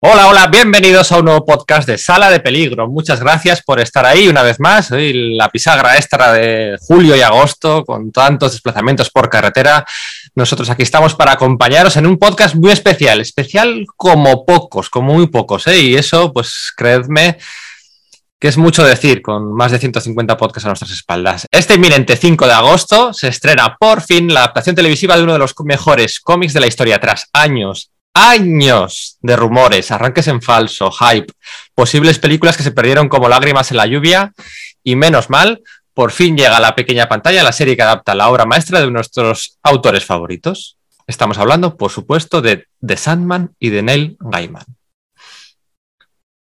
Hola, hola, bienvenidos a un nuevo podcast de Sala de Peligro. Muchas gracias por estar ahí una vez más. Hoy la pisagra extra de julio y agosto con tantos desplazamientos por carretera. Nosotros aquí estamos para acompañaros en un podcast muy especial, especial como pocos, como muy pocos. ¿eh? Y eso, pues creedme que es mucho decir con más de 150 podcasts a nuestras espaldas. Este inminente 5 de agosto se estrena por fin la adaptación televisiva de uno de los mejores cómics de la historia tras años años de rumores, arranques en falso, hype, posibles películas que se perdieron como lágrimas en la lluvia y menos mal, por fin llega a la pequeña pantalla la serie que adapta la obra maestra de nuestros autores favoritos. Estamos hablando, por supuesto, de The Sandman y de Neil Gaiman.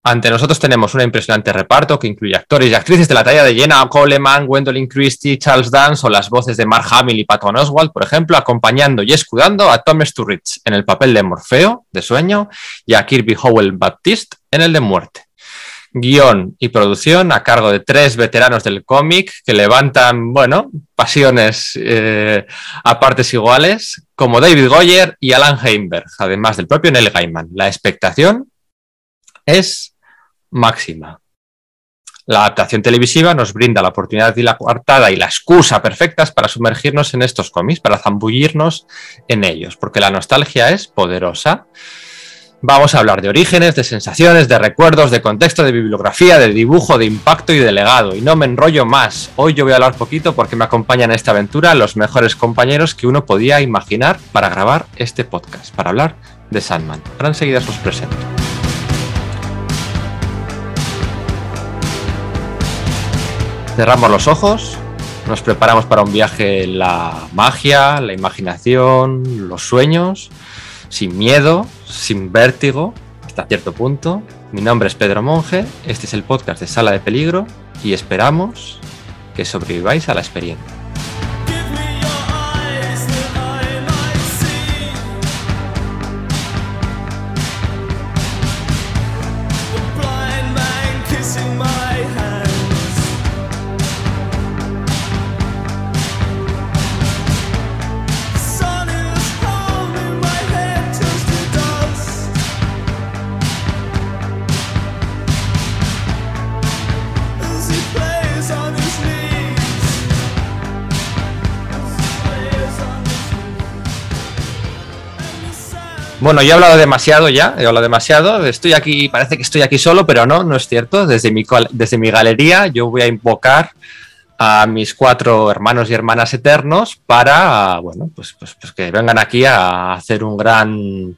Ante nosotros tenemos un impresionante reparto que incluye actores y actrices de la talla de Jenna Coleman, Gwendolyn Christie, Charles Dance o las voces de Mark Hamill y Patton Oswald, por ejemplo, acompañando y escudando a Tom Sturridge en el papel de Morfeo, de sueño, y a Kirby Howell Baptiste en el de muerte. Guión y producción a cargo de tres veteranos del cómic que levantan, bueno, pasiones eh, a partes iguales, como David Goyer y Alan Heimberg, además del propio Neil Gaiman. La expectación es máxima. La adaptación televisiva nos brinda la oportunidad y la coartada y la excusa perfectas para sumergirnos en estos cómics, para zambullirnos en ellos, porque la nostalgia es poderosa. Vamos a hablar de orígenes, de sensaciones, de recuerdos, de contexto, de bibliografía, de dibujo, de impacto y de legado. Y no me enrollo más. Hoy yo voy a hablar poquito porque me acompañan en esta aventura los mejores compañeros que uno podía imaginar para grabar este podcast, para hablar de Sandman. Ahora enseguida os presento. Cerramos los ojos, nos preparamos para un viaje en la magia, la imaginación, los sueños, sin miedo, sin vértigo, hasta cierto punto. Mi nombre es Pedro Monge, este es el podcast de Sala de Peligro y esperamos que sobreviváis a la experiencia. Bueno, yo he hablado demasiado ya, he hablado demasiado. Estoy aquí, parece que estoy aquí solo, pero no, no es cierto. Desde mi, desde mi galería yo voy a invocar a mis cuatro hermanos y hermanas eternos para, bueno, pues, pues, pues que vengan aquí a hacer un gran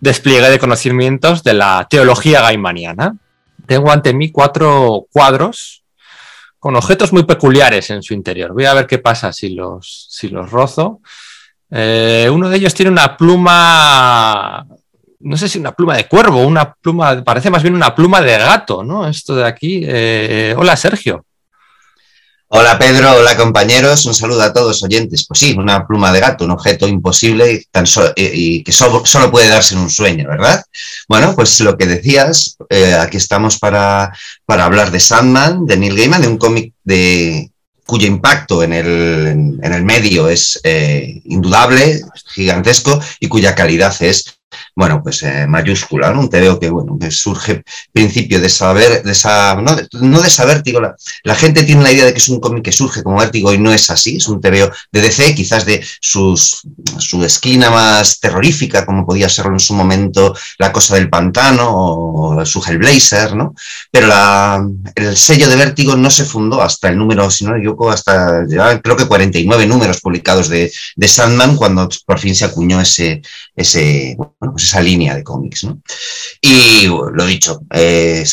despliegue de conocimientos de la teología gaimaniana. Tengo ante mí cuatro cuadros con objetos muy peculiares en su interior. Voy a ver qué pasa si los, si los rozo. Eh, uno de ellos tiene una pluma, no sé si una pluma de cuervo, una pluma, parece más bien una pluma de gato, ¿no? Esto de aquí. Eh, hola, Sergio. Hola Pedro, hola compañeros, un saludo a todos oyentes. Pues sí, una pluma de gato, un objeto imposible y, que solo, puede darse en un sueño, ¿verdad? Bueno, pues lo que decías, eh, aquí estamos para, para hablar de Sandman, de Neil Gaiman, de un cómic de, cuyo impacto en el, medio es eh, indudable, gigantesco, y cuya calidad es bueno, pues eh, mayúscula, ¿no? Un TVO que, bueno, que surge principio de saber, de esa, no de, no de esa vértigo, la, gente tiene la idea de que es un cómic que surge como vértigo y no es así, es un TVO de DC, quizás de su esquina más terrorífica, como podía serlo en su momento La Cosa del Pantano o su Hellblazer, ¿no? Pero el sello de vértigo no se fundó hasta el número, si no me equivoco, hasta ya creo que 49 números publicados de, de Sandman, cuando por fin se acuñó ese, ese pues esa línea de cómics. ¿no? Y lo dicho, eh,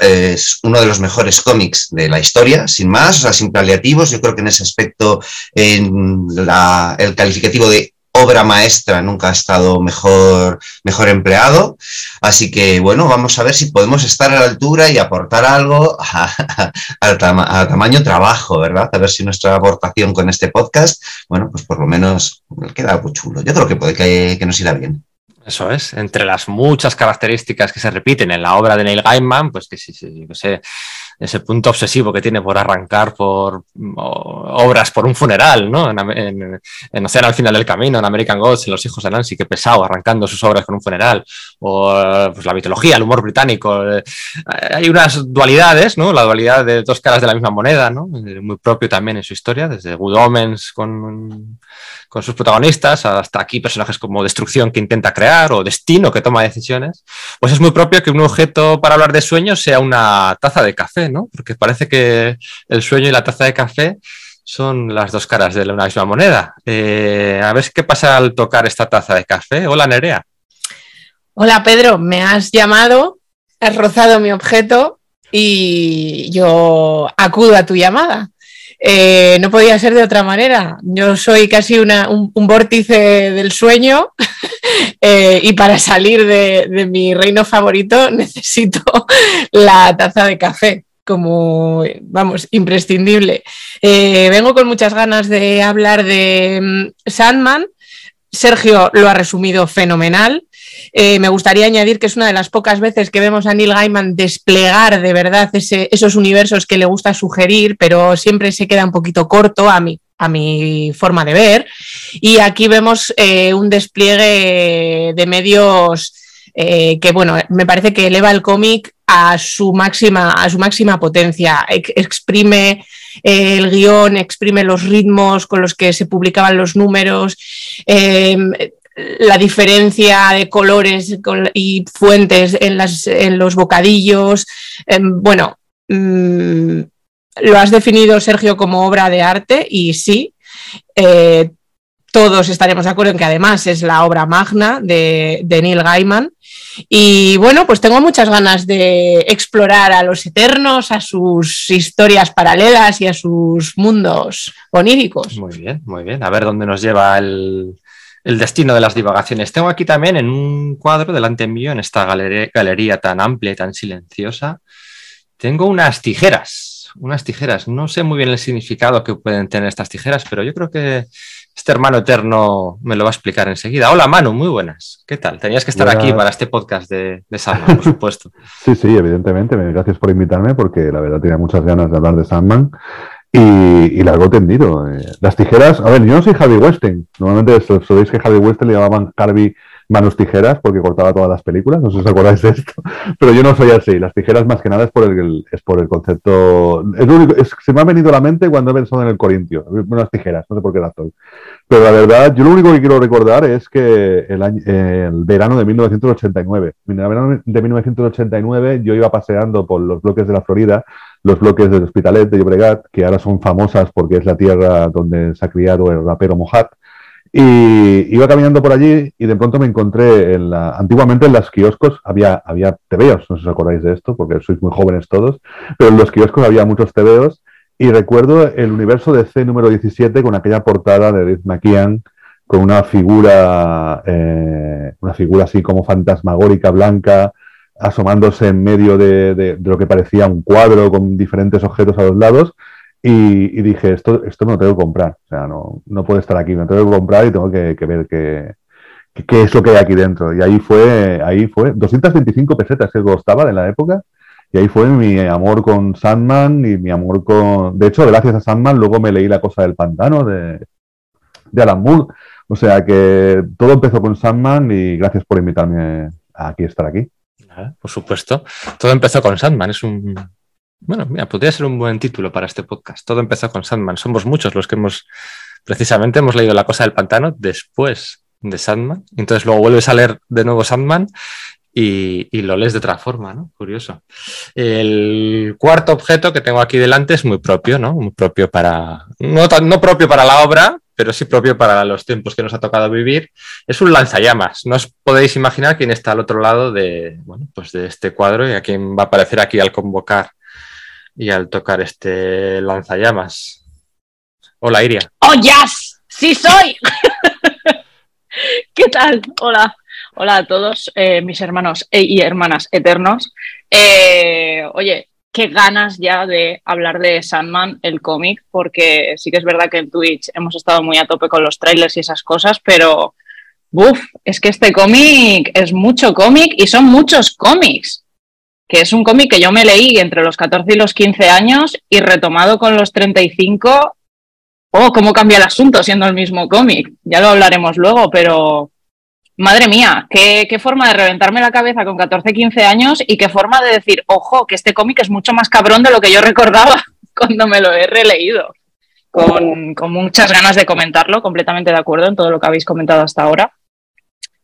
es uno de los mejores cómics de la historia, sin más, o sea, sin paliativos. Yo creo que en ese aspecto el calificativo de obra maestra nunca ha estado mejor, mejor empleado. Así que, bueno, vamos a ver si podemos estar a la altura y aportar algo al tamaño trabajo, ¿verdad? A ver si nuestra aportación con este podcast, bueno, pues por lo menos queda algo chulo. Yo creo que puede que, que nos irá bien. Eso es, entre las muchas características que se repiten en la obra de Neil Gaiman, pues que sí, sí, sé, ese punto obsesivo que tiene por arrancar por obras por un funeral, ¿no? En, en, al final del camino, en American Gods, en Los hijos de Nancy, que pesado, arrancando sus obras con un funeral, o pues, la mitología, el humor británico. Eh, hay unas dualidades, ¿no? La dualidad de dos caras de la misma moneda, ¿no? Eh, muy propio también en su historia, desde Good Omens con, con sus protagonistas, hasta aquí personajes como Destrucción que intenta crear, o Destino que toma decisiones, pues es muy propio que un objeto para hablar de sueños sea una taza de café, ¿no? Porque parece que el sueño y la taza de café son las dos caras de la misma moneda. Eh, a ver qué pasa al tocar esta taza de café. Hola, Nerea. Hola, Pedro. Me has llamado, has rozado mi objeto y yo acudo a tu llamada. Eh, no podía ser de otra manera. Yo soy casi un, vórtice del sueño eh, y para salir de, mi reino favorito necesito la taza de café como, vamos, imprescindible. Eh, vengo con muchas ganas de hablar de mm, Sandman. Sergio lo ha resumido fenomenal. Eh, me gustaría añadir que es una de las pocas veces que vemos a Neil Gaiman desplegar de verdad esos universos que le gusta sugerir, pero siempre se queda un poquito corto a mi, a mi forma de ver. Y aquí vemos eh, un despliegue de medios eh, que, bueno, me parece que eleva el cómic a su máxima, a su máxima potencia. exprime el guion, exprime los ritmos con los que se publicaban los números, la diferencia de colores y fuentes en, los bocadillos. Em, bueno, mm, lo has definido, Sergio, como obra de arte y sí, eh, todos estaremos de acuerdo en que además es la obra magna de, de, Neil Gaiman. Y bueno, pues tengo muchas ganas de explorar a los eternos, a sus historias paralelas y a sus mundos oníricos. Muy bien, muy bien. A ver dónde nos lleva el, el destino de las divagaciones. Tengo aquí también en un cuadro delante mío, en esta galería, tan amplia y tan silenciosa, tengo unas tijeras, unas tijeras. No sé muy bien el significado que pueden tener estas tijeras, pero yo creo que este hermano eterno me lo va a explicar enseguida. Hola Manu, muy buenas. ¿Qué tal? Tenías que estar aquí para este podcast de, de Sandman, por supuesto. sí, sí, evidentemente. Gracias por invitarme porque la verdad tenía muchas ganas de hablar de Sandman y, largo tendido. Eh. Las tijeras, a ver, yo no soy Javi Weston. Normalmente sabéis que Javi Weston le llamaban Harvey manos tijeras porque cortaba todas las películas, no sé si os acordáis de esto, pero yo no soy así. Las tijeras más que nada es por el, es por el concepto... Es único, se me ha venido a la mente cuando he pensado en el Corintio, unas tijeras, no sé por qué razón. Pero la verdad, yo lo único que quiero recordar es que el, el verano de 1989, en el verano de 1989 yo iba paseando por los bloques de la Florida los bloques del Hospitalet de Llobregat, que ahora son famosas porque es la tierra donde se ha criado el rapero Mohat. Y iba caminando por allí y de pronto me encontré en la, antiguamente en las kioscos había, había tebeos, no sé si os acordáis de esto, porque sois muy jóvenes todos, pero en los kioscos había muchos tebeos y recuerdo el universo de C número 17 con aquella portada de Edith McKean con una figura, eh, una figura así como fantasmagórica blanca, asomándose en medio de, lo que parecía un cuadro con diferentes objetos a los lados. Y, dije, esto, esto me lo tengo que comprar. O sea, no, no puede estar aquí, me lo tengo que comprar y tengo que, ver qué, qué, es lo que hay aquí dentro. Y ahí fue, ahí fue 225 pesetas que costaba en la época. Y ahí fue mi amor con Sandman y mi amor con... De hecho, gracias a Sandman luego me leí La cosa del pantano de, de Alan Moore. O sea que todo empezó con Sandman y gracias por invitarme a aquí estar aquí por supuesto. Todo empezó con Sandman. Es un. Bueno, mira, podría ser un buen título para este podcast. Todo empezó con Sandman. Somos muchos los que hemos, precisamente, hemos leído La Cosa del Pantano después de Sandman. Entonces luego vuelves a leer de nuevo Sandman y, lo lees de otra forma, ¿no? Curioso. El cuarto objeto que tengo aquí delante es muy propio, ¿no? Muy propio para. No, no propio para la obra, pero sí propio para los tiempos que nos ha tocado vivir, es un lanzallamas. No os podéis imaginar quién está al otro lado de, bueno, pues de este cuadro y a quién va a aparecer aquí al convocar y al tocar este lanzallamas. Hola, Iria. ¡Oh, yes! ¡Sí soy! ¿Qué tal? Hola. Hola a todos eh, mis hermanos e, y hermanas eternos. Eh, oye, qué ganas ya de hablar de Sandman, el cómic, porque sí que es verdad que en Twitch hemos estado muy a tope con los trailers y esas cosas, pero ¡buf! Es que este cómic es mucho cómic y son muchos cómics. Que es un cómic que yo me leí entre los 14 y los 15 años y retomado con los 35. Oh, cómo cambia el asunto siendo el mismo cómic. Ya lo hablaremos luego, pero madre mía, qué, qué, forma de reventarme la cabeza con 14, 15 años y qué forma de decir, ojo, que este cómic es mucho más cabrón de lo que yo recordaba cuando me lo he releído. Con, con muchas ganas de comentarlo, completamente de acuerdo en todo lo que habéis comentado hasta ahora.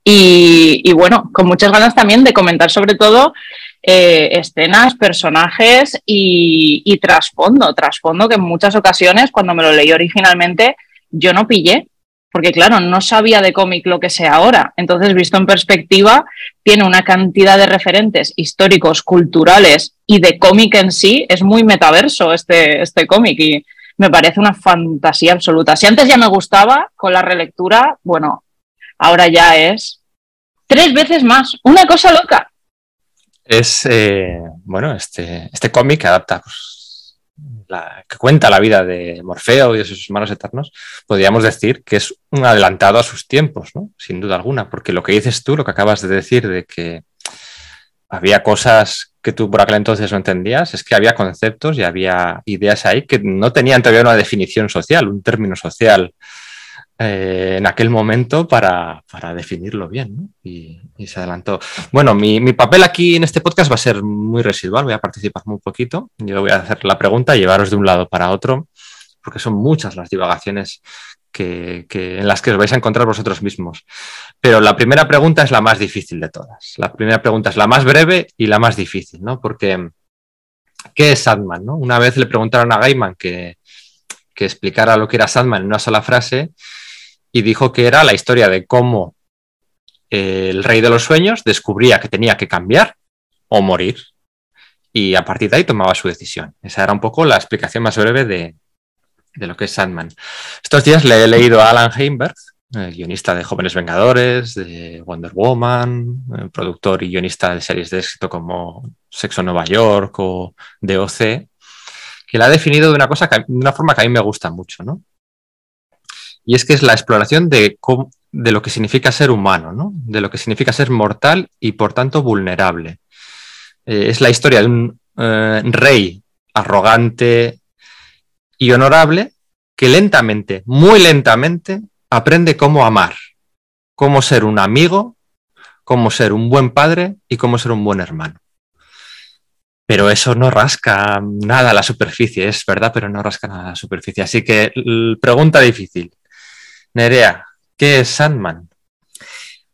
Y, y, bueno, con muchas ganas también de comentar sobre todo eh, escenas, personajes y, y, trasfondo, trasfondo que en muchas ocasiones cuando me lo leí originalmente yo no pillé, porque claro, no sabía de cómic lo que sé ahora. Entonces, visto en perspectiva, tiene una cantidad de referentes históricos, culturales y de cómic en sí, es muy metaverso este, este cómic y me parece una fantasía absoluta. Si antes ya me gustaba, con la relectura, bueno, ahora ya es tres veces más. Una cosa loca. Es, eh, bueno, este, este cómic adapta, pues, que cuenta la vida de Morfeo y de sus hermanos eternos, podríamos decir que es un adelantado a sus tiempos, ¿no? Sin duda alguna, porque lo que dices tú, lo que acabas de decir de que había cosas que tú por aquel entonces no entendías, es que había conceptos y había ideas ahí que no tenían todavía una definición social, un término social eh, en aquel momento para, para definirlo bien, y, y, se adelantó. Bueno, mi, mi, papel aquí en este podcast va a ser muy residual, voy a participar muy poquito. Yo voy a hacer la pregunta llevaros de un lado para otro, porque son muchas las divagaciones que, que, en las que os vais a encontrar vosotros mismos. Pero la primera pregunta es la más difícil de todas. La primera pregunta es la más breve y la más difícil, ¿no? Porque, ¿qué es Sandman? ¿no? Una vez le preguntaron a Gaiman que, que explicara lo que era Sandman en una sola frase y dijo que era la historia de cómo eh, el rey de los sueños descubría que tenía que cambiar o morir y a partir de ahí tomaba su decisión. Esa era un poco la explicación más breve de, de lo que es Sandman. Estos días le he leído a Alan Heinberg, guionista de Jóvenes Vengadores, de Wonder Woman, productor y guionista de series de éxito como Sexo Nueva York o DOC, que la ha definido de una, cosa de una forma que a mí me gusta mucho, ¿no? Y es que es la exploración de, lo que significa ser humano, ¿no? de lo que significa ser mortal y por tanto vulnerable. Eh, es la historia de un eh, rey arrogante y honorable que lentamente, muy lentamente, aprende cómo amar, cómo ser un amigo, cómo ser un buen padre y cómo ser un buen hermano. Pero eso no rasca nada a la superficie, es verdad, pero no rasca nada a la superficie. Así que pregunta difícil. Nerea, ¿qué es Sandman?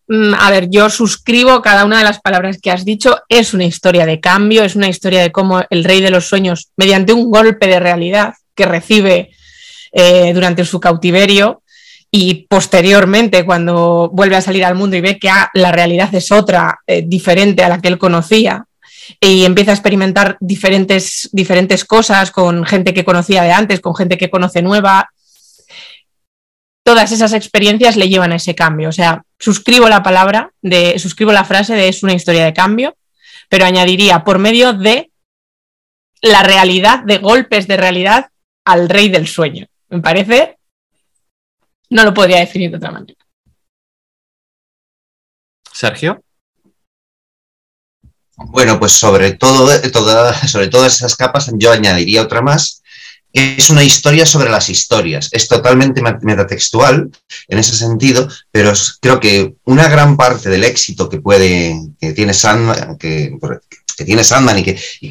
Mm, a ver, yo suscribo cada una de las palabras que has dicho. Es una historia de cambio, es una historia de cómo el rey de los sueños, mediante un golpe de realidad que recibe eh, durante su cautiverio y posteriormente cuando vuelve a salir al mundo y ve que ah, la realidad es otra, eh, diferente a la que él conocía, y empieza a experimentar diferentes, diferentes cosas con gente que conocía de antes, con gente que conoce nueva, todas esas experiencias le llevan a ese cambio. O sea, suscribo la palabra, de, suscribo la frase de es una historia de cambio, pero añadiría por medio de la realidad, de golpes de realidad al rey del sueño. Me parece, no lo podría definir de otra manera. Sergio. Bueno, pues sobre todo, toda, sobre todas esas capas yo añadiría otra más, es una historia sobre las historias. Es totalmente metatextual en ese sentido, pero creo que una gran parte del éxito que puede, que tiene Sandman, que, tiene Sandman y que, y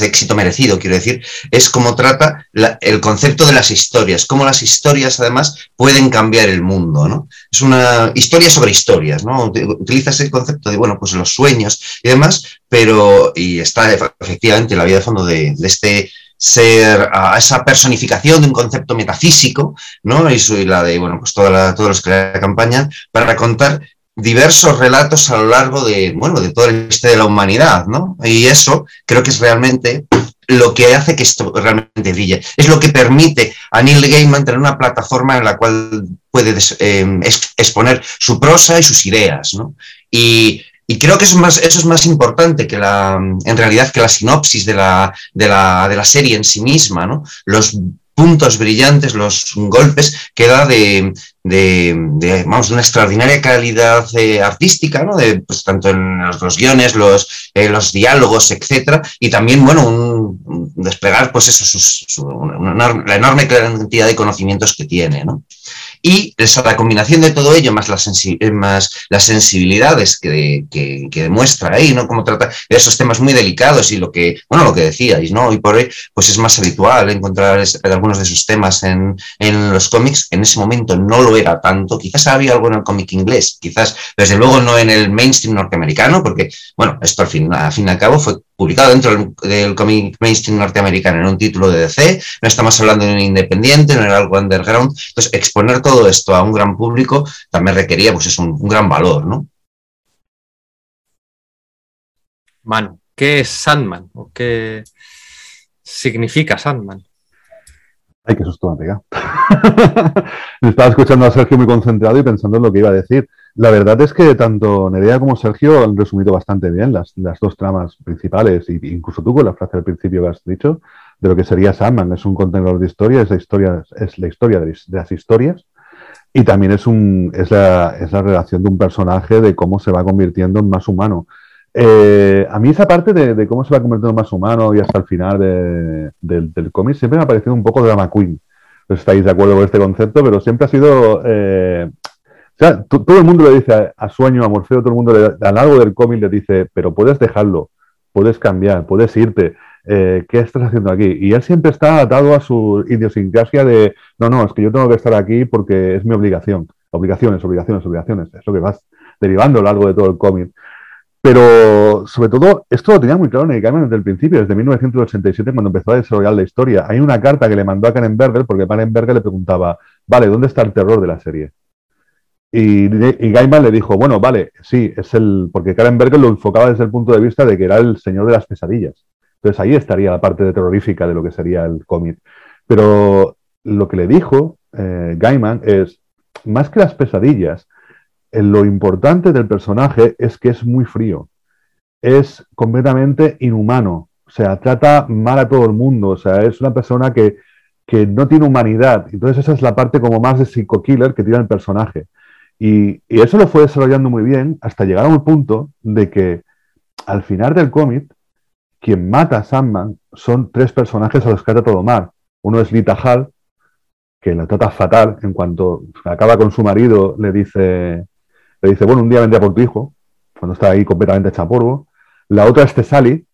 éxito merecido, quiero decir, es cómo trata el concepto de las historias, cómo las historias además pueden cambiar el mundo, ¿no? Es una historia sobre historias, ¿no? Utiliza ese concepto de, bueno, pues los sueños y demás, pero, y está efectivamente la vida de fondo de este ser a esa personificación de un concepto metafísico, ¿no? Y, la de, bueno, pues toda todos los que la acompañan, para contar diversos relatos a lo largo de, bueno, de toda la historia de la humanidad, ¿no? Y eso creo que es realmente lo que hace que esto realmente brille. Es lo que permite a Neil Gaiman tener una plataforma en la cual puede eh, exponer su prosa y sus ideas, ¿no? Y y creo que eso es más, eso es más importante que la, en realidad, que la sinopsis de la, de la, de la serie en sí misma, ¿no? Los puntos brillantes, los golpes que da de, de, vamos, una extraordinaria calidad eh, artística, ¿no? De, pues, tanto en los, guiones, los, eh, los diálogos, etcétera, y también, bueno, un, desplegar, pues eso, la enorme cantidad de conocimientos que tiene, ¿no? Y esa, la combinación de todo ello, más, eh, más las sensibilidades que, que, demuestra ahí, ¿no? Cómo trata esos temas muy delicados y lo que, bueno, lo que decíais, ¿no? Y por hoy, pues es más habitual encontrar algunos de esos temas en, en los cómics. En ese momento no lo era tanto. Quizás había algo en el cómic inglés, quizás, desde luego, no en el mainstream norteamericano, porque, bueno, esto al fin, al fin y al cabo fue publicado dentro del, cómic mainstream norteamericano en un título de DC, no estamos hablando de un independiente, no era algo underground, entonces exponer todo esto a un gran público también requería pues es un, gran valor, ¿no? Man, ¿qué es Sandman? ¿O qué significa Sandman? Ay, qué susto me Estaba escuchando a Sergio muy concentrado y pensando en lo que iba a decir. La verdad es que tanto Nerea como Sergio han resumido bastante bien las, dos tramas principales, e incluso tú con la frase al principio que has dicho, de lo que sería Sandman. Es un contenedor de historia, es la historia, es la historia de, las historias y también es, un, es, la, es la relación de un personaje de cómo se va convirtiendo en más humano. Eh, a mí esa parte de, cómo se va convirtiendo en más humano y hasta el final del cómic siempre me ha parecido un poco drama queen. No estáis de acuerdo con este concepto, pero siempre ha sido eh, sea, todo el mundo le dice a, Sueño, a Morfeo, todo el mundo le, a lo largo del cómic le dice, pero puedes dejarlo, puedes cambiar, puedes irte, eh, ¿qué estás haciendo aquí? Y él siempre está atado a su idiosincrasia de, no, no, es que yo tengo que estar aquí porque es mi obligación. Obligaciones, obligaciones, obligaciones. Es lo que vas derivando a lo largo de todo el cómic. Pero, sobre todo, esto lo tenía muy claro Neil Gaiman desde el principio, desde 1987, cuando empezó a desarrollar la historia. Hay una carta que le mandó a Karen Berger, porque Karen Berger le preguntaba, vale, ¿dónde está el terror de la serie? Y, Gaiman le dijo, bueno, vale, sí, es el. Porque Karen Berger lo enfocaba desde el punto de vista de que era el señor de las pesadillas. Entonces ahí estaría la parte terrorífica de lo que sería el cómic. Pero lo que le dijo eh, Gaiman es, más que las pesadillas, eh, lo importante del personaje es que es muy frío. Es completamente inhumano. O sea, trata mal a todo el mundo. O sea, es una persona que, que no tiene humanidad. Entonces esa es la parte como más de psico-killer que tiene el personaje. Y, eso lo fue desarrollando muy bien hasta llegar a un punto de que al final del cómic, quien mata a Sandman son tres personajes a los que trata todo mal. Uno es Lita Hall, que la trata fatal en cuanto acaba con su marido, le dice, le dice, bueno, un día vendría por tu hijo, cuando está ahí completamente hecha polvo. La otra es Tesali,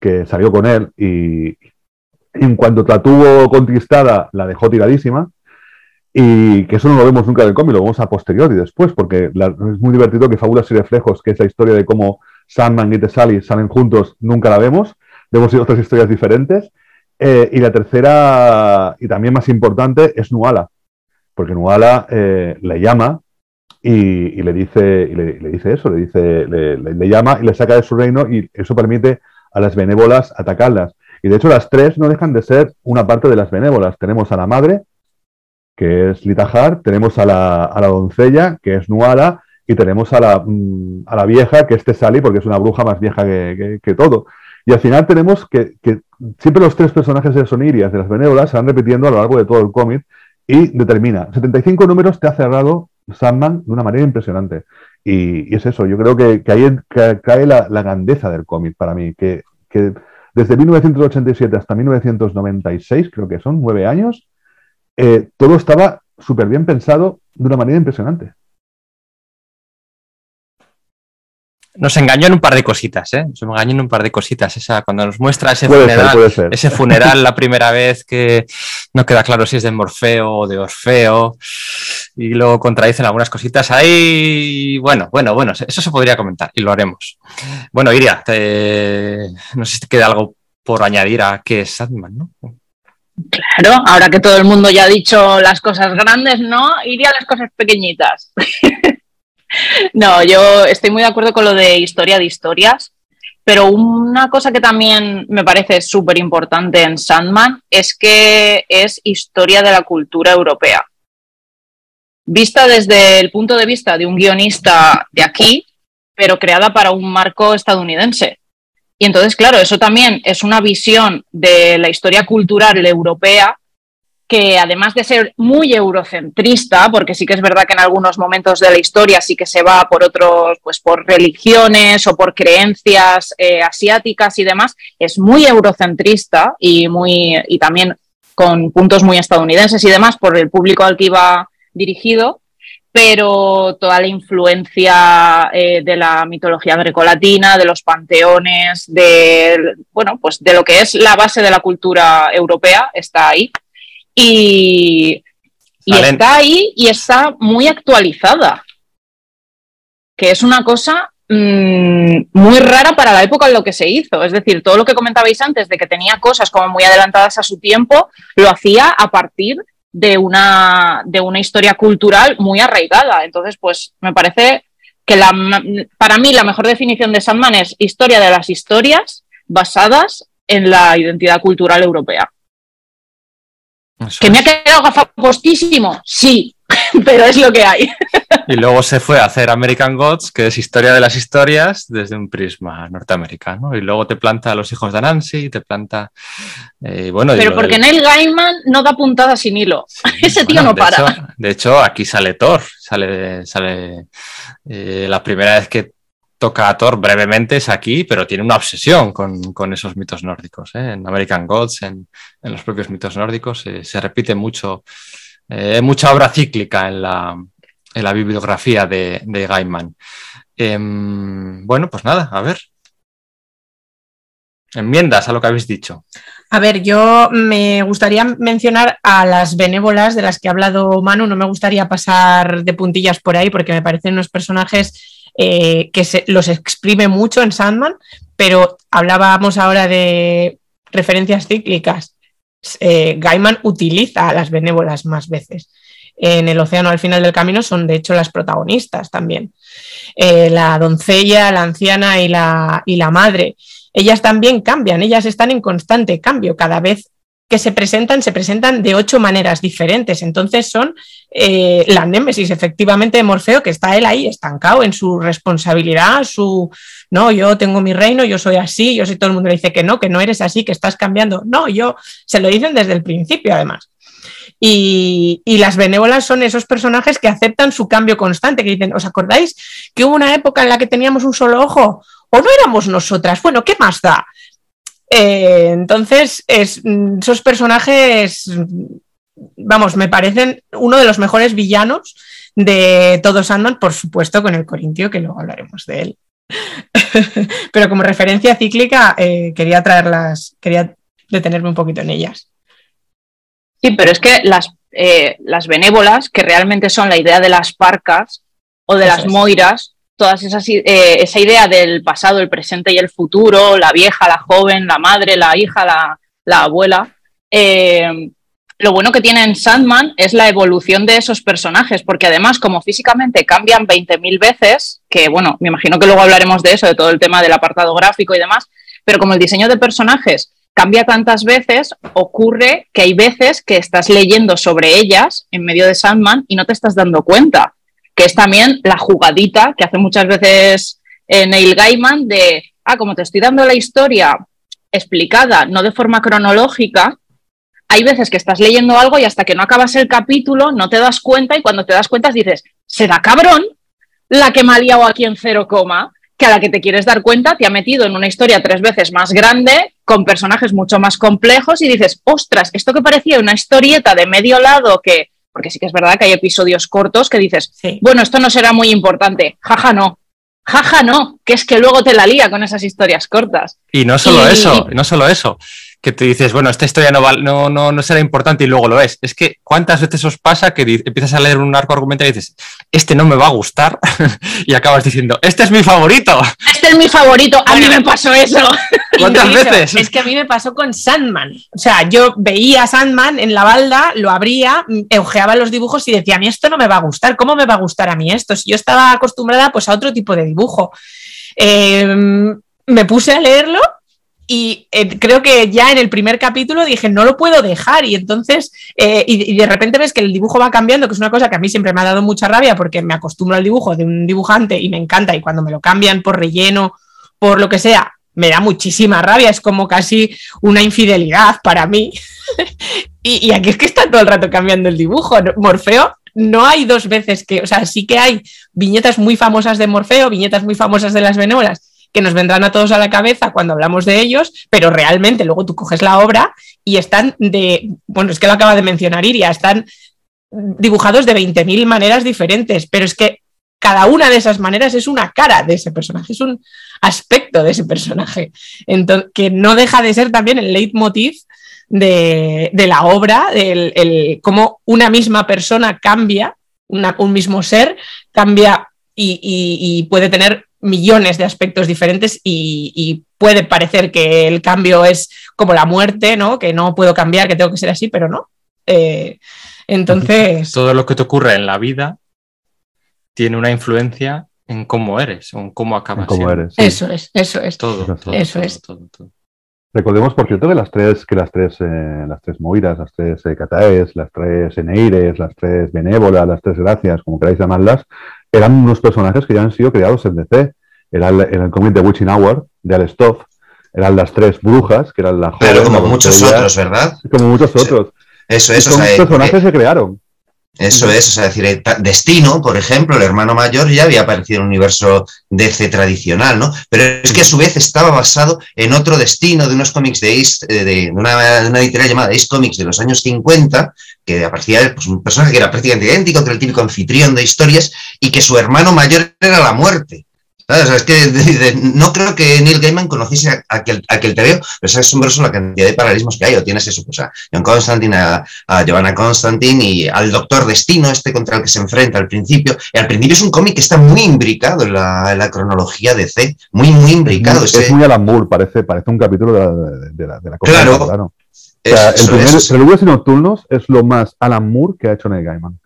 que salió con él y en cuanto la tuvo contristada, la dejó tiradísima. Y que eso no lo vemos nunca en el cómic, lo vemos a posteriori después, porque es muy divertido que Fabulas y Reflejos, que es la historia de cómo Sandman y Sally salen juntos, nunca la vemos. Vemos otras historias diferentes. Eh, y la tercera, y también más importante, es Nuala, porque Nuala eh, le llama y, le dice, y le, dice eso, le, dice, le, llama y le saca de su reino y eso permite a las benévolas atacarlas. Y de hecho las tres no dejan de ser una parte de las benévolas. Tenemos a la madre, que es Litahar, tenemos a la, a la, doncella, que es Nuala, y tenemos a la, mm, a la vieja, que es Tesali, porque es una bruja más vieja que, que, todo. Y al final tenemos que, que, siempre los tres personajes de Sonirias, de las benévolas, se van repitiendo a lo largo de todo el cómic y determina. 75 números te ha cerrado Sandman de una manera impresionante. Y, es eso, yo creo que, que ahí cae la, la grandeza del cómic para mí, que, que desde 1987 hasta 1996, creo que son nueve años, eh, todo estaba súper bien pensado de una manera impresionante. Nos engañó en un par de cositas, ¿eh? Nos engañó en un par de cositas. Esa, cuando nos muestra ese funeral, ese funeral la primera vez que no queda claro si es de Morfeo o de Orfeo, y luego contradicen algunas cositas ahí. Bueno, bueno, bueno, eso se podría comentar y lo haremos. Bueno, Iria, no sé si te queda algo por añadir a qué es Sadman, ¿no? Claro, ahora que todo el mundo ya ha dicho las cosas grandes, ¿no? Iría a las cosas pequeñitas. no, yo estoy muy de acuerdo con lo de historia de historias, pero una cosa que también me parece súper importante en Sandman es que es historia de la cultura europea. Vista desde el punto de vista de un guionista de aquí, pero creada para un marco estadounidense. Y entonces, claro, eso también es una visión de la historia cultural europea que además de ser muy eurocentrista, porque sí que es verdad que en algunos momentos de la historia sí que se va por otros, pues por religiones o por creencias eh, asiáticas y demás, es muy eurocentrista y muy y también con puntos muy estadounidenses y demás por el público al que iba dirigido, pero toda la influencia eh, de la mitología grecolatina, de los panteones, de bueno, pues de lo que es la base de la cultura europea está ahí y, está ahí y está muy actualizada, que es una cosa mm, muy rara para la época en lo que se hizo. Es decir, todo lo que comentabais antes de que tenía cosas como muy adelantadas a su tiempo, lo hacía a partir de una, de una historia cultural muy arraigada. Entonces, pues me parece que la, para mí la mejor definición de Sandman es historia de las historias basadas en la identidad cultural europea. ¿Que me ha quedado gafapostísimo? Sí, pero es lo que hay. Y luego se fue a hacer American Gods, que es historia de las historias desde un prisma norteamericano. Y luego te planta a los hijos de Nancy, te planta. Eh, bueno, Pero porque Neil Gaiman no da puntada sin hilo. Ese tío no para. de hecho, aquí sale Thor. Sale, sale eh, la primera vez que toca a Thor brevemente es aquí, pero tiene una obsesión con, esos mitos nórdicos. ¿eh? En American Gods, en, los propios mitos nórdicos, se repite mucho, eh, mucha obra cíclica en la, en la bibliografía de, de Gaiman. Em, bueno, pues nada, a ver. Enmiendas a lo que habéis dicho. A ver, yo me gustaría mencionar a las benévolas de las que ha hablado Manu, no me gustaría pasar de puntillas por ahí porque me parecen unos personajes eh, que se, los exprime mucho en Sandman, pero hablábamos ahora de referencias cíclicas. Eh, Gaiman utiliza a las benévolas más veces. En el océano al final del camino son de hecho las protagonistas también. Eh, la doncella, la anciana y la, y la madre. Ellas también cambian, ellas están en constante cambio. Cada vez que se presentan, se presentan de ocho maneras diferentes. Entonces son eh, la némesis efectivamente de Morfeo, que está él ahí estancado en su responsabilidad, su, no, yo tengo mi reino, yo soy así, yo soy todo el mundo le dice que no, que no eres así, que estás cambiando. No, yo, se lo dicen desde el principio además. Y, y, las benévolas son esos personajes que aceptan su cambio constante, que dicen, ¿os acordáis que hubo una época en la que teníamos un solo ojo? ¿O no éramos nosotras? Bueno, ¿qué más da? Eh, entonces, mm, esos personajes, vamos, me parecen uno de los mejores villanos de todo Sandman, por supuesto con el Corintio, que luego hablaremos de él. Pero como referencia cíclica, eh, quería traerlas, quería detenerme un poquito en ellas. Sí, pero es que las, eh, las benévolas, que realmente son la idea de las parcas o de las moiras, todas esas, eh, esa idea del pasado, el presente y el futuro, la vieja, la joven, la madre, la hija, la, abuela. Eh, lo bueno que tiene en Sandman es la evolución de esos personajes, porque además, como físicamente cambian 20.000 veces, que bueno, me imagino que luego hablaremos de eso, de todo el tema del apartado gráfico y demás, pero como el diseño de personajes cambia tantas veces, ocurre que hay veces que estás leyendo sobre ellas en medio de Sandman y no te estás dando cuenta que es también la jugadita que hace muchas veces eh, Neil Gaiman de, ah, como te estoy dando la historia explicada, no de forma cronológica, hay veces que estás leyendo algo y hasta que no acabas el capítulo no te das cuenta y cuando te das cuenta dices, será cabrón la que me ha liado aquí en cero coma, que a la que te quieres dar cuenta te ha metido en una historia tres veces más grande, con personajes mucho más complejos y dices, ostras, esto que parecía una historieta de medio lado que porque sí que es verdad que hay episodios cortos que dices, bueno, esto no será muy importante, jaja no, jaja no, que es que luego te la lía con esas historias cortas. Y no solo eso, no solo eso, que te dices, bueno, esta historia no, no, no, no, será importante y luego lo es. Es que cuántas veces os pasa que empiezas a leer un arco argumental y dices, este no me va a gustar y acabas diciendo, este es mi favorito. Este es mi favorito, a mí me pasó eso. ¿Cuántas veces? Es que a mí me pasó con Sandman. O sea, yo veía Sandman en la balda, lo abría, ojeaba los dibujos y decía, a mí esto no me va a gustar. ¿Cómo me va a gustar a mí esto? Si yo estaba acostumbrada pues a otro tipo de dibujo. Em, me puse a leerlo y eh, creo que ya en el primer capítulo dije, no lo puedo dejar. Y entonces, eh, y, de repente ves que el dibujo va cambiando, que es una cosa que a mí siempre me ha dado mucha rabia porque me acostumbro al dibujo de un dibujante y me encanta. Y cuando me lo cambian por relleno, por lo que sea, me da muchísima rabia, es como casi una infidelidad para mí. y, y, aquí es que está todo el rato cambiando el dibujo. Morfeo, no hay dos veces que, o sea, sí que hay viñetas muy famosas de Morfeo, viñetas muy famosas de las benévolas, que nos vendrán a todos a la cabeza cuando hablamos de ellos, pero realmente luego tú coges la obra y están de, bueno, es que lo acaba de mencionar Iria, están dibujados de 20.000 maneras diferentes, pero es que cada una de esas maneras es una cara de ese personaje, es un aspecto de ese personaje, Entonces, que no deja de ser también el leitmotiv de, de la obra, el, el, cómo una misma persona cambia, un mismo ser cambia y, puede tener millones de aspectos diferentes y, y, puede parecer que el cambio es como la muerte, ¿no? Que no puedo cambiar, que tengo que ser así, pero no. Eh, entonces... Todo lo que te ocurre en la vida tiene una influencia en cómo eres o en cómo acabas. En cómo siendo. eres. sí. Eso es, eso es. Todo, todo, Eso todo, es. todo, todo. Recordemos, por cierto, que las tres, que las tres, eh, las tres Moiras, las tres eh, Cataes, las tres Eneires, las tres Benévolas, las tres Gracias, como queráis llamarlas, eran unos personajes que ya han sido creados en DC. Era el, en el cómic de Witching Hour, de Alstoff, eran las tres brujas, que eran la joven, Pero como la muchos otros, ¿verdad? Como muchos otros. Eso Y es, o son sea, personajes porque- que crearon. Eso es, o sea, decir, eh, Destino, por ejemplo, el hermano mayor ya había aparecido en un universo DC tradicional, ¿no? Pero es que a su vez estaba basado en otro destino de unos cómics de Ace, eh, de, de una, de una editorial llamada Ace Comics de los años 50, que aparecía pues, un personaje que era prácticamente idéntico, que era el típico anfitrión de historias, y que su hermano mayor era la muerte. ¿Sabes? O sea, es que de- de- no creo que Neil Gaiman conociese a aquel, a aquel pero es asombroso la cantidad de paralelismos que hay. O tienes eso, pues a John Constantine, a, a Giovanna Constantine y al Doctor Destino, este contra el que se enfrenta al principio. Y al principio es un cómic que está muy imbricado en la, en la cronología de C, muy, muy imbricado. Es, ese- muy Alan Moore, parece, parece un capítulo de la, de la, de la cosa. Claro. claro. O sea, el primer es. Preludios y Nocturnos es lo más Alan Moore que ha hecho Neil Gaiman.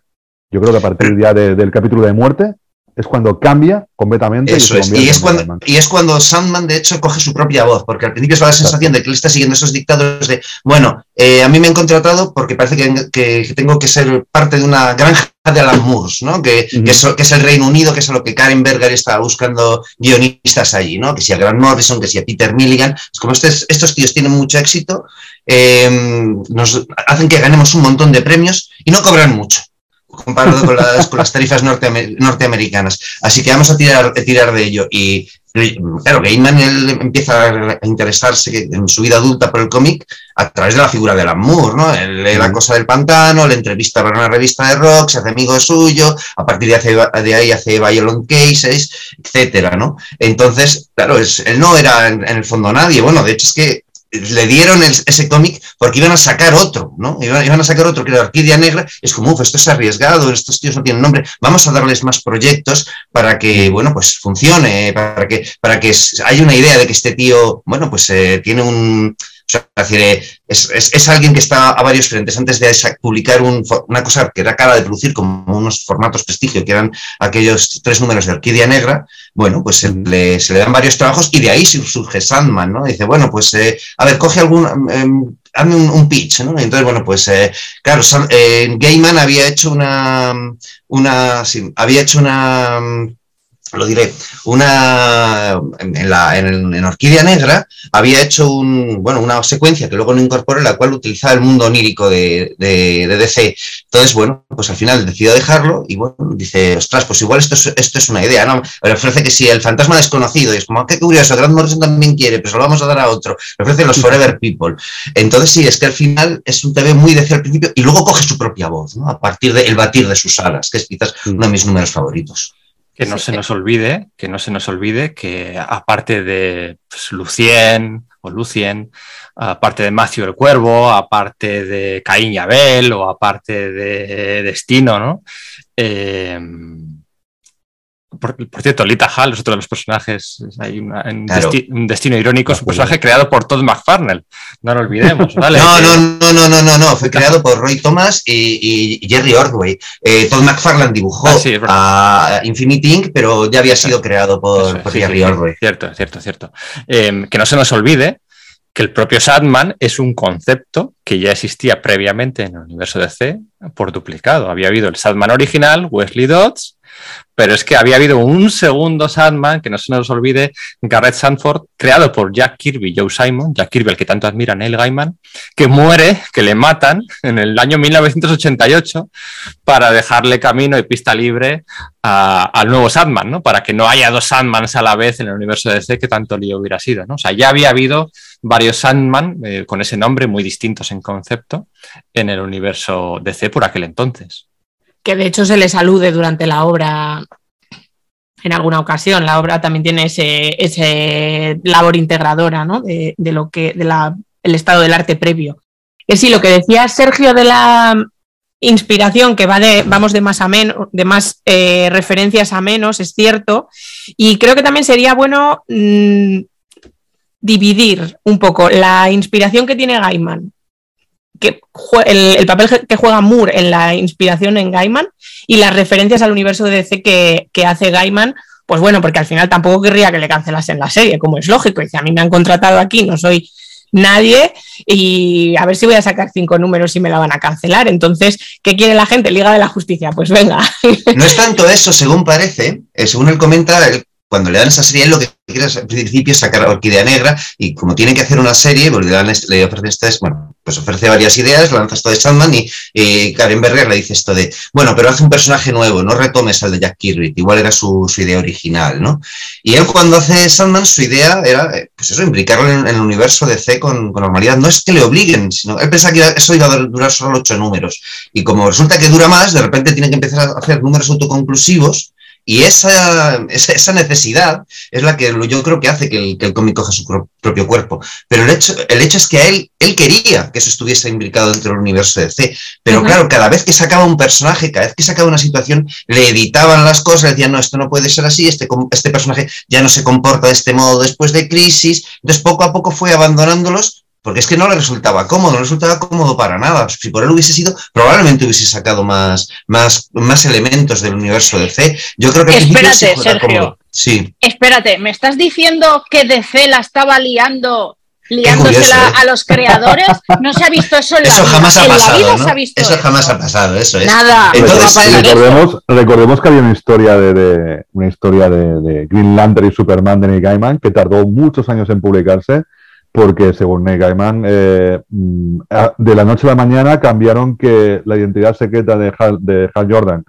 Yo creo que a partir ya de- del capítulo de muerte es cuando cambia completamente. Eso se es. Y es, cuando, y es cuando Sandman, de hecho, coge su propia voz, porque al principio es la sensación de que él está siguiendo esos dictados de, bueno, eh, a mí me han contratado porque parece que, tengo que ser parte de una granja de Alan Moores, ¿no? Que, Ujú. que, es, que es el Reino Unido, que es a lo que Karen Berger está buscando guionistas allí, ¿no? Que si a Grant Morrison, que si a Peter Milligan. Es como estos, estos tíos tienen mucho éxito, eh, nos hacen que ganemos un montón de premios y no cobran mucho comparado con las, con las tarifas norteamer- norteamericanas. Así que vamos a tirar, a tirar de ello. Y claro, Gaiman él empieza a interesarse en su vida adulta por el cómic a través de la figura de Alan Moore, ¿no? Él lee La Mm. cosa del pantano, le entrevista para una revista de rock, se hace amigo suyo, a partir de, hace- de ahí hace Violent Cases, etcétera, ¿no? Entonces, claro, es- él no era en, en el fondo nadie. Bueno, de hecho es que le dieron ese cómic porque iban a sacar otro, ¿no? Iban, iban a sacar otro que era Orquídea Negra. Es como, uff, esto es arriesgado, estos tíos no tienen nombre. Vamos a darles más proyectos para que, bueno, pues funcione, para que, para que haya una idea de que este tío, bueno, pues eh, tiene un. O sea, es, decir, eh, es, es- es alguien que está a varios frentes. Antes de publicar un una cosa que era cara de producir, como unos formatos prestigio, que eran aquellos tres números de Orquídea Negra, bueno, pues se, le, se le dan varios trabajos y de ahí sur- surge Sandman, ¿no? Dice, bueno, pues, eh, a ver, coge algún, em, hazme un, un pitch, ¿no? Entonces, bueno, pues, eh, claro, Sam- eh, Gaiman había hecho una, una, sí, había hecho una, lo diré, una, en, la, en, Orquídea Negra, había hecho un, bueno, una secuencia que luego no incorporó, la cual utilizaba el mundo onírico de, de, de DC. Entonces, bueno, pues al final decidió dejarlo y bueno, dice, ostras, pues igual esto es, esto es una idea, ¿no? Le ofrece que si el fantasma desconocido, y es como, "Ah, qué curioso, Grant Morrison también quiere, pues se lo vamos a dar a otro. Le ofrece los Forever People. Entonces, sí, es que al final es un TV muy DC al principio y luego coge su propia voz, ¿no? A partir del batir de sus alas, que es quizás uno de mis números favoritos. Que no Sí, se sí. nos olvide, que no se nos olvide que aparte de pues, Lucien o Lucien, aparte de Matthew el Cuervo, aparte de Caín y Abel o aparte de Destino, ¿no? Eh, por, por cierto, Lita Hall es otro de los personajes, hay una- un, Claro. desti- un destino irónico, es un personaje creado por Todd McFarlane, no lo olvidemos, ¿vale? No, Que- no, no, no, no, no, no, fue creado por Roy Thomas y, y Jerry Ordway. Eh, Todd McFarlane dibujó Ah, sí, a Infinity Inc., pero ya había sido creado por, Eso es, por sí, Jerry sí, sí, Ordway. Cierto, cierto, cierto. Eh, que no se nos olvide que el propio Sandman es un concepto que ya existía previamente en el universo DC por duplicado. Había habido el Sandman original, Wesley Dodds, Pero es que había habido un segundo Sandman, que no se nos olvide, Garrett Sanford, creado por Jack Kirby y Joe Simon, Jack Kirby, el que tanto admira Neil Gaiman, que muere, que le matan en el año 1988 para dejarle camino y pista libre al nuevo Sandman, ¿no? Para que no haya dos Sandmans a la vez en el universo de DC que tanto lío hubiera sido. O sea, ya había habido varios Sandman eh, con ese nombre muy distintos en concepto en el universo DC por aquel entonces que de hecho se les alude durante la obra en alguna ocasión. La obra también tiene ese, labor integradora ¿no? de, lo que de el estado del arte previo. Que sí, lo que decía Sergio de la inspiración que va de, vamos de más a menos, de más eh, referencias a menos, es cierto. Y creo que también sería bueno mm, dividir un poco la inspiración que tiene Gaiman que el, papel que juega Moore en la inspiración en Gaiman y las referencias al universo DC que, hace Gaiman, pues bueno, porque al final tampoco querría que le cancelasen la serie, como es lógico. Dice, a mí me han contratado aquí, no soy nadie y a ver si voy a sacar cinco números y me la van a cancelar. Entonces, ¿qué quiere la gente? Liga de la Justicia, pues venga. No es tanto eso, según parece, eh, según él comenta, cuando le dan esa serie, él lo que quiere al principio es sacar Orquídea Negra y como tiene que hacer una serie, pues le, dan, le ofrecen bueno, pues ofrece varias ideas, lanza esto de Sandman y, Karen Berger le dice esto de, bueno, pero hace un personaje nuevo, no retomes al de Jack Kirby, igual era su, idea original, ¿no? Y él cuando hace Sandman, su idea era, eh, pues eso, implicarlo en, el universo de C con, normalidad. No es que le obliguen, sino él pensaba que eso iba a durar solo ocho números. Y como resulta que dura más, de repente tiene que empezar a hacer números autoconclusivos y esa, esa, necesidad es la que yo creo que hace que el, que el cómic coja su propio cuerpo. Pero el hecho, el hecho es que a él, él quería que eso estuviese imbricado dentro del universo de C. Pero claro, cada vez que sacaba un personaje, cada vez que sacaba una situación, le editaban las cosas, le decían, no, esto no puede ser así, este, este personaje ya no se comporta de este modo después de Crisis. Entonces, poco a poco fue abandonándolos porque es que no le resultaba cómodo, no le resultaba cómodo para nada. Si por él hubiese sido, probablemente hubiese sacado más, más, más elementos del universo de C. Yo creo que Espérate, Sergio. Sí. Espérate, ¿me estás diciendo que DC la estaba liando liándosela ¿eh? a los creadores. No se ha visto eso en la eso Jamás ha pasado, ¿no? eso, jamás ha pasado, eso es. Nada. Entonces, recordemos, recordemos que había una historia de, una historia de, de, Green Lantern y Superman de Nick Gaiman que tardó muchos años en publicarse porque según Gaiman, eh, mm, de la noche a la mañana cambiaron que la identidad secreta de Hal, de Hal Jordan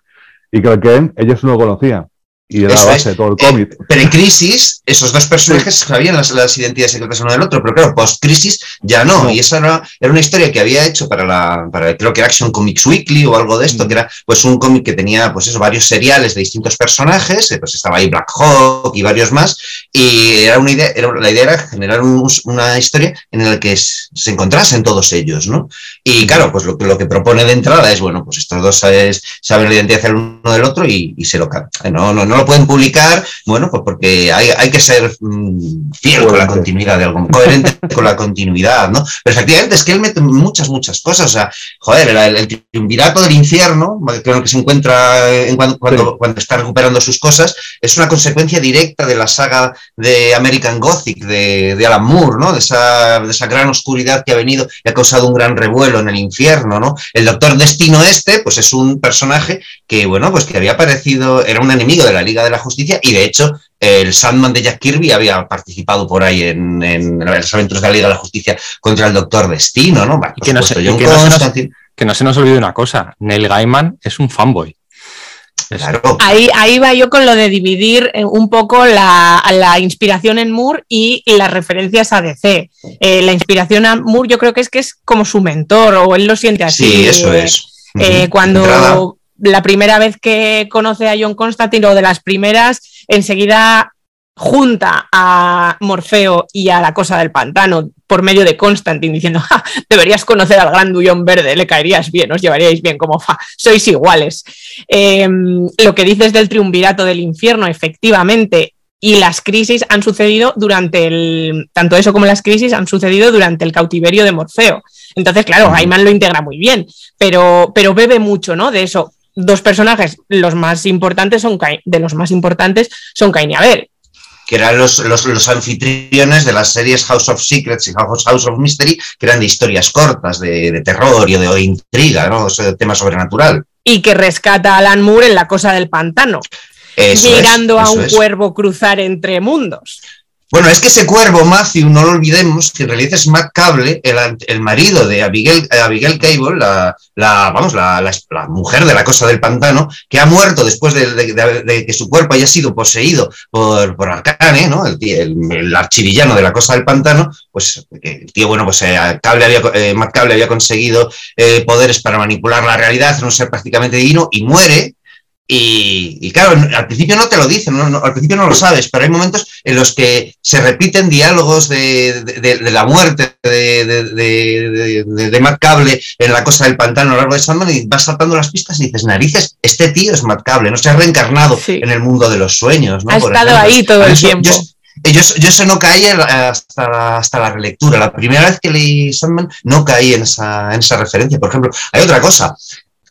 y que ellos no lo conocían. Y era la base de todo el eh, cómic. pero en Crisis, esos dos personajes sabían las, identidades secretas uno del otro, pero claro, post-Crisis ya no. Y esa era, una historia que había hecho para la, para creo que era Action Comics Weekly o algo de esto, mm. que era pues un cómic que tenía pues eso, varios seriales de distintos personajes, eh, pues estaba ahí Black Hawk y varios más, y era una idea, era, la idea era generar una historia en la que se encontrasen todos ellos, ¿no? Y claro, pues lo, lo que propone de entrada es, bueno, pues estos dos saben la identidad del uno del otro y, se lo no, no, no lo pueden publicar, bueno, pues porque hay, hay que ser mm, fiel con la continuidad de algo, coherente con la continuidad, ¿no? Pero efectivamente es que él mete muchas, muchas cosas, o sea, joder, el, el triunvirato del infierno, que, que se encuentra en cuando, cuando, cuando, está recuperando sus cosas, es una consecuencia directa de la saga de American Gothic, de, de Alan Moore, ¿no? De esa, de esa gran oscuridad que ha venido y ha causado un gran revuelo en el infierno, ¿no? El Doctor Destino este, pues es un personaje que, bueno, pues que había aparecido, era un enemigo de la Liga de la Justicia y de hecho el Sandman de Jack Kirby había participado por ahí en, en los aventuras de la Liga de la Justicia contra el Doctor Destino, ¿no? que, no se, que, no se nos, olvide una cosa, Neil Gaiman es un fanboy. Claro. Ahí, ahí va yo con lo de dividir eh, un poco la, inspiración en Moore y, las referencias a DC. Eh, la inspiración a Moore yo creo que es que es como su mentor o él lo siente así. Sí, eso es. Eh, cuando la primera vez que conoce a John Constantine o de las primeras, enseguida junta a Morfeo y a la cosa del pantano por medio de Constantine diciendo, deberías conocer al gran Dullón Verde, le caerías bien, os llevaríais bien, como fa, sois iguales. Em, lo que dices del triunvirato del infierno, efectivamente, y las crisis han sucedido durante el, tanto eso como las crisis han sucedido durante el cautiverio de Morfeo. Entonces, claro, Gaiman lo integra muy bien, pero, pero bebe mucho, ¿no? De eso, dos personajes, los más importantes son de los más importantes son Cain y Abel. Que eran los, los, anfitriones de las series House of Secrets y House of Mystery, que eran de historias cortas, de, terror y de, intriga, ¿no? O tema sobrenatural. y que rescata a Alan Moore en la cosa del pantano, Eso es, mirando a un es. cuervo cruzar entre mundos. Bueno, es que ese cuervo, Matthew, no lo olvidemos, que en realidad es Matt Cable, el, el marido de Abigail, eh, Abigail Cable, la, la- vamos, la, mujer de la cosa del pantano, que ha muerto después de, que su cuerpo haya sido poseído por, Arcane, ¿no? El, el, archivillano de la cosa del pantano, pues el tío, bueno, pues eh, Cable había, eh, Matt Cable había conseguido poderes para manipular la realidad, un ser prácticamente divino, y muere, y, y claro, al principio no te lo dicen, no- no, al principio no lo sabes, pero hay momentos en los que se repiten diálogos de, de- de- de la muerte de, Matt Cable en la cosa del pantano a lo largo de Sandman y vas saltando las pistas y dices, narices, este tío es Matt Cable, no se ha reencarnado Sí. en el mundo de los sueños. ¿no? Ha Por estado ejemplo. ahí todo el eso tiempo. Yo, yo, yo eso no caí hasta, la- hasta la relectura. La primera vez que leí Sandman no caí en esa, en esa referencia. Por ejemplo, hay otra cosa.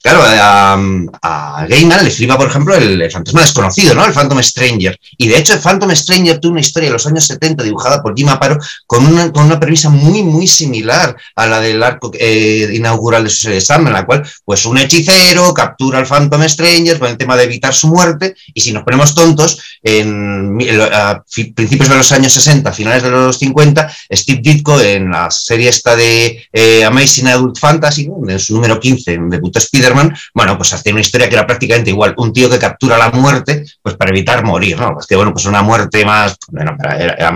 Claro, a, a le flipa, por ejemplo, el, fantasma desconocido, ¿no? El Phantom Stranger. Y de hecho, el Phantom Stranger tuvo una historia de los años 70 dibujada por Jim Aparo con una, con una premisa muy, muy similar a la del arco eh, inaugural de su Sandman, en la cual, pues, un hechicero captura al Phantom Stranger con el tema de evitar su muerte. Y si nos ponemos tontos, en, a principios de los años 60, finales de los 50, Steve Ditko en la serie esta de eh, Amazing Adult Fantasy, en su número 15, debutó Spider-Man, bueno, pues hacía una historia que era prácticamente igual, un tío que captura la muerte, pues para evitar morir, ¿no? Pues que bueno, pues una muerte más, bueno, era, era-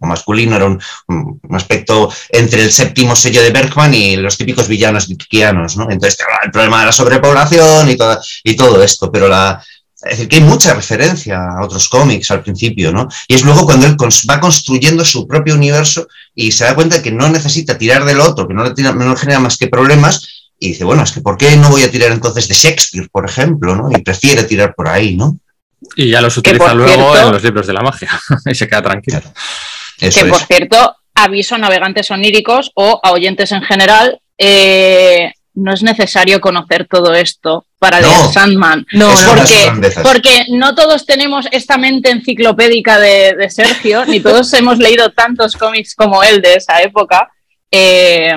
masculino, era un, aspecto entre el séptimo sello de Bergman y los típicos villanos ditkianos, ¿no? Entonces, el problema de la sobrepoblación y, todo esto, pero la, es decir, que hay mucha referencia a otros cómics al principio, ¿no? Y es luego cuando él va construyendo su propio universo y se da cuenta que no necesita tirar del otro, que no le, tira- no le genera más que problemas, y dice, bueno, es que ¿por qué no voy a tirar entonces de Shakespeare, por ejemplo, ¿no? Y prefiere tirar por ahí, ¿no? Y ya los utiliza luego cierto- en los libros de la magia y se queda tranquilo. Claro. Eso que por es. cierto, aviso a navegantes oníricos o a oyentes en general, eh, no es necesario conocer todo esto para No. leer Sandman. No, porque, porque no todos tenemos esta mente enciclopédica de, de Sergio, ni todos hemos leído tantos cómics como él de esa época. Eh,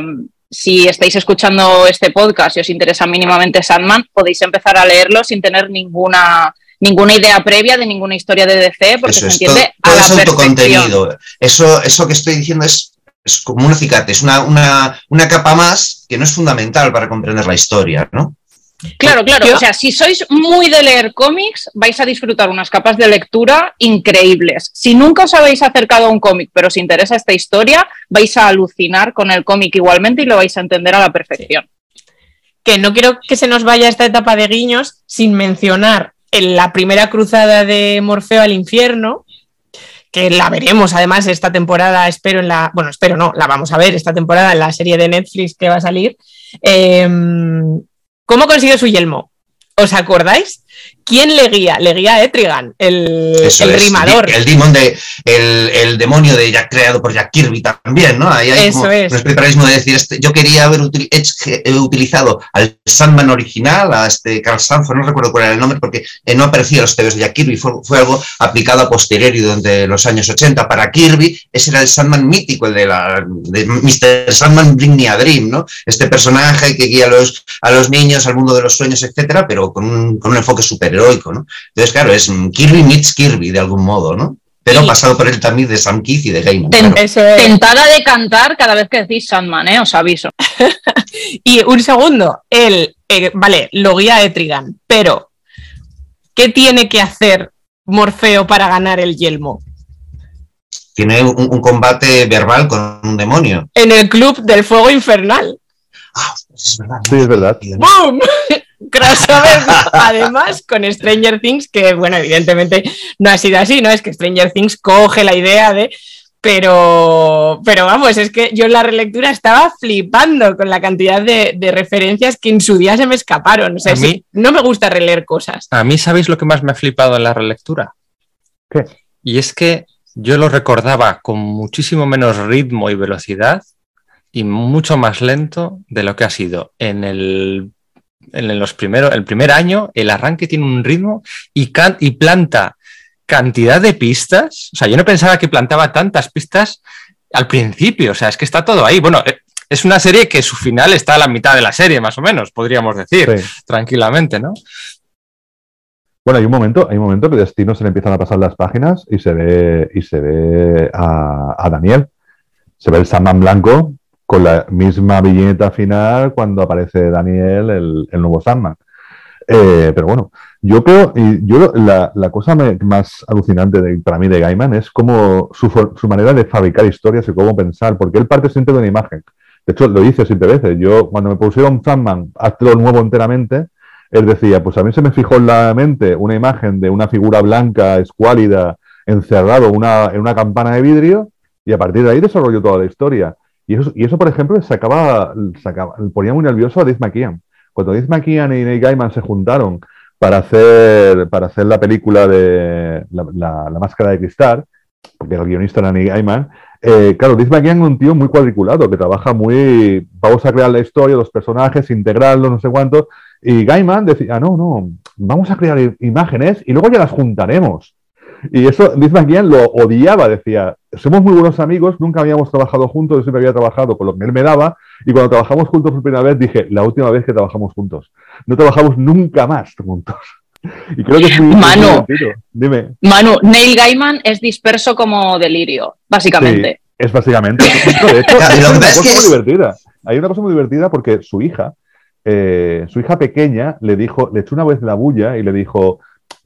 si estáis escuchando este podcast y os interesa mínimamente Sandman, podéis empezar a leerlo sin tener ninguna, ninguna idea previa de ninguna historia de DC, porque Eso se es, entiende todo, todo a la es autocontenido. Eso, eso que estoy diciendo es, es como un acicate, es una, una, una capa más que no es fundamental para comprender la historia, ¿no? Claro, claro. Yo- O sea, si sois muy de leer cómics, vais a disfrutar unas capas de lectura increíbles. Si nunca os habéis acercado a un cómic, pero os interesa esta historia, vais a alucinar con el cómic igualmente y lo vais a entender a la perfección. que no quiero que se nos vaya esta etapa de guiños sin mencionar en la primera cruzada de Morfeo al infierno, que la veremos además esta temporada, espero en la, bueno, espero no, la vamos a ver esta temporada en la serie de Netflix que va a salir. Eh, ¿Cómo consigue su yelmo? ¿Os acordáis? ¿Quién le guía? Le guía a Etrigan, el, Eso el es, rimador. El, demon de, el, el demonio de Jack, creado por Jack Kirby también, ¿no? Ahí hay Eso como es. un de decir, este, yo quería haber util- utilizado al Sandman original, a este Carl Sanford, no recuerdo cuál era el nombre, porque eh, no aparecía en los TVs de Jack Kirby, fue, fue algo aplicado a posteriori durante los años 80 para Kirby, ese era el Sandman mítico, el de, la, de Mr. Sandman Bring Me a Dream, ¿no? Este personaje que guía a los, a los niños al mundo de los sueños, etcétera, pero con un, con un enfoque superheroico, ¿no? Entonces, claro, es Kirby meets Kirby de algún modo, ¿no? Pero Sí. pasado por el tamiz de Sam Keith y de Gaiman. Ten- claro. Es. Tentada de cantar cada vez que decís Sandman, ¿eh? Os aviso. Y un segundo, él, eh, vale, lo guía a Etrigan, pero ¿qué tiene que hacer Morfeo para ganar el yelmo? Tiene un, un combate verbal con un demonio. En el club del fuego infernal. Ah, es verdad. Sí, es verdad. ¡Boom! Crossover, además, con Stranger Things, que, bueno, evidentemente no ha sido así, ¿no? Es que Stranger Things coge la idea de. Pero, pero vamos, es que yo en la relectura estaba flipando con la cantidad de, de referencias que en su día se me escaparon. O sea, A sí, mí- no me gusta releer cosas. A mí, ¿sabéis lo que más me ha flipado en la relectura? ¿Qué? Y es que yo lo recordaba con muchísimo menos ritmo y velocidad y mucho más lento de lo que ha sido en el, en los primeros, el primer año. El arranque tiene un ritmo y, can- y planta cantidad de pistas. O sea, yo no pensaba que plantaba tantas pistas al principio. O sea, es que está todo ahí. Bueno, eh, es una serie que su final está a la mitad de la serie, más o menos, podríamos decir, Sí. tranquilamente, ¿no? Bueno, hay un momento, hay un momento que Destino se le empiezan a pasar las páginas y se ve, y se ve a, a Daniel. Se ve el Sandman blanco con la misma viñeta final cuando aparece Daniel, el, nuevo Sandman. Eh, pero bueno, yo creo, y yo la, cosa más alucinante de- para mí de Gaiman es como su, su manera de fabricar historias y cómo pensar, porque él parte siempre de una imagen. De hecho, lo dice siempre veces. Yo, cuando me pusieron Sandman, hazlo nuevo enteramente, él decía, pues a mí se me fijó en la mente una imagen de una figura blanca, escuálida, encerrado una- en una campana de vidrio, y a partir de ahí desarrolló toda la historia. Y eso, por ejemplo, sacaba, sacaba, ponía muy nervioso a Dave McKean. Cuando Dave McKean y Neil Gaiman se juntaron para hacer, para hacer la película de La, Máscara de Cristal, porque el guionista era Neil Gaiman, eh, claro, Dave McKean es un tío muy cuadriculado, que trabaja muy, vamos a crear la historia, los personajes, integrarlos, no sé cuánto, y Gaiman decía, "Ah, no, no, vamos a crear imágenes y luego ya las juntaremos. Y eso, Liz McKean lo odiaba, decía, somos muy buenos amigos, nunca habíamos trabajado juntos, yo siempre había trabajado con lo que él me daba, y cuando trabajamos juntos por primera vez dije, la última vez que trabajamos juntos. No trabajamos nunca más juntos. Y creo que es muy, divertido. Dime. Manu, Neil Gaiman es disperso como delirio, básicamente. Es básicamente. De hecho, hay una cosa muy divertida. Hay una cosa muy divertida porque su hija, eh, su hija pequeña, le dijo, le echó una vez la bulla y le dijo: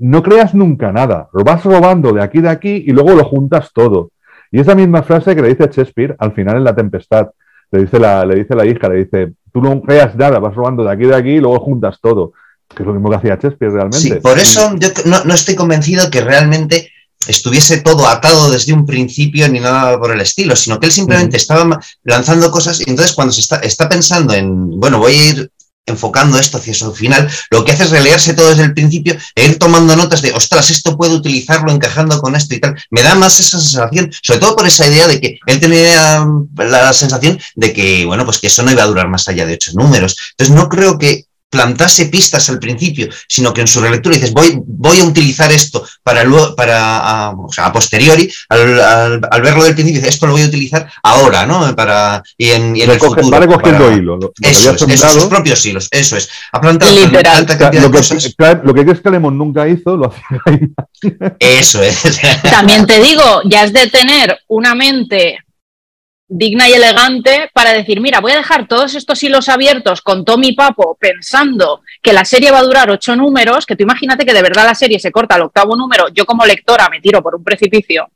No creas nunca nada, lo vas robando de aquí de aquí y luego lo juntas todo. Y esa misma frase que le dice Shakespeare al final en La Tempestad. Le dice la, le dice la hija, le dice: Tú no creas nada, vas robando de aquí de aquí y luego juntas todo. Que es lo mismo que hacía Shakespeare realmente. Sí, por eso yo no, no estoy convencido que realmente estuviese todo atado desde un principio ni nada por el estilo, sino que él simplemente estaba lanzando cosas y entonces cuando se está, está pensando en, bueno, voy a ir enfocando esto hacia su final, lo que hace es relearse todo desde el principio e ir tomando notas de, ostras, esto puedo utilizarlo encajando con esto y tal. Me da más esa sensación, sobre todo por esa idea de que él tenía la sensación de que, bueno, pues que eso no iba a durar más allá de ocho números. Entonces no creo que plantase pistas al principio, sino que en su relectura dices, voy, voy a utilizar esto para luego, para, a, o sea, a posteriori, al, al, al verlo del principio, dices, esto lo voy a utilizar ahora, ¿no? Para, y en, y en el futuro. va recogiendo para- hilo. Lo, lo que Eso es, eso, sus propios hilos, eso es. Ha plantado Literal. tanta cantidad lo, de que, cosas. claro, lo que Chris Claremont nunca hizo, lo hacía. Eso es. También te digo, ya es de tener una mente digna y elegante para decir, mira, voy a dejar todos estos hilos abiertos con Tommy Papo pensando que la serie va a durar ocho números, que tú imagínate que de verdad la serie se corta al octavo número, yo como lectora me tiro por un precipicio,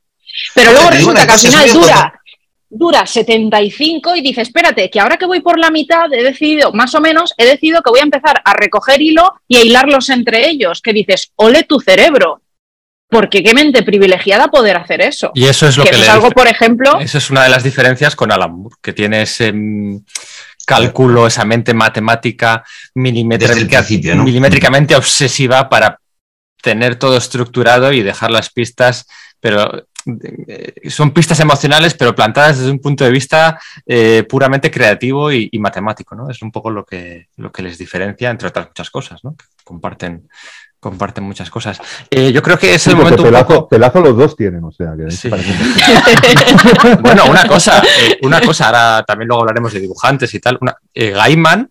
pero luego resulta que al final dura, dura 75 y dices, espérate, que ahora que voy por la mitad he decidido, más o menos, he decidido que voy a empezar a recoger hilo y a hilarlos entre ellos, que dices, ole tu cerebro. Porque qué mente privilegiada poder hacer eso. Y eso es lo que que, eso le es algo, por ejemplo, Eso es una de las diferencias con Alan Moore, que tiene ese mm, cálculo, esa mente matemática milimétricamente obsesiva para tener todo estructurado y dejar las pistas, pero eh, son pistas emocionales, pero plantadas desde un punto de vista eh, puramente creativo y, y matemático, ¿no? Es un poco lo que, lo que les diferencia, entre otras muchas cosas, ¿no? Que comparten, comparten muchas cosas. Eh, yo creo que es el momento un pelazo, poco... pelazo los dos tienen, o sea, que Sí. Bueno, una cosa, eh, una cosa, ahora también luego hablaremos de dibujantes y tal. Una, eh, Gaiman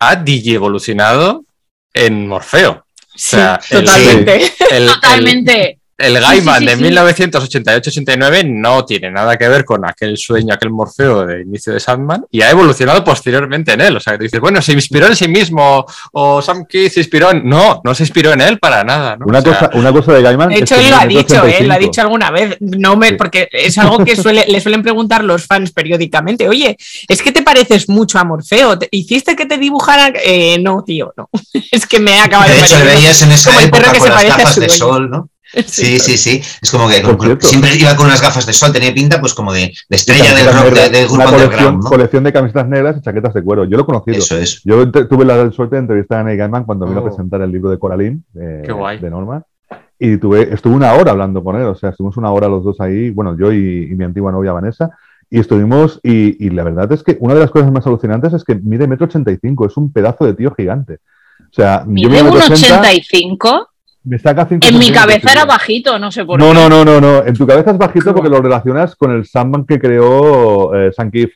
ha digievolucionado en Morfeo. O sea, sí, el- totalmente. el, el- totalmente. El Gaiman Sí, sí, sí, de sí. 1988-89 no tiene nada que ver con aquel sueño, aquel Morfeo de inicio de Sandman y ha evolucionado posteriormente en él. O sea, que dices, bueno, se inspiró en sí mismo o Sam Keith se inspiró en... No, no se inspiró en él para nada. ¿no? Una, O sea, cosa, una cosa de Gaiman. De es hecho, que él lo ha dicho, ¿eh? lo ha 85. dicho alguna vez. No me, Sí. porque es algo que suele, le suelen preguntar los fans periódicamente. Oye, ¿es que te pareces mucho a Morfeo? ¿Te- ¿Hiciste que te dibujara? Eh, no, tío, no. Es que me acaba de De hecho, le veías en esa Como el perro época que con se las parece a gafas su de sol, ¿no? Sí, sí, sí. Es como que con- siempre iba con unas gafas de sol, tenía pinta pues como de, de estrella del rock, de, del grupo colección, underground, ¿no? colección de camisetas negras y chaquetas de cuero. Yo lo he conocido. Eso es. Yo tuve la suerte de entrevistar a Neil Gaiman cuando vino a Oh. presentar el libro de Coraline, de, Qué guay. de Norma. Y tuve, estuve una hora hablando con él, o sea, estuvimos una hora los dos ahí, bueno, yo y, y mi antigua novia Vanessa, y estuvimos, y, y la verdad es que una de las cosas más alucinantes es que mide metro ochenta y cinco, es un pedazo de tío gigante. O sea, yo Mide mido un metro ochenta, 85. Me saca cinco En mi cabeza era bajito, no sé por No, qué. no, no, no, no. En tu cabeza es bajito porque lo relacionas con el Sandman que creó eh, Sam Keith.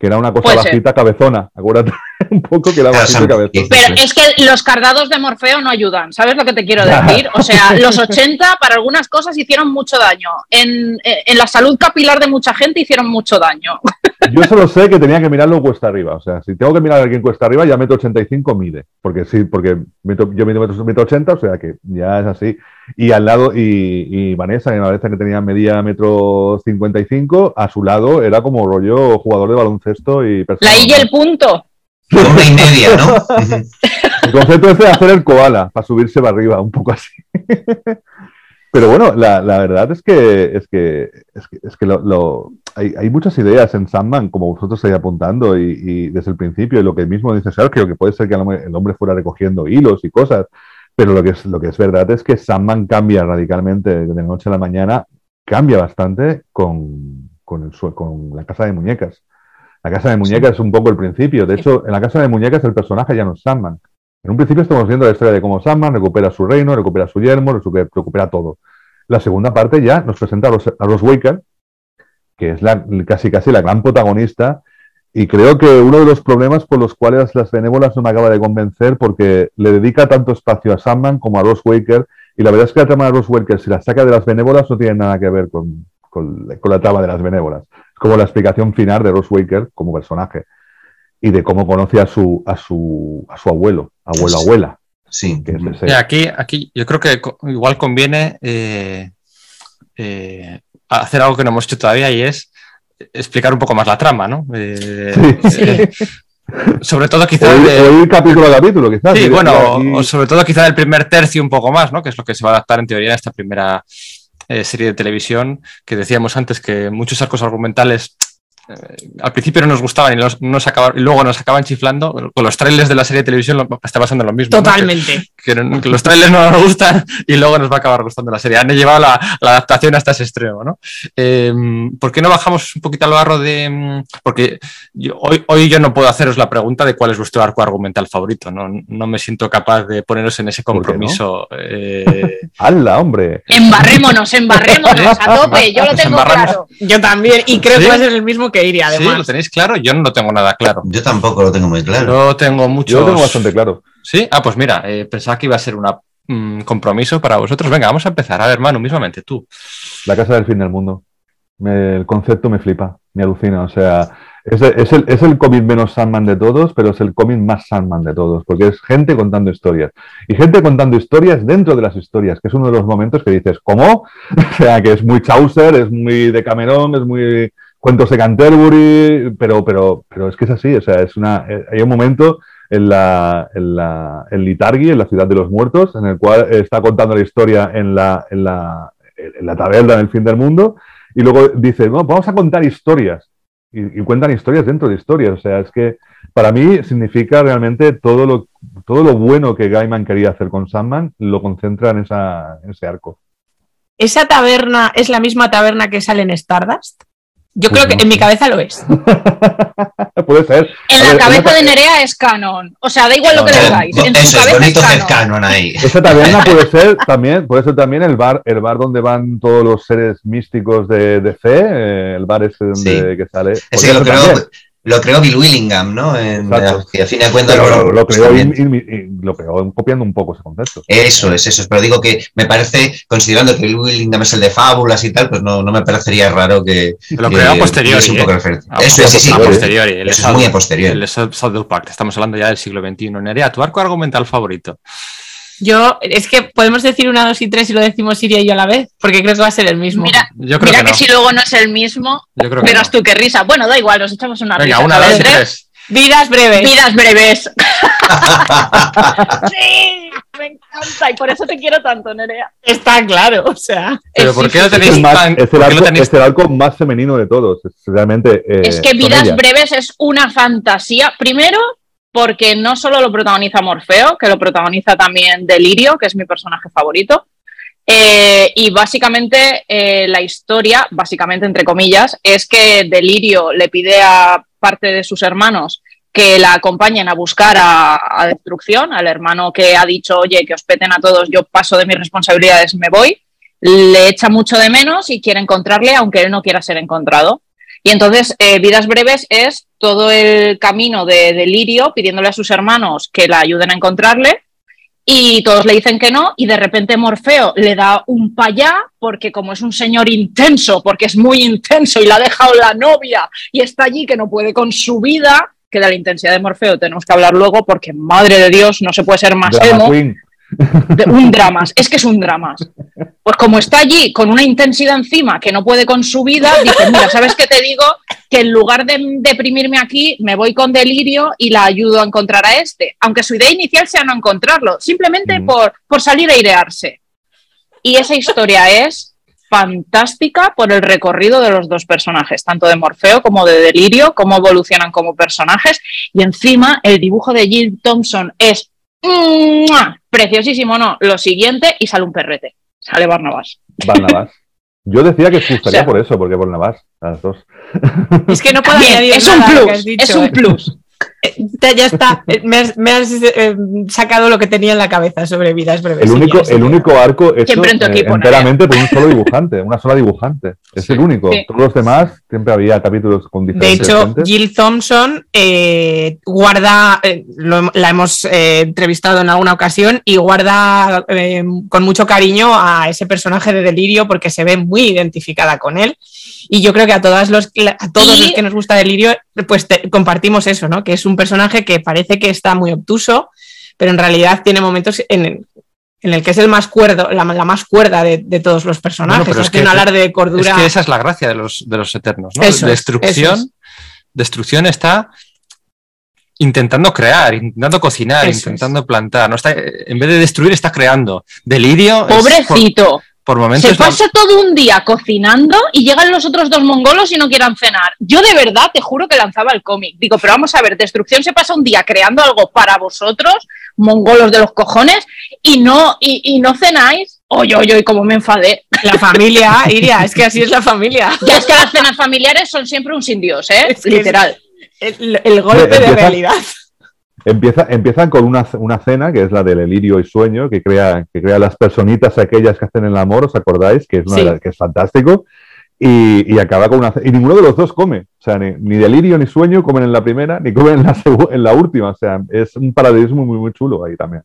Que era una cosa ser. bajita, cabezona. Acuérdate un poco que era bajita, cabezona. Pero es que los cardados de Morfeo no ayudan, ¿sabes lo que te quiero decir? O sea, los 80 para algunas cosas hicieron mucho daño. En, en la salud capilar de mucha gente hicieron mucho daño. Yo solo sé que tenía que mirarlo cuesta arriba. O sea, si tengo que mirar a alguien cuesta arriba, ya metro 85 mide. Porque sí, porque meto- yo mido metro, metro 80, o sea que ya es así. Y al lado, y, y Vanessa, que Vanessa que tenía medía metro 55, a su lado era como rollo jugador de baloncesto y La persona. I y el punto. Hombre y media, ¿no? El concepto de hacer el koala, para subirse para arriba, un poco así. Pero bueno, la, la verdad es que, es que, es que, es que lo, lo- hay, hay muchas ideas en Sandman, como vosotros estáis apuntando, y, y desde el principio, y lo que mismo dice Sergio, que puede ser que el hombre, el hombre fuera recogiendo hilos y cosas, pero lo que, es, lo que es verdad es que Sandman cambia radicalmente de la noche a la mañana, cambia bastante con, con, el, con la casa de muñecas. La casa de muñecas es un poco el principio. De hecho, en la casa de muñecas el personaje ya no es Sandman. En un principio estamos viendo la historia de cómo Sandman recupera su reino, recupera su yermo, recupera, recupera todo. La segunda parte ya nos presenta a Ros- a Rose Waker, que es la, casi casi la gran protagonista, y creo que uno de los problemas por los cuales las benévolas no me acaba de convencer, porque le dedica tanto espacio a Sandman como a Rose Waker, y la verdad es que la trama de Rose Waker, si la saca de las benévolas, no tiene nada que ver con, con, con la trama de las benévolas. Es como la explicación final de Rose Waker como personaje y de cómo conoce a su, a su, a su abuelo, abuelo, abuela. Sí. Que es ese- Y aquí, aquí yo creo que igual conviene eh, eh, hacer algo que no hemos hecho todavía y es explicar un poco más la trama, ¿no? Eh, Sí. eh, sobre todo quizás Oír, de- capítulo a capítulo, quizás. Sí, bueno, aquí- o sobre todo quizá del primer tercio un poco más, ¿no? Que es lo que se va a adaptar en teoría en esta primera eh, serie de televisión, que decíamos antes que muchos arcos argumentales eh, al principio no nos gustaban y, los- nos acababan- y luego nos acaban chiflando. Con los trailers de la serie de televisión lo- está pasando lo mismo. ¿no? Que- Totalmente. Que, que los trailers no nos gustan y luego nos va a acabar gustando la serie. Han llevado la, la adaptación hasta ese extremo, ¿no? Eh, ¿Por qué no bajamos un poquito al barro de...? mm, Porque yo- hoy, hoy yo no puedo haceros la pregunta de cuál es vuestro arco argumental favorito. No, no me siento capaz de poneros en ese ¿Por qué no? compromiso. eh, ¡Hala, hombre! Embarrémonos, embarrémonos a tope. Yo lo tengo claro. Yo también, y creo ¿Sí? que va a ser el mismo que Iria, ¿Sí? ¿Lo además. tenéis claro? Yo no lo tengo nada claro. Yo tampoco lo tengo muy claro. Yo tengo muchos... Yo lo tengo bastante claro. ¿Sí? Ah, pues mira, eh, pensaba que iba a ser un compromiso para vosotros. Venga, vamos a empezar. A ver, Manu, mismamente, tú. La casa del fin del mundo. Me- el concepto me flipa, me alucina. O sea, es, es el, es el cómic menos Sandman de todos, pero es el cómic más Sandman de todos, porque es gente contando historias. Y gente contando historias dentro de las historias, que es uno de los momentos que dices, ¿cómo? O sea, que es muy Chaucer, es muy de Cameron, es muy cuentos de Canterbury, pero, pero, pero es que es así. O sea, es una, eh, hay un momento en la, en la en Litargi, en la ciudad de los muertos, en el cual está contando la historia en la, en la, en la taberna del fin del mundo, y luego dice, "No, vamos a contar historias. Y, cuentan historias dentro de historias. O sea, es que para mí significa realmente todo lo, todo lo bueno que Gaiman quería hacer con Sandman, lo concentra en, en ese arco. ¿Esa taberna es la misma taberna que sale en Stardust? Yo Pues creo que no en mi cabeza lo es. Puede ser. En A la ver, cabeza una- de Nerea es canon. O sea, da igual lo que No, le digáis. En su es cabeza bonito es canon. canon ahí. Esa taberna puede ser también, puede ser también el bar, el bar donde van todos los seres místicos de, de fe, eh, el bar ese donde Sí. que sale. Ese que lo también. Lo creó Bill Willingham, ¿no? En, a fin de cuentas lo- lo, lo creó, también. in- in- in- lo creó copiando un poco ese concepto. Eso es, eso es. Pero digo que me parece, considerando que Bill Willingham es el de fábulas y tal, pues no, no me parecería raro que. Lo que creó a posteriori. tuviese un poco eh. A- Eso es, sí, sí. a posteriori. El Eso es muy a posteriori. El South South Park. Estamos hablando ya del siglo XXI. Nerea, tu arco argumental favorito. Yo, es que podemos decir una, dos y tres y lo decimos Iria y yo a la vez, porque creo que va a ser el mismo. Mira, Yo creo mira que que, no. si luego no es el mismo, Yo creo que verás no. tú qué risa. Bueno, da igual, nos echamos una Venga, risa. una, dos y tres. Vidas breves. Vidas breves. sí, me encanta y por eso te quiero tanto, Nerea. Está claro, o sea. Pero es- ¿por qué lo Es tenéis el, más- tan- es el arco, tenéis- es el arco más femenino de todos. Es realmente. eh, es que Vidas breves es una fantasía. Primero, porque no solo lo protagoniza Morfeo, que lo protagoniza también Delirio, que es mi personaje favorito. Eh, y básicamente eh, la historia, básicamente entre comillas, es que Delirio le pide a parte de sus hermanos que la acompañen a buscar a, a Destrucción, al hermano que ha dicho, oye, que os peten a todos, yo paso de mis responsabilidades, me voy. Le echa mucho de menos y quiere encontrarle, aunque él no quiera ser encontrado. Y entonces, eh, Vidas Breves es todo el camino de Delirio pidiéndole a sus hermanos que la ayuden a encontrarle y todos le dicen que no y de repente Morfeo le da un payá porque como es un señor intenso, porque es muy intenso y la ha dejado la novia y está allí que no puede con su vida, que de la intensidad de Morfeo tenemos que hablar luego porque madre de Dios no se puede ser más Drama emo. Queen. De- un dramas, es que es un dramas. Pues como está allí con una intensidad encima que no puede con su vida, dice, mira, ¿sabes qué te digo? Que en lugar de deprimirme aquí, me voy con delirio y la ayudo a encontrar a este. Aunque su idea inicial sea no encontrarlo, simplemente Mm. por, por salir a airearse. Y esa historia es fantástica por el recorrido de los dos personajes, tanto de Morfeo como de Delirio, cómo evolucionan como personajes. Y encima el dibujo de Jill Thompson es ¡mua! Preciosísimo, ¿no? Lo siguiente y sale un perrete, sale Barnabas. Barnabás. Yo decía que os gustaría O sea- por eso, porque Barnabás, las dos. Es que no puedo añadir es un nada a lo que has plus, dicho, es un eh. plus. Eh, Ya, está. Eh, Me has, me has, eh, sacado lo que tenía en la cabeza sobre vidas breves. El único, el único arco hecho Siempre en tu eh, enteramente por un solo dibujante, una sola dibujante. Es el único. Sí. Todos los demás siempre había capítulos con De diferentes hecho, gentes. Jill Thompson eh, guarda, eh, lo- la hemos eh, entrevistado en alguna ocasión y guarda eh, con mucho cariño a ese personaje de Delirio porque se ve muy identificada con él. Y yo creo que a, todas los, a todos Y- los que nos gusta Delirio, pues te- compartimos eso, ¿no? Que es un personaje que parece que está muy obtuso, pero en realidad tiene momentos en el, en el que es el más cuerdo, la, la más cuerda de, de todos los personajes. pero es que- un alarde de Es cordura. que esa es la gracia de los, de los eternos, ¿no? Eso es, destrucción, eso es. destrucción está intentando crear, intentando cocinar, Eso intentando plantar. No está, en vez de destruir, está creando. Delirio. es Pobrecito. por, por momentos. Se pasa todo un día cocinando y llegan los otros dos mongolos y no quieran cenar. Yo de verdad te juro que lanzaba el cómic. Digo, pero vamos a ver, Destrucción se pasa un día creando algo para vosotros, mongolos de los cojones, y no, y, y no cenáis. Oye, oye, oye, cómo me enfadé. La familia, Iria, es que así es la familia. Ya es que las cenas familiares son siempre un sin Dios, ¿eh? Es que Literal. El, el golpe de realidad. Empieza, empiezan con una, una cena que es la del delirio y sueño, que crea, que crea las personitas aquellas que hacen el amor, ¿os acordáis? Que es, una Sí. de las- que es fantástico. Y, y acaba con una Y ninguno de los dos come. O sea, ni, ni delirio ni sueño comen en la primera, ni comen en la, en la última. O sea, es un paralelismo muy, muy chulo ahí también.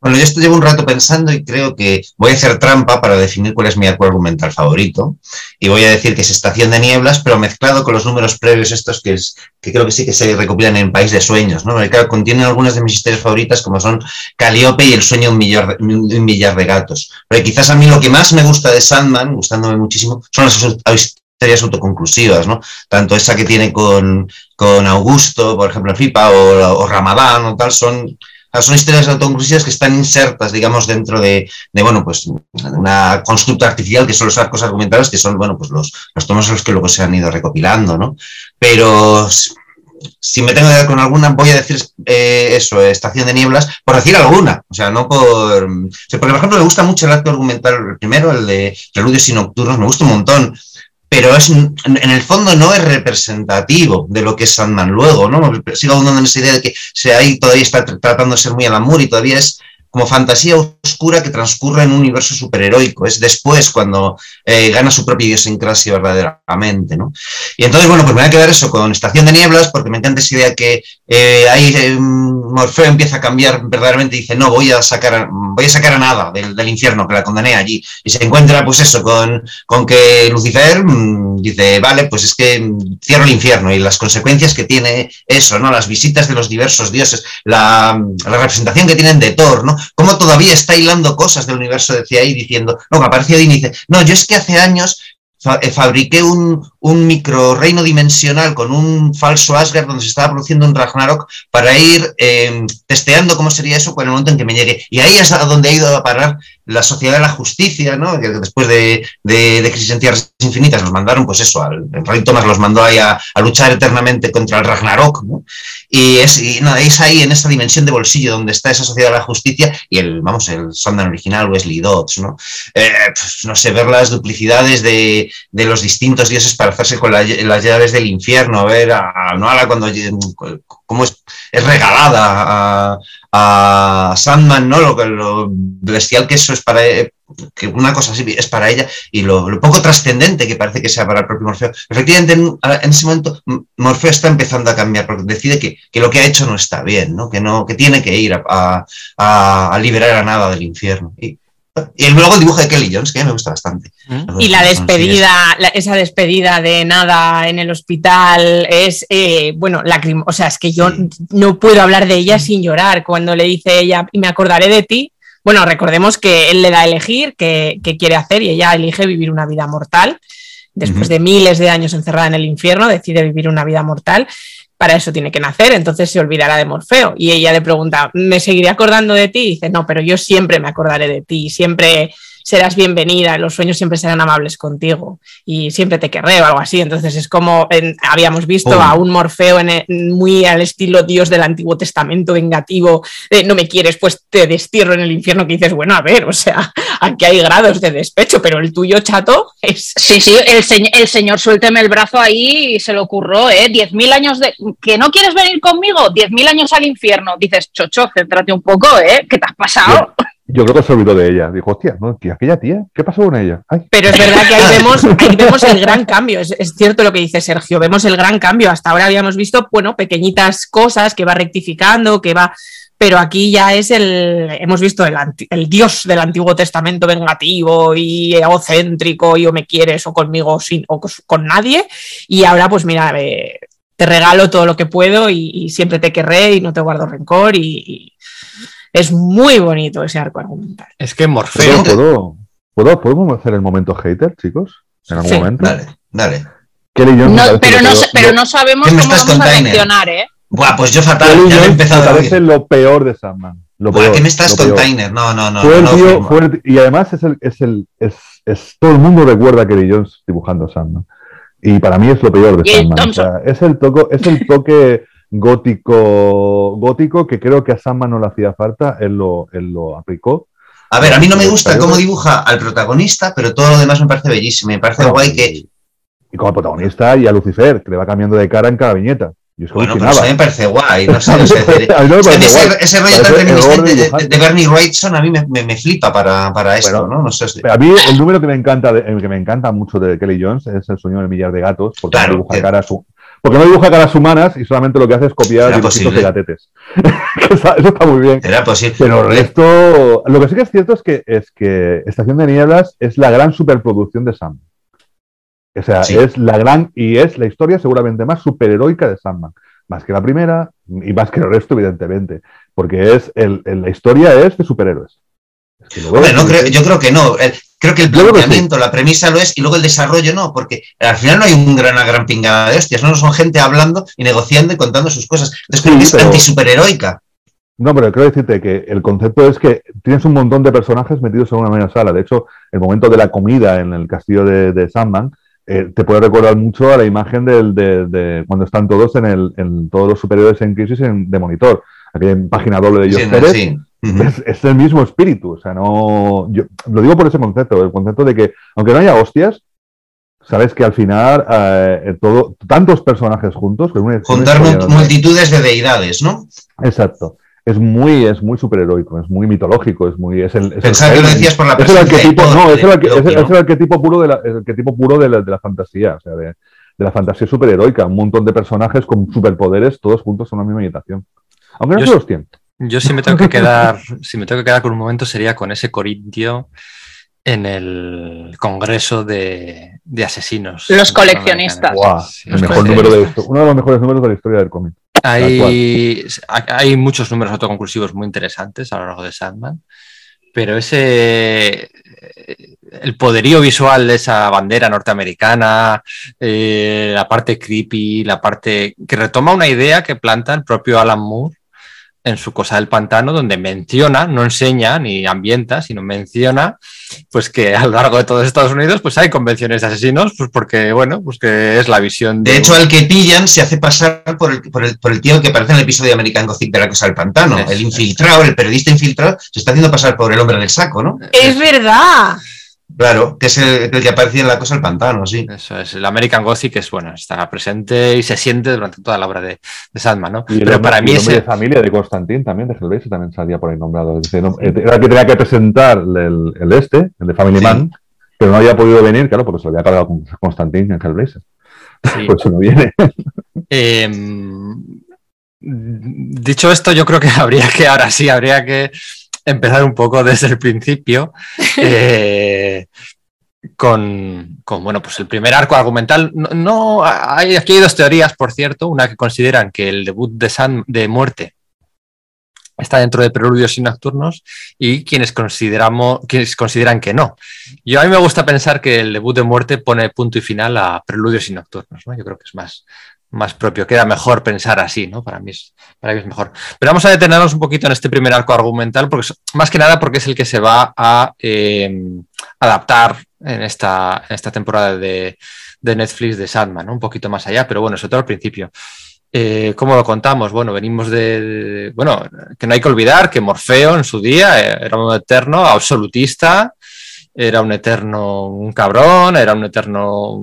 Bueno, yo esto llevo un rato pensando y creo que voy a hacer trampa para definir cuál es mi arco argumental favorito. Y voy a decir que es Estación de Nieblas, pero mezclado con los números previos estos que, es, que creo que sí que se recopilan en País de Sueños, ¿no? Contienen algunas de mis historias favoritas como son Calíope y El sueño de un millar, de un millar de gatos. Pero quizás a mí lo que más me gusta de Sandman, gustándome muchísimo, son las historias autoconclusivas, ¿no? Tanto esa que tiene con, con Augusto, por ejemplo, en FIPA, o, o Ramadán o tal, son son historias autoconclusivas que están insertas, digamos, dentro de, de, bueno, pues una constructa artificial que son los arcos argumentales, que son, bueno, pues los, los tomos los que luego se han ido recopilando, ¿no? Pero si me tengo que dar con alguna, voy a decir eh, eso, Estación de Nieblas, por decir alguna, o sea, no por... Porque, por ejemplo, me gusta mucho el arco argumental, primero, el de Preludios y Nocturnos, me gusta un montón, pero es, en el fondo no es representativo de lo que es Sandman luego, ¿no? Sigo abundando en esa idea de que se ahí todavía está tratando de ser muy al amor y todavía es como fantasía oscura que transcurre en un universo superheroico. Es después cuando eh, gana su propia idiosincrasia verdaderamente, ¿no? Y entonces, bueno, pues me voy a quedar eso con Estación de Nieblas, porque me encanta esa idea que eh, ahí eh, Morfeo empieza a cambiar verdaderamente y dice, no, voy a sacar a, voy a, sacar a nada del, infierno, que la condené allí. Y se encuentra, pues eso, con, con que Lucifer mmm, dice, vale, pues es que cierro el infierno y las consecuencias que tiene eso, ¿no? Las visitas de los diversos dioses, la, la representación que tienen de Thor, ¿no? Cómo todavía está hilando cosas del universo de CI diciendo, no, que aparece Odín y dice, no, yo es que hace años fa fabriqué un, un micro reino dimensional con un falso Asgard donde se estaba produciendo un Ragnarok para ir eh, testeando cómo sería eso en el momento en que me llegue. Y ahí es a donde ha ido a parar la sociedad de la justicia, ¿no? Que después de, de, Crisis en Tierras Infinitas nos mandaron, pues eso, el Rey Thomas los mandó ahí a, luchar eternamente contra el Ragnarok, ¿no? Y es, y, no, es ahí en esa dimensión de bolsillo donde está esa sociedad de la justicia y el, vamos, el Sondan original, Wesley Dodds, ¿no? Eh, pues, no sé, ver las duplicidades de, de los distintos dioses para alzarse con las llaves del infierno, ver a Noala cuando cómo es, regalada a, Sandman, ¿no? Lo, lo bestial que eso es para e, que una cosa así es para ella y lo, poco trascendente que parece que sea para el propio Morfeo. Efectivamente, en, ese momento Morfeo está empezando a cambiar porque decide que, lo que ha hecho no está bien, ¿no? Que, no, que tiene que ir a, a, a liberar a nada del infierno. Y, y luego el dibujo de Kelly Jones, que me gusta bastante. Y la despedida, esa despedida de nada en el hospital es, eh, bueno, lágrima. O sea, es que yo no puedo hablar de ella sin llorar. Cuando le dice ella, y me acordaré de ti. Bueno, recordemos que él le da a elegir qué, quiere hacer y ella elige vivir una vida mortal. Después de miles de años encerrada en el infierno, decide vivir una vida mortal para eso tiene que nacer, entonces se olvidará de Morfeo. Y ella le pregunta, ¿me seguiré acordando de ti? Y dice, no, pero yo siempre me acordaré de ti, siempre serás bienvenida, los sueños siempre serán amables contigo y siempre te querré o algo así. Entonces es como habíamos visto a un Morfeo en muy al estilo Dios del Antiguo Testamento vengativo, no me quieres, pues te destierro en el infierno, que dices, bueno, a ver, o sea, aquí hay grados de despecho, pero el tuyo chato es... Sí, sí, el, el señor suélteme el brazo ahí y se lo ocurrió, ¿eh? Diez mil años de... ¿Que no quieres venir conmigo? Diez mil años al infierno. Dices, chocho, céntrate un poco, ¿eh? ¿Qué te has pasado? Yo creo que se olvidó de ella. Dijo, hostia, ¿no? aquella tía, ¿qué pasó con ella? Pero es verdad que ahí vemos, vemos el gran cambio. Es, cierto lo que dice Sergio, vemos el gran cambio. Hasta ahora habíamos visto, bueno, pequeñitas cosas que va rectificando, que va. Pero aquí ya es el. Hemos visto el, el Dios del Antiguo Testamento vengativo y egocéntrico, y o me quieres o conmigo sin, o con nadie. Y ahora, pues mira, eh, te regalo todo lo que puedo y, siempre te querré y no te guardo rencor y es muy bonito ese arco argumental. Es que Morfeo. ¿Puedo, puedo, podemos hacer el momento hater, chicos? En algún momento. Dale, dale. pero, no, pero no sabemos cómo vamos a reaccionar, ¿eh? Buah, pues yo fatal, ya he empezado me parece lo peor de Sandman. Lo Buah, ¿qué me estás con Tyner? No, no, no. y además es el, es el, es, es, todo el mundo recuerda a Kelly Jones dibujando Sandman. Y para mí es lo peor de Sandman. O sea, es el toque, es el toque gótico, gótico que creo que a Sandman no le hacía falta, él lo, él lo aplicó. A ver, a mí no me gusta cómo dibuja al protagonista, pero todo lo demás me parece bellísimo. Me parece guay que. Y como protagonista y a Lucifer, que le va cambiando de cara en cada viñeta. bueno, pero eso a mí me parece guay. No sé, ese, rollo tan reminiscente de, Bernie Wrightson a mí me, me, flipa para, para esto, ¿no? no sé A mí el número que me encanta, que me encanta mucho de Kelly Jones es el sueño del millar de gatos, porque dibuja cara su, porque no dibuja caras humanas y solamente lo que hace es copiar dibujitos de gatetes. eso está muy bien. Era posible. Pero el resto. Lo que sí que es cierto es que, es que Estación de Nieblas es la gran superproducción de Sam. O sea, es la gran. Y es la historia seguramente más superheroica de Sandman. Más que la primera y más que el resto, evidentemente. Porque es el, la historia es de superhéroes. Yo creo que no. Creo que el planteamiento, la premisa lo es, y luego el desarrollo no, porque al final no hay un gran, una gran pingada de hostias, no son gente hablando y negociando y contando sus cosas. Entonces creo que es antisuperheroica. No, pero quiero decirte que el concepto es que tienes un montón de personajes metidos en una misma sala. De hecho, el momento de la comida en el castillo de, Sandman eh, te puede recordar mucho a la imagen de, cuando están todos en, el, en todos los superiores en crisis de monitor. Aquí en página doble de ellos. Sí, es, el mismo espíritu. O sea, no. Yo, lo digo por ese concepto, el concepto de que, aunque no haya hostias, sabes que al final eh, todo, tantos personajes juntos. Juntar multitudes de deidades, ¿no? Exacto. Es muy, es muy superheroico, es muy mitológico, es muy. Es el, Pensaba que lo decías por la es el arquetipo, no, es el, arquetipo puro de la, el arquetipo puro de la, de la fantasía, o sea, de, de, la fantasía superheroica. Un montón de personajes con superpoderes, todos juntos en una misma meditación. Aunque no se los tiene. Yo si me tengo que quedar, si me tengo que quedar con un momento sería con ese corintio en el Congreso de, Asesinos. Los coleccionistas. mejor número de esto, uno de los mejores números de la historia del cómic. Hay, hay muchos números autoconclusivos muy interesantes a lo largo de Sandman, pero ese el poderío visual de esa bandera norteamericana, eh, la parte creepy, la parte que retoma una idea que planta el propio Alan Moore en su cosa del pantano, donde menciona, no enseña ni ambienta, sino menciona, pues que a lo largo de todo Estados Unidos, pues hay convenciones de asesinos, pues porque, bueno, pues que es la visión de... De hecho, al que pillan se hace pasar por el, por el, por el tío que aparece en el episodio de American Gothic de la cosa del pantano. El infiltrado, el periodista infiltrado, se está haciendo pasar por el hombre del saco, ¿no? Es verdad. Claro, que es el, que aparecía en la cosa del pantano, sí. Eso es, el American Gothic es bueno, está presente y se siente durante toda la obra de, de Sandman, ¿no? Y el Pero para y mí el hombre de familia de Constantín también, de Hellraiser, también salía por ahí nombrado. Es Era el que tenía que presentar el, el este, el de Family Sí. Man, pero no había podido venir, claro, porque se lo había cargado con Constantín en Hellraiser. sí. Por eso no viene. Eh, dicho esto, yo creo que habría que, ahora sí, habría que empezar un poco desde el principio. eh, con, con, bueno, pues el primer arco argumental. No, no- hay, aquí hay dos teorías, por cierto. Una que consideran que el debut de, San, de Muerte está dentro de Preludios y Nocturnos y quienes, consideramos, quienes consideran que no. Yo a mí me gusta pensar que el debut de Muerte pone punto y final a Preludios y Nocturnos. ¿no? Yo creo que es más, más propio. Queda mejor pensar así, ¿no? Para mí, es, para mí es mejor. Pero vamos a detenernos un poquito en este primer arco argumental, porque más que nada porque es el que se va a eh, adaptar en esta, esta temporada de, de Netflix de Sandman, ¿no? Un poquito más allá, pero bueno, sobre todo al principio. Eh, ¿Cómo lo contamos? Bueno, venimos de, de- Bueno, que no hay que olvidar que Morfeo en su día era un eterno absolutista, era un eterno un cabrón, era un eterno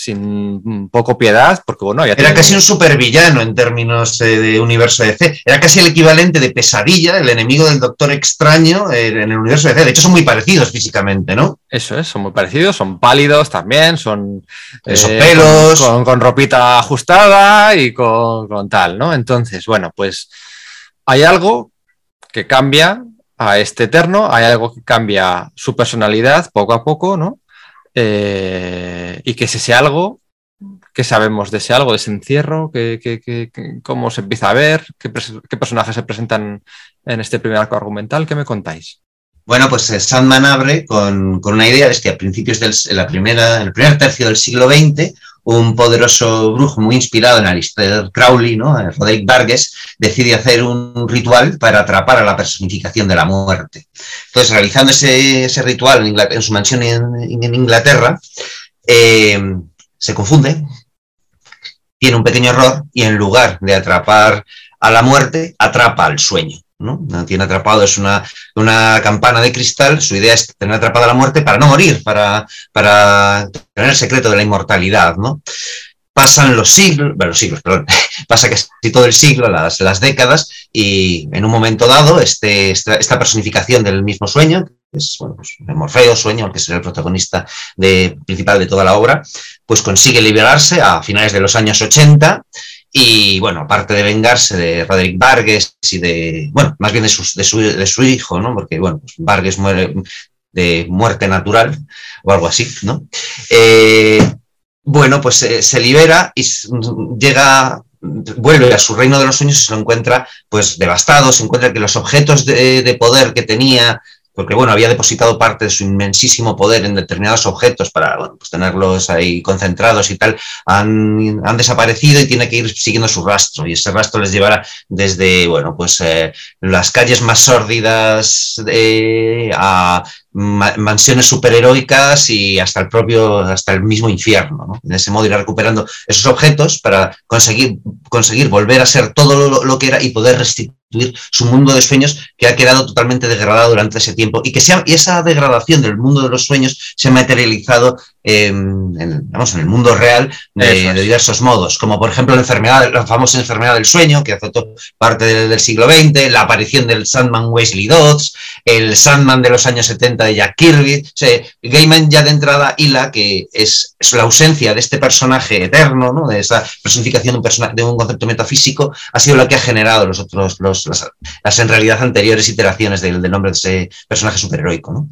sin poco piedad, porque bueno, ya Era casi un supervillano en términos eh, de universo DC. Era casi el equivalente de Pesadilla, el enemigo del Doctor Extraño eh, en el universo DC. De hecho, son muy parecidos físicamente, ¿no? Eso es, son muy parecidos, son pálidos también, son eh, Esos pelos. Con, con- con ropita ajustada y con, con tal, ¿no? Entonces, bueno, pues hay algo que cambia a este eterno, hay algo que cambia su personalidad poco a poco, ¿no? Eh, y que es ese algo, ¿qué sabemos de ese algo, de ese encierro? ¿Qué, qué- qué- qué- cómo se empieza a ver? ¿Qué, qué personajes se presentan en este primer arco argumental? ¿Qué me contáis? Bueno, pues eh, Sandman abre con, con una idea, es que a principios del la primera, el primer tercio del siglo XX, un poderoso brujo muy inspirado en Alistair Crowley, ¿no? Roderick Vargas, decide hacer un ritual para atrapar a la personificación de la muerte. Entonces, realizando ese, ritual en, su mansión en, en Inglaterra, eh, se confunde, tiene un pequeño error y en lugar de atrapar a la muerte, atrapa al sueño. ¿No? Tiene atrapado, es una, una campana de cristal, su idea es tener atrapada la muerte para no morir, para, para tener el secreto de la inmortalidad, ¿no? Pasan los siglos, bueno, los siglos, perdón, pasa casi todo el siglo, las, las décadas, y en un momento dado, este, esta, personificación del mismo sueño, es bueno, pues, Morfeo, sueño, que será el protagonista de, principal de toda la obra, pues consigue liberarse a finales de los años 80 y bueno, aparte de vengarse de Roderick Vargas y de, bueno, más bien de su, de su, de su hijo, ¿no? Porque, bueno, pues Vargas muere de muerte natural o algo así, ¿no? Eh, bueno, pues eh, se libera y llega, vuelve a su reino de los sueños y se lo encuentra pues devastado, se encuentra que los objetos de poder que tenía porque bueno, había depositado parte de su inmensísimo poder en determinados objetos para bueno, pues tenerlos ahí concentrados y tal, han, han, desaparecido y tiene que ir siguiendo su rastro. Y ese rastro les llevará desde, bueno, pues eh, las calles más sórdidas eh, a ma mansiones superheroicas y hasta el propio, hasta el mismo infierno. ¿no? De ese modo irá recuperando esos objetos para conseguir, conseguir volver a ser todo lo, lo que era y poder restituir su mundo de sueños que ha quedado totalmente degradado durante ese tiempo y que sea, y esa degradación del mundo de los sueños se ha materializado eh, en, vamos, en el mundo real de, de, diversos modos, como por ejemplo la enfermedad, la famosa enfermedad del sueño que azotó parte del, del siglo XX, la aparición del Sandman Wesley Dodds, el Sandman de los años 70 de Jack Kirby. O sea, Gaiman ya de entrada hila que es, es, la ausencia de este personaje eterno, ¿no? de esa personificación de un, persona, de un concepto metafísico, ha sido lo que ha generado los otros, los, las, las, en realidad anteriores iteraciones del, del nombre de ese personaje superheroico. ¿no?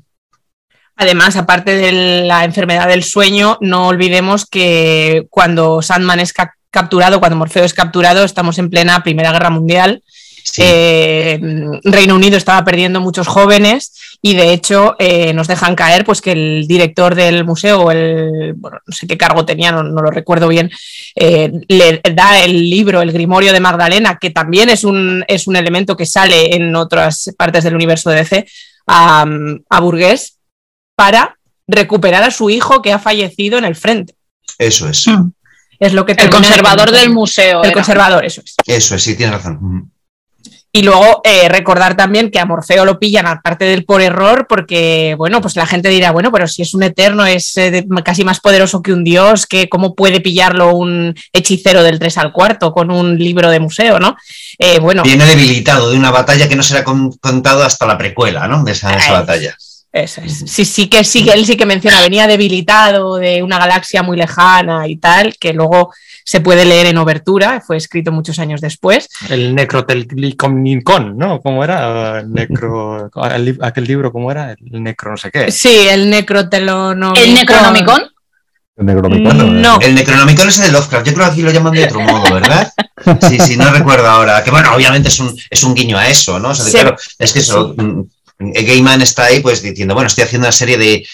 Además, aparte de la enfermedad del sueño, no olvidemos que cuando Sandman es ca capturado, cuando Morfeo es capturado, estamos en plena Primera Guerra Mundial. Sí. Eh, Reino Unido estaba perdiendo muchos jóvenes y de hecho eh, nos dejan caer pues que el director del museo, el, bueno, no sé qué cargo tenía, no, no lo recuerdo bien, eh, le da el libro, el Grimorio de Magdalena, que también es un, es un elemento que sale en otras partes del universo de DC, a, a Burgués, para recuperar a su hijo que ha fallecido en el frente. Eso es. Mm. Es lo que el conservador del museo. El era. conservador, eso es. Eso es, sí, tienes razón. Y luego eh, recordar también que a Morfeo lo pillan aparte del por error, porque, bueno, pues la gente dirá, bueno, pero si es un eterno, es eh, casi más poderoso que un dios, que ¿cómo puede pillarlo un hechicero del 3 al cuarto con un libro de museo, ¿no? Eh, bueno. Viene debilitado de una batalla que no será contado hasta la precuela, ¿no? De esa, batalla. Eso es. Sí, sí que sí, él sí que menciona, venía debilitado de una galaxia muy lejana y tal, que luego se puede leer en Obertura, fue escrito muchos años después. El Necrotelcon, ¿no? ¿Cómo era? El necro, aquel libro, ¿cómo era? El Necro no sé qué. Sí, el Necrotelonomicon. ¿El Necronomicon? El Necronomicon. No. El Necronomicon es el de Lovecraft. Yo creo que aquí lo llaman de otro modo, ¿verdad? Sí, sí, no recuerdo ahora. Que bueno, obviamente es un, es un guiño a eso, ¿no? O sea, claro, es que eso, mm, Gaiman está ahí pues diciendo, bueno, estoy haciendo una serie de,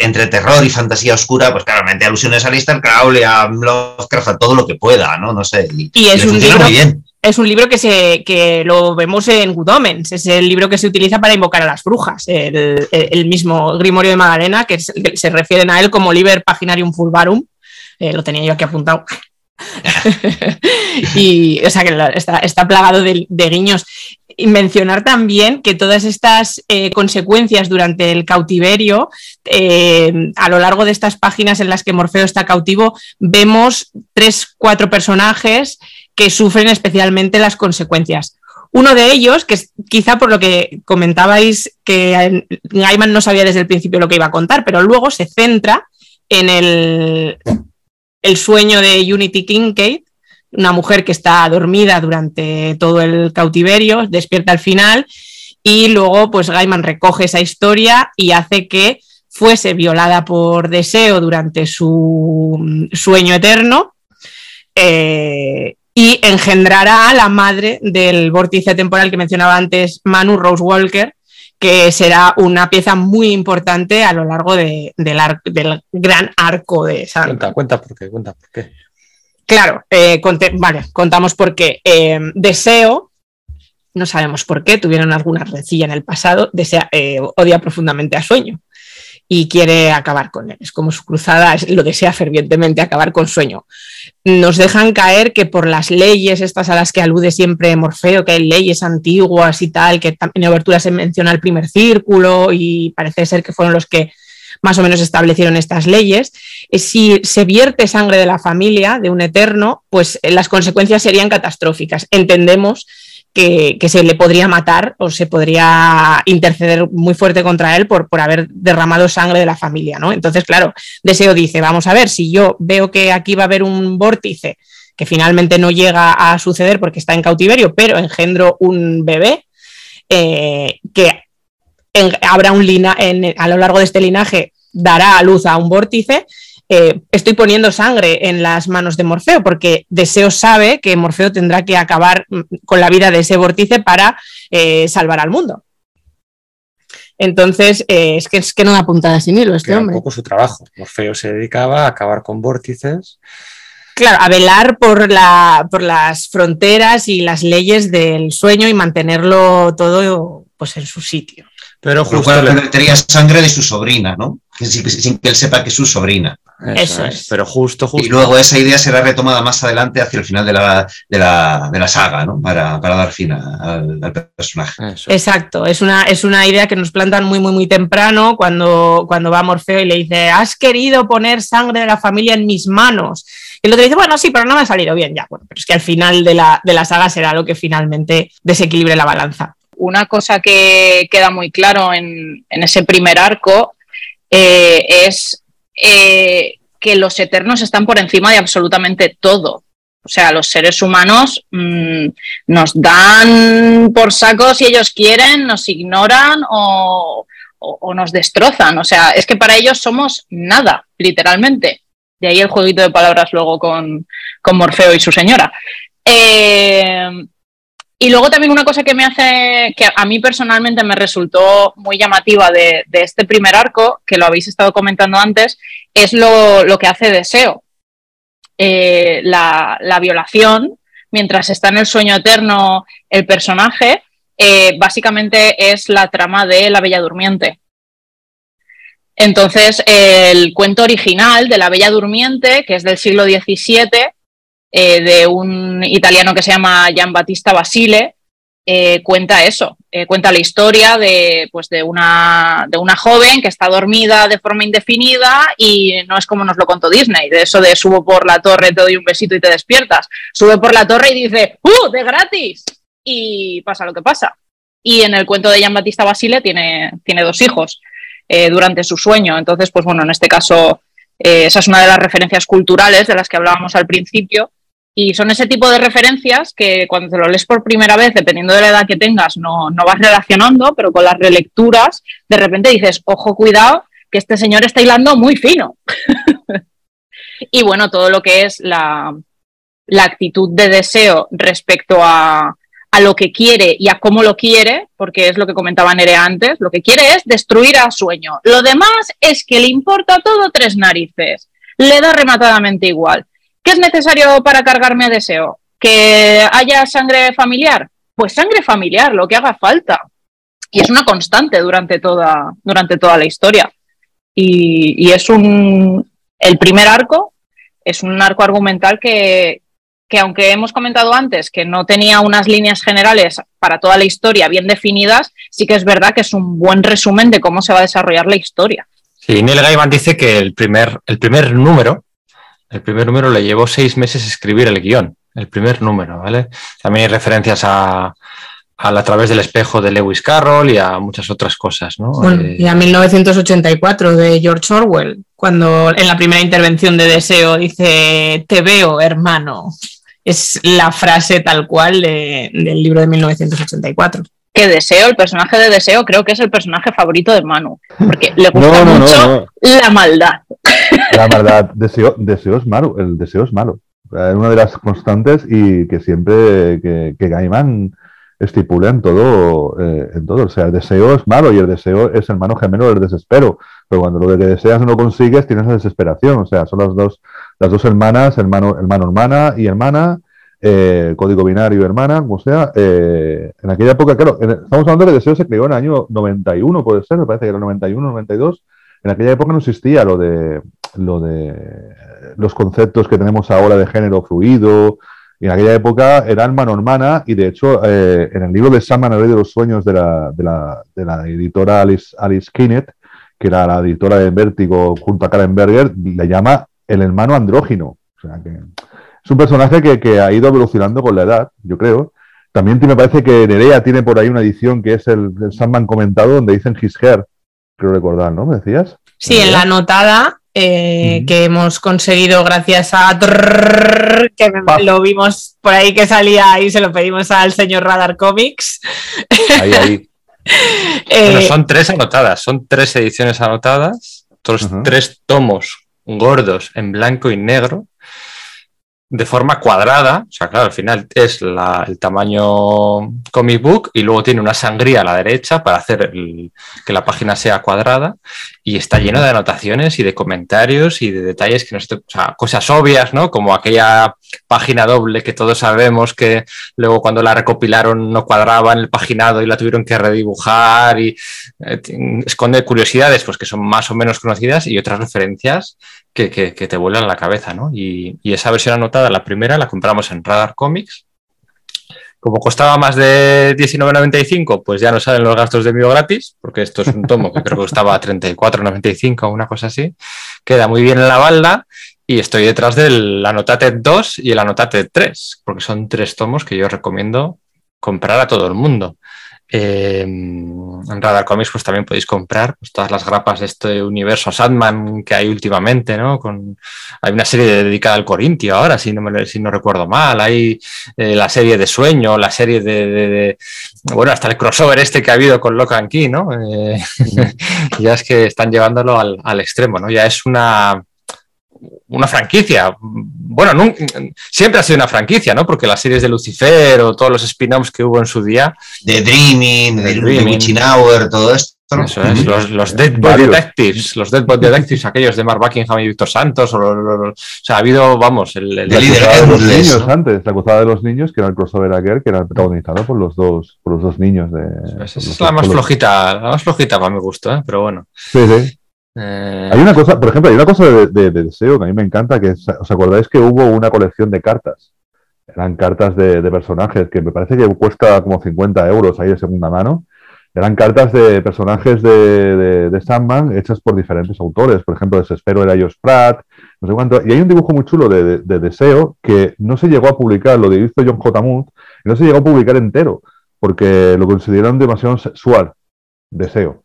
entre terror y fantasía oscura, pues claramente alusiones a Lister Crowley, a Lovecraft, a todo lo que pueda, ¿no? No sé. Y, es un libro, muy bien. Es un libro que, se, que lo vemos en Good Omens, es el libro que se utiliza para invocar a las brujas, el, mismo Grimorio de Magdalena, que se, refieren a él como Liber Paginarium Fulvarum, eh, lo tenía yo aquí apuntado. y, o sea, que está, está plagado de, de, guiños. Y mencionar también que todas estas eh, consecuencias durante el cautiverio, eh, a lo largo de estas páginas en las que Morfeo está cautivo, vemos tres, cuatro personajes que sufren especialmente las consecuencias. Uno de ellos, que quizá por lo que comentabais que Gaiman no sabía desde el principio lo que iba a contar, pero luego se centra en el, el sueño de Unity Kincaid, una mujer que está dormida durante todo el cautiverio, despierta al final y luego pues Gaiman recoge esa historia y hace que fuese violada por deseo durante su sueño eterno eh, y engendrará a la madre del vórtice temporal que mencionaba antes Manu Rose Walker, que será una pieza muy importante a lo largo del, del, gran arco de. Cuenta, cuenta por qué, cuenta por qué. Claro, eh, vale, contamos por qué. Eh, deseo, no sabemos por qué, tuvieron alguna rencilla en el pasado, desea, eh, odia profundamente a Sueño y quiere acabar con él. Es como su cruzada, lo desea fervientemente acabar con Sueño. Nos dejan caer que por las leyes estas a las que alude siempre Morfeo, que hay leyes antiguas y tal, que en Obertura se menciona el primer círculo y parece ser que fueron los que más o menos establecieron estas leyes, eh, si se vierte sangre de la familia, de un eterno, pues eh, las consecuencias serían catastróficas. Entendemos que, se le podría matar o se podría interceder muy fuerte contra él por, por haber derramado sangre de la familia, ¿no? Entonces, claro, Deseo dice, vamos a ver, si yo veo que aquí va a haber un vórtice que finalmente no llega a suceder porque está en cautiverio, pero engendro un bebé, eh, que habrá un lina en, a lo largo de este linaje dará a luz a un vórtice, eh, estoy poniendo sangre en las manos de Morfeo, porque Deseo sabe que Morfeo tendrá que acabar mm, con la vida de ese vórtice para eh, salvar al mundo. Entonces, eh, es, que, es que no da puntada sin hilo este hombre. Un poco su trabajo. Morfeo se dedicaba a acabar con vórtices. Claro, a velar por, la, por las fronteras y las leyes del sueño y mantenerlo todo pues, en su sitio. Pero justo le... sangre de su sobrina, ¿no? Sin, que él sepa que es su sobrina. Eso, es. Pero justo, justo. Y luego esa idea será retomada más adelante hacia el final de la, de la, saga, ¿no? Para, dar fin al, personaje. Exacto. Es una, es una idea que nos plantan muy, muy, muy temprano cuando, cuando va Morfeo y le dice: Has querido poner sangre de la familia en mis manos. Y el otro dice: Bueno, sí, pero no me ha salido bien. Ya, bueno, pero es que al final de la, de la saga será lo que finalmente desequilibre la balanza una cosa que queda muy claro en, ese primer arco eh, es eh, que los eternos están por encima de absolutamente todo. O sea, los seres humanos mm, nos dan por saco si ellos quieren, nos ignoran o, nos destrozan. O sea, es que para ellos somos nada, literalmente. De ahí el jueguito de palabras luego con, con Morfeo y su señora. Eh, y luego también una cosa que me hace, que a mí personalmente me resultó muy llamativa de, este primer arco, que lo habéis estado comentando antes, es lo, que hace Deseo. Eh, la, violación, mientras está en el sueño eterno el personaje, eh, básicamente es la trama de La Bella Durmiente. Entonces, el cuento original de La Bella Durmiente, que es del siglo XVII, eh, de un italiano que se llama Gian Battista Basile, eh, cuenta eso, eh, cuenta la historia de, pues de, una, de una joven que está dormida de forma indefinida y no es como nos lo contó Disney, de eso de subo por la torre, te doy un besito y te despiertas. Sube por la torre y dice, ¡uh! ¡De gratis! Y pasa lo que pasa. Y en el cuento de Jean Battista Basile tiene, tiene dos hijos durante su sueño. Entonces, pues bueno, en este caso, esa es una de las referencias culturales de las que hablábamos al principio y son ese tipo de referencias que cuando te lo lees por primera vez, dependiendo de la edad que tengas, no, no vas relacionando, pero con las relecturas, de repente dices, ojo, cuidado, que este señor está hilando muy fino. y bueno, todo lo que es la, la actitud de deseo respecto a, a, lo que quiere y a cómo lo quiere, porque es lo que comentaba Nere antes, lo que quiere es destruir a sueño. Lo demás es que le importa todo tres narices, le da rematadamente igual. ¿Qué es necesario para cargarme a deseo? ¿Que haya sangre familiar? Pues sangre familiar, lo que haga falta. Y es una constante durante toda, durante toda la historia. Y, es un. El primer arco es un arco argumental que, que, aunque hemos comentado antes que no tenía unas líneas generales para toda la historia bien definidas, sí que es verdad que es un buen resumen de cómo se va a desarrollar la historia. Sí, Neil Gaiman dice que el primer, el primer número el primer número le llevó seis meses escribir el guion, el primer número, ¿vale? También hay referencias a, a, través del espejo de Lewis Carroll y a muchas otras cosas, ¿no? Eh, y a 1984 de George Orwell, cuando en la primera intervención de Deseo dice, te veo, hermano. Es la frase tal cual del libro de 1984 que Deseo, el personaje de Deseo, creo que es el personaje favorito de Manu, porque le gusta mucho la maldad. La maldad, deseo, deseo es malo, el deseo es malo. Es una de las constantes y que siempre que, que Gaiman estipula en todo, eh, en todo. O sea, el deseo es malo y el deseo es el mano gemelo del desespero. Pero cuando lo que deseas no lo consigues, tienes la desesperación. O sea, son las dos, las dos hermanas, hermano, hermano, hermana y hermana, eh, código binario, hermana, como sea. Eh, en aquella época, claro, estamos hablando de que deseo se creó en el año 91, puede ser, me parece que era 91, 92. En aquella época no existía lo de, lo de los conceptos que tenemos ahora de género fluido. Y en aquella época era alma hermana y de hecho eh, en el libro de Sam de los sueños de la, de la, de la editora Alice, Alice Kinnett, que era la editora de Vértigo junto a Karen Berger, le llama el hermano andrógino. O sea que es un personaje que, que, ha ido evolucionando con la edad, yo creo. También me parece que Nerea tiene por ahí una edición que es el, el Sandman comentado, donde dicen his hair, creo recordar, ¿no? ¿Me decías? Sí, en la anotada eh, que hemos conseguido gracias a que lo vimos por ahí que salía y se lo pedimos al señor Radar Comics. Ahí, ahí. Eh, son tres anotadas, son tres ediciones anotadas, otros tres tomos gordos en blanco y negro de forma cuadrada, o sea, claro, al final es el tamaño comic book y luego tiene una sangría a la derecha para hacer que la página sea cuadrada y está lleno de anotaciones y de comentarios y de detalles que no o sea, cosas obvias, ¿no? Como aquella página doble que todos sabemos que luego cuando la recopilaron no cuadraba en el paginado y la tuvieron que redibujar y eh, esconde curiosidades pues que son más o menos conocidas y otras referencias que, te vuelan la cabeza, ¿no? Y, y esa versión anotada, la primera, la compramos en Radar Comics como costaba más de 19.95, pues ya no salen los gastos de envío gratis, porque esto es un tomo que creo que costaba 34.95 o una cosa así. Queda muy bien en la balda y estoy detrás del Anotate 2 y el Anotate 3, porque son tres tomos que yo recomiendo comprar a todo el mundo. Eh, en Radar Comics pues también podéis comprar pues, todas las grapas de este universo Sandman que hay últimamente, ¿no? Con, hay una serie dedicada al Corintio ahora, si no, me, si no recuerdo mal, hay eh, la serie de Sueño, la serie de, bueno, hasta el crossover este que ha habido con Locan Key, ¿no? Eh, ya es que están llevándolo al, al extremo, ¿no? Ya es una una franquicia. Bueno, siempre ha sido una franquicia, ¿no? Porque las series de Lucifer o todos los spin-offs que hubo en su día. De Dreaming, de, Witching Hour, todo esto. Eso es, los, los Dead Boy Detectives, los Dead Boy Detectives, aquellos de Mark Buckingham y Víctor Santos, o, sea, ha habido, vamos, el, el de los niños antes, la acostada de los niños, que era el crossover aquel, que era protagonizado por los dos, por los dos niños de. Esa es la más flojita, la más flojita para mi gusto, ¿eh? pero bueno. Sí, sí. Eh, hay una cosa, por ejemplo, hay una cosa de, deseo que a mí me encanta, que ¿os acordáis que hubo una colección de cartas Eran cartas de, personajes que me parece que cuesta como 50 euros ahí de segunda mano. Eran cartas de personajes de, Sandman hechas por diferentes autores. Por ejemplo, Desespero era Josh Pratt, no sé cuánto. Y hay un dibujo muy chulo de, de- de Deseo que no se llegó a publicar, lo hizo John J. Moore, y no se llegó a publicar entero, porque lo consideraron demasiado sexual. Deseo.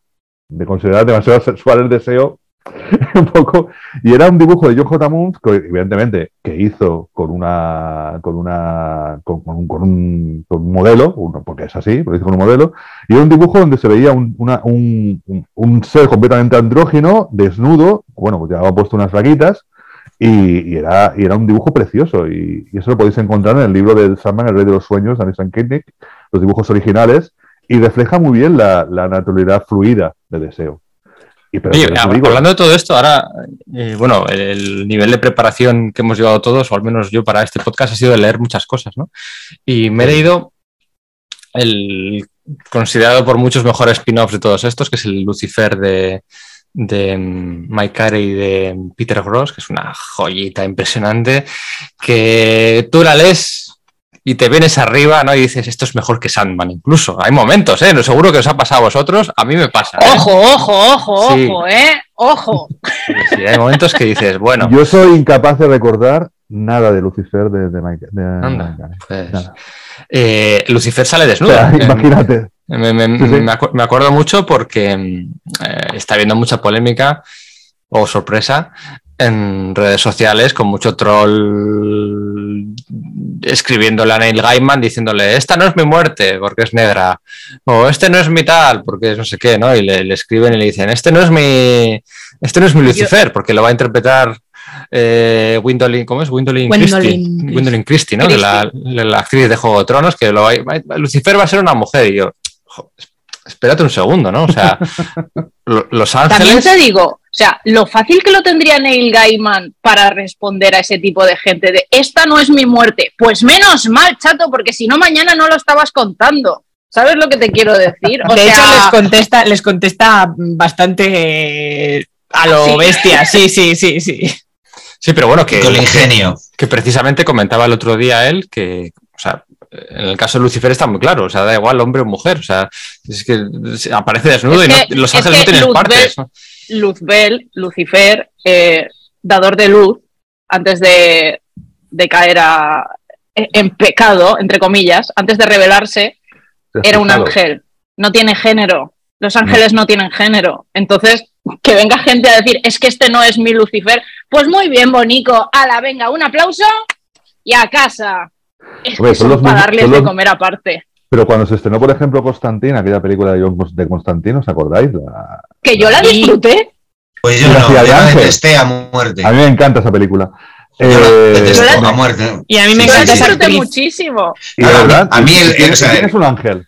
De considerar demasiado sexual el deseo, un poco. Y era un dibujo de John J. Moore, que, evidentemente, que hizo con una con una con, un, con un- modelo, uno, porque es así, lo hizo con un modelo, y era un dibujo donde se veía un, un- ser completamente andrógino, desnudo, bueno, pues llevaba puesto unas raquitas, y, era, y era un dibujo precioso. Y, eso lo podéis encontrar en el libro de Sandman, El Rey de los Sueños, de Alison Kinnick, los dibujos originales, y refleja muy bien la, la naturalidad fluida de deseo. Y, Oye, hablando de todo esto, ahora, eh, bueno, el, el nivel de preparación que hemos llevado todos, o al menos yo para este podcast, ha sido de leer muchas cosas, ¿no? Y me he leído el considerado por muchos mejor spin-off de todos estos, que es el Lucifer de, de mm, Mike Carey y de Peter Gross, que es una joyita impresionante, que tú la lees y te vienes arriba, ¿no? Y dices, esto es mejor que Sandman, incluso. Hay momentos, ¿eh? No seguro que os ha pasado a vosotros, a mí me pasa. ¿eh? Ojo, ojo, ojo, Sí. ojo, ¿eh? Ojo. Sí, hay momentos que dices, bueno, yo soy incapaz de recordar nada de Lucifer de, de Mike. de Anda. Mike pues, Nada. eh, Lucifer sale O desnuda. sea, Eh, imagínate. Me, me- Sí, sí. me acu- me acuerdo mucho porque mm, eh, está habiendo mucha polémica o sorpresa en redes sociales con mucho troll escribiéndole a Neil Gaiman diciéndole esta no es mi muerte porque es negra o este no es mi tal porque es no sé qué, ¿no? Y le, le escriben y le dicen este no es mi este no es mi Lucifer porque lo va a interpretar eh, Gwendolyn, ¿cómo es? Gwendolyn Christie. Christie. ¿no? De La, de la actriz de Juego de Tronos, que lo va, Lucifer va a ser una mujer. Y yo, espérate un segundo, ¿no? O sea, lo- Los También Ángeles. te digo, o sea, lo fácil que lo tendría Neil Gaiman para responder a ese tipo de gente de esta no es mi muerte. Pues menos mal, chato, porque si no mañana no lo estabas contando. ¿Sabes lo que te quiero decir? O de sea, hecho, les contesta, les contesta bastante eh, a lo Sí. bestia. Sí, sí, sí, sí. Sí, pero bueno, que, Con el ingenio. que precisamente comentaba el otro día él que, o sea, en el caso de Lucifer está muy claro, o sea, da igual hombre o mujer, o sea, es que aparece desnudo Es y no- Los es Ángeles no tienen Luzbel- partes. ¿no? Luzbel, Lucifer, eh, dador de luz, antes de, de caer a- en pecado, entre comillas, antes de rebelarse, era un ángel. No tiene género. Los ángeles no tienen género. Entonces, que venga gente a decir, es que este no es mi Lucifer, pues muy bien, Bonico. Ala, venga, un aplauso y a casa. Es Hombre, que son son los para mismos- darles son de los- comer aparte. Pero cuando se estrenó, por ejemplo, Constantine, aquella película de, John, de Constantine, ¿os acordáis? La- Que yo la Sí. disfruté. Pues yo no, yo de la detesté a muerte. A mí me encanta esa película. Yo la Eh, detesto la- a muerte. Y a mí me Sí, sí, encanta sí. esa actriz. muchísimo. y de a mí- verdad, a mí el- tienes, o sea, tienes un ángel.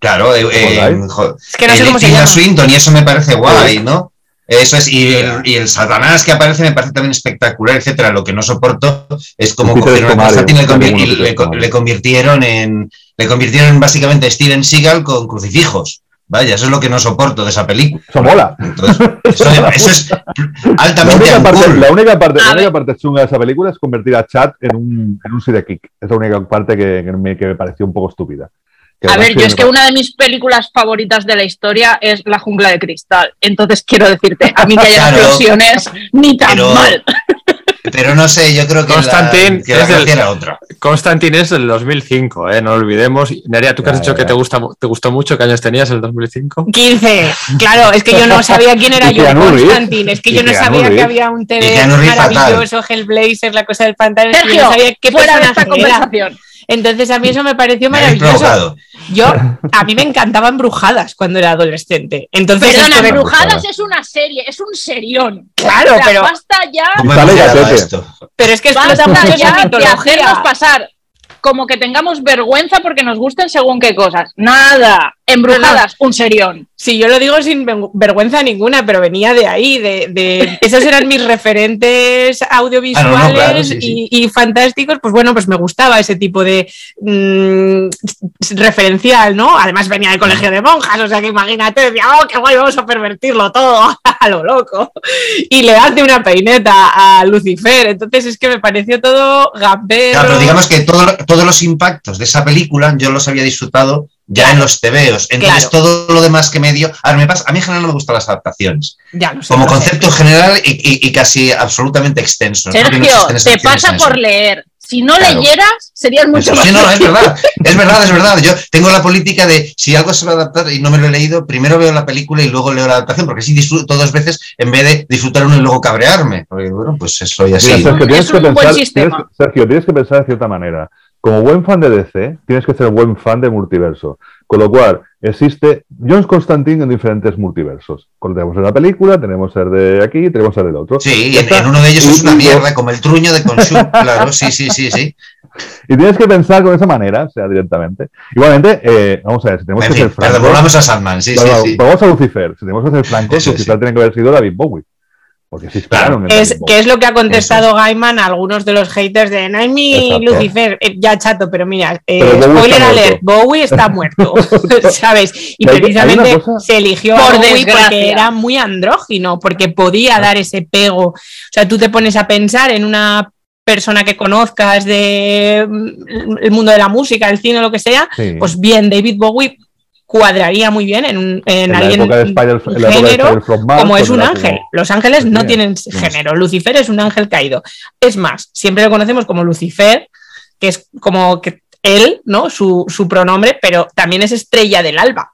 Claro, eh, eh, ¿Recordáis? jo- Es que no sé el cómo se llama. Swinton y eso me parece guay, ¿no? Eso es, y el, y el Satanás que aparece me parece también espectacular, etcétera. Lo que no soporto es como Peter cogieron a Escobar, Constantine y le, convir- y convirtieron en le convirtieron básicamente Steven Seagal con crucifijos. Vaya, eso es lo que no soporto de esa película. Eso mola. Entonces, eso, eso es La altamente única, parte, uncool. la, única parte, la única parte chunga de esa película es convertir a Chad en un, en un sidekick. Es la única parte que, que me, que me pareció un poco estúpida. A ver, yo es que una de mis películas favoritas de la historia es La jungla de cristal. Entonces quiero decirte, a mí que haya Claro. explosiones, ni tan Pero- mal. Pero no sé, yo creo que Constantine la, que la es del- era otra. Constantine es del 2005, ¿eh? no lo olvidemos. Nerea, tú que has Ya, dicho ya, que te, gusta, te gustó mucho, ¿qué años tenías el 2005? 15. Claro, es que yo no sabía quién era yo. Constantine. Es que yo no sabía que había un TV maravilloso, Hellblazer, la cosa del pantano. es que yo Sergio, no sabía qué fuera de esta era. Entonces a mí eso me pareció maravilloso. Yo, a mí me encantaban brujadas cuando era adolescente. Entonces, Perdona, esto Brujadas es una serie, es un serión. Claro, O sea, pero- basta ya, ¿Cómo Dale, hemos llegado a gatete. esto? pero es que explota mucho ya esa de hacernos mitología. pasar como que tengamos vergüenza porque nos gusten según qué cosas. Nada, Embrujadas, un serión. Sí, yo lo digo sin vergüenza ninguna, pero venía de ahí, de, esos eran mis referentes audiovisuales ah, Y, fantásticos. Pues bueno, pues me gustaba ese tipo de mm, referencial, ¿no? Además venía del colegio de monjas, o sea que imagínate, decía, oh, qué guay, vamos a pervertirlo todo a lo loco. Y le hace una peineta a Lucifer. Entonces es que me pareció todo gambero. Claro, pero digamos que todos los impactos de esa película yo los había disfrutado ya en los tebeos. Entonces, todo lo demás que me dio. A, me pasa, a mí en general no me gustan las adaptaciones. Como concepto general y, casi absolutamente extenso. Sergio, te pasa por leer. Si no leyeras, serías mucho más. Sí, no, es verdad, es verdad, es verdad. Yo tengo la política de si algo se va a adaptar y no me lo he leído, primero veo la película y luego leo la adaptación, porque así disfruto dos veces en vez de disfrutar uno y luego cabrearme. Porque, bueno, pues soy así. Sergio, tienes que pensar, Sergio, tienes que pensar de cierta manera como buen fan de DC, tienes que ser buen fan de multiverso. Con lo cual, existe John Constantine en diferentes multiversos. Tenemos el de la película, tenemos el de aquí, tenemos el del otro. Sí, en, en, uno de ellos es una mierda, como el truño de Consum, claro, sí, sí, sí, sí. Y tienes que pensar con esa manera, o sea, directamente. Igualmente, eh, vamos a ver, si tenemos que ser francos... Volvamos a Sandman, sí, sí, sí. Vamos a Lucifer. Si tenemos que ser francos, Lucifer tiene que haber sido David Bowie. Porque sí claro, es, que es lo que ha contestado Gaiman a algunos de los haters de Naimi Lucifer, eh, ya chato, pero mira, eh, spoiler alert, Bowie está muerto, ¿sabes? Y precisamente se eligió a Bowie porque era muy andrógino, porque podía dar ese pego. O sea, tú te pones a pensar en una persona que conozcas de mm, el mundo de la música, el cine, lo que sea, pues bien, David Bowie cuadraría muy bien en, en, alguien género como es un ángel. Los ángeles no tienen género. Lucifer es un ángel caído. Es más, siempre lo conocemos como Lucifer, que es como que él, ¿no? Su, su pronombre, pero también es estrella del alba.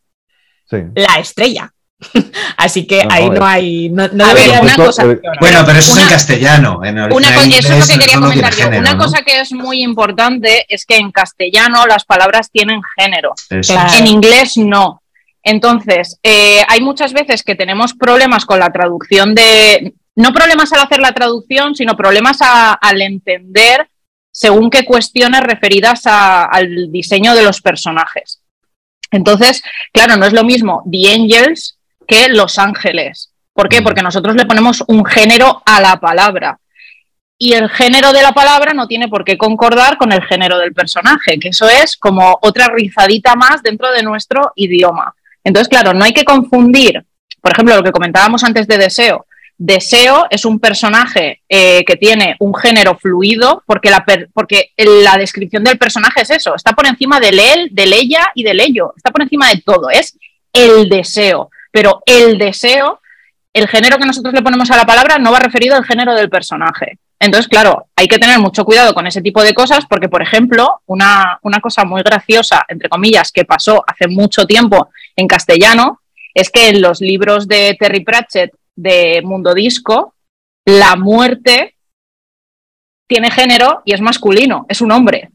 La estrella. Así que ahí no hay. No, una cosa. Bueno, pero eso es en castellano. En una, eso es lo que quería comentar yo. una cosa que es muy importante es que en castellano las palabras tienen género. En inglés no. Entonces, eh, hay muchas veces que tenemos problemas con la traducción de. No problemas al hacer la traducción, sino problemas al entender según qué cuestiones referidas al diseño de los personajes. Entonces, claro, no es lo mismo The Angels que Los Ángeles. ¿Por qué? Porque nosotros le ponemos un género a la palabra. Y el género de la palabra no tiene por qué concordar con el género del personaje, que eso es como otra rizadita más dentro de nuestro idioma. Entonces, claro, no hay que confundir, por ejemplo, lo que comentábamos antes de Deseo. Deseo es un personaje eh, que tiene un género fluido porque la, porque la descripción del personaje es eso, está por encima del él, del ella y del ello, está por encima de todo, es el deseo pero el deseo, el género que nosotros le ponemos a la palabra no va referido al género del personaje. Entonces, claro, hay que tener mucho cuidado con ese tipo de cosas porque, por ejemplo, una, cosa muy graciosa, entre comillas, que pasó hace mucho tiempo en castellano, es que en los libros de Terry Pratchett de Mundo Disco, la muerte tiene género y es masculino, es un hombre.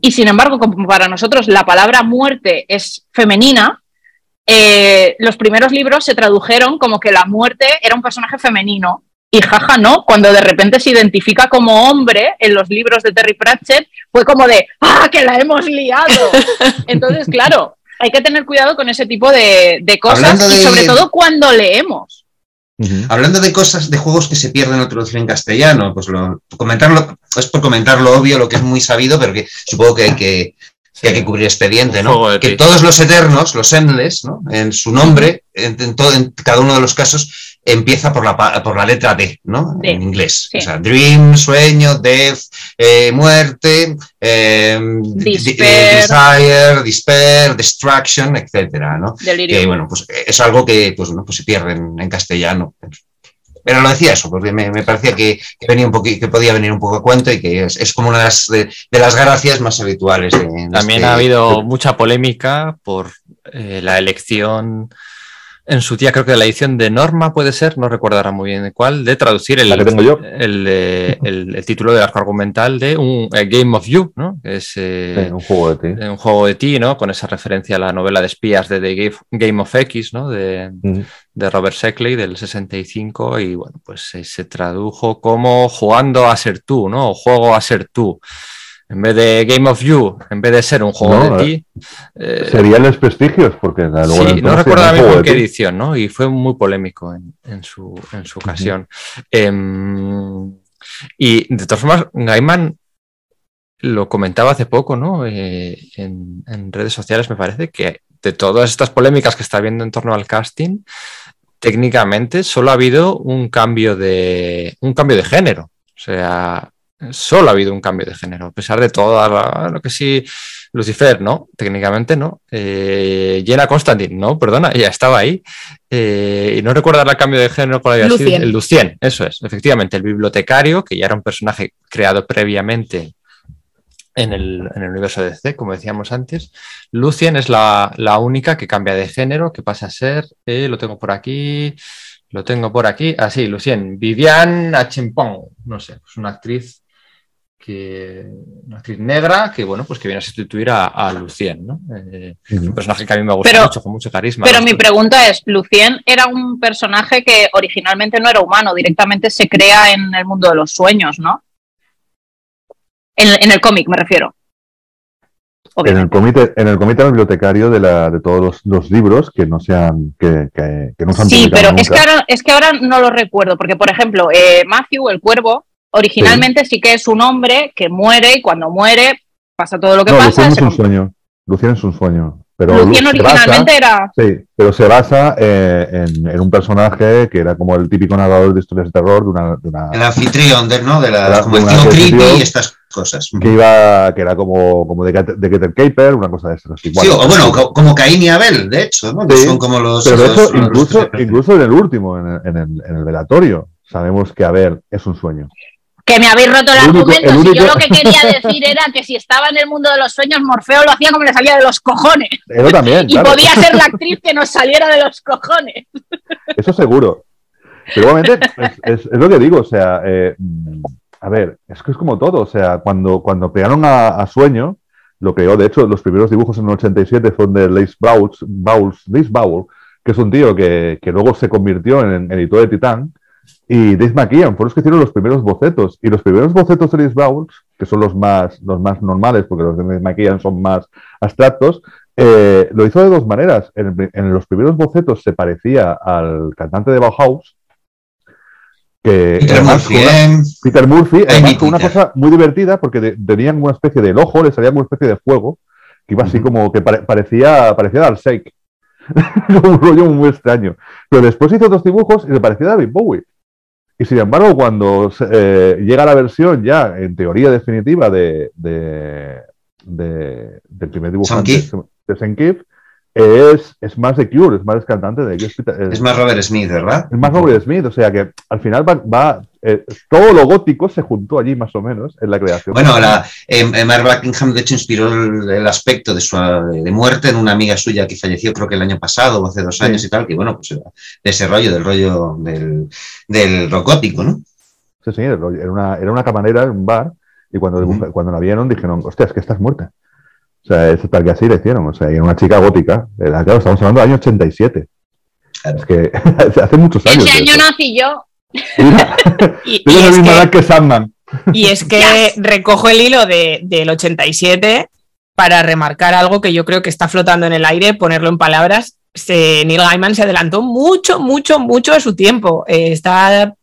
Y sin embargo, como para nosotros la palabra muerte es femenina, eh, los primeros libros se tradujeron como que la muerte era un personaje femenino. Y jaja, no, cuando de repente se identifica como hombre en los libros de Terry Pratchett, fue como de, ¡ah, que la hemos liado! Entonces, claro, hay que tener cuidado con ese tipo de, cosas y sobre todo cuando leemos. Hablando de cosas, de juegos que se pierden la traducción en castellano, pues lo, comentarlo, es por comentar lo obvio, lo que es muy sabido, pero que supongo que hay que que hay que cubrir expediente, ¿no? Que todos los eternos, los endless, ¿no? En su nombre, en, todo, en cada uno de los casos, empieza por la, por la letra D, ¿no? En inglés. O sea, dream, sueño, death, eh, muerte, eh, desire, despair, destruction, etcétera, ¿no? Que, bueno, pues es algo que pues, pues se pierde en castellano. Pero lo decía eso, porque me, parecía que, venía un que podía venir un poco a cuento y que es, como una de las, de, las gracias más habituales. También este ha habido mucha polémica por eh, la elección en su día, creo que la edición de Norma puede ser, no recuerdo ahora muy bien de cuál, de traducir el, el, título de arco argumental de un Game of You, ¿no? es eh, un juego de ti. Un juego de ti, ¿no? Con esa referencia a la novela de espías de The Game of X, ¿no? De, Robert Sheckley del 65 y bueno, pues se tradujo como jugando a ser tú, ¿no? O juego a ser tú. En vez de Game of You, en vez de ser un juego No, de eh, ti. eh, Sería los prestigios, porque la- sí, entonces no recuerdo ahora mismo en qué edición, ¿no? Y fue muy polémico en, en su, en su ocasión. Em, y de todas formas, Gaiman lo comentaba hace poco, ¿no? Eh, en, en redes sociales me parece que de todas estas polémicas que está habiendo en torno al casting, técnicamente solo ha habido un cambio de un cambio de género. O sea, solo ha habido un cambio de género, a pesar de todo la- lo que sí, Lucifer, no, técnicamente no. Eh, Jenna Constantine, no, perdona, ella estaba ahí. Eh, y no recuerdo el cambio de género había sido. Lucien. El Lucien, eso es, efectivamente, el bibliotecario, que ya era un personaje creado previamente en el, en el universo de DC, como decíamos antes. Lucien es la, la única que cambia de género, que pasa a ser, eh, lo tengo por aquí, lo tengo por aquí, así, Lucien, Viviane Achempong, no sé, es una actriz que una actriz negra que bueno pues que viene a sustituir a, a Lucien, ¿no? Eh, un personaje que a mí me gusta Pero- mucho, con mucho carisma. Pero ¿no? mi pregunta es, Lucien era un personaje que originalmente no era humano, directamente se crea en el mundo de los sueños, ¿no? En, en el cómic me refiero. En el comité, en el comité bibliotecario de, la, de todos los, los libros que no sean, que, que, que no se han Sí, pero es que, ahora, es que ahora no lo recuerdo, porque por ejemplo, eh, Matthew, el cuervo, originalmente sí. que es un hombre que muere y cuando muere pasa todo lo que no, pasa. Lucien es un sueño. Lucien es un sueño. Pero Lucien Lu- se basa- originalmente era... Sí, pero se basa eh, en, en un personaje que era como el típico narrador de historias de terror de una, de una- El anfitrión de, ¿no? de la, Era como el tío creepy y estas cosas. que iba, que era como, como de, de Getter Caper, una cosa de esas. así. Sí, o bueno, co- como Caín y Abel, de hecho, ¿no? Que Sí, son como los. Pero de los- hecho, los- incluso, incluso en el último, en el, en el- en el velatorio, sabemos que Abel es un sueño. Que me habéis roto el, El único- argumento. el Si yo lo que quería decir era que si estaba en el mundo de los sueños, Morfeo lo hacía como le salía de los cojones. Eso también, Y claro, podía ser la actriz que nos saliera de los cojones. eso seguro. Pero igualmente, es, es- es lo que digo, o sea, eh, a ver, es que es como todo, o sea, cuando, cuando crearon a, a Sueño, lo creó, de hecho, los primeros dibujos en el 87 fueron de Lace Bowles, Bowles, Lace Bowles, que es un tío que, que luego se convirtió en, en editor de Titán, y Dave McKean fueron los que hicieron los primeros bocetos. Y los primeros bocetos de Lace Bowles, que son los más, los más normales, porque los de Dave McKean son más abstractos, eh, lo hizo de dos maneras. En, los primeros bocetos se parecía al cantante de Bauhaus, que Peter Murphy, una- ¿eh? Peter Murphy, además con una cosa muy divertida, porque de- tenían una especie del ojo, le salía una especie de fuego, que iba así como que pare- parecía, parecía Darkseid. como un rollo muy extraño. Pero después hizo otros dibujos y le parecía David Bowie. Y sin embargo, cuando eh, llega la versión ya, en teoría definitiva, de, de- de- del primer dibujante de Keith, es, es más de Cure, es más cantante de es, Es más Robert Smith, ¿verdad? es más Robert Smith, o sea que al final va, va, eh, todo lo gótico se juntó allí más o menos en la creación. Bueno, la, eh, Mark Buckingham de hecho inspiró el, el aspecto de su de muerte en una amiga suya que falleció creo que el año pasado o hace dos Sí. años y tal, que bueno, pues era de ese rollo, del rollo del, del rock gótico, ¿no? Sí, sí, era una, era una camarera en un bar y cuando, cuando la vieron dijeron, hostia, es que estás muerta. O sea, es tal que así le hicieron. O sea, y era una chica gótica. Era, claro, estamos hablando del año 87. Claro. Es que hace muchos años. Ese año eso. nací yo. Mira, Y, y la es misma que- edad que Sandman. Y es que recojo el hilo de- del 87 para remarcar algo que yo creo que está flotando en el aire, ponerlo en palabras. Se- Neil Gaiman se adelantó mucho, mucho, mucho a su tiempo. Eh, está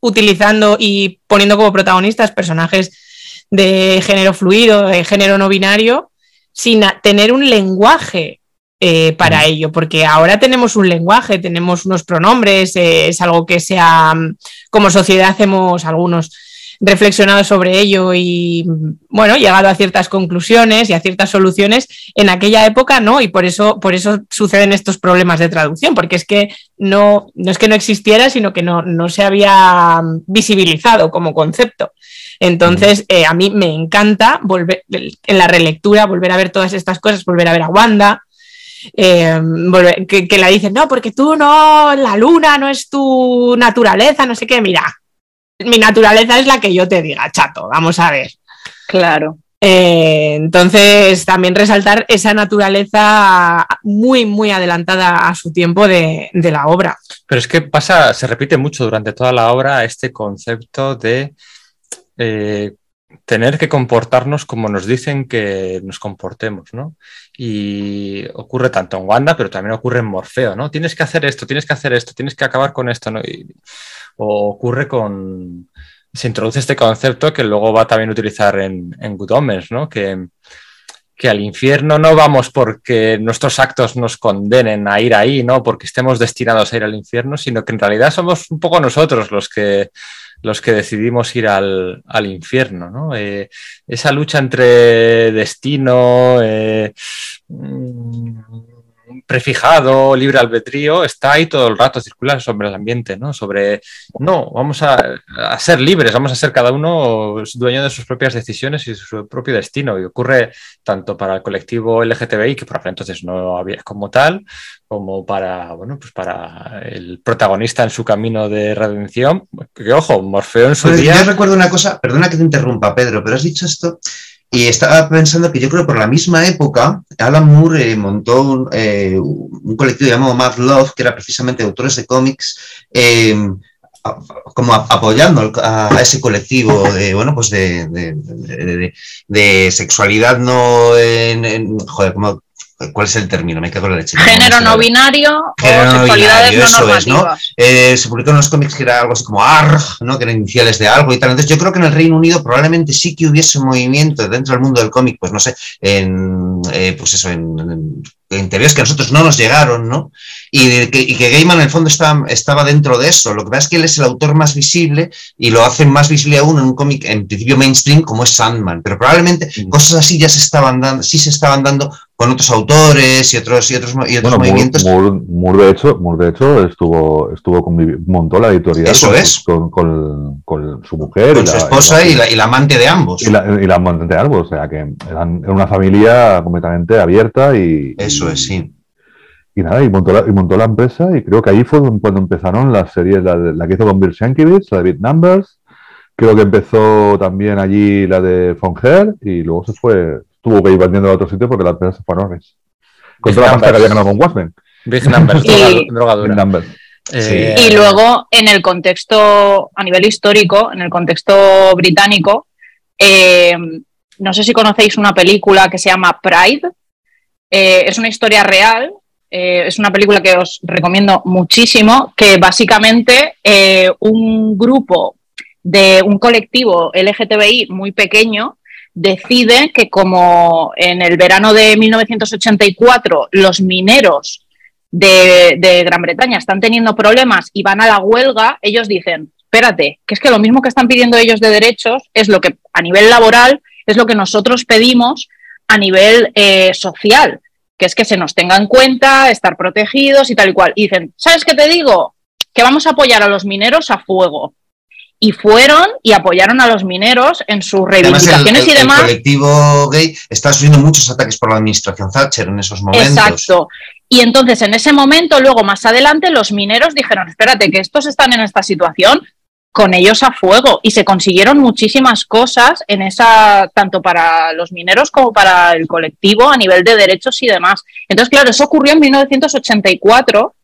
utilizando y poniendo como protagonistas personajes de género fluido, de género no binario, sin tener un lenguaje eh, para ello, porque ahora tenemos un lenguaje, tenemos unos pronombres, eh, es algo que sea, como sociedad hemos algunos reflexionado sobre ello y bueno, llegado a ciertas conclusiones y a ciertas soluciones. En aquella época no, y por eso, por eso suceden estos problemas de traducción, porque es que no, no es que no existiera, sino que no, no se había visibilizado como concepto. Entonces, eh, a mí me encanta volver en la relectura, volver a ver todas estas cosas, volver a ver a Wanda, eh, volver- que, que la dicen, no, porque tú no, la luna no es tu naturaleza, no sé qué, mira, mi naturaleza es la que yo te diga, chato, vamos a ver. Claro. Eh, entonces, también resaltar esa naturaleza muy, muy adelantada a su tiempo de, de la obra. Pero es que pasa, se repite mucho durante toda la obra este concepto de eh, tener que comportarnos como nos dicen que nos comportemos, ¿no? Y ocurre tanto en Wanda, pero también ocurre en Morfeo, ¿no? Tienes que hacer esto, tienes que hacer esto, tienes que acabar con esto, ¿no? o ocurre con... Se introduce este concepto que luego va también a utilizar en, en Good Omens, ¿no? Que, que al infierno no vamos porque nuestros actos nos condenen a ir ahí, ¿no? Porque estemos destinados a ir al infierno, sino que en realidad somos un poco nosotros los que los que decidimos ir al, infierno. ¿no? Eh, esa lucha entre destino, eh, mm, prefijado, libre albedrío, está ahí todo el rato circular sobre el ambiente, ¿no? Sobre, no, vamos a, ser libres, vamos a ser cada uno dueño de sus propias decisiones y su propio destino. Y ocurre tanto para el colectivo LGTBI, que por entonces no había como tal, como para, bueno, pues para el protagonista en su camino de redención. Que ojo, Morfeo en su pues día. Yo recuerdo una cosa, perdona que te interrumpa, Pedro, pero has dicho esto y estaba pensando que yo creo que por la misma época, Alan Moore eh, montó un, eh, un, colectivo llamado Mad Love, que era precisamente autores de cómics, em, como apoyando a, ese colectivo de, bueno, pues de, de, de, sexualidad no en, joder, como ¿Cuál es el término? Me cago en la leche. Género no, binario o sexualidades no normativas. Eh, se publicó en los cómics que era algo así como ARG, ¿no? que eran iniciales de algo y tal. Entonces yo creo que en el Reino Unido probablemente sí que hubiese un movimiento dentro del mundo del cómic, pues no sé, en, eh, pues eso, en en teorías que a nosotros no nos llegaron, ¿no? Y que, y que Gaiman en el fondo estaba, estaba, dentro de eso. Lo que pasa es que él es el autor más visible y lo hace más visible aún en un cómic en principio mainstream como es Sandman. Pero probablemente mm. cosas así ya se estaban dando, sí se estaban dando con otros autores y otros y otros, y otros movimientos. Moore, de hecho, de hecho estuvo, estuvo con, montó la editorial eso con, es. Con, con, su mujer. Con su esposa y la, y la, amante de ambos. Y la, y la amante de ambos. O sea que eran, era una familia completamente abierta y. Eso es, sí. Y nada, y montó, la, y montó la empresa y creo que ahí fue cuando empezaron las series, la, la que hizo con Bill Sienkiewicz, la de Big Numbers, creo que empezó también allí la de Fonger y luego se fue, tuvo que ir vendiendo a otro sitio porque la empresa se fue a Norris. Con toda la pasta que había ganado con Watchmen. Big Numbers, y, drogadura. Big numbers. Eh, y luego, en el contexto, a nivel histórico, en el contexto británico, eh, no sé si conocéis una película que se llama Pride, eh, es una historia real, eh, es una película que os recomiendo muchísimo, que básicamente eh, un grupo de un colectivo LGTBI muy pequeño decide que como en el verano de 1984 los mineros de, de Gran Bretaña están teniendo problemas y van a la huelga, ellos dicen, espérate, que es que lo mismo que están pidiendo ellos de derechos es lo que a nivel laboral es lo que nosotros pedimos a nivel eh, social, que es que se nos tenga en cuenta, estar protegidos y tal y cual. Y dicen, ¿sabes qué te digo? Que vamos a apoyar a los mineros a fuego. Y fueron y apoyaron a los mineros en sus reivindicaciones y demás. El colectivo gay está sufriendo muchos ataques por la administración Thatcher en esos momentos. Exacto. Y entonces, en ese momento, luego más adelante, los mineros dijeron, espérate, que estos están en esta situación, con ellos a fuego y se consiguieron muchísimas cosas en esa tanto para los mineros como para el colectivo a nivel de derechos y demás. Entonces, claro, eso ocurrió en 1984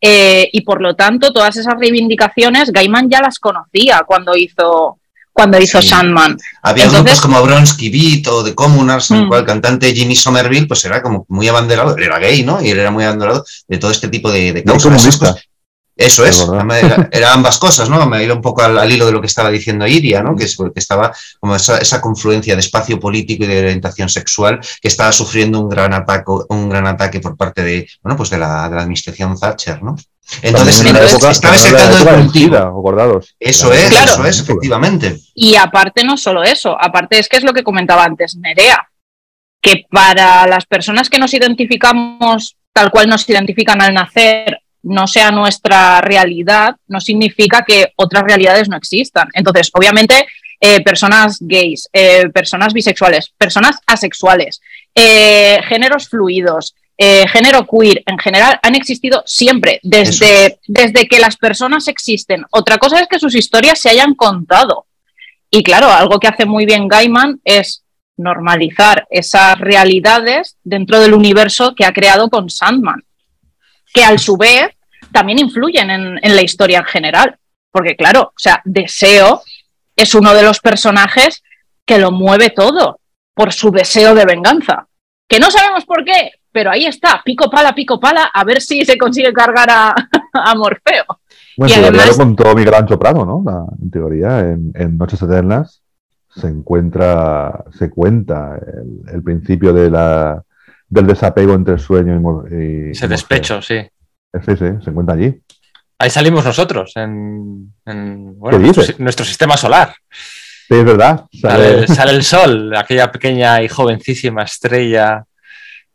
eh, y por lo tanto todas esas reivindicaciones Gaiman ya las conocía cuando hizo cuando hizo Sandman. Había grupos como Bronsky Beat o The Communards, en el mm. cual el cantante Jimmy Somerville pues era como muy abanderado, él era gay, ¿no? Y él era muy abanderado de todo este tipo de, de causas. Eso es, era, ambas cosas, ¿no? Me ido un poco al, hilo de lo que estaba diciendo Iria, ¿no? Que, es, que estaba como esa, confluencia de espacio político y de orientación sexual que estaba sufriendo un gran ataque, un gran ataque por parte de, bueno, pues de la, administración Thatcher, ¿no? Entonces, estaba secando el cultivo. Eso es, eso es, efectivamente. Y aparte, no solo eso, aparte es que es lo que comentaba antes Nerea, que para las personas que nos identificamos tal cual nos identifican al nacer no sea nuestra realidad, no significa que otras realidades no existan. Entonces, obviamente, eh, personas gays, eh, personas bisexuales, personas asexuales, eh, géneros fluidos, género queer, en general, han existido siempre, desde, desde que las personas existen. Otra cosa es que sus historias se hayan contado. Y claro, algo que hace muy bien Gaiman es normalizar esas realidades dentro del universo que ha creado con Sandman que a su vez también influyen en, la historia en general. Porque claro, o sea, Deseo es uno de los personajes que lo mueve todo por su deseo de venganza. Que no sabemos por qué, pero ahí está, pico pala, pico pala, a ver si se consigue cargar a, Morfeo. Bueno, y además... lo contó Miguel Ancho Prado, ¿no? en teoría, en, Noches Eternas se encuentra, se cuenta el, principio de la, del desapego entre sueño y, Ese despecho, sí. Sí, sí, se encuentra allí. Ahí salimos nosotros, en, nuestro, sistema solar. Sí, es verdad. Sale... el sol, aquella pequeña y jovencísima estrella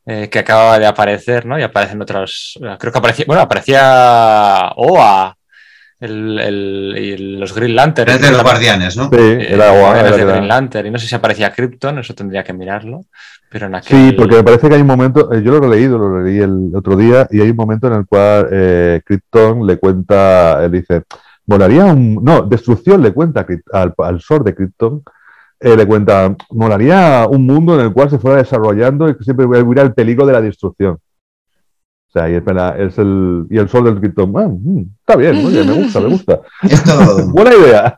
eh, que acababa de aparecer, ¿no? Y aparecen otros. Creo que aparecía. Bueno, aparecía OA. El, los Green Lantern. Es de los guardianes, ¿no? Sí, era OA. de Green Lantern. Y no sé si aparecía Krypton, eso tendría que mirarlo. Pero en Sí, porque me parece que hay un momento, eh, yo lo he leído, lo leí el otro día, y hay un momento en el cual eh, Krypton le cuenta, él dice, molaría un. No, Destrucción le cuenta al, al Sor de Krypton eh, le cuenta, molaría un mundo en el cual se fuera desarrollando y que siempre hubiera el peligro de la destrucción. Sea, y, es el, y el sol del Krypton, ah, mm, está bien, me gusta, me gusta. Buena idea.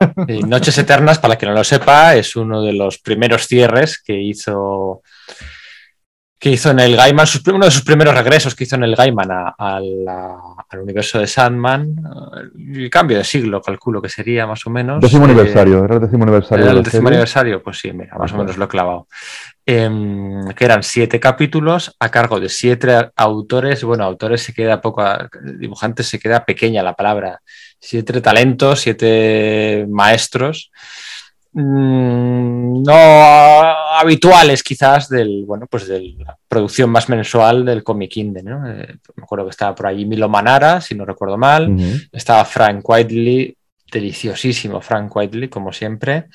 Noches Eternas, para quien no lo sepa, es uno de los primeros cierres que hizo que hizo en el Gaiman, uno de sus primeros regresos que hizo en el Gaiman al universo de Sandman, el cambio de siglo, calculo que sería más o menos. Décimo eh, aniversario, era el décimo aniversario. Era el décimo aniversario, pues sí, mira, más o menos lo he clavado. Em, que eran siete capítulos a cargo de siete autores. Bueno, autores se queda poco, dibujantes se queda pequeña la palabra. Siete talentos, siete maestros. Mm, no habituales quizás del, bueno, pues de la producción más mensual del Comic Indie. ¿no? Eh, me acuerdo que estaba por allí Milo Manara, si no recuerdo mal, estaba Frank Whiteley, deliciosísimo Frank Whiteley, como siempre.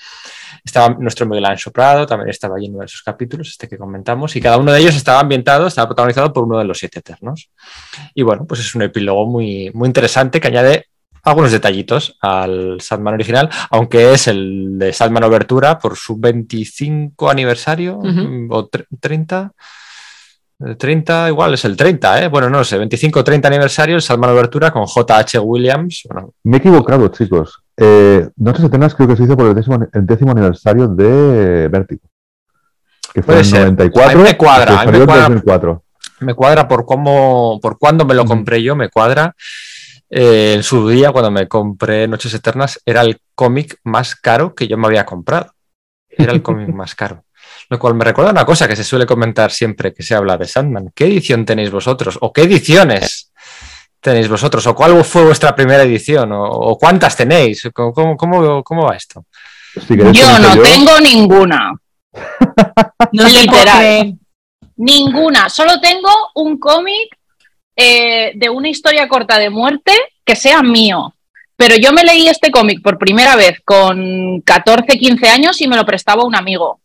Estaba nuestro Miguel Ancho Prado, también estaba allí en uno de esos capítulos, este que comentamos, y cada uno de ellos estaba ambientado, estaba protagonizado por uno de los siete eternos. Y bueno, pues es un epílogo muy, muy interesante que añade algunos detallitos al Sandman original, aunque es el de Sandman Obertura por su 25 aniversario o 30. 30, igual es el 30, ¿eh? Bueno, no sé, 25 o 30 aniversario, el Sandman Obertura con J.H. Williams. Me he equivocado, chicos. Eh, Noches Eternas creo que se hizo por el décimo, aniversario de Vértigo. Que fue en 94. me cuadra, me cuadra, me cuadra por cómo, por cuándo me lo compré yo, me cuadra. Eh, en su día, cuando me compré Noches Eternas, era el cómic más caro que yo me había comprado. Era el cómic más caro. Lo cual me recuerda una cosa que se suele comentar siempre que se habla de Sandman. ¿Qué edición tenéis vosotros? ¿O qué ediciones tenéis vosotros? ¿O cuál fue vuestra primera edición? ¿O, cuántas tenéis? ¿Cómo, cómo, va esto? yo no tengo ninguna. no literal. Ninguna. Solo tengo un cómic eh, de una historia corta de muerte que sea mío. Pero yo me leí este cómic por primera vez con 14, 15 años y me lo prestaba un amigo.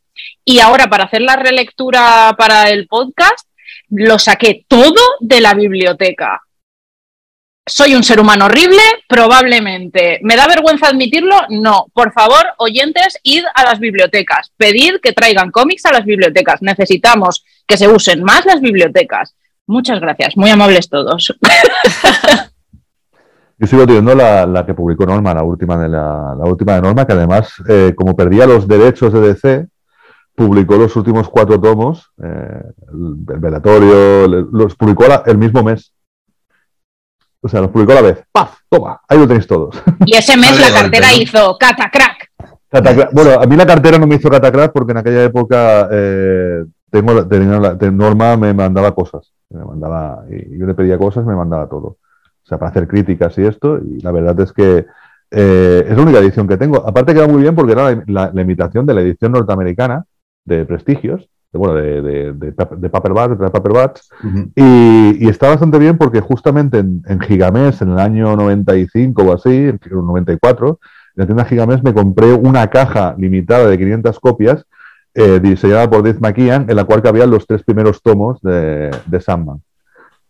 Y ahora para hacer la relectura para el podcast, lo saqué todo de la biblioteca. ¿Soy un ser humano horrible? Probablemente. ¿Me da vergüenza admitirlo? No. Por favor, oyentes, id a las bibliotecas. Pedid que traigan cómics a las bibliotecas. Necesitamos que se usen más las bibliotecas. Muchas gracias, muy amables todos. Yo sigo teniendo la, que publicó Norma, la última de la, última de Norma, que además, eh, como perdía los derechos de DC, publicó los últimos cuatro tomos, eh, el, velatorio, los publicó el mismo mes. O sea, los publicó a la vez. ¡Paf! Toma, ahí lo tenéis todos. Y ese mes la cartera hizo catacrack. Bueno, a mí la cartera no me hizo catacrack porque en aquella época eh, tengo, tenía la, Norma me mandaba cosas. Me mandaba, y yo le pedía cosas, me mandaba todo. O sea, para hacer críticas y esto, y la verdad es que eh, es la única edición que tengo. Aparte queda muy bien porque era la, imitación de la edición norteamericana de Prestigios, de, bueno, de, de, de, de Paperbats, de Paperbats y, está bastante bien porque justamente en, en, Gigamés, en el año 95 o así, en el 94, en la tienda Gigamés me compré una caja limitada de 500 copias eh, diseñada por Dave McKean, en la cual cabían los tres primeros tomos de, de Sandman.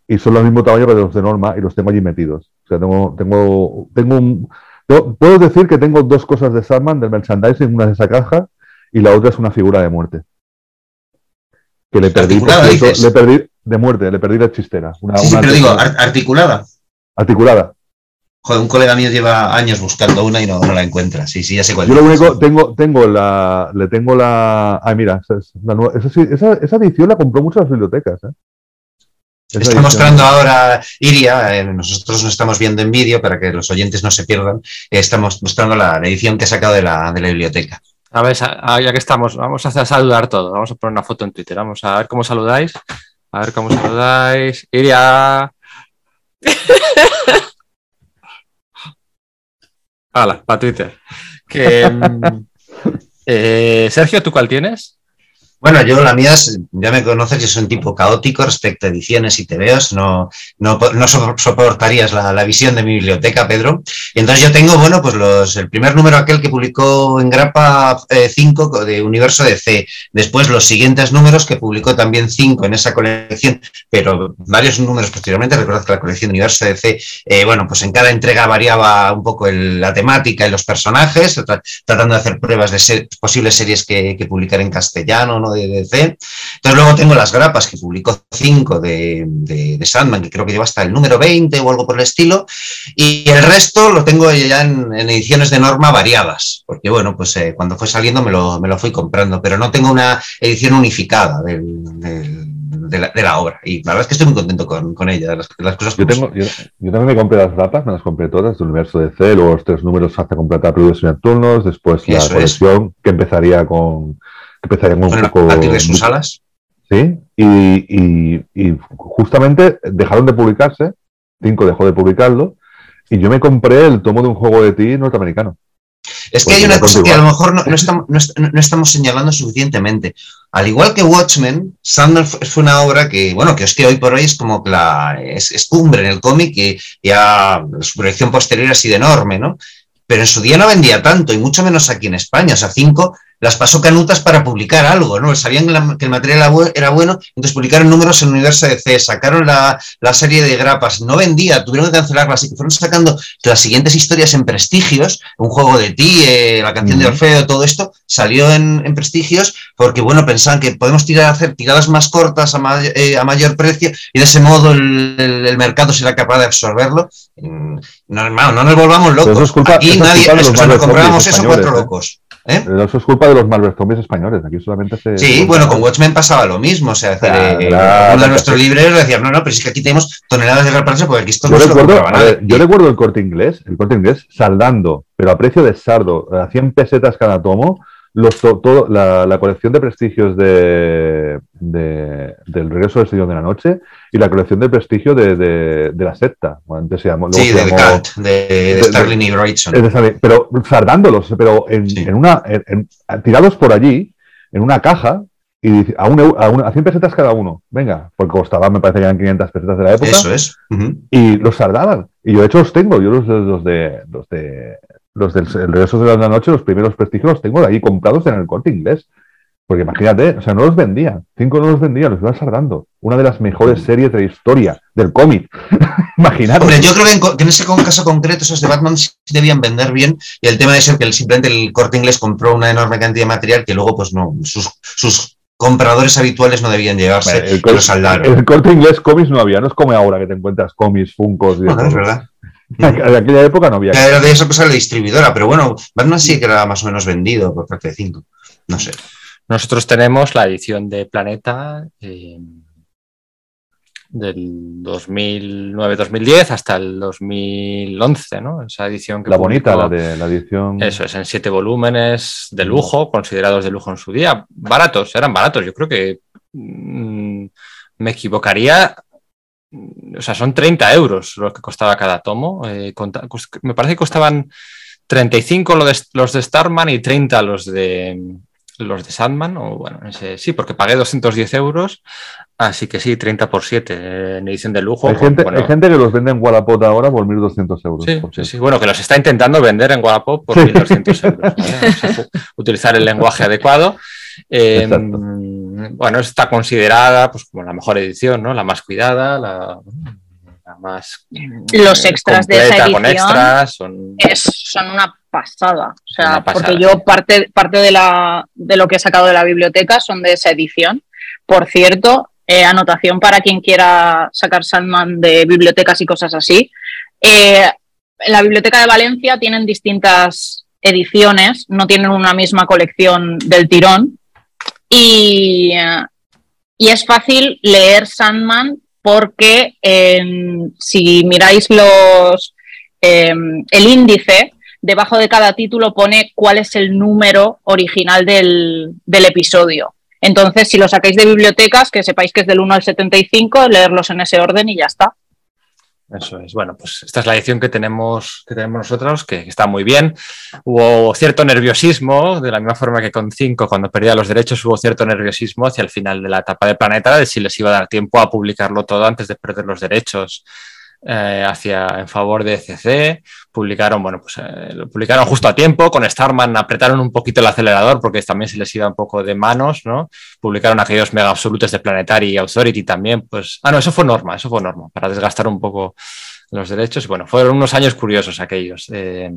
Y son los mismo tamaño que los de Norma y los tengo allí metidos. O sea, tengo, tengo, tengo un... puedo decir que tengo dos cosas de Sandman, del merchandising, una es esa caja y la otra es una figura de muerte. Que le perdí, le perdí de muerte, le perdí la chistera. Una, sí, pero digo, articulada. Articulada. Joder, un colega mío lleva años buscando una y no, no la encuentra. Sí, sí, ya sé cuál Yo lo es. único, tengo, tengo la, le tengo la, ah, mira, esa, es la nueva- esa, sí- esa- esa edición la compró muchas bibliotecas, ¿eh? Esa Está edición. mostrando ahora Iria, eh, nosotros nos estamos viendo en vídeo para que los oyentes no se pierdan. eh, estamos mostrando la, la edición que he sacado de la, de la biblioteca. A ver, ah, ya que estamos, vamos a saludar todo. Vamos a poner una foto en Twitter. Vamos a ver cómo saludáis. A ver cómo saludáis. Iria. Hala, para Twitter. Que, mm, eh, Sergio, ¿tú cuál tienes? Bueno, yo la mía ya me conoces, yo soy un tipo caótico respecto a ediciones y tebeos, no, no, po- no so- soportarías la, visión de mi biblioteca, Pedro. Y entonces yo tengo, bueno, pues los, el primer número aquel que publicó en Grapa 5 de Universo de C, después los siguientes números que publicó también 5 en esa colección, pero varios números posteriormente, recordad que la colección de Universo de C, eh, bueno, pues en cada entrega variaba un poco el- la temática y los personajes, tra- tratando de hacer pruebas de ser- posibles series que, que publicar en castellano, ¿no? De DC. Entonces luego tengo las grapas que publicó 5 de, de, de Sandman, que creo que lleva hasta el número 20 o algo por el estilo, y el resto lo tengo ya en, en ediciones de norma variadas, porque bueno, pues eh, cuando fue saliendo me lo, me lo fui comprando, pero no tengo una edición unificada del- del- de, la, de la obra, y la verdad es que estoy muy contento con, con ella, las, las cosas Yo, tengo, yo, yo también me compré las grapas, me las compré todas del universo de C, luego los tres números hace completar y Nocturnos, después la Eso es. colección que empezaría con empezaría con un poco látigo de sus alas. Sí, y, y- y justamente dejaron de publicarse, Cinco dejó de publicarlo, y yo me compré el tomo de un juego de ti norteamericano. Es que hay una cosa que a lo mejor no, no estamos, no est- no estamos señalando suficientemente. Al igual que Watchmen, Sandman fue una obra que, bueno, que es que hoy por hoy es como la, es, es cumbre en el cómic y ya su proyección posterior ha sido enorme, ¿no? Pero en su día no vendía tanto, y mucho menos aquí en España. O sea, cinco las pasó canutas para publicar algo, ¿no? Sabían que, la- que el material era bu- era bueno, entonces publicaron números en el universo de C, sacaron la, la serie de grapas, no vendía, tuvieron que cancelarla, así que fueron sacando las siguientes historias en prestigios, un juego de ti, eh, la canción de. Orfeo, todo esto salió en, en prestigios porque, bueno, pensaban que podemos tirar, hacer tiradas más cortas a, eh, a mayor precio y de ese modo el, el- el mercado será capaz de absorberlo. Mm, No, hermano, no nos volvamos eso locos. es culpa- Aquí eso es nadie, culpa de los nos eso cuatro ¿eh? locos. ¿Eh? Pero eso es culpa de los Marvel Zombies españoles, aquí solamente se... Sí, bueno, con Watchmen pasaba lo mismo. O sea, Claro, eh, claro, uno de nuestros libreros decía, no, no, pero es que aquí tenemos toneladas de grapas porque aquí esto Yo no se lo recuerdo, a ver, yo recuerdo el corte inglés, el corte inglés saldando, pero a precio de sardo, a 100 pesetas cada tomo, los to- todo- la, la colección de prestigios de, de- del regreso del Señor de la Noche y la colección de prestigio de, de- de la secta. Antes se llamó, Sí, se llamó- de, Starling y Wrightson. pero sardándolos, pero en, Sí. en una, en- en- tirados por allí, en una caja, y dice, a, un, a, un- a 100 pesetas cada uno. Venga, porque costaba, me parece que eran 500 pesetas de la época. Eso es. Y los sardaban. Y yo, de hecho, los tengo. Yo los de los de los del el regreso de la noche, los primeros prestigios los tengo de ahí comprados en el corte inglés. Porque imagínate, o sea, no los vendía. Cinco no los vendía, los iban sardando. Una de las mejores series de la historia del cómic. imagínate. Hombre, yo creo que en, que en ese caso concreto esos de Batman sí debían vender bien y el tema de ser que el, simplemente el corte inglés compró una enorme cantidad de material que luego pues no, sus, sus compradores habituales no debían llevarse el, y cor- lo saldaron. el corte inglés cómics no había. No es como ahora que te encuentras cómics, funcos y Bueno, es verdad. De aquella época no había. Era de esa cosa la distribuidora, pero bueno, Batman sí que era más o menos vendido por parte de 5. No sé. Nosotros tenemos la edición de Planeta eh, del 2009-2010 hasta el 2011, ¿no? Esa edición que La bonita, publicó- la de la edición. Eso es, en siete volúmenes de lujo, considerados de lujo en su día. Baratos, eran baratos. Yo creo que mm, me equivocaría. O sea, son 30 euros lo que costaba cada tomo. eh, conta- me parece que costaban 35 lo de- los de Starman y 30 los de los de Sandman. O bueno, ese- sí, porque pagué 210 euros. Así que sí, 30 por 7 eh, en edición de lujo. Hay con- gente, bueno, hay gente que los vende en Wallapop ahora por 1.200 euros. Sí, por sí, sí. Bueno, que los está intentando vender en Wallapop por Sí. 1.200 euros. ¿vale? O sea, utilizar el lenguaje adecuado. Eh, Exacto. Bueno, está considerada pues, como la mejor edición, ¿no? La más cuidada, la, la más. Los extras de esa completa, Con edición extras, son. es, son una pasada. O sea, pasada, porque yo parte, parte de, la, de lo que he sacado de la biblioteca son de esa edición. Por cierto, eh, anotación para quien quiera sacar Sandman de bibliotecas y cosas así. eh, en la Biblioteca de Valencia tienen distintas ediciones, no tienen una misma colección del tirón. Y, y es fácil leer Sandman porque em, si miráis los, em, el índice, debajo de cada título pone cuál es el número original del, del, episodio. Entonces, si lo sacáis de bibliotecas, que sepáis que es del 1 al 75, leerlos en ese orden y ya está. Eso es. Bueno, pues esta es la edición que tenemos, que tenemos nosotros, que, está muy bien. Hubo cierto nerviosismo, de la misma forma que con 5, cuando perdía los derechos, hubo cierto nerviosismo hacia el final de la etapa de Planeta, de si les iba a dar tiempo a publicarlo todo antes de perder los derechos. Eh, hacia, en favor de CC. Publicaron, bueno, pues eh, lo publicaron justo a tiempo. Con Starman apretaron un poquito el acelerador porque también se les iba un poco de manos, ¿no? Publicaron aquellos mega absolutos de Planetary Authority también, pues. Ah, no, eso fue norma, eso fue norma, para desgastar un poco los derechos. Bueno, fueron unos años curiosos aquellos eh,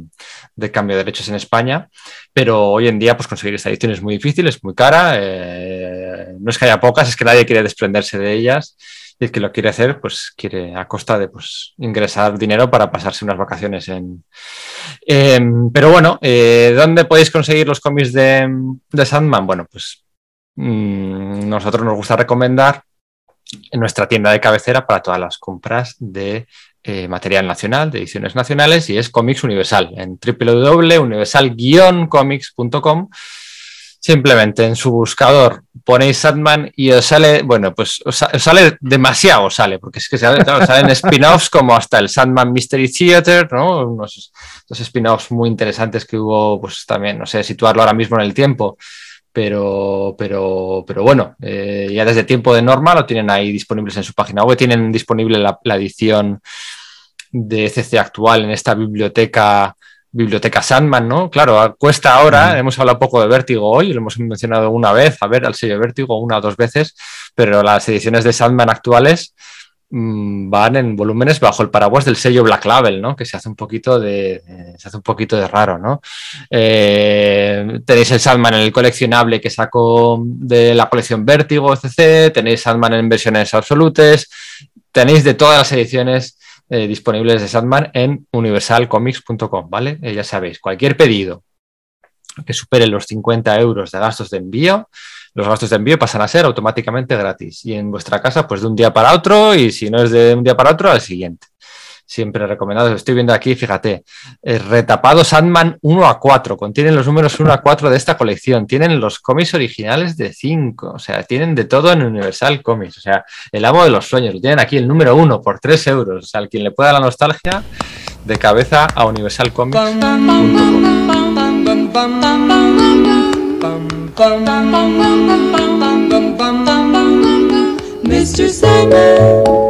de cambio de derechos en España, pero hoy en día pues conseguir esta edición es muy difícil, es muy cara. no es que haya pocas, es que nadie quiere desprenderse de ellas y el que lo quiere hacer, pues quiere a costa de pues, ingresar dinero para pasarse unas vacaciones en... Pero bueno, eh, ¿dónde podéis conseguir los cómics de, Sandman? Bueno, pues mm, nosotros nos gusta recomendar en nuestra tienda de cabecera para todas las compras de eh, material nacional, de ediciones nacionales, y es Comics Universal, en www.universal-comics.com Simplemente en su buscador ponéis Sandman y os sale, bueno, pues os, sale demasiado, sale, porque es que sale, salen spin-offs como hasta el Sandman Mystery Theater, ¿no? Unos dos spin-offs muy interesantes que hubo, pues también, no sé, situarlo ahora mismo en el tiempo, pero, pero, pero bueno, eh, ya desde tiempo de norma lo tienen ahí disponibles en su página web, tienen disponible la, la edición de CC actual en esta biblioteca Biblioteca Sandman, ¿no? Claro, cuesta ahora, hemos hablado poco de Vértigo hoy, lo hemos mencionado una vez, a ver, al sello Vértigo una o dos veces, pero las ediciones de Sandman actuales mmm, van en volúmenes bajo el paraguas del sello Black Label, ¿no? Que se hace un poquito de, se hace un poquito de raro, ¿no? Eh, tenéis el Sandman en el coleccionable que sacó de la colección Vértigo, etc. Tenéis Sandman en versiones absolutes. Tenéis de todas las ediciones eh, disponibles de Sandman en universalcomics.com, ¿vale? Eh, ya sabéis, cualquier pedido que supere los 50 euros de gastos de envío, los gastos de envío pasan a ser automáticamente gratis. Y en vuestra casa, pues de un día para otro, y si no es de un día para otro, al siguiente siempre recomendado. Estoy viendo aquí, fíjate, el retapado Sandman 1 a 4, contienen los números 1 a 4 de esta colección, tienen los cómics originales de 5, o sea, tienen de todo en Universal Comics, o sea, el amo de los sueños, tienen aquí el número 1 por 3 euros, o sea, al quien le pueda la nostalgia, de cabeza a Universal Comics. Bum,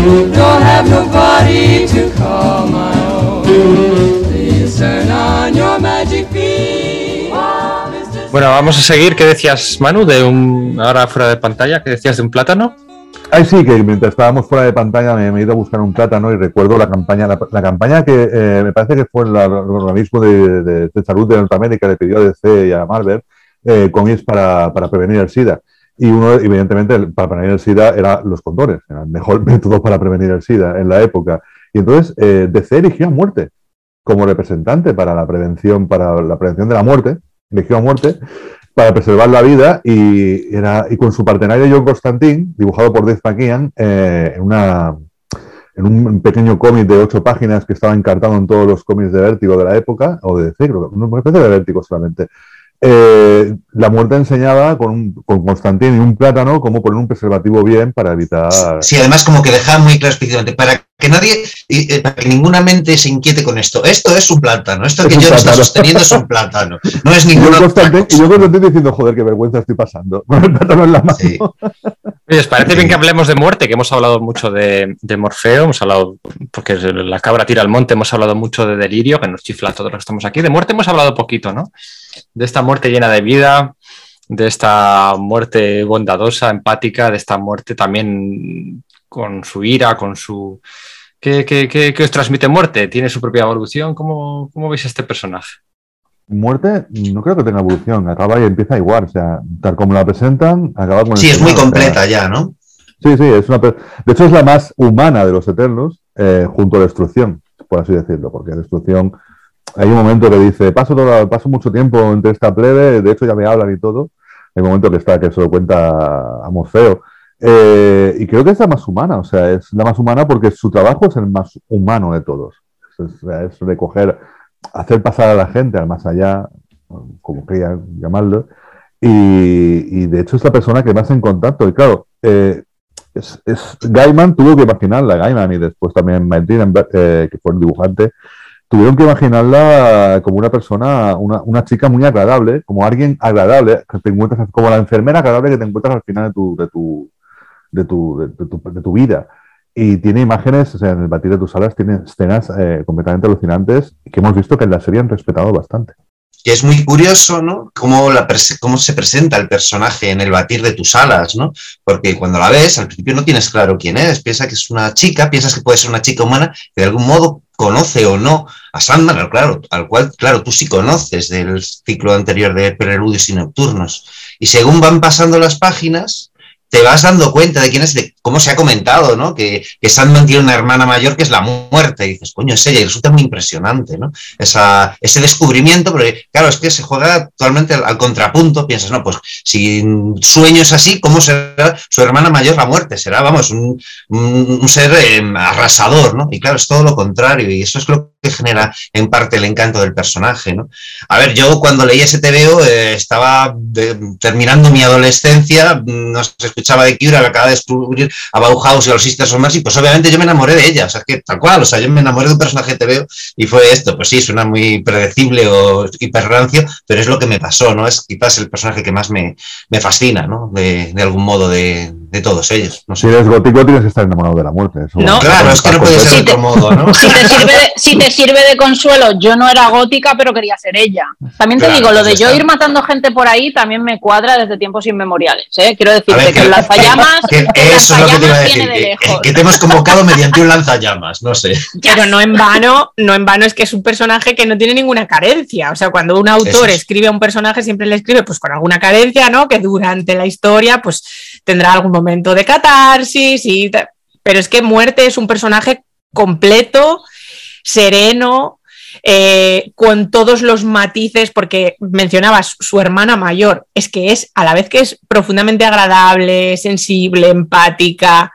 Don't have nobody to call my own. Please turn on your magic beam. Bueno, vamos a seguir. ¿Qué decías, Manu, de un ahora fuera de pantalla? ¿Qué decías de un plátano? Ay, sí, que mientras estábamos fuera de pantalla me, he ido a buscar un plátano y recuerdo la campaña, la, campaña que eh, me parece que fue el, organismo de, de, salud de Norteamérica, le pidió a DC y a Marvel eh, cómics para, para prevenir el SIDA. Y uno, evidentemente, para prevenir el SIDA eran los condones, era el mejor método para prevenir el SIDA en la época. Y entonces eh, DC eligió a muerte como representante para la prevención, para la prevención de la muerte, eligió a muerte para preservar la vida y, era, y con su partenario John Constantine, dibujado por Dave McKean, eh, en, una, en un pequeño cómic de ocho páginas que estaba encartado en todos los cómics de Vértigo de la época, o de DC, creo no me parece de Vértigo solamente. Eh, la muerte enseñaba con, un, con Constantín y un plátano cómo poner un preservativo bien para evitar. Sí, además, como que dejaba muy claro específicamente, para que nadie, y, eh, para que ninguna mente se inquiete con esto. Esto es un plátano, esto Es que yo está plátano. sosteniendo es un plátano. No es Y ninguna yo, otra Constantín, y yo Constantín diciendo, joder, qué vergüenza estoy pasando. Con el plátano en la mano. Sí. Oye, ¿os parece bien que hablemos de muerte? Que hemos hablado mucho de, de Morfeo, hemos hablado, porque la cabra tira al monte, hemos hablado mucho de delirio, que nos chifla a todos los que estamos aquí. De muerte hemos hablado poquito, ¿no? De esta muerte llena de vida, de esta muerte bondadosa, empática, de esta muerte también con su ira, con su... ¿Qué, qué- qué- qué os transmite muerte? ¿Tiene su propia evolución? ¿Cómo, cómo veis a este personaje? Muerte, no creo que tenga evolución, acaba y empieza igual. O sea, tal como la presentan, acaba con el Sí, es muy final, o sea, completa ya, ¿no? Sí, sí, es una, de hecho es la más humana de los Eternos, eh, junto a Destrucción, por así decirlo, porque Destrucción, hay un momento que dice, paso, todo, paso mucho tiempo entre esta plebe, de hecho ya me hablan y todo, hay un momento que está que se lo cuenta a Morfeo, Eh, y creo que es la más humana, o sea, es la más humana porque su trabajo es el más humano de todos, es, es recoger, hacer pasar a la gente al más allá, como quieran llamarlo, y, de hecho es la persona que más en contacto, y claro, eh, es, es- Gaiman tuvo que imaginarla, Gaiman y después también Martin, eh, que fue el dibujante, tuvieron que imaginarla como una persona, una, una chica muy agradable, como alguien agradable, que te encuentras, como la enfermera agradable que te encuentras al final de tu, de tu, de tu, de, tu, de tu vida. Y tiene imágenes, o sea, en el batir de tus alas tiene escenas eh, completamente alucinantes que hemos visto que en la serie han respetado bastante. que es muy curioso, ¿no? Cómo, la cómo se presenta el personaje en el batir de tus alas, ¿no? Porque cuando la ves, al principio no tienes claro quién es, piensas que es una chica, piensas que puede ser una chica humana, que de algún modo conoce o no a Sandman, claro, al cual, claro, tú sí conoces del ciclo anterior de Preludios y Nocturnos. Y según van pasando las páginas, te vas dando cuenta de quién es, de cómo se ha comentado, ¿no? Que, que Sandman tiene una hermana mayor que es la muerte. Y dices, coño, es ella, y resulta muy impresionante, ¿no? Esa, ese descubrimiento, porque claro, es que se juega actualmente al, contrapunto, piensas, no, pues si sueño es así, ¿cómo será su hermana mayor la muerte? Será, vamos, un, un- ser eh, arrasador, ¿no? Y claro, es todo lo contrario, y eso es lo que genera en parte el encanto del personaje, ¿no? A ver, yo cuando leí ese TVO eh, estaba de- terminando mi adolescencia, mm, no se escuchaba de Cure, acaba de descubrir a Bauhaus y a los Sisters of Mercy, pues obviamente yo me enamoré de ella, o sea, que tal cual, o sea, yo me enamoré de un personaje de TVO y fue esto, pues sí, suena muy predecible o hiperrancio, pero es lo que me pasó, ¿no? Es quizás el personaje que más me, me fascina, ¿no? De algún modo de, de todos ellos, no Si eres gótico, tienes que estar enamorado de la muerte. eso- No. Claro, es que no puede ser de otro modo, ¿no? Si te, sirve de, si te sirve de consuelo, yo no era gótica, pero quería ser ella. También te Claro, digo, lo de yo está. ir matando gente por ahí también me cuadra desde tiempos inmemoriales. ¿eh? Quiero decirte ver, que el lanzallamas, que el eso es lo que te iba a lanzallamas decir, viene de que, lejos. que te hemos convocado mediante un lanzallamas, no sé. Pero no en vano, no en vano es que es un personaje que no tiene ninguna carencia. O sea, cuando un autor es. escribe a un personaje, siempre le escribe pues con alguna carencia, ¿no? Que durante la historia, pues tendrá algún momento de catarsis y Pero es que Muerte es un personaje completo, sereno, eh, con todos los matices, porque mencionabas su hermana mayor, es que es, a la vez que es profundamente agradable, sensible, empática,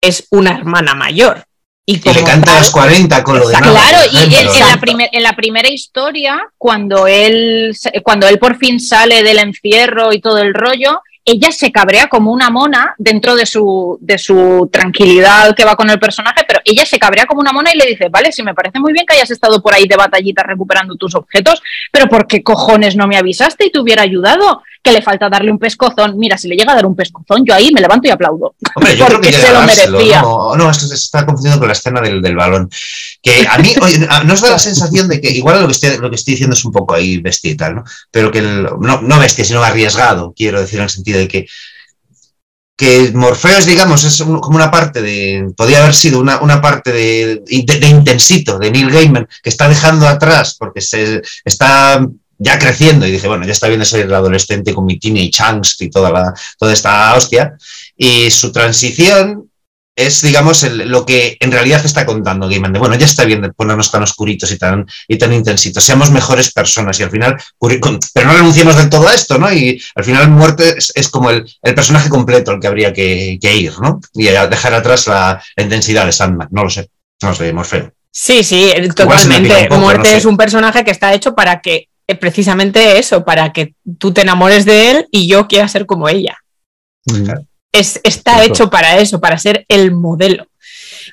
es una hermana mayor. Y, Y le canta a los 40 con lo de nada. Claro, y en, la en la primera historia, cuando él, cuando él por fin sale del encierro y todo el rollo, ella se cabrea como una mona dentro de su, de su tranquilidad que va con el personaje, pero ella se cabrea como una mona y le dice, vale, sí me parece muy bien que hayas estado por ahí de batallita recuperando tus objetos, pero ¿por qué cojones no me avisaste y te hubiera ayudado? Que le falta darle un pescozón. Mira, si le llega a dar un pescozón, yo ahí me levanto y aplaudo. Hombre, yo creo porque que se lo merecía. No, no, esto se está confundiendo con la escena del, del balón. Que a mí, oye, nos da la sensación de que igual lo que, estoy, lo que estoy diciendo es un poco ahí bestia y tal, ¿no? Pero que, el- no, no bestia, sino arriesgado, quiero decir, en el sentido de que que Morfeos, digamos, es un- como una parte de, podría haber sido una, una parte de, de, de Intensito, de Neil Gaiman, que está dejando atrás porque se está ya creciendo y dice, bueno, ya está bien de ser el adolescente con mi teenage angst y toda, la, toda esta hostia, y su transición es, digamos, el- lo que en realidad está contando Gaiman. De, bueno, ya está bien de ponernos tan oscuritos y tan, y tan intensitos. Seamos mejores personas y al final, pero no renunciemos del todo a esto, ¿no? Y al final muerte es, es como el, el personaje completo al que habría que, que ir, ¿no? Y dejar atrás la, la intensidad de Sandman. No lo sé. No lo sé, Morfeo. Sí, sí, totalmente. poco, Muerte no sé. es un personaje que está hecho para que, precisamente eso, para que tú te enamores de él y yo quiera ser como ella. Es, está hecho para eso, para ser el modelo.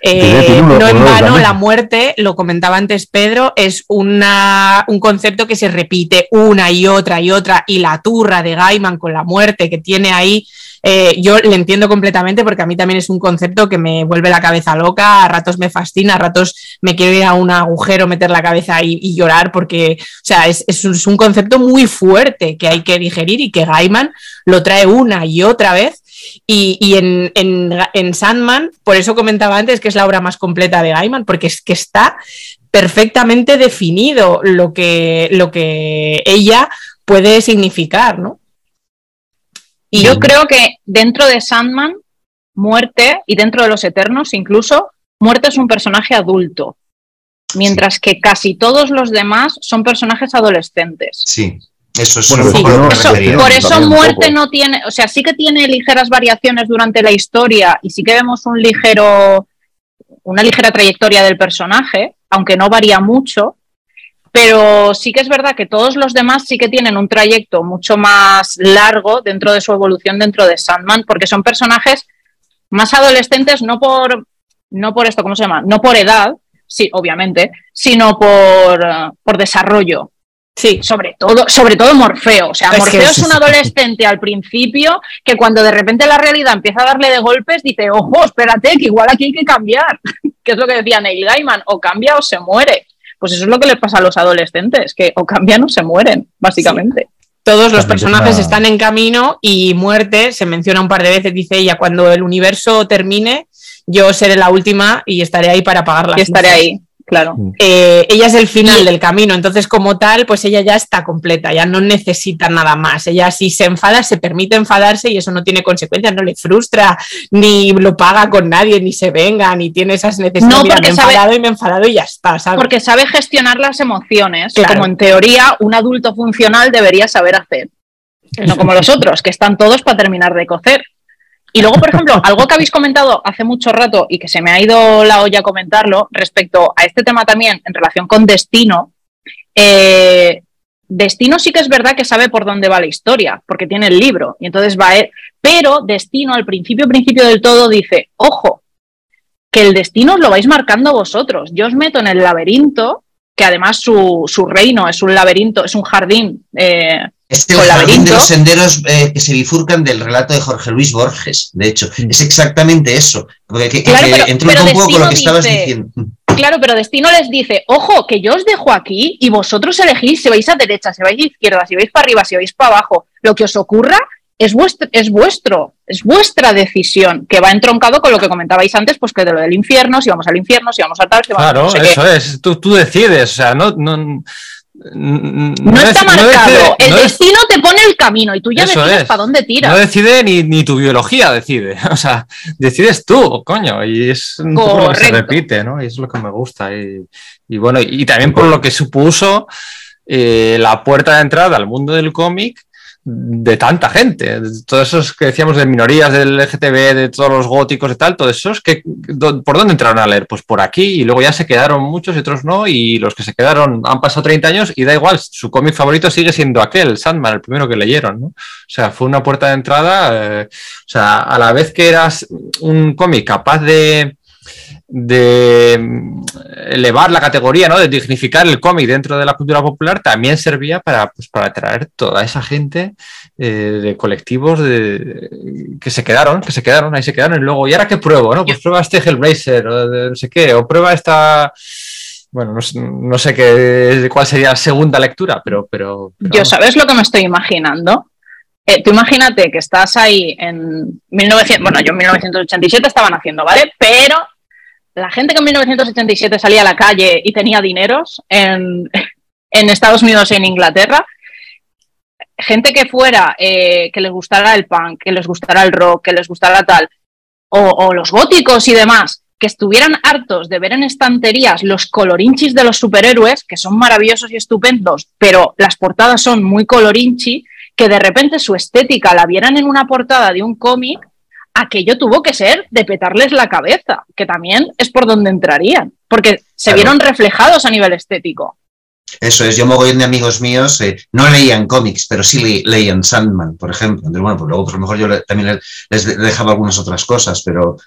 Eh, no en vano, la muerte, lo comentaba antes Pedro, es una, un concepto que se repite una y otra y otra, y la turra de Gaiman con la muerte que tiene ahí, eh, yo le entiendo completamente porque a mí también es un concepto que me vuelve la cabeza loca, a ratos me fascina, a ratos me quiero ir a un agujero, meter la cabeza y, y llorar porque, o sea, es, un- concepto muy fuerte que hay que digerir y que Gaiman lo trae una y otra vez. Y, y en, en, en Sandman, por eso comentaba antes que es la obra más completa de Gaiman, porque es que está perfectamente definido lo que, lo que ella puede significar, ¿no? Y yo creo que dentro de Sandman, Muerte, y dentro de los Eternos incluso, Muerte es un personaje adulto, mientras que casi todos los demás son personajes adolescentes. Sí. Eso es Bueno, un sí, poco lo que me Eso- por eso Muerte no tiene, o sea, sí que tiene ligeras variaciones durante la historia y sí que vemos un ligero, una ligera trayectoria del personaje, aunque no varía mucho, pero sí que es verdad que todos los demás sí que tienen un trayecto mucho más largo dentro de su evolución dentro de Sandman, porque son personajes más adolescentes, no por, no por esto, ¿cómo se llama? No por edad, sí, obviamente, sino por, por desarrollo Sí, sobre todo, sobre todo Morfeo. O sea, Es Morfeo es- es un adolescente al principio que cuando de repente la realidad empieza a darle de golpes dice, ojo, espérate, que igual aquí hay que cambiar. que es lo que decía Neil Gaiman, o cambia o se muere. Pues eso es lo que les pasa a los adolescentes, que o cambian o se mueren, básicamente. todos los personajes está- están en camino y muerte, se menciona un par de veces, dice ella, cuando el universo termine, yo seré la última y estaré ahí para apagar las Y estaré luces". ahí, claro. Eh, ella es el final Y- del camino, entonces como tal, pues ella ya está completa, ya no necesita nada más. Ella si se enfada, se permite enfadarse y eso no tiene consecuencias, no le frustra, ni lo paga con nadie, ni se venga, ni tiene esas necesidades. No, Mira, porque me he sabe- enfadado y me he enfadado y ya está, ¿sabes? Porque sabe gestionar las emociones, Claro. como en teoría un adulto funcional debería saber hacer. No como los otros, que están todos para terminar de cocer. Y luego, por ejemplo, algo que habéis comentado hace mucho rato y que se me ha ido la olla comentarlo respecto a este tema también en relación con Destino. eh, Destino sí que es verdad que sabe por dónde va la historia, porque tiene el libro y entonces va él. Pero Destino al principio, principio del todo dice, ojo, que el destino os lo vais marcando vosotros. Yo os meto en el laberinto, que además su, su reino es un laberinto, es un jardín. eh, Es el con laberinto. de los senderos eh, que se bifurcan del relato de Jorge Luis Borges, de hecho. Es exactamente eso. Porque, que, Claro, que pero- un poco con lo que Destino estabas diciendo. Claro, pero Destino les dice, ojo, que yo os dejo aquí y vosotros elegís si vais a derecha, si vais a izquierda, si vais para arriba, si vais para abajo. Lo que os ocurra es vuestro, es vuestro, es vuestra decisión, que va entroncado con lo que comentabais antes, pues que de lo del infierno, si vamos al infierno, si vamos a tal, si vamos a Claro, no sé qué. eso es. Tú, tú decides, o sea, no. No, no, No está no marcado. decide- el no destino te pone el camino y tú ya decides es. para dónde tiras. No decide ni, ni tu biología decide. O sea, decides tú, coño. Y es un poco lo que se repite, ¿no? Y es lo que me gusta. Y, y bueno, y también por lo que supuso eh, la puerta de entrada al mundo del cómic de tanta gente. Todos esos que decíamos de minorías del LGTB, de todos los góticos y tal, todos esos, que, ¿por dónde entraron a leer? Pues por aquí y luego ya se quedaron muchos y otros no. Y los que se quedaron han pasado 30 años y da igual, su cómic favorito sigue siendo aquel, Sandman, el primero que leyeron, ¿no? O sea, fue una puerta de entrada. eh, o sea, a la vez que eras un cómic capaz de, de mm, elevar la categoría, ¿no? De dignificar el cómic dentro de la cultura popular, también servía para, pues, para atraer toda esa gente eh, de colectivos de, que se quedaron, que se quedaron, ahí se quedaron. Y luego, ¿y ahora qué pruebo? ¿no? Pues prueba este Hellblazer, o de no sé qué, o prueba esta. Bueno, no, sé- no sé qué, cuál sería la segunda lectura, pero. pero, pero Yo. ¿sabes lo que me estoy imaginando? Eh, tú imagínate que estás ahí en 1900, bueno, yo en 1987 estaba naciendo, ¿vale? Pero la gente que en 1987 salía a la calle y tenía dineros en, en Estados Unidos y en Inglaterra, gente que fuera, eh, que les gustara el punk, que les gustara el rock, que les gustara tal, o, o los góticos y demás, que estuvieran hartos de ver en estanterías los colorinchis de los superhéroes, que son maravillosos y estupendos, pero las portadas son muy colorinchi, que de repente su estética la vieran en una portada de un cómic, aquello tuvo que ser de petarles la cabeza, que también es por donde entrarían, porque se Claro. vieron reflejados a nivel estético. Eso es, yo mogollón de amigos míos eh, no leían cómics, pero sí le- leían Sandman, por ejemplo. Entonces, bueno, pues luego a lo mejor yo le- también le- les de- dejaba algunas otras cosas, pero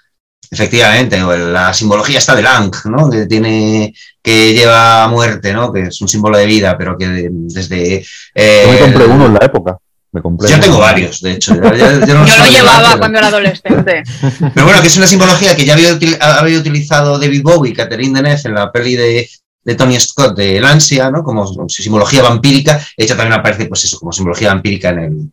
efectivamente, la simbología está de Lang, ¿no? Que tiene, que lleva a muerte, ¿no? Que es un símbolo de vida, pero que de- desde... eh, Yo me compré uno en la época. Me compré Yo tengo varios, de hecho. Yo, no lo llevaba pero- cuando era adolescente. Pero bueno, que es una simbología que ya había, util- había utilizado David Bowie y Catherine Deneuve en la peli de, de Tony Scott de El Ansia, ¿no? Como simbología vampírica. De hecho, también aparece, pues eso, como simbología vampírica en el,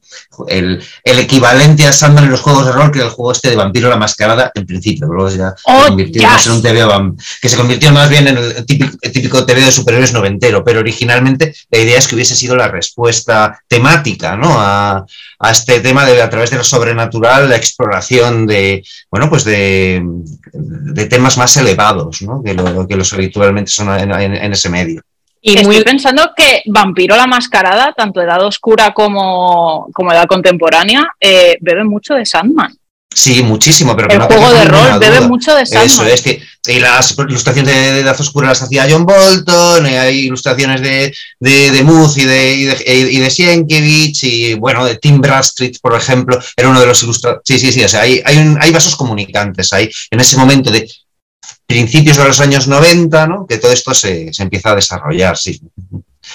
el, el equivalente a Sandman en los juegos de rol, que era el juego este de Vampiro la Mascarada, en principio. Luego ya ¡Oh, se convirtió más en un que se convirtió más bien en el típico, el típico TV de superhéroes noventero, pero originalmente la idea es que hubiese sido la respuesta temática, ¿no? A, a este tema de a través de lo sobrenatural, la exploración de, bueno, pues de, de temas más elevados, ¿no? Que, lo, que los habitualmente son en, en- en ese medio. Y Estoy muy, pensando que Vampiro la Mascarada, tanto Edad Oscura como, como Edad Contemporánea, eh, bebe mucho de Sandman. Sí, muchísimo, pero que El no juego de rol bebe duda. mucho de Sandman. Eso es que y las ilustraciones de, de Edad Oscura las hacía John Bolton, y hay ilustraciones de, de, de Muth y de, y de, y de Sienkiewicz, y bueno, de Tim Bradstreet, por ejemplo, era uno de los ilustradores. Sí, sí, sí, o sea, hay, hay, un- hay vasos comunicantes ahí en ese momento de principios de los años 90, ¿no? Que todo esto se, se empieza a desarrollar, sí.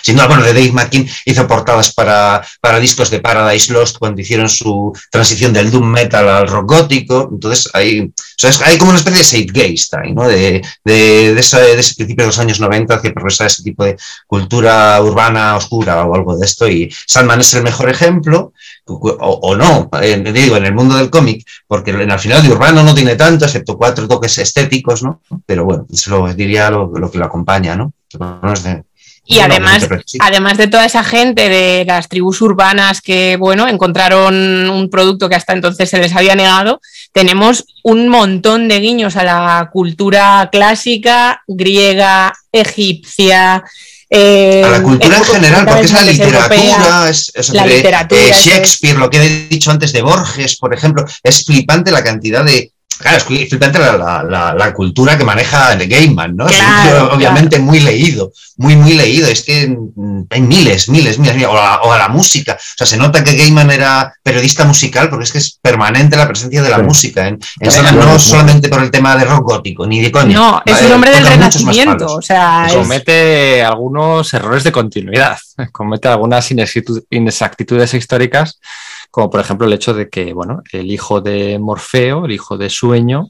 Sin duda, bueno, de Dave McKean hizo portadas para, para discos de Paradise Lost cuando hicieron su transición del doom metal al rock gótico. Entonces, hay, o hay como una especie de zeitgeist ahí, ¿no? De, de, de, ese, principio de los años 90 que progresa ese tipo de cultura urbana oscura o algo de esto. Y Sandman es el mejor ejemplo, o, no, eh, digo, en el mundo del cómic, porque en- al final de urbano no tiene tanto, excepto cuatro toques estéticos, ¿no? Pero bueno, eso lo, diría lo, lo que lo acompaña, ¿no? Y además, además de toda esa gente de las tribus urbanas que, bueno, encontraron un producto que hasta entonces se les había negado, tenemos un montón de guiños a la cultura clásica, griega, egipcia. eh, a la cultura en general, porque es la literatura, es, es- la literatura, eh, es. Shakespeare, lo que he dicho antes de Borges, por ejemplo, es flipante la cantidad de. Claro, es flipante la, la- la- la cultura que maneja el Gaiman, ¿no? Es un Claro, tío, obviamente muy leído, muy, muy leído. Es que mm, hay miles, miles, miles, miles. O, la, o a la música. O sea, se nota que Gaiman era periodista musical porque es que es permanente la presencia de la Sí. música. En, en sí, no solamente por el tema de rock gótico, ni de coña. No, es Eh, un hombre del renacimiento. O sea, es- comete algunos errores de continuidad, comete algunas inexactitu- inexactitudes históricas, como por ejemplo el hecho de que, bueno, el hijo de Morfeo, el hijo de Sueño,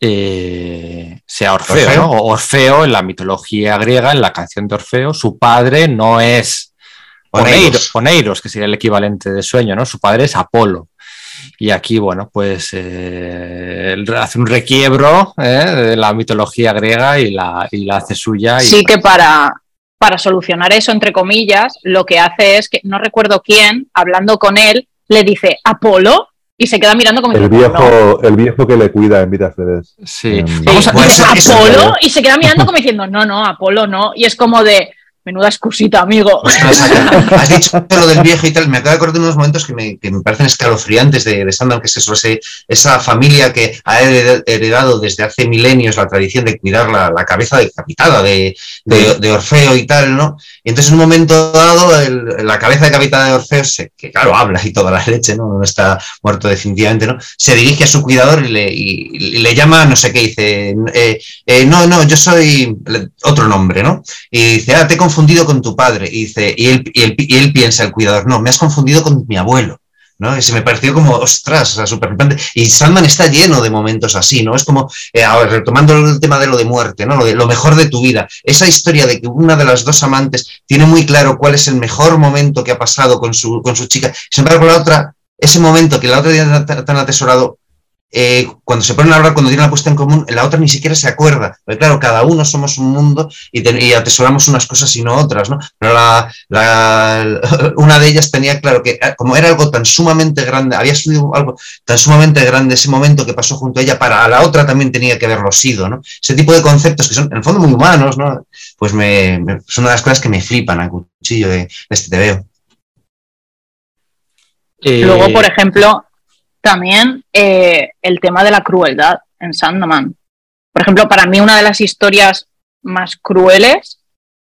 eh, sea Orfeo, Orfeo. ¿no? O Orfeo en la mitología griega, en la canción de Orfeo, su padre no es Oneiros. Oneiros, que sería el equivalente de Sueño, ¿no? Su padre es Apolo. Y aquí, bueno, pues eh, él hace un requiebro ¿eh? de la mitología griega y la, y la hace suya. Y, Sí que para, para solucionar eso, entre comillas, lo que hace es que, no recuerdo quién, hablando con él, le dice, ¿Apolo? Y se queda mirando como El diciendo, "No". viejo, el viejo que le cuida en Vidas de Sí. Vamos a- Bueno, Dice, eso- eso- ¿Apolo? Y se queda mirando como diciendo, no, no, Apolo no. Y es como de, menuda excusita, amigo. Ostras, has dicho lo del viejo y tal. Me acabo de acordar de unos momentos que me, que me parecen escalofriantes de, de Sandman, que es eso, ese- esa familia que ha hered- heredado desde hace milenios la tradición de cuidar la, la cabeza decapitada de, de- de Orfeo y tal, ¿no? Y entonces en un momento dado, el- la cabeza decapitada de Orfeo, se- que claro, habla y toda la leche, ¿no? No está muerto definitivamente, ¿no? Se dirige a su cuidador y le, y- y le llama, no sé qué, dice, eh, eh, no, no, yo soy otro nombre, ¿no? Y dice, ah, te he confundido con tu padre. Y dice, y él, piensa, el cuidador, no, me has confundido con mi abuelo. ¿no? Y se me pareció como, ostras, súper flipante. Y Sandman está lleno de momentos así, ¿no? Es como, eh, ahora, retomando el tema de lo de muerte, ¿no? Lo, de, lo mejor de tu vida. Esa historia de que una de las dos amantes tiene muy claro cuál es el mejor momento que ha pasado con su, con su chica. Sin embargo, la otra, ese momento que la otra tiene tan atesorado, eh, cuando se ponen a hablar, cuando tienen la puesta en común, la otra ni siquiera se acuerda. Porque claro, cada uno somos un mundo y, ten- y atesoramos unas cosas y no otras, ¿no? Pero la, la- una de ellas tenía claro que eh, como era algo tan sumamente grande, había sido algo tan sumamente grande ese momento que pasó junto a ella, para la otra también tenía que haberlo sido, ¿no? Ese tipo de conceptos que son en el fondo muy humanos, ¿no? Pues me, me- son una de las cosas que me flipan a cuchillo de, de este te veo. Eh, Luego, por ejemplo, también eh, el tema de la crueldad en Sandman. Por ejemplo, para mí una de las historias más crueles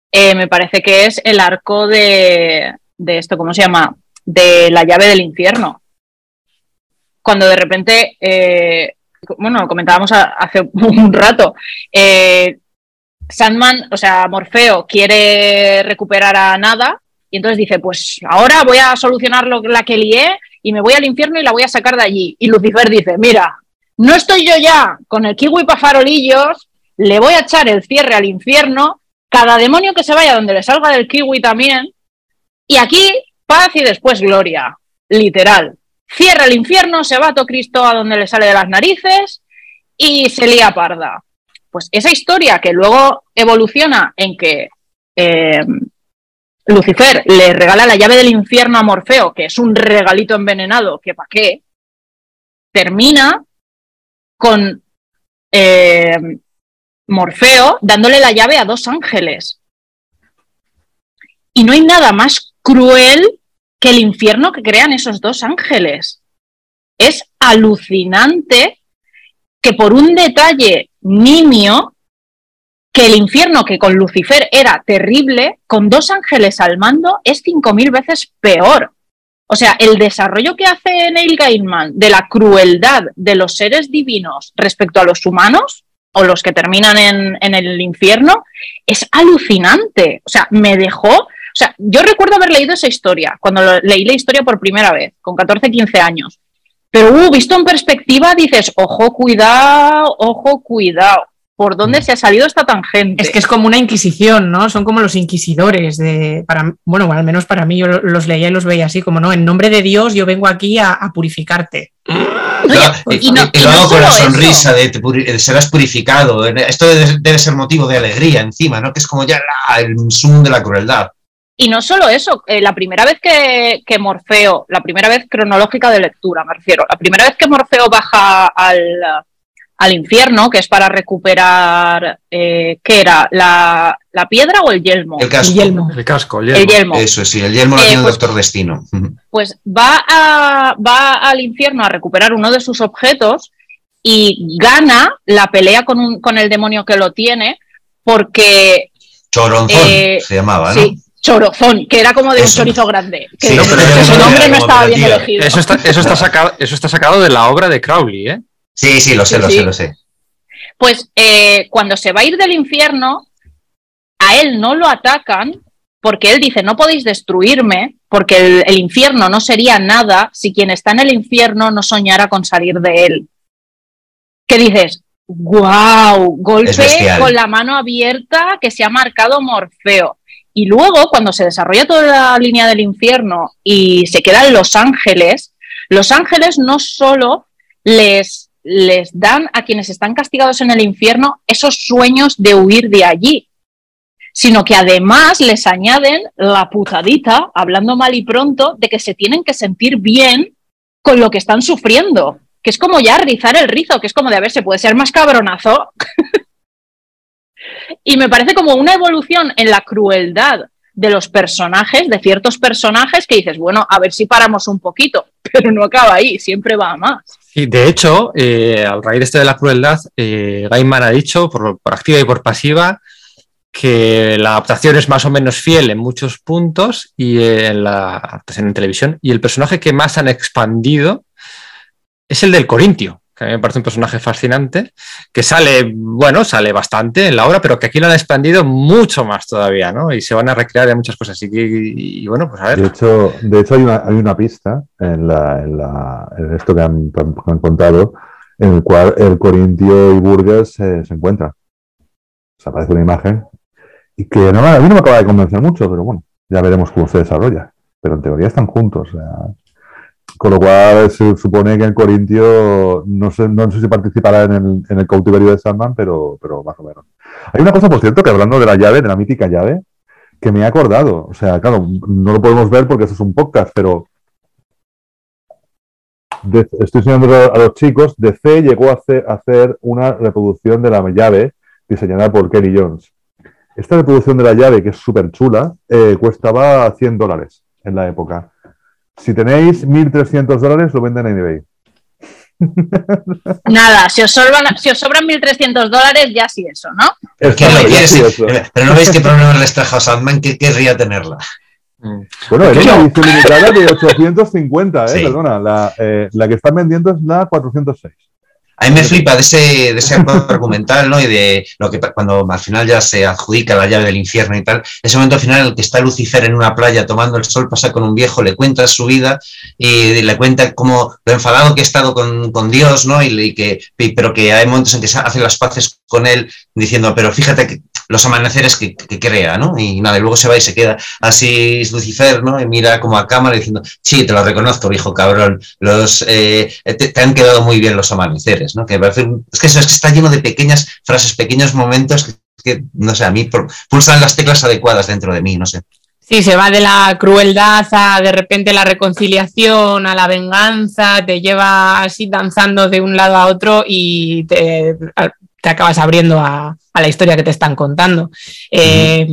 eh, me parece que es el arco de, de esto, ¿cómo se llama? De la llave del infierno. Cuando de repente, eh, bueno, comentábamos a- hace un rato, Sandman, o sea, Morfeo quiere recuperar a Nada y entonces dice, pues ahora voy a solucionar lo, la que lié y me voy al infierno y la voy a sacar de allí. Y Lucifer dice, mira, no estoy yo ya con el kiwi para farolillos, le voy a echar el cierre al infierno, cada demonio que se vaya donde le salga del kiwi también, y aquí paz y después gloria, literal. Cierra el infierno, se va a Cristo a donde le sale de las narices y se lía parda. Pues esa historia que luego evoluciona en que eh, Lucifer le regala la llave del infierno a Morfeo, que es un regalito envenenado, que pa' qué, termina con eh, Morfeo dándole la llave a dos ángeles. Y no hay nada más cruel que el infierno que crean esos dos ángeles. Es alucinante que por un detalle nimio, que el infierno que con Lucifer era terrible, con dos ángeles al mando es cinco mil veces peor. O sea, el desarrollo que hace Neil Gaiman de la crueldad de los seres divinos respecto a los humanos o los que terminan en, el infierno es alucinante. O sea, me dejó. O sea, yo recuerdo haber leído esa historia cuando leí la historia por primera vez, con 14, 15 años. Pero uh, visto en perspectiva, dices, ojo, cuidado, ojo, cuidado. ¿Por dónde se ha salido esta tangente? Es que es como una inquisición, ¿no? Son como los inquisidores de, para, bueno, al menos para mí yo lo- los leía y los veía así, como no, en nombre de Dios yo vengo aquí a, a purificarte. Oye, y, y no- y y lo no hago con la eso. sonrisa de, te puri- de serás purificado. Esto debe, debe ser motivo de alegría encima, ¿no? Que es como ya la- el zoom de la crueldad. Y no solo eso, eh, la primera vez que, que Morfeo, la primera vez cronológica de lectura, me refiero, la primera vez que Morfeo baja al, al infierno, que es para recuperar, eh, ¿qué era? La, ¿La piedra o el yelmo? El casco. El yelmo. El casco, el El yelmo. Eso sí, el yelmo lo Eh, tiene el pues- Doctor Destino. Pues va, a- va al infierno a recuperar uno de sus objetos y gana la pelea con, un- con el demonio que lo tiene porque Choronzón Eh, se llamaba, ¿no? sí, Chorozón, que era como de un chorizo grande. Que Sí, No, pero que eso su no nombre no estaba bien elegido. Eso está, eso, está sacado, eso está sacado de la obra de Crowley, ¿eh? Sí, sí, lo sé, Sí, lo sí. sé, lo sé. Pues eh, cuando se va a ir del infierno, a él no lo atacan porque él dice, no podéis destruirme, porque el, el infierno no sería nada si quien está en el infierno no soñara con salir de él. ¿Qué dices? ¡Guau! Golpe con la mano abierta que se ha marcado Morfeo. Y luego, cuando se desarrolla toda la línea del infierno y se quedan los ángeles, los ángeles no solo les, les dan a quienes están castigados en el infierno esos sueños de huir de allí, sino que además les añaden la putadita, hablando mal y pronto, de que se tienen que sentir bien con lo que están sufriendo, que es como ya rizar el rizo, que es como de a ver, se puede ser más cabronazo. y me parece como una evolución en la crueldad de los personajes, de ciertos personajes, que dices, bueno, a ver si paramos un poquito, pero no acaba ahí, siempre va a más. Y de hecho, eh, al raíz de esto de la crueldad, eh, Gaiman ha dicho, por, activa y por pasiva, que la adaptación es más o menos fiel en muchos puntos y en la adaptación en televisión. Y el personaje que más han expandido es el del Corintio, que a mí me parece un personaje fascinante, que sale, bueno, sale bastante en la obra, pero que aquí lo han expandido mucho más todavía, ¿no? Y se van a recrear de muchas cosas. Y, y- y, bueno, pues a De ver. hecho, de hecho hay, una, hay una pista en, la, en, la- en esto que han, contado, en el cual el Corintio y Burgess eh, se encuentran. Se aparece una imagen y que no, a mí no me acaba de convencer mucho, pero bueno, ya veremos cómo se desarrolla. Pero en teoría están juntos. Con lo cual se supone que el Corintio, no sé, no sé si participará en el, en el cautiverio de Sandman, pero, pero más o menos. Hay una cosa, por cierto, que hablando de la llave, de la mítica llave, que me he acordado. O sea, claro, no lo podemos ver porque esto es un podcast, pero de- estoy enseñando a los chicos, DC llegó a hacer, hacer una reproducción de la llave diseñada por Kenny Jones. Esta reproducción de la llave, que es súper chula, eh, costaba 100 dólares en la época. Si tenéis 1.300 dólares, lo venden en eBay. Nada, si os sobran, si os sobran 1.300 dólares, ya sí eso, ¿no? Pero, ¿quién Está lo quiere? gracioso. Pero no veis qué problema les trajo a Sandman que querría tenerla. Bueno, era una edición limitada de 850, eh, Sí. perdona. La, eh, la que están vendiendo es la 406. A mí me flipa de ese, de ese argumental, ¿no? Y de lo que cuando al final ya se adjudica la llave del infierno y tal, ese momento al final en el que está Lucifer en una playa tomando el sol, pasa con un viejo, le cuenta su vida y le cuenta cómo lo enfadado que ha estado con, con Dios, ¿no? Y, que, y- pero que hay momentos en que se hace las paces con él diciendo, pero fíjate que los amaneceres que, que crea, ¿no? Y nada, y luego se va y se queda así Lucifer, ¿no? Y mira como a cámara diciendo, sí, te lo reconozco, viejo cabrón, los, eh, te, te han quedado muy bien los amaneceres, Que es que eso es que está lleno de pequeñas frases, pequeños momentos que, no sé, a mí pulsan las teclas adecuadas dentro de mí, no sé. Sí, se va de la crueldad a de repente la reconciliación, a la venganza, te lleva así danzando de un lado a otro y te, acabas abriendo a, a la historia que te están contando. Eh,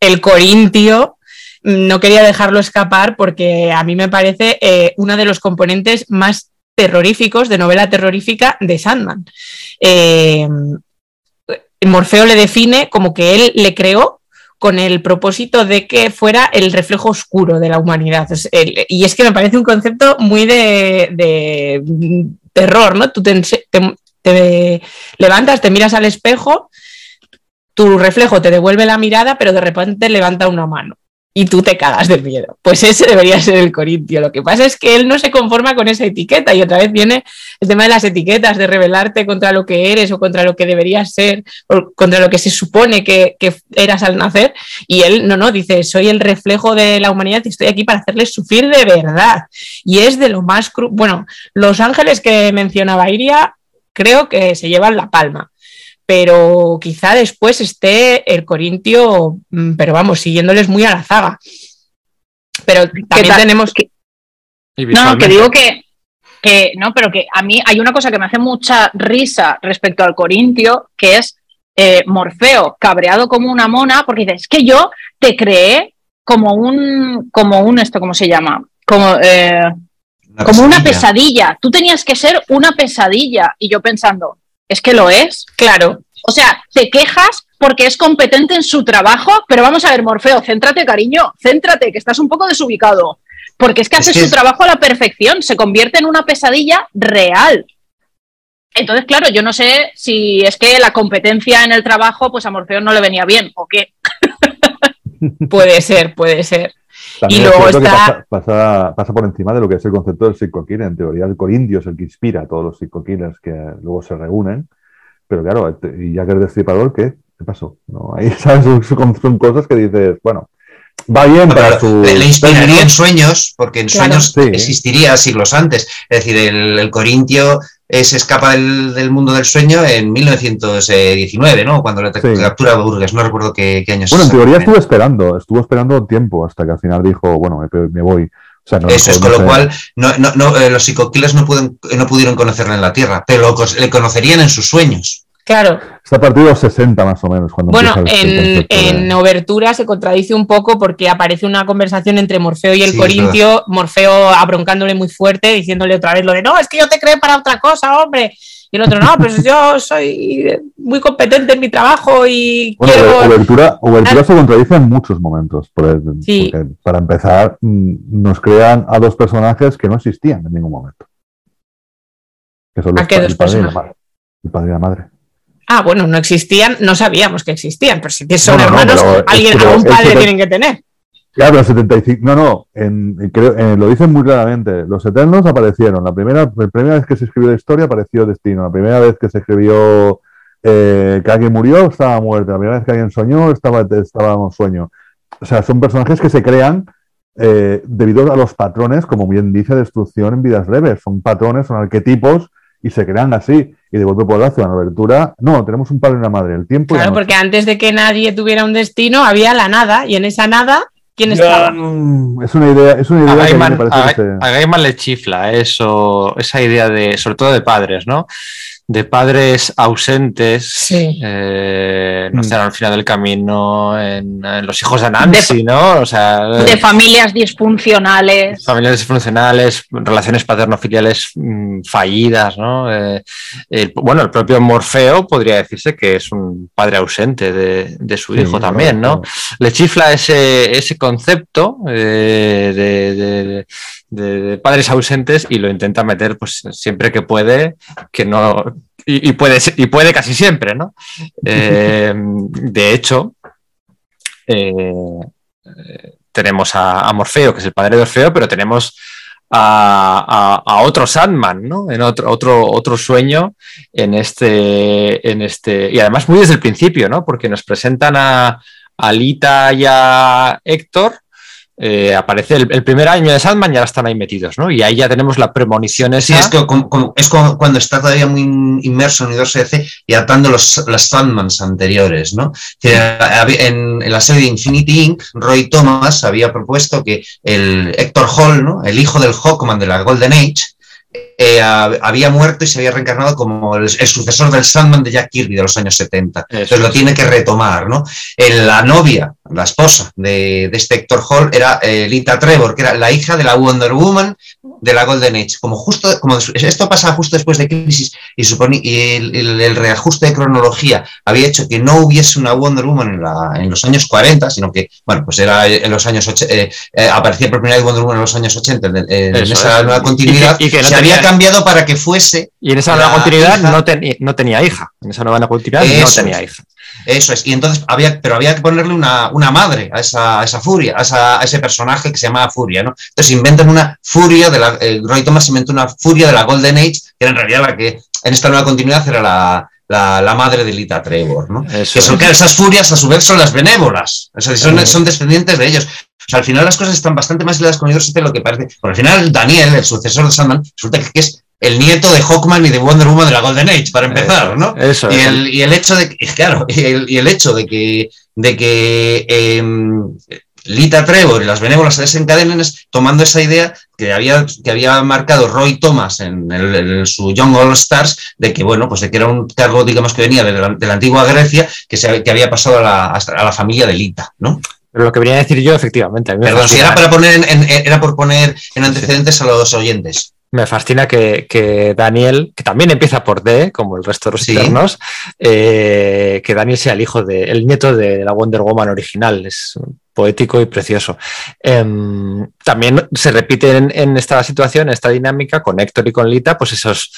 el Corintio mm, no quería dejarlo escapar porque a mí me parece eh, uno de los componentes más terroríficos de novela terrorífica de Sandman. Eh, Morfeo le define como que él le creó con el propósito de que fuera el reflejo oscuro de la humanidad. Y es que me parece un concepto muy de, terror, ¿no? Tú te levantas, te miras al espejo, tu reflejo te devuelve la mirada, pero de repente levanta una mano y tú te cagas del miedo. Pues ese debería ser el Corintio. Lo que pasa es que él no se conforma con esa etiqueta y otra vez viene el tema de las etiquetas, de rebelarte contra lo que eres o contra lo que deberías ser o contra lo que se supone que, que eras al nacer. Y él, no, no, dice, soy el reflejo de la humanidad y estoy aquí para hacerles sufrir de verdad. Y es de lo más cru Bueno, los ángeles que mencionaba Iria, creo que se llevan la palma. Pero quizá después esté el Corintio, mm, pero vamos, siguiéndoles muy a la zaga. Pero también tenemos ¿Qué- Y No, que digo que, que no, pero que a mí hay una cosa que me hace mucha risa respecto al Corintio, que es eh, Morfeo cabreado como una mona, porque dice, es que yo te creé como un, como un, esto, ¿cómo se llama? Como, eh, como una pesadilla. Tú tenías que ser una pesadilla. Y yo pensando, es que lo es. Claro, O sea, te quejas porque es competente en su trabajo, pero vamos a ver, Morfeo, céntrate, cariño, céntrate, que estás un poco desubicado. Porque es que hace su trabajo a la perfección, se convierte en una pesadilla real. Entonces, claro, yo no sé si es que la competencia en el trabajo, pues a Morfeo no le venía bien, o qué. puede ser, puede ser. También Y es luego que está- pasa, pasa- pasa por encima de lo que es el concepto del psycho killer. En teoría, el corindio es el que inspira a todos los psycho killers que luego se reúnen. Pero claro, este- y ya que el destripador, ¿qué? ¿Qué pasó? No, ahí ¿sabes? Son, cosas que dices, bueno, va bien para Pero su. le, inspiraría en sueños, porque en Claro. sueños Sí. existiría siglos antes. Es decir, el, el Corintio eh, se escapa del, del mundo del sueño en 1919, ¿no? Cuando le Sí. captura Burgess, no recuerdo qué, qué años Bueno, en teoría estuvo esperando, estuvo esperando tiempo hasta que al final dijo, bueno, me, me voy. O sea, no, Eso es, con lo cual no, eh, los psicoquiles no, pueden, no pudieron conocerle en la Tierra, pero lo le conocerían en sus sueños. Claro, Está a partir de los 60 más o menos. Cuando Bueno, en, concepto de- en Obertura se contradice un poco porque aparece una conversación entre Morfeo y el Sí, Corintio, Morfeo abroncándole muy fuerte, diciéndole otra vez lo de, no, es que yo te creé para otra cosa, hombre. Y el otro, no, pues yo soy muy competente en mi trabajo y Bueno, quiero... Obertura, Obertura se contradice en muchos momentos. por el- Sí. porque, para empezar, mm, nos crean a dos personajes que no existían en ningún momento. Que son ¿A los qué pa- dos el padre y la personajes? madre. El padre y la madre. Ah, bueno, no existían, no sabíamos que existían, pero si son No, no, no, hermanos, pero es alguien, algún padre tienen que tener. Claro, pero 75. No, no. En, creo- eh, lo dicen muy claramente. Los Eternos aparecieron. La primera, la primera vez que se escribió la historia apareció Destino. La primera vez que se escribió eh, que alguien murió, estaba muerto. La primera vez que alguien soñó, estaba, estaba en un sueño. O sea, son personajes que se crean eh, debido a los patrones, como bien dice, de destrucción en vidas breves. Son patrones, son arquetipos y se crean así. Y de golpe por hacia una abertura. No, tenemos un padre y una madre. El tiempo. y la Claro, noche. porque antes de que nadie tuviera un destino había la nada y en esa nada, ¿quién estaba? Mm, Es una idea, es una idea A que a mí me Gaiman, parece a- que se- a Gaiman le chifla eso, esa idea de, sobre todo de padres, ¿no? De padres ausentes, Sí. eh, no Mm. están al final del camino, en, en los hijos de Nancy, ¿no? O sea, De familias disfuncionales. familias disfuncionales, relaciones paterno-filiales mm, fallidas, ¿no? Eh, el- bueno, el propio Morfeo podría decirse que es un padre ausente de, de su Sí, hijo también, ¿no? le chifla ese, ese concepto eh, de, de- padres ausentes y lo intenta meter pues siempre que puede, que no. Y, y puede, y puede casi siempre, ¿no? Eh, de hecho, eh, tenemos a, a Morfeo, que es el padre de Orfeo, pero tenemos a, a- a otro Sandman, ¿no? En otro, otro, otro sueño en este, en este. Y además muy desde el principio, ¿no? Porque nos presentan a, a Lita y a Héctor. Eh, aparece el, el primer año de Sandman y ahora están ahí metidos, ¿no? Y ahí ya tenemos la premonición Sí, es, que como- como- es como cuando está todavía muy inmerso en Universo DC y atando los, las Sandmans anteriores, ¿no? Que en la serie de Infinity Inc., Roy Thomas había propuesto que el Héctor Hall, ¿no? El hijo del Hawkman de la Golden Age, eh, hab- había muerto y se había reencarnado como el, el sucesor del Sandman de Jack Kirby de los años 70. Entonces lo tiene que retomar, ¿no? Eh, la novia, la esposa de, de este Héctor Hall era eh, Lita Trevor, que era la hija de la Wonder Woman de la Golden Age. Como justo, como esto pasa justo después de Crisis y, supone, y el, el- el reajuste de cronología había hecho que no hubiese una Wonder Woman en, la- en los años 40, sino que, bueno, pues era en los años, och- eh, eh, aparecía por primera vez Wonder Woman en los años 80, en, en Eso esa es. nueva Y que- continuidad. y que no había cambiado para que fuese Y en esa nueva continuidad hija- no, teni- no tenía hija. En esa nueva continuidad no tenía es. hija. Eso es, y entonces había, pero había que ponerle una, una madre a esa, a esa furia, a, esa- a ese personaje que se llamaba Furia, ¿no? Entonces inventan una furia de la, eh, Roy Thomas inventó una furia de la Golden Age, que era en realidad la que en esta nueva continuidad era la, la, la madre de Lita Trevor, ¿no? Eso Que son, es. claro, esas furias a su vez son las benévolas, o sea, son, son descendientes de ellos. O sea, al final las cosas están bastante más ligadas con universo de lo que parece. Por al final, Daniel, el sucesor de Sandman, resulta que es el nieto de Hawkman y de Wonder Woman de la Golden Age, para empezar, ¿no? Eso Y el, y el hecho de que, claro, y el, y el hecho de que, de que em, Lita Trevor y las benévolas se desencadenen es tomando esa idea que había, que había marcado Roy Thomas en, el- en su Young All Stars, de que, bueno, pues de que era un cargo, digamos, que venía de la, de la antigua Grecia, que, se, que había pasado a la, a la familia de Lita, ¿no? Pero lo que venía a decir yo, efectivamente, a mí me Perdón, si era para poner en, en- era por poner en antecedentes a los oyentes. me fascina que, que Daniel, que también empieza por D, como el resto de los Sí. eternos, eh, que Daniel sea el hijo de, el nieto de la Wonder Woman original. Es poético y precioso. Em, también se repite en, esta situación, en esta dinámica, con Héctor y con Lita, pues esos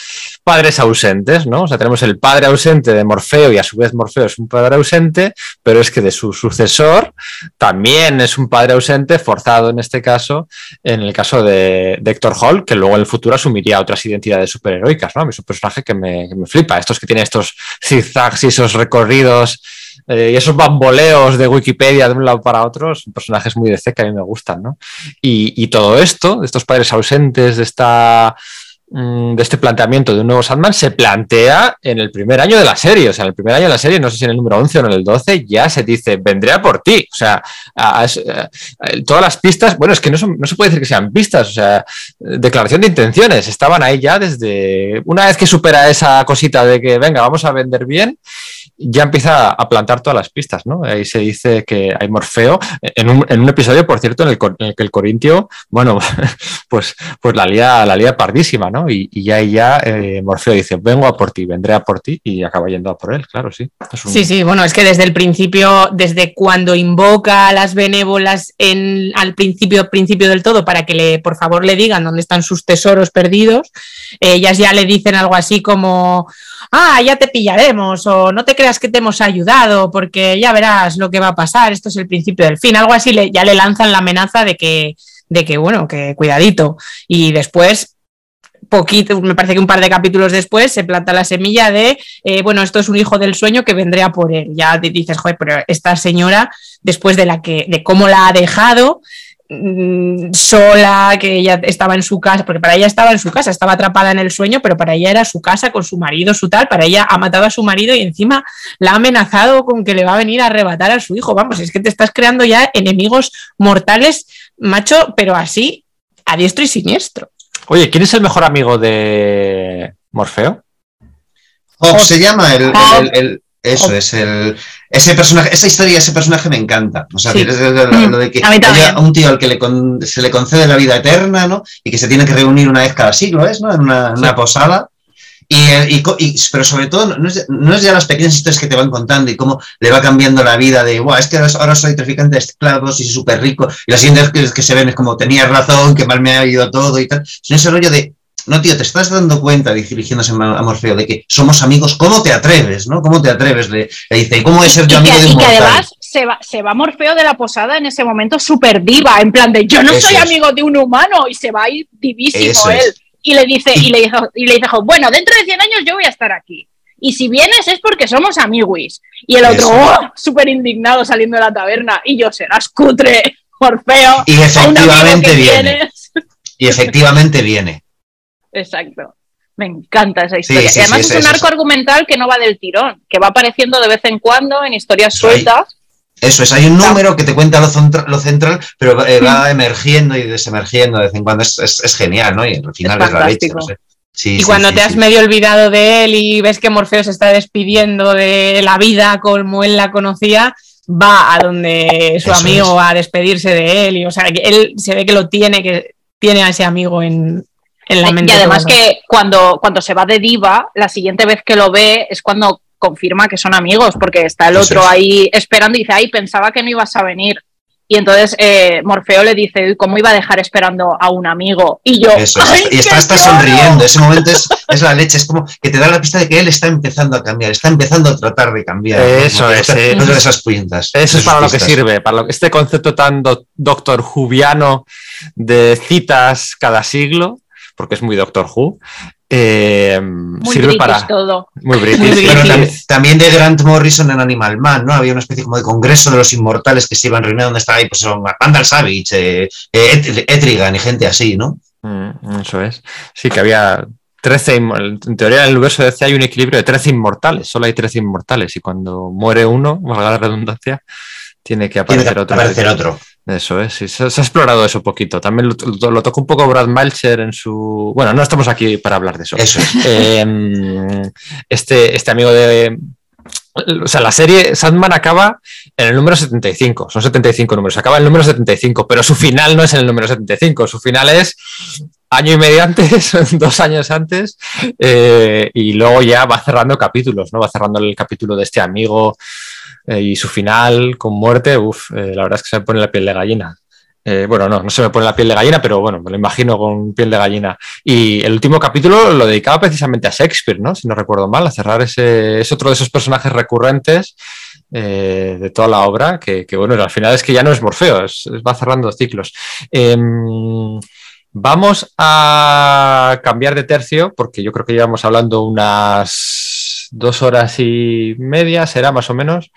padres ausentes, ¿no? O sea, tenemos el padre ausente de Morfeo y a su vez Morfeo es un padre ausente, pero es que de su sucesor también es un padre ausente, forzado en este caso, en el caso de, de Héctor Hall, que luego en el futuro asumiría otras identidades superheroicas, ¿no? Es un personaje que me, que me flipa, estos que tienen estos zigzags y esos recorridos eh, y esos bamboleos de Wikipedia de un lado para otro, son personajes muy de C que a mí me gustan, ¿no? Y, todo esto, de estos padres ausentes, de esta de este planteamiento de un nuevo Sandman se plantea en el primer año de la serie. O sea, en el primer año de la serie, no sé si en el número 11 o en el 12, ya se dice, vendré a por ti. O sea, a- todas las pistas, bueno, es que no, no se puede decir que sean pistas, o sea, declaración de intenciones, estaban ahí ya desde una vez que supera esa cosita de que, venga, vamos a vender bien, ya empieza a plantar todas las pistas, ¿no? Ahí se dice que hay Morfeo, en un, en un episodio, por cierto, en el, cor- en el que el Corintio, bueno, pues, pues la lía, la lía pardísima, ¿no? Y, y ahí ya eh, Morfeo dice, vengo a por ti, vendré a por ti, y acaba yendo a por él, claro, sí. Sí, sí, bueno, es que desde el principio, desde cuando invoca a las benévolas en, al principio, principio del todo, para que le, por favor, le digan dónde están sus tesoros perdidos, ellas ya le dicen algo así como, ah, ya te pillaremos, o no te creas que te hemos ayudado, porque ya verás lo que va a pasar, esto es el principio del fin, algo así, le- ya le lanzan la amenaza de que, de que, bueno, que cuidadito. Y después poquito, me parece que un par de capítulos después se planta la semilla de, eh, bueno, esto es un hijo del sueño que vendré a por él. Ya di- dices, joder, pero esta señora, después de la que, de cómo la ha dejado, mm, sola, que ella estaba en su casa, porque para ella estaba en su casa, estaba atrapada en el sueño, pero para ella era su casa con su marido, su tal, para ella ha matado a su marido y encima la ha amenazado con que le va a venir a arrebatar a su hijo. Vamos, es que te estás creando ya enemigos mortales, macho, pero así, a diestro y siniestro. Oye, ¿quién es el mejor amigo de Morfeo? Hobbes se llama el, el- eso Hobbes. es el ese personaje, esa historia, ese personaje me encanta. O sea, Sí. es lo, lo- lo de que A un tío al que le con- se le concede la vida eterna, ¿no? Y que se tiene que reunir una vez cada siglo, ¿es? ¿no? En una, en una posada. Y, y y- pero sobre todo, no es, no es ya las pequeñas historias que te van contando y cómo le va cambiando la vida de, guau, es que ahora, soy traficante de esclavos y soy súper rico. Y las siguientes que, que se ven es como, tenías razón, que mal me ha ido todo y tal. Sino ese rollo de, no, tío, te estás dando cuenta, dirigiéndose a Morfeo, de que somos amigos. ¿Cómo te atreves, no? ¿Cómo te atreves? Le, le dice, ¿y cómo es ser yo amigo que, de un y que mortal? además se va, se va Morfeo de la posada en ese momento súper diva, en plan de yo no Eso soy es. amigo de un humano y se va a ir divísimo Eso él. es. Y le dice, y le dijo, y le dijo, bueno, dentro de 100 años yo voy a estar aquí. Y si vienes es porque somos amiguis. Y el otro. ¡oh! súper indignado saliendo de la taberna. Y yo, serás cutre, Morfeo. Y efectivamente viene. tienes. Y efectivamente viene. Exacto. Me encanta esa historia. sí, y además sí, es es un arco argumental que no va del tirón, que va apareciendo de vez en cuando en historias sueltas. Eso es, hay un número que te cuenta lo, centra- lo central, pero eh, va emergiendo y desemergiendo de vez en cuando. Es, es- es genial, ¿no? Y al final Es es, la leche. no sé. Sí, Y sí, cuando sí, te has sí. medio olvidado de él y ves que Morfeo se está despidiendo de la vida como él la conocía, va a donde su Eso amigo a despedirse de él. Y, o sea, que él se ve que lo tiene, que tiene a ese amigo en, en la mente. Y además que cuando, cuando se va de diva, la siguiente vez que lo ve es cuando confirma que son amigos, porque está el otro ahí esperando y dice, ay, pensaba que no ibas a venir. Y entonces eh, Morfeo le dice, "Uy, ¿cómo iba a dejar esperando a un amigo? Y yo, Eso es. ¡ay, y está, está sonriendo. Ese momento es, es la leche. Es como que te da la pista de que él está empezando a cambiar, está empezando a tratar de cambiar. Eso es, eh. des esas pintas. Eso es para lo que sirve, para lo que este concepto tan do- doctor Whoviano de citas cada siglo, porque es muy Doctor Who, eh, Muy sirve para todo. muy british. Muy british. también, también de Grant Morrison en Animal Man, ¿no? Había una especie como de congreso de los inmortales que se iban reuniendo donde estaba ahí, pues son Randall Savage, eh, eh, Et- Etrigan y gente así, ¿no? Mm, eso es. Sí, que había 13, inmo- en teoría en el universo de DC hay un equilibrio de 13 inmortales, solo hay 13 inmortales y cuando muere uno, valga la redundancia, tiene que Tiene aparecer que otro. aparecer otro. Eso es, sí, se, se ha explorado eso poquito. También lo, lo- lo tocó un poco Brad Melcher en su... Bueno, no estamos aquí para hablar de eso. Eso es. Eh, este, este amigo de. O sea, la serie Sandman acaba en el número 75. Son 75 números. Acaba en el número 75, pero su final no es en el número 75. Su final es año y medio antes, dos años antes, eh, y luego ya va cerrando capítulos, ¿no? Va cerrando el capítulo de este amigo eh, y su final con muerte. Uf, eh, la verdad es que se me pone la piel de gallina. Eh, bueno, no, no se me pone la piel de gallina, pero bueno, me lo imagino con piel de gallina. Y el último capítulo lo dedicaba precisamente a Shakespeare, ¿no? Si no recuerdo mal, a cerrar ese. Es otro de esos personajes recurrentes de toda la obra, que, bueno, al final es que ya no es Morfeo, es- va cerrando ciclos. Em, vamos a cambiar de tercio, porque yo creo que llevamos hablando unas dos horas y media, será más o menos.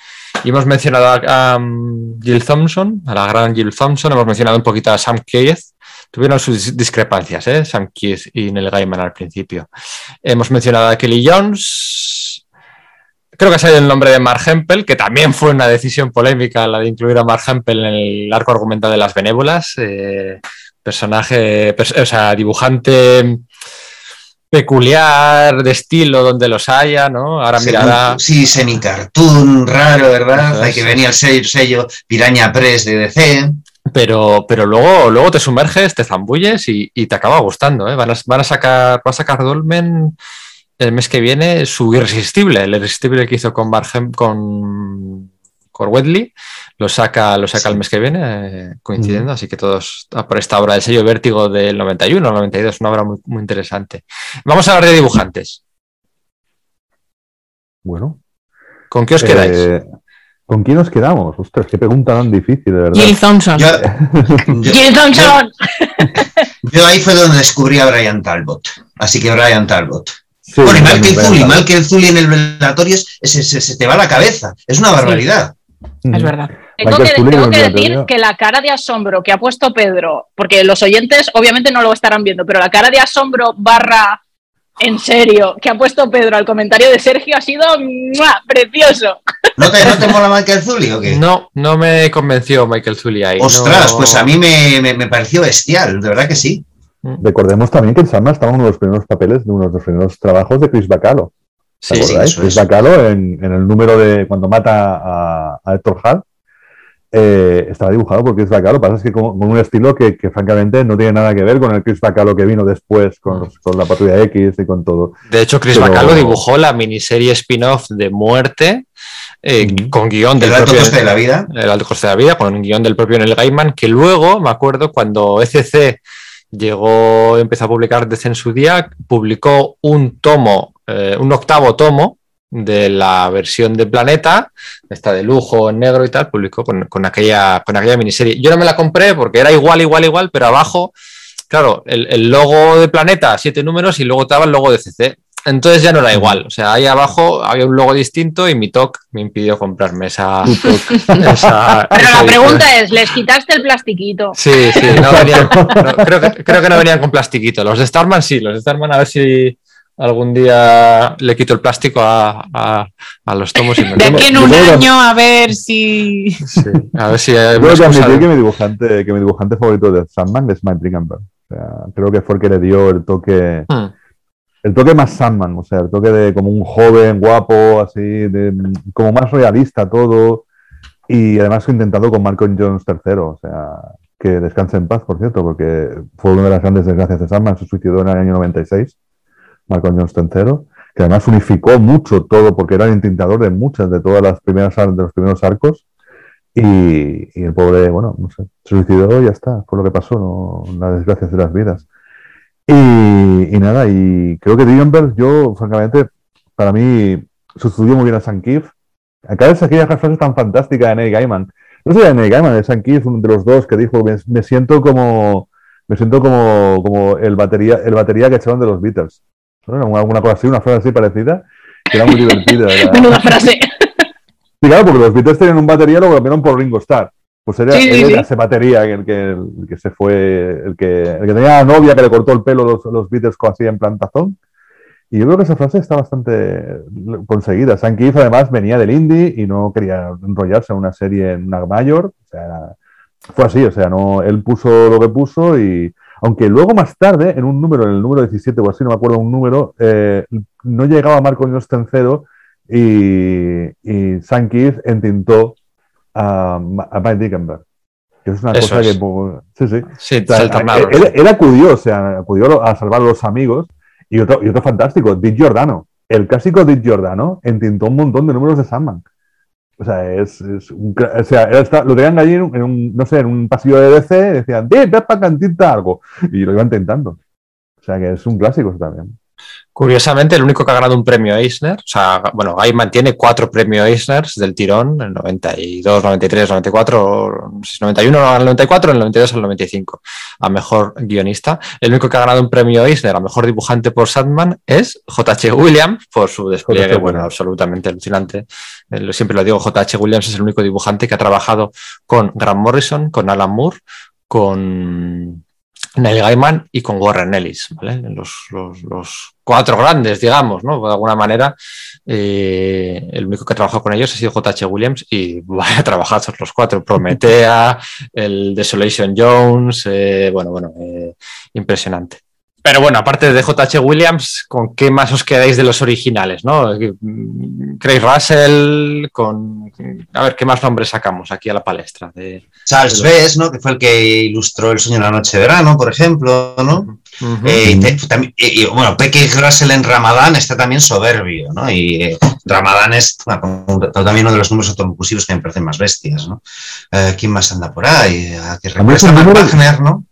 Y hemos mencionado a, um, Jill Thompson, a la gran Jill Thompson, hemos mencionado un poquito a Sam Keith. Tuvieron sus dis- discrepancias, ¿eh? Sam Keith y Neil Gaiman al principio. Hemos mencionado a Kelly Jones. Creo que ha salido el nombre de Mark Hempel, que también fue una decisión polémica la de incluir a Mark Hempel en el arco argumental de las benévolas. Eh, personaje, pers- o sea, dibujante peculiar, de estilo donde los haya, ¿no? Ahora mirará. Sí, semi-cartoon, raro, ¿verdad? Hay que venir al sello, sello Piraña Press de DC. Pero, pero luego, luego te sumerges, te zambulles y, y te acaba gustando. ¿eh? Van, a, van a sacar, va a sacar Dolmen el mes que viene su irresistible, el irresistible que hizo con Bargem, con, con Wedley, lo saca, lo saca Sí. el mes que viene, eh, coincidiendo. Así que todos a por esta obra del sello Vértigo del 91 al 92, una obra muy, muy interesante. Vamos a hablar de dibujantes. Bueno. ¿Con qué os quedáis? eh, ¿Con quién nos quedamos? Ostras, qué pregunta tan difícil, de verdad. Jill Thompson. Yo, yo- Jill Thompson. yo ahí fue donde descubrí a Brian Talbot. Así que Brian Talbot. Sí, bueno, y mal que el también, Zuli, ¿verdad? mal que el Zuli en el velatorio se- se te va la cabeza. Es una barbaridad. Es verdad. Tengo que, tengo decir que la cara de asombro que ha puesto Pedro, porque los oyentes obviamente no lo estarán viendo, pero la cara de asombro barra en serio que ha puesto Pedro al comentario de Sergio ha sido ¡mua! precioso. ¿No te, ¿No te mola Michael Zully o qué? No, no me convenció Michael Zully ahí. Ostras, no- pues a mí me, me- me pareció bestial, de verdad que sí. Recordemos también que en Sandman estaba uno de los primeros papeles, de uno de los primeros trabajos de Chris Bacalo. ¿Te Sí, sí, acordáis? eso Chris es. Bacalo en, en el número de cuando mata a, a Héctor Hart. eh, estaba dibujado por Chris Bacalo, lo que pasa es que con, con un estilo que, que, francamente no tiene nada que ver con el Chris Bacalo que vino después con, los- con la patrulla X y con todo. De hecho, Chris Pero- Bacalo dibujó la miniserie spin-off de Muerte eh, con guion del El alto propio coste de la vida. El alto coste de la vida, con un guion del propio Neil Gaiman, que luego, me acuerdo, cuando ECC llegó, empezó a publicar DC en su día, publicó un tomo, eh, un octavo tomo de la versión de Planeta, esta de lujo en negro y tal, publicó con, con aquella, con aquella miniserie. Yo no me la compré porque era igual, igual, igual, pero abajo, claro, el, el logo de Planeta, siete números, y luego estaba el logo de CC. Entonces ya no era igual. O sea, ahí abajo había un logo distinto y mi TOC me impidió comprarme esa. esa- Pero esa la pregunta es, ¿les quitaste el plastiquito? Sí, sí, no venían- no, creo, que, creo que no venían con plastiquito. Los de Starman sí, los de Starman a ver si algún día le quito el plástico a, a- a los tomos y me De aquí en yo un año a ver si. Sí, a ver si hay una que admitir que mi dibujante, que mi dibujante favorito de Sandman es Mike Dickenberg. O sea, creo que fue el que le dio el toque, Hmm. el toque más Sandman, o sea, el toque de como un joven guapo, así, de, como más realista todo, y además intentado con Malcolm Jones III, o sea, que descanse en paz, por cierto, porque fue una de las grandes desgracias de Sandman, se suicidó en el año 96, Malcolm Jones III, que además unificó mucho todo, porque era el intentador de muchas, de todas las primeras, de los primeros arcos, y, y el pobre, bueno, no sé, se suicidó y ya está, fue lo que pasó, ¿no? las desgracias de las vidas. Y, y nada, y creo que Dickenberg, yo, francamente, para mí, sustituyó muy bien a Sam Keith. Acá es aquella frase tan fantástica de Neil Gaiman. No sé de Neil Gaiman, de Sam Keith, uno de los dos, que dijo, me, me siento como me siento como, como el batería el batería que echaron de los Beatles. ¿No? Era una, una cosa así, una frase así parecida, que era muy divertida. Era- Menuda frase. Sí, claro, porque los Beatles tenían un batería lo cambiaron por Ringo Starr. Pues era, Sí, sí, sí. ese batería el que, el que se fue, el que, el que tenía la novia que le cortó el pelo los, los Beatles así en plantazón. Y yo creo que esa frase está bastante conseguida. Sam Keith además venía del indie y no quería enrollarse en una serie en una mayor. O sea, fue así, o sea, no, él puso lo que puso y aunque luego más tarde, en un número, en el número 17 o así, no me acuerdo un número, eh, no llegaba Marco tercero y, y Keith entintó a, a Mike Dickenberg. Que es una Eso cosa es. que... pues, Sí, sí. Sí, O sea, se alternaron. él, él acudió, o sea, acudió a salvar a los amigos. Y otro, y otro fantástico, Dick Giordano. El clásico Dick Giordano entintó un montón de números de Sandman. O sea, es, es un, o sea, está- lo tenían allí en un, en un, no sé, en un pasillo de DC, decían, ven para cantinta algo. Y lo iban intentando. O sea, que es un clásico eso también. Curiosamente, el único que ha ganado un premio Eisner, o sea, bueno, Gaiman tiene cuatro premios Eisner del tirón, el 92, 93, 94, no sé si 91 al 94, el 92 al 95, a mejor guionista. El único que ha ganado un premio Eisner a mejor dibujante por Sandman es J.H. Williams, por su despliegue, bueno, absolutamente alucinante. Lo- Siempre lo digo, J.H. Williams es el único dibujante que ha trabajado con Grant Morrison, con Alan Moore, con Neil Gaiman y con Warren Ellis, ¿vale? Los, los- los cuatro grandes, digamos, ¿no? De alguna manera, eh, el único que ha trabajado con ellos ha sido J.H. Williams y vaya a trabajar los cuatro, Prometea, el Desolation Jones, eh, bueno, bueno, eh, impresionante. Pero bueno, aparte de J.H. Williams, ¿con qué más os quedáis de los originales? ¿no? Craig Russell, con... A ver, ¿qué más nombres sacamos aquí a la palestra? De... Charles Bess, ¿no? Que fue el que ilustró El sueño de la noche de verano, por ejemplo, ¿no? Eh, y te- también- y- y, bueno, Peque Russell en Ramadán está también soberbio, ¿no? Y eh, Ramadán es bueno, también uno de los números autoconclusivos que me parecen más bestias, ¿no? Eh, ¿Quién más anda por ahí? Ah, que A recuerda Wagner, ¿no?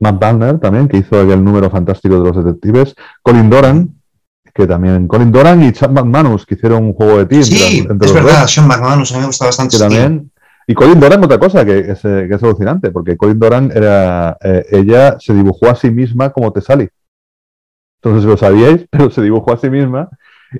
Matt Wagner también, que hizo aquel número fantástico de los detectives. Colin Doran, que también. Colin Doran y Chad McManus, que hicieron un juego de entre, Sí, entre es los verdad. Sean McManus, a mí me gusta bastante. que también. Y Colin Doran, otra cosa que es, eh, que es alucinante, porque Colin Doran era. eh, ella se dibujó a sí misma como Tesali. Entonces, lo sabíais, pero se dibujó a sí misma.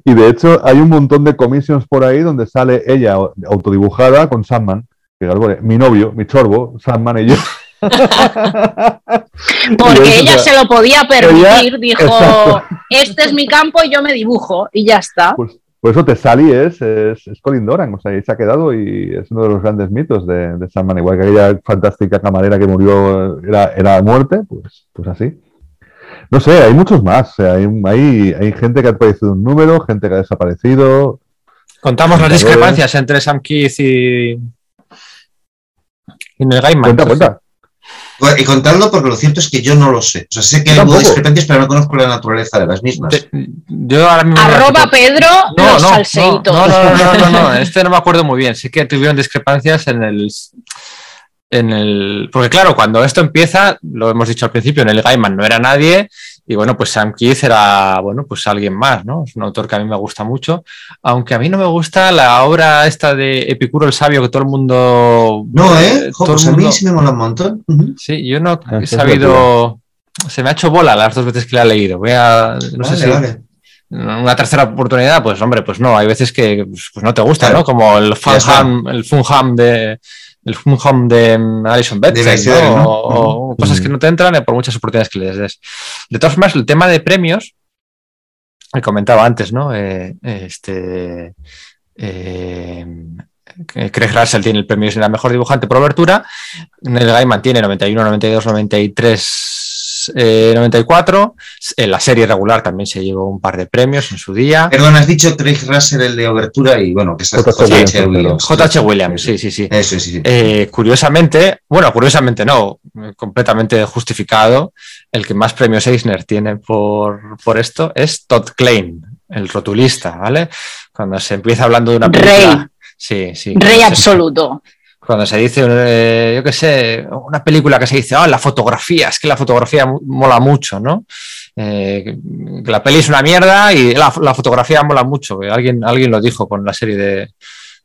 Y de hecho, hay un montón de commissions por ahí donde sale ella autodibujada con Sandman. que mi novio, mi chorbo, Sandman y yo. Porque ella se lo podía permitir, ella- dijo, exacto. este es mi campo y yo me dibujo y ya está. Pues por eso Tessali es, es, es Colin Doran, o sea, y se ha quedado y es uno de los grandes mitos de, de Sandman, igual que aquella fantástica camarera que murió era, era muerte, pues, pues así. No sé, hay muchos más, o sea, hay, hay, hay gente que ha aparecido un número, gente que ha desaparecido. Contamos las discrepancias entre Sam Keith y, y Neil Gaiman. Cuenta, cuenta. Y contadlo porque lo cierto es que yo no lo sé. O sea, sé que tampoco. discrepancias, pero no conozco la naturaleza de las mismas. Te- yo ahora mismo Arroba Pedro No, los no, salseitos. no, no, no, no, no, no, este no me acuerdo muy bien. Sí que tuvieron discrepancias en el, en el. Porque, claro, cuando esto empieza, lo hemos dicho al principio, en el Gaiman no era nadie. Y bueno, pues Sam Keith era, bueno, pues alguien más, ¿no? Es un autor que a mí me gusta mucho. Aunque a mí no me gusta la obra esta de Epicuro el Sabio, que todo el mundo. No, ¿eh? Jo, todo el pues a mí sí me mola un montón. Sí, yo no Ah, he sabido. Se me ha hecho bola las dos veces que la he leído. Voy a. No sé si. vale. Una tercera oportunidad, pues hombre, pues no, hay veces que pues, pues no te gusta, Claro. ¿no? Como el Ya está. Funham, el Funham de el Funham de mm, Alison. ¿no? O, o cosas que no te entran eh, por muchas oportunidades que les des. De todas formas, el tema de premios, que comentaba antes, ¿no? Eh, este eh, Craig Russell tiene el premio de la mejor dibujante por obertura, Neil Gaiman tiene 91, 92, 93, eh, 94. En la serie regular también se llevó un par de premios en su día. Perdón, has dicho Craig Russell, el de Obertura, y bueno, que es J.H. J.H. Williams. J.H. Williams, sí, sí, sí. Eso, sí, sí. Eh, curiosamente, bueno, curiosamente no, eh, completamente justificado, el que más premios Eisner tiene por, por esto es Todd Klein, el rotulista, ¿vale? Cuando se empieza hablando de una película. Rey. Sí, sí. Rey absoluto. Cuando se dice, eh, yo qué sé, una película que se dice, ah, la fotografía, es que la fotografía mola mucho, ¿no? Eh, la peli es una mierda y la, la fotografía mola mucho. Alguien, alguien lo dijo con la serie de,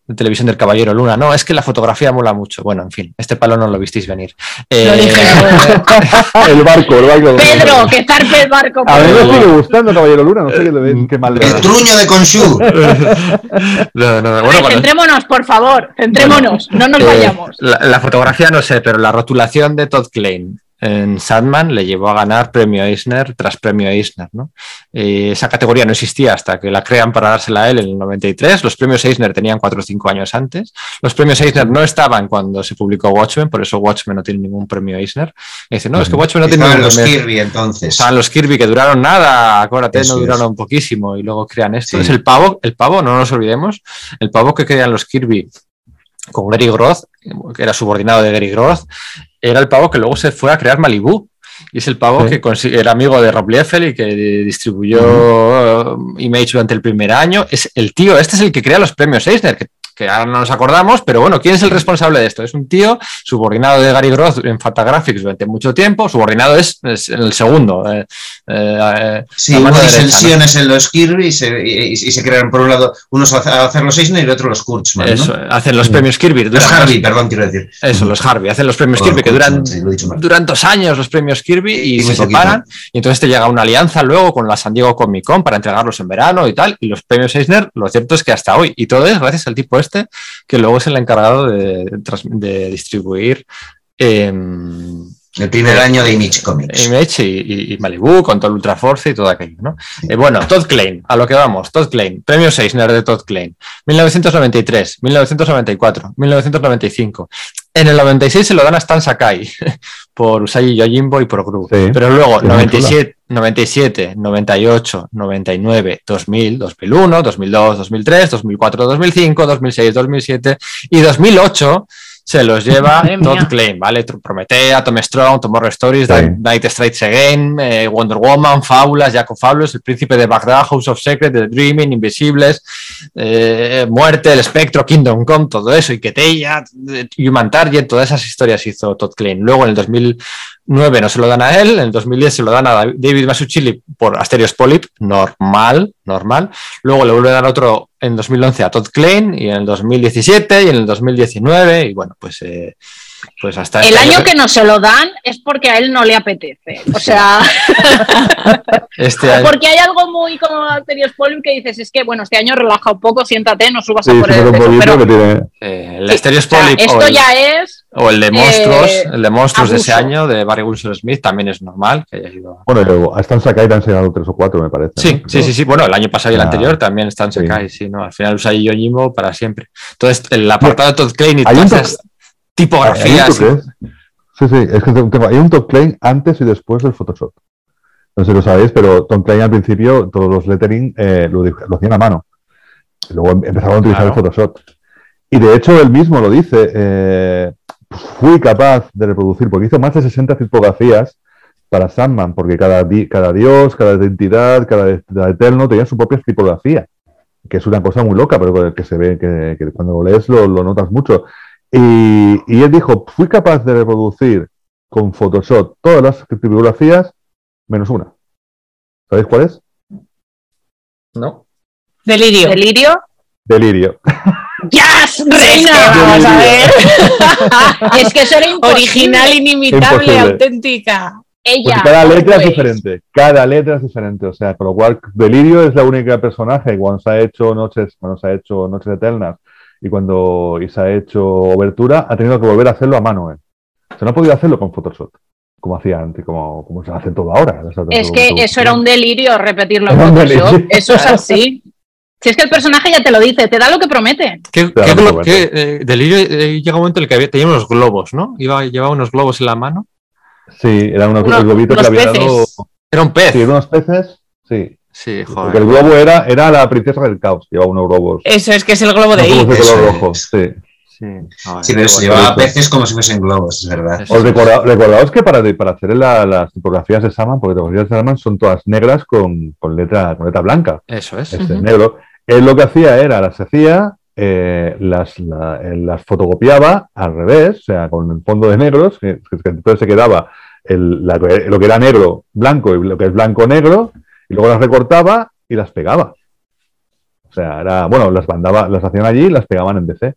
de televisión del Caballero Luna. No, es que la fotografía mola mucho. Bueno, en fin, este palo no lo visteis venir. Eh, Lo dije yo. El barco, el barco. Pedro, que zarpe el barco. A mí me sigue gustando Caballero Luna, no sé qué, qué mal le El truño de Conchu. no, no, A bueno, ver, cuando- centrémonos, por favor, centrémonos, no nos Eh, vayamos. La, la fotografía no sé, pero la rotulación de Todd Klein en Sandman le llevó a ganar premio Eisner tras premio Eisner. ¿no? Eh, esa categoría no existía hasta que la crean para dársela a él en el 93. Los premios Eisner tenían 4 o 5 años antes. Los premios Eisner no estaban cuando se publicó Watchmen, por eso Watchmen no tiene ningún premio Eisner. Y dice, no, es que Watchmen no tiene ningún los premio. Kirby entonces. Estaban los Kirby que duraron nada, acuérdate, Eso no es. duraron poquísimo y luego crean esto. Sí. Es el pavo, el pavo, no nos olvidemos, el pavo que crean los Kirby con Gary Groth, que era subordinado de Gary Groth, era el pavo que luego se fue a crear Malibu. Y es el pavo Sí. que era amigo de Rob Liefeld y que distribuyó uh, Image durante el primer año. Es el tío, este es el que crea los premios Eisner, que, que ahora no nos acordamos, pero bueno, ¿quién es el responsable de esto? Es un tío subordinado de Gary Groth en Fantagraphics durante mucho tiempo. Subordinado es, es el segundo. eh, eh, eh, Sí, hubo derecha, ¿no? disensiones en los Kirby y se, y- y se crearon por un lado unos a hacer los Eisner y otros los Kurtzman. ¿no? Eso, hacen los premios Kirby. Los Harvey, perdón, quiero decir. Eso, los Harvey. Hacen los premios Kirby que duran, sí, duran dos años los premios Kirby y, se separan. Y entonces te llega una alianza luego con la San Diego Comic Con para entregarlos en verano y tal. Y los premios Eisner, lo cierto es que hasta hoy. Y todo es gracias al tipo este, que luego es el encargado de, distribuir. em, El primer año de Image Comics. Image y, y- y Malibu con todo el Ultra Force y todo aquello, ¿no? Eh, bueno, Todd Klein, a lo que vamos, Todd Klein, premio Eisner de Todd Klein, 1993, 1994, 1995. En el 96 se lo dan a Stan Sakai por Usagi Yojimbo y por Gru. Sí, Pero luego, sí, muy 97, 97, 98, 99, 2000, 2001, 2002, 2003, 2004, 2005, 2006, 2007 y 2008 se los lleva Madre mía. Todd Klein, ¿vale? Prometea, Tom Strong, Tomorrow Stories, Sí. Night Strikes Again, eh, Wonder Woman, Fábulas, Jacob Fabulous, El Príncipe de Bagdad, House of Secret, The Dreaming, Invisibles, eh, Muerte, El Espectro, Kingdom Come, todo eso, y Ketella, eh, Human Target, todas esas historias hizo Todd Klein. Luego en el 2009 no se lo dan a él, en el 2010 se lo dan a David Masuchili por Asterios Polyp, normal, normal. Luego le vuelven a dar otro en 2011 a Todd Klein y en el 2017 y en el 2019 y bueno, pues eh, Pues hasta El este año que no se lo dan es porque a él no le apetece. O sea, este año- porque hay algo muy como Arterios Polium que dices, es que bueno, este año relaja un poco, siéntate, no subas Sí, a por el peso, pero eh, el sí, Asterios o sea, Polyp esto el- ya es O el de monstruos, Eh, el de monstruos de ese año de Barry Wilson Smith también es normal que haya ido. Bueno, a Stan Sakai te han enseñado tres o cuatro, me parece. Sí, ¿no? sí, sí, sí. Bueno, el año pasado y el Ah, anterior también están sí. Sakai, sí, ¿no? Al final usa Yojimbo para siempre. Entonces, el apartado de Todd Klein y todas esas Hay un tipografías. Sí, sí, es que tengo- hay un Tom Klein antes y después del Photoshop. No sé si lo sabéis, pero Tom Klein al principio todos los lettering eh, lo, hacían a mano. Y luego em- empezaron a utilizar Claro. el Photoshop. Y de hecho él mismo lo dice, eh, fui capaz de reproducir, porque hizo más de 60 tipografías para Sandman, porque cada, di- cada dios, cada entidad, cada, cada eterno tenía su propia tipografía, que es una cosa muy loca, pero que se ve, que, que cuando lo lees lo, lo notas mucho. Y, y él dijo, fui capaz de reproducir con Photoshop todas las tipografías menos una. ¿Sabéis cuál es? ¿No? Delirio. delirio. Delirio. ¡Yes! Reina, ¡Reina! vamos a ver. es que eso era imposible. Original, inimitable, Imposible. auténtica. Ella. Porque cada letra es diferente. Cada letra es diferente. O sea, con lo cual, Delirio es la única personaje cuando se ha hecho Noches, cuando se ha hecho Noches Eternas y cuando y se ha hecho Obertura, ha tenido que volver a hacerlo a mano. ¿eh? O sea, no ha podido hacerlo con Photoshop, como hacía antes, como, como se hace todo ahora. O sea, Es todo- que todo- eso era un delirio repetirlo en Photoshop. delirio. Eso es así. Si es que el personaje ya te lo dice, te da lo que promete. ¿Qué, Claro, qué eh, delirio? eh, llega un momento en el que había, tenía unos globos, ¿no? Iba, llevaba unos globos en la mano. Sí, era unos, Unos- globito que unos había dado. Era un pez. Sí, unos peces. Sí. Sí, Porque el joder. globo era, era la princesa del caos, llevaba unos globos. Eso es que es el globo de unos globos I. de color rojo. es. Sí. Sí, joder, Sí, pero se llevaba peces como si fuesen globos, es verdad. Os recorda- recordaos que para, para hacer la- las tipografías de Saman, porque las tipografías de Saman son todas negras con, con letra, con letra blanca, Eso es. este Ujú. negro. Él lo que hacía era, las hacía, eh, las, la- las fotocopiaba al revés, o sea, con el fondo de negros, que, que entonces se quedaba el- la- lo que era negro, blanco y lo que es blanco, negro, y luego las recortaba y las pegaba. O sea, era, bueno, las mandaba, las hacían allí y las pegaban en DC.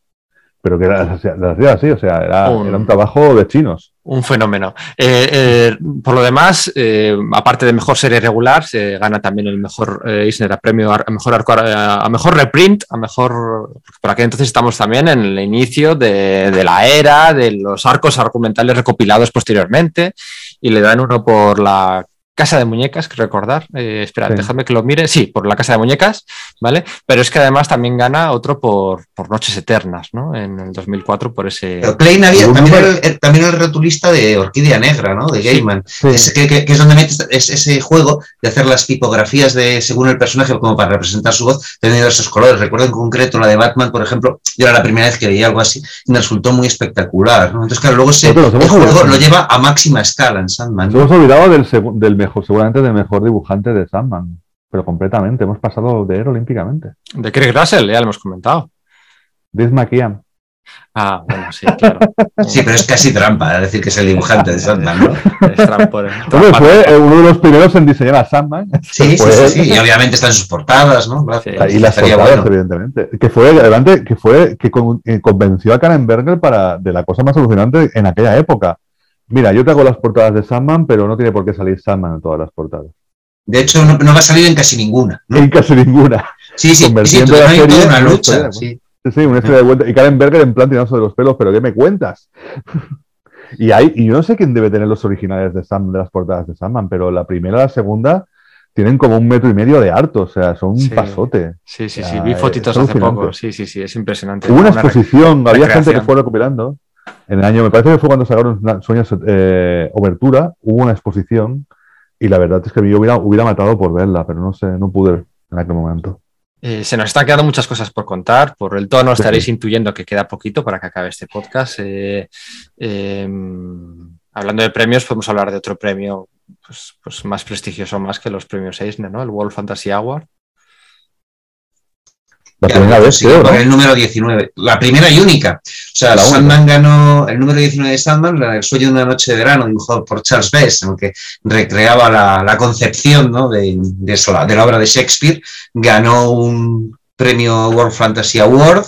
Pero que era- las hacía las hacía así, o sea, era, Un- era un trabajo de chinos. Un fenómeno. Eh, eh, por lo demás, eh, aparte de mejor serie regular, se gana también el mejor Eisner a premio a, mejor arco- a, mejor reprint, a mejor. Por aquel entonces estamos también en el inicio de la era, de los arcos argumentales recopilados posteriormente, y le dan uno por la Casa de Muñecas, que recordar. Eh, espera, Sí. déjame que lo mire. Sí, por la Casa de Muñecas, ¿vale? Pero es que además también gana otro por, por Noches Eternas, ¿no? En el 2004, por ese. Pero Klein había, también, el, el- también el rotulista de Orquídea Negra, ¿no? De Sí. Gaiman. Sí. Es, que, que- que es donde metes es ese juego de hacer las tipografías de según el personaje, como para representar su voz, teniendo esos colores. Recuerdo en concreto la de Batman, por ejemplo, yo era la primera vez que veía algo así y me resultó muy espectacular. ¿no? Entonces, claro, luego ese, el juego lo lleva a máxima escala en Sandman. Nos ¿no? hemos olvidado del, del mejor, seguramente del mejor dibujante de Sandman, pero completamente. Hemos pasado de él olímpicamente. De Craig Russell, ya lo hemos comentado. Diz McKean. Ah, bueno, sí, claro. Sí, pero es casi trampa ¿eh? decir que es el dibujante de Sandman, ¿no? Es trampo- fue uno de los primeros en diseñar a Sandman. Sí, sí, Fue sí. Y obviamente están sus portadas, ¿no? Sí. Y las estaría portadas, bueno. evidentemente. Que fue, adelante, que fue, que con- eh, convenció a Karen Berger para, de la cosa más alucinante en aquella época. Mira, yo te hago las portadas de Sandman, pero no tiene por qué salir Sandman en todas las portadas. De hecho, no, no va a salir en casi ninguna. ¿no? En casi ninguna. Sí, sí, sí, convirtiendo tuvieron la toda serie una en una lucha. historia, sí. Sí, sí, una historia de vuelta. Y Karen Berger en plan tirándose de los pelos, pero ¿qué me cuentas? y hay, y yo no sé quién debe tener los originales de, Sam, de las portadas de Sandman, pero la primera y la segunda tienen como un metro y medio de harto, o sea, son un Sí. pasote. Sí, sí, sí. Vi fotitos hace poco. Sí, sí, sí. Es impresionante. Hubo una Una exposición, había gente que fue recopilando. En el año, me parece que fue cuando sacaron Sueños eh, Obertura, hubo una exposición y la verdad es que yo hubiera, hubiera matado por verla, pero no sé, no pude en aquel momento. Eh, se nos están quedando muchas cosas por contar. Por el tono Sí. estaréis intuyendo que queda poquito para que acabe este podcast. Eh, eh, hablando de premios, podemos hablar de otro premio pues, pues más prestigioso más que los premios Eisner, ¿no? El World Fantasy Award. La Ya, primera vez, sí, creo, por ¿no? el número 19. La primera y única. O sea, La única. Sandman ganó el número 19 de Sandman, El sueño de una noche de verano, dibujado por Charles Best, en el que recreaba la, la concepción ¿no? de, de eso, de la obra de Shakespeare. Ganó un premio World Fantasy Award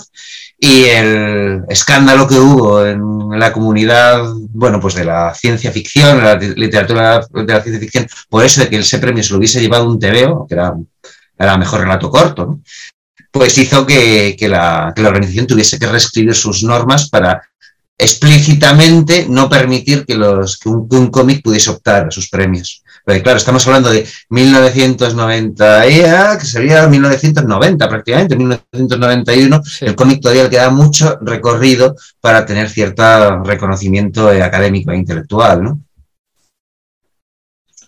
y el escándalo que hubo en la comunidad, bueno, pues de la ciencia ficción, la literatura de la ciencia ficción, por eso de que ese premio se lo hubiese llevado un TVO, que era, era mejor relato corto, ¿no? Pues hizo que, que, la, que la organización tuviese que reescribir sus normas para explícitamente no permitir que, los, que un, cómic pudiese optar a sus premios. Porque claro, estamos hablando de 1990, que sería 1990 prácticamente, 1991, Sí. el cómic todavía le queda mucho recorrido para tener cierto reconocimiento académico e intelectual, ¿no?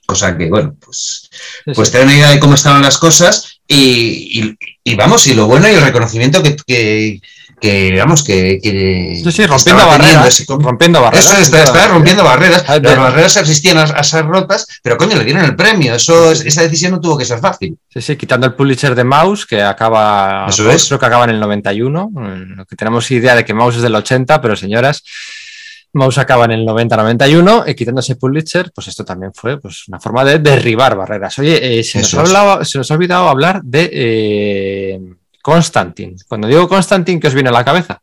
Cosa que, bueno, pues, pues tener una idea de cómo estaban las cosas y, y- y vamos, y lo bueno y el reconocimiento que, que, que, vamos, que, que Sí, sí, rompiendo barreras. ese. Rompiendo barreras. Eso es, está, está rompiendo barreras. Las barreras existían a, a ser rotas, pero coño, le dieron el premio. Eso, es- esa decisión no tuvo que ser fácil. Sí, sí, quitando el Pulitzer de Mouse, que acaba, Eso es. creo que acaba en el 91, mm, lo que tenemos idea de que Mouse es del 80, pero señoras, Mouse acaba en el 90-91, y quitando ese Pulitzer, pues esto también fue pues, una forma de derribar barreras. Oye, eh, se, nos ha hablado- se nos ha olvidado hablar de eh, Constantine. Cuando digo Constantine, ¿qué os viene a la cabeza?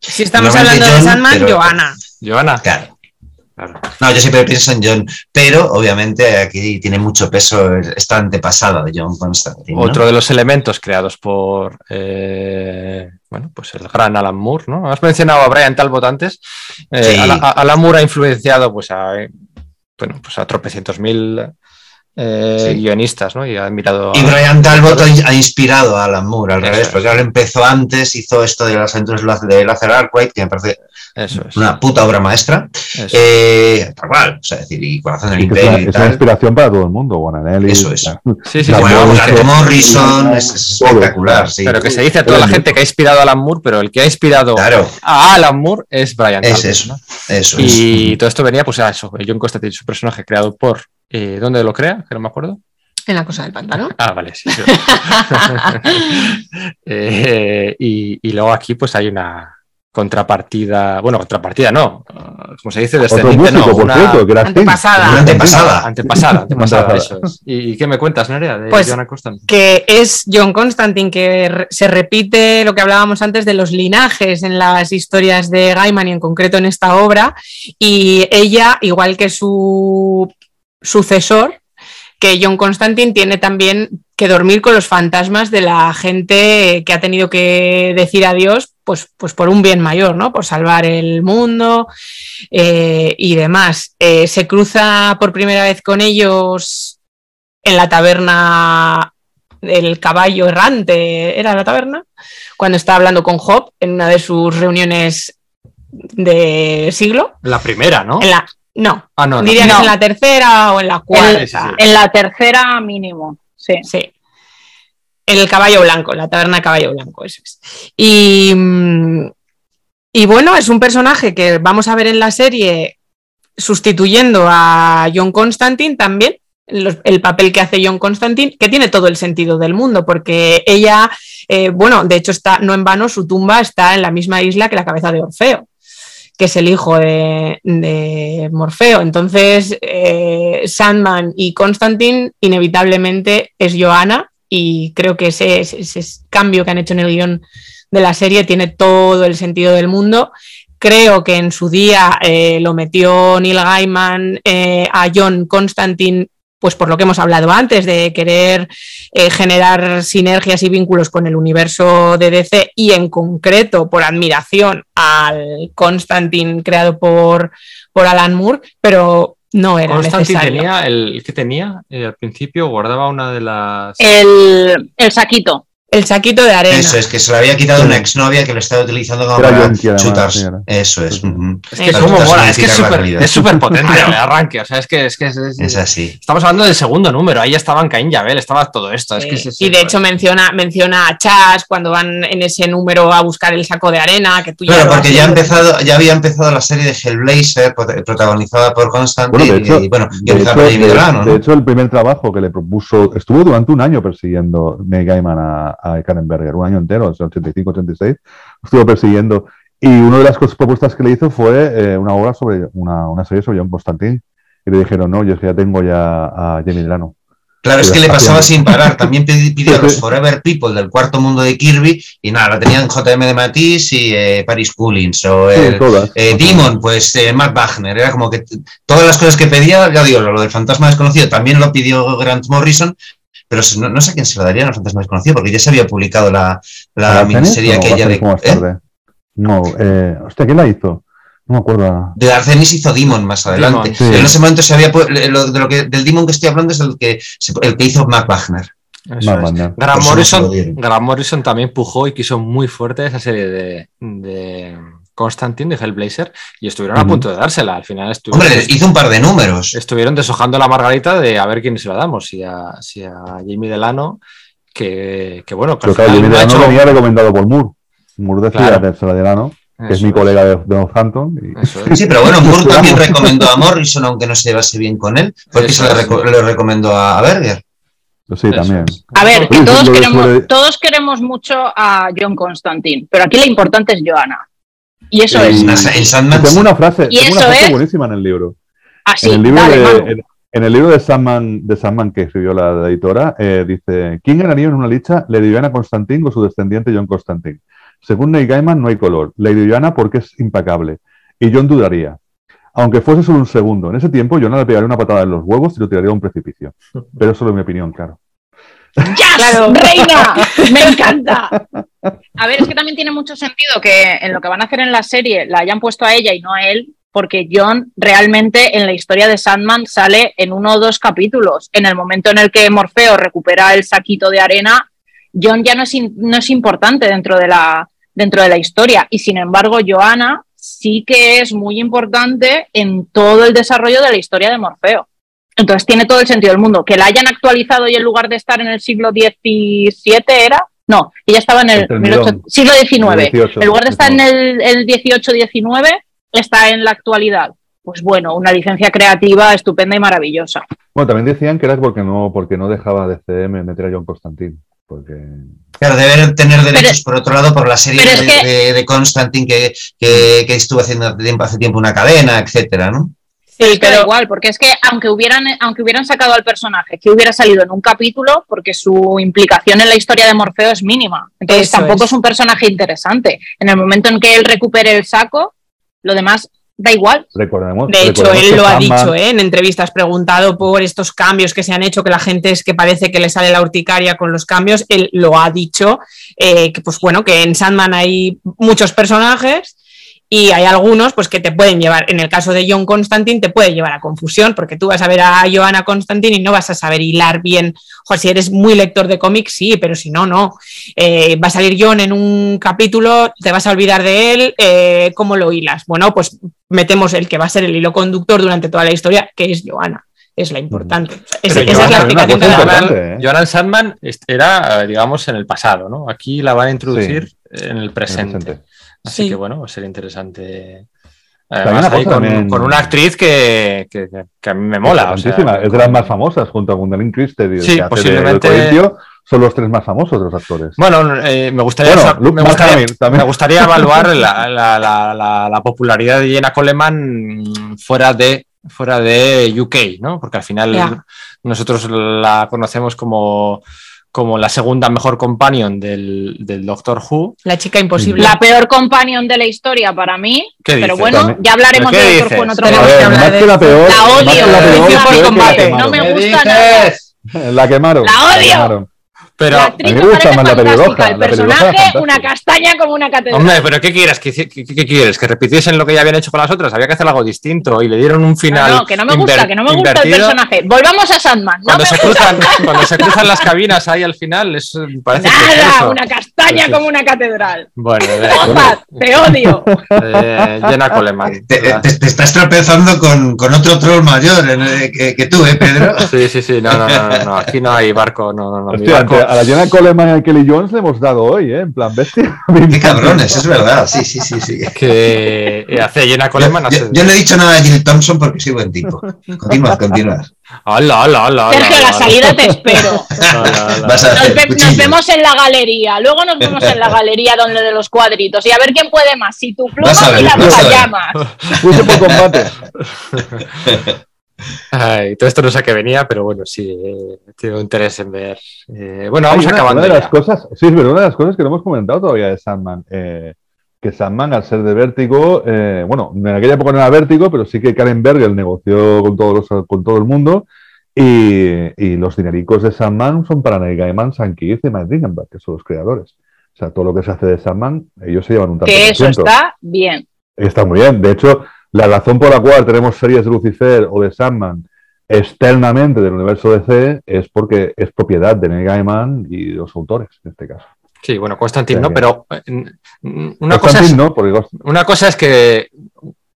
Si estamos hablando de John, Sandman, pero- Johanna. Joana. Claro. Claro. No, yo siempre pienso en John, pero obviamente aquí tiene mucho peso esta antepasada de John Constantine. ¿no? Otro de los elementos creados por eh, bueno, pues el gran Alan Moore, ¿no? Has mencionado a Brian Talbot antes. Eh, Sí. Alan, a- Alan Moore ha influenciado pues, a, eh, bueno, pues a tropecientos mil eh, Sí. guionistas, ¿no? Y ha admirado. Y Brian Talbot ha ha inspirado a Alan Moore, al Eso revés, es. porque él empezó antes, hizo esto de las aventuras de Lazar Arkwright, que me parece Eso es. una puta obra maestra. Eh, tal cual, o sea, decir, y Corazón del es, Imperio y es una inspiración para todo el mundo. Guananelli. Eso es. Sí, sí, Bueno, Morrison. Morrison, es, es espectacular, sí. pero que se dice a toda la gente que ha inspirado a Alan Moore, pero el que ha inspirado Claro, a Alan Moore es Brian es Talbot. eso, ¿no? eso es. Y todo esto venía pues a eso, John Constantine, su personaje creado por... eh, ¿Dónde lo crea? Que no me acuerdo. En la cosa del pantano. Ah, vale, sí. sí. Eh, y, y luego aquí pues hay una contrapartida, bueno, contrapartida no, uh, como se dice, Otro descendiente, músico, no, por una cierto, que era Sting. Antepasada. Una antepasada. antepasada, antepasada, Antepasada. eso es. ¿Y, y qué me cuentas, Nerea, de Pues, Joanna Constantine? que es John Constantine, que re- se repite lo que hablábamos antes de los linajes en las historias de Gaiman y en concreto en esta obra. Y ella, igual que su sucesor, que John Constantine tiene también que dormir con los fantasmas de la gente que ha tenido que decir adiós, pues, pues por un bien mayor, ¿no? Por salvar el mundo eh, y demás. Eh, se cruza por primera vez con ellos en la taberna del caballo errante, ¿era la taberna? Cuando está hablando con Job en una de sus reuniones de siglo. La primera, ¿no? En la, no, Ah, no, no. diría que es en la tercera o en la cuarta. Sí, sí, sí. En la tercera mínimo, sí. Sí. En el caballo blanco, en la taberna caballo blanco, eso es. Y, mm, y bueno, es un personaje que vamos a ver en la serie sustituyendo a John Constantine también, los- el papel que hace John Constantine, que tiene todo el sentido del mundo, porque ella, eh, bueno, de hecho está, no en vano, su tumba está en la misma isla que la cabeza de Orfeo que es el hijo de, Morfeo. Entonces, eh, Sandman y Constantine inevitablemente es Johanna y creo que ese, ese- ese cambio que han hecho en el guion de la serie tiene todo el sentido del mundo. Creo que en su día eh, lo metió Neil Gaiman eh, a John Constantine, pues por lo que hemos hablado antes, de querer eh, generar sinergias y vínculos con el universo de DC y en concreto por admiración al Constantine creado por, por Alan Moore, pero no era Constantine necesario. tenía, el que tenía eh, al principio, guardaba una de las... El, el saquito. El saquito de arena. Eso es, que se lo había quitado una exnovia que lo estaba utilizando como Era para Yonki, además, chutar. sí, era. Eso es. Sí. Es que mola, es que es súper potente el arranque, o sea, es que es, que es- es- Es así. Estamos hablando del segundo número, ahí estaban Caín y Abel, estaba todo esto. Es que Sí. es- es- y de hecho menciona, menciona a Chas cuando van en ese número a buscar el saco de arena, que tú ya Claro, lo porque ya, ha empezado, ya había empezado la serie de Hellblazer, prot- protagonizada por Constantine Bueno, de hecho, y bueno, de hecho, de- de ¿no? hecho, el primer trabajo que le propuso, estuvo durante un año persiguiendo Neil Gaiman a, a Karen Berger, un año entero, o sea, 85-86, estuvo persiguiendo. Y una de las cosas propuestas que le hizo fue eh, una obra sobre, una, una serie sobre John Constantine. Y le dijeron, no, yo es que ya tengo ya a Jamie Delano. Claro, es Sí, que le pasaba sin parar. También pidi- pidió Sí, los sí. Forever People del cuarto mundo de Kirby y nada, la tenían JM de Matisse y eh, Paris Coolins o Sí, el todas. eh, Demon, pues eh, Matt Wagner. Era como que todas las cosas que pedía, ya digo, lo del fantasma desconocido también lo pidió Grant Morrison, pero no, no sé a quién se lo darían al fantasma desconocido porque ya se había publicado la, la ¿Para Arcenis miniserie aquella de. más ¿eh? tarde? No, eh, hostia, ¿quién la hizo? No me acuerdo. De Arcenis hizo Demon más adelante. Demon, sí. Pero en ese momento se había lo- de lo que del Demon que estoy hablando es el que el que hizo Matt Wagner. Más se Morrison. Grant Morrison también pujó y quiso muy fuerte esa serie de, de Constantine, de Hellblazer, y estuvieron a punto de dársela. Al final estuvieron, Hombre, hizo un par de números. estuvieron deshojando la margarita de a ver quién se la damos, si a, si a Jamie Delano, que, que bueno, que Pero al final Delano hecho- venía recomendado por Moore. Moore decía Claro. de Delano, que es mi colega de, de Northampton. y-. Sí, pero bueno, Moore también recomendó a Morrison, aunque no se llevase bien con él, porque Eso se lo, lo recomendó a, Berger. Sí, Eso también. es. A ver, que todos queremos, todos queremos mucho a John Constantine, pero aquí lo importante es Joanna. Y eso es. Sandman. tengo una frase, Y tengo una frase es- buenísima en el libro. Así, en el libro dale, de, en, en el libro de Sandman, de Sandman que escribió la, la editora, eh, dice: ¿Quién ganaría en una lucha, Lady Diana Constantine o su descendiente John Constantine? Según Neil Gaiman, no hay color. Lady Diana porque es impecable. Y John dudaría. Aunque fuese solo un segundo. En ese tiempo, yo no le pegaría una patada en los huevos y lo tiraría a un precipicio. Pero eso es mi opinión, claro. ¡Yes! Claro. ¡Reina! ¡Me encanta! A ver, es que también tiene mucho sentido que en lo que van a hacer en la serie la hayan puesto a ella y no a él, porque John realmente en la historia de Sandman sale en uno o dos capítulos. En el momento en el que Morfeo recupera el saquito de arena, John ya no es, in- no es importante dentro de, la, dentro de la historia. Y sin embargo, Joanna sí que es muy importante en todo el desarrollo de la historia de Morfeo. Entonces tiene todo el sentido del mundo. Que la hayan actualizado y en lugar de estar en el siglo XVII era, no, ella estaba en el, El termidón. 1800 siglo XIX. El 18, en lugar de estar en 19. el, el 18-19, está en la actualidad. Pues bueno, una licencia creativa estupenda y maravillosa. Bueno, también decían que era porque no, porque no dejaba de CM meter a John Constantine. Porque. Claro, debe tener derechos Pero- por otro lado por la serie de, que- de- de Constantine que, que, que estuvo haciendo hace tiempo, hace tiempo una cadena, etcétera, ¿no? Pero Sí, da pero igual, porque es que aunque hubieran, aunque hubieran sacado al personaje, que hubiera salido en un capítulo, porque su implicación en la historia de Morfeo es mínima. Entonces Eso tampoco es. es. un personaje interesante. En el momento en que él recupere el saco, lo demás da igual. Recordemos. De hecho, recordemos él que lo ha dicho ¿eh? en entrevistas preguntado por estos cambios que se han hecho, que la gente es que parece que le sale la urticaria con los cambios. Él lo ha dicho, eh, que pues bueno, que en Sandman hay muchos personajes y hay algunos pues que te pueden llevar, en el caso de John Constantine, te puede llevar a confusión, porque tú vas a ver a Johanna Constantine y no vas a saber hilar bien. O si eres muy lector de cómics, sí, pero si no, no. Eh, va a salir John en un capítulo, te vas a olvidar de él, eh, ¿cómo lo hilas? Bueno, pues metemos el que va a ser el hilo conductor durante toda la historia, que es Johanna. Es la importante. Pero esa es la explicación que ¿eh? Jonan Sandman era, digamos, en el pasado, ¿no? Aquí la van a introducir en el presente. presente. Así Sí. que bueno, va a ser interesante. Además, ahí con, también- con una actriz que, que- que- que a mí me mola. o sea, es de las más famosas, junto a Gwendolyn Christie, que Sí, hace de- posiblemente- Corintio, son los tres más famosos de los actores. Bueno, eh, me gustaría, Bueno, sa- Luke me, gustaría Markham también. me gustaría evaluar la, la- la- la- la popularidad de Jenna Coleman fuera de, fuera de UK, ¿no? Porque al final nosotros la conocemos como, como la segunda mejor companion del, del Doctor Who. La chica imposible. La peor companion de la historia para mí, ¿Qué pero dices? bueno, También- ya hablaremos ¿Pero qué de Doctor Who en otro de que la peor, La odio, la peor, la no me ¿Qué gusta dices? La quemaron. La odio. quemaron. Pero, la actriz me gusta más la pelirroja, el la personaje, fantástica. una castaña como una catedral. hombre, ¿pero qué quieres? ¿Qué, qué- qué quieres? ¿Que repitiesen lo que ya habían hecho con las otras? Había que hacer algo distinto y le dieron un final. No, no, que no me gusta, que no me gusta el personaje. Volvamos a Sandman. No Cuando se, cruzan, cuando se cruzan las cabinas ahí al final, es, parece nada, una castaña Como una catedral. Bueno, eh, te odio. eh, Jenna Coleman. Te, te- te estás tropezando con, con otro troll mayor en el- que, que tú, ¿eh, Pedro? Sí, sí, sí, no, no, no, no, no, aquí no hay barco, no, no, no. Hostia, barco- a la Jenna Coleman y a Kelly Jones le hemos dado hoy, ¿eh? En plan bestia. Qué cabrones, es verdad, sí, sí, sí, sí. que hace Yo, Coleman. yo- hace- yo no he dicho nada a Jill Thompson porque soy buen tipo. Continúa, continúa. Hola, hola. hola, Sergio, a la salida te espero. Nos, vemos en la galería, luego nos vemos en la galería donde de los cuadritos y a ver quién puede más, si tu pluma Vas a ver, y las vas llamas. Puse por combate. Ay, todo esto no sé a qué venía, pero bueno, sí, eh, tengo interés en ver. Eh, bueno, Hay vamos una, acabando. una de las ya. cosas, sí, pero una de las cosas que no hemos comentado todavía de Sandman, eh, que Sandman, al ser de Vértigo, eh, bueno, en aquella época no era Vértigo, pero sí que Karen Berger negoció con, todos los- con todo el mundo y, y los dinericos de Sandman son para Neil Gaiman, Sam Keith y Mike Ringenberg, que son los creadores. O sea, todo lo que se hace de Sandman, ellos se llevan un tanto Que eso está bien. Está muy bien. De hecho, la razón por la cual tenemos series de Lucifer o de Sandman externamente del universo DC es porque es propiedad de Neil Gaiman y los autores, en este caso. Sí, bueno, O sea no, pero eh, una cosa, Constantine es, no, porque una cosa es que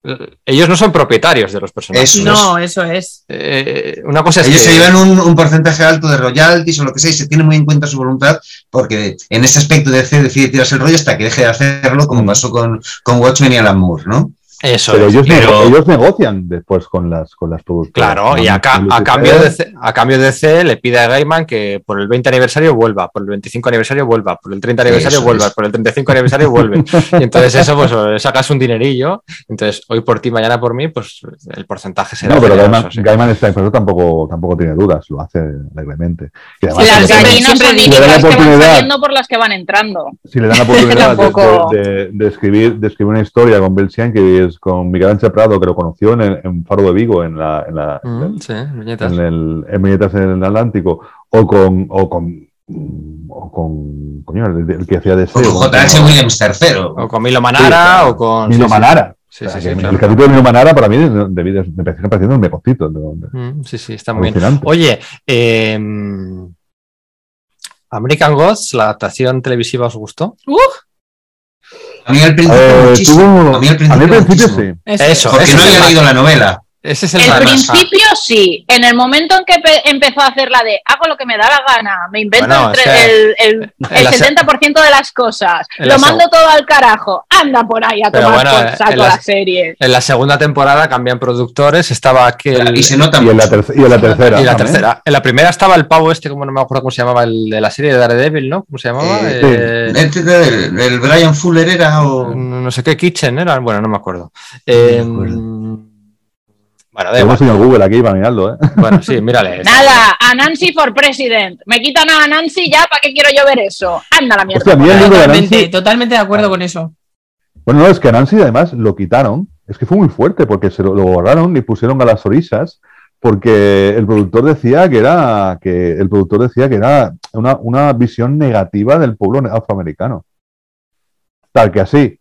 eh, ellos no son propietarios de los personajes. Eso No, eso es. Eh, una cosa es Ellos que... se llevan un, un porcentaje alto de royalties o lo que sea y se tiene muy en cuenta su voluntad porque en ese aspecto de DC decide tirarse el rollo hasta que deje de hacerlo como pasó con, con Watchmen y Alan Moore, ¿no? Eso pero es, ellos, pero- nego- ellos negocian después con las, con las productoras. Claro, y a, a cambio de C, a cambio de C le pide a Gaiman que por el 20 aniversario vuelva, por el 25 aniversario vuelva, por el 30 aniversario Eso vuelva, es. por el 35 aniversario vuelve. Y entonces eso, pues sacas un dinerillo. Entonces, hoy por ti, mañana por mí, pues el porcentaje será No, pero generoso, Gaiman, sí. Gaiman está en tampoco, tampoco tiene dudas, lo hace alegremente. Y además, Las si le dan- gallinas son que van oportunidad. saliendo por las que van entrando. si le dan la oportunidad de- Tampoco- de, de- de escribir, de escribir una historia con Bill Sienkiewicz, que es con Miguel Ángel Prado, que lo conoció en, el- en Faro de Vigo, en la, en la, Mm, sí, viñetas. en el, en Viñetas en el Atlántico, o con, o con, o con coño, el, el que hacía de O con. ¿no? Williams III. O con Milo Manara, Sí, o con. Milo sí, sí. Manara. Sí, O sea, sí, sí, el claro. capítulo de Milo Manara para mí de- de- me parece pareciendo un megocito. ¿no? Mm, Sí, sí, está muy bien. Oye, eh, American Gods, la adaptación televisiva, ¿os gustó? A mí al principio Eh, muchísimo. tuvo- A mí al principio, principio muchísimo. sí. Eso, Porque ese no había leído la novela. Ese es el, El principio sí. En el momento en que pe- empezó a hacer la de hago lo que me da la gana, me invento Bueno, el, es tre- que el, el- el la se- 70% de las cosas, la lo mando todo al carajo, anda por ahí a Pero tomar bueno, por saco en la- la serie. En la segunda temporada cambian productores, estaba aquel... Y se nota Y en la, y en la tercera. y la también. tercera. En la primera estaba el pavo este, como no me acuerdo cómo se llamaba, el de la serie de Daredevil, ¿no? ¿Cómo se llamaba? Eh, Eh, Este del- el Brian Fuller era o... no sé qué, Kitchen era, bueno, no me acuerdo. Eh, No me acuerdo. Bueno, da igual. señor Google aquí para mirarlo, ¿eh? Bueno, sí, mírale. Nada, a Nancy for president. Me quitan a Nancy ya, ¿para qué quiero yo ver eso? Anda la mierda. Hostia, a mí el libro de Totalmente, Nancy. totalmente de acuerdo con eso. Bueno, no, es que a Nancy además lo quitaron. Es que fue muy fuerte porque se lo, lo borraron y pusieron a las orisas porque el productor decía que era que el productor decía que era una, una visión negativa del pueblo afroamericano. Tal que así.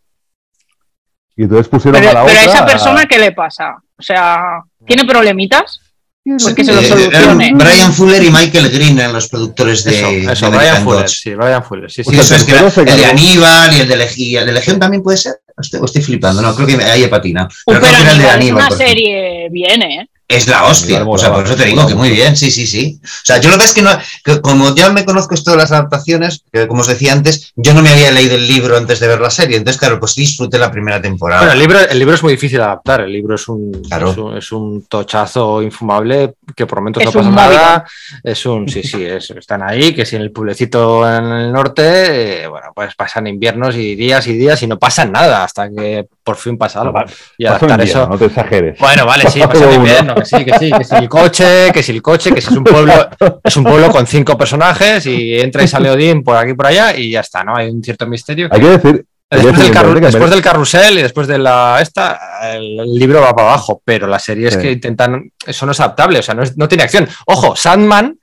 Y entonces pusieron Pero, a la pero a esa persona, ¿qué le pasa? O sea, ¿tiene problemitas? Pues que se lo solucione. eran Brian Fuller y Michael Green eran los productores de, Eso, eso, Brian Fuller, sí, Brian Fuller, sí, sí. Sí, eso el es que era el de. Aníbal y el de, Leg- y el de Legión también puede ser. O estoy, estoy flipando, no, creo que ahí he patinado. Pero pero creo que era el de Aníbal es una serie bien, ¿eh? Es la hostia. O sea, por eso te digo que muy bien, sí, sí, sí. O sea, yo lo que es que no, que como ya me conozco esto de las adaptaciones, que como os decía antes, yo no me había leído el libro antes de ver la serie, entonces claro, pues disfruté la primera temporada. Bueno, el libro, el libro es muy difícil de adaptar. El libro es un, Claro. es un, es un tochazo infumable que por momentos Es no pasa un nada. Es un, sí, sí, es- están ahí, que si en el pueblecito en el norte, eh, bueno, pues pasan inviernos y días y días y no pasa nada hasta que por fin pasa algo. Y adaptar eso. no te exageres. Bueno, vale, sí, pasa invierno, que sí, que sí, que si el coche, que si el coche, que si es un pueblo, es un pueblo con cinco personajes y entra y sale Odín por aquí y por allá y ya está, ¿no? Hay un cierto misterio. que- Hay que decir. Después del, carru- después carrusel y después de la esta, el, libro va para abajo, pero la serie es Sí. que intentan, eso no es adaptable, o sea, no, es- no tiene acción. Ojo, Sandman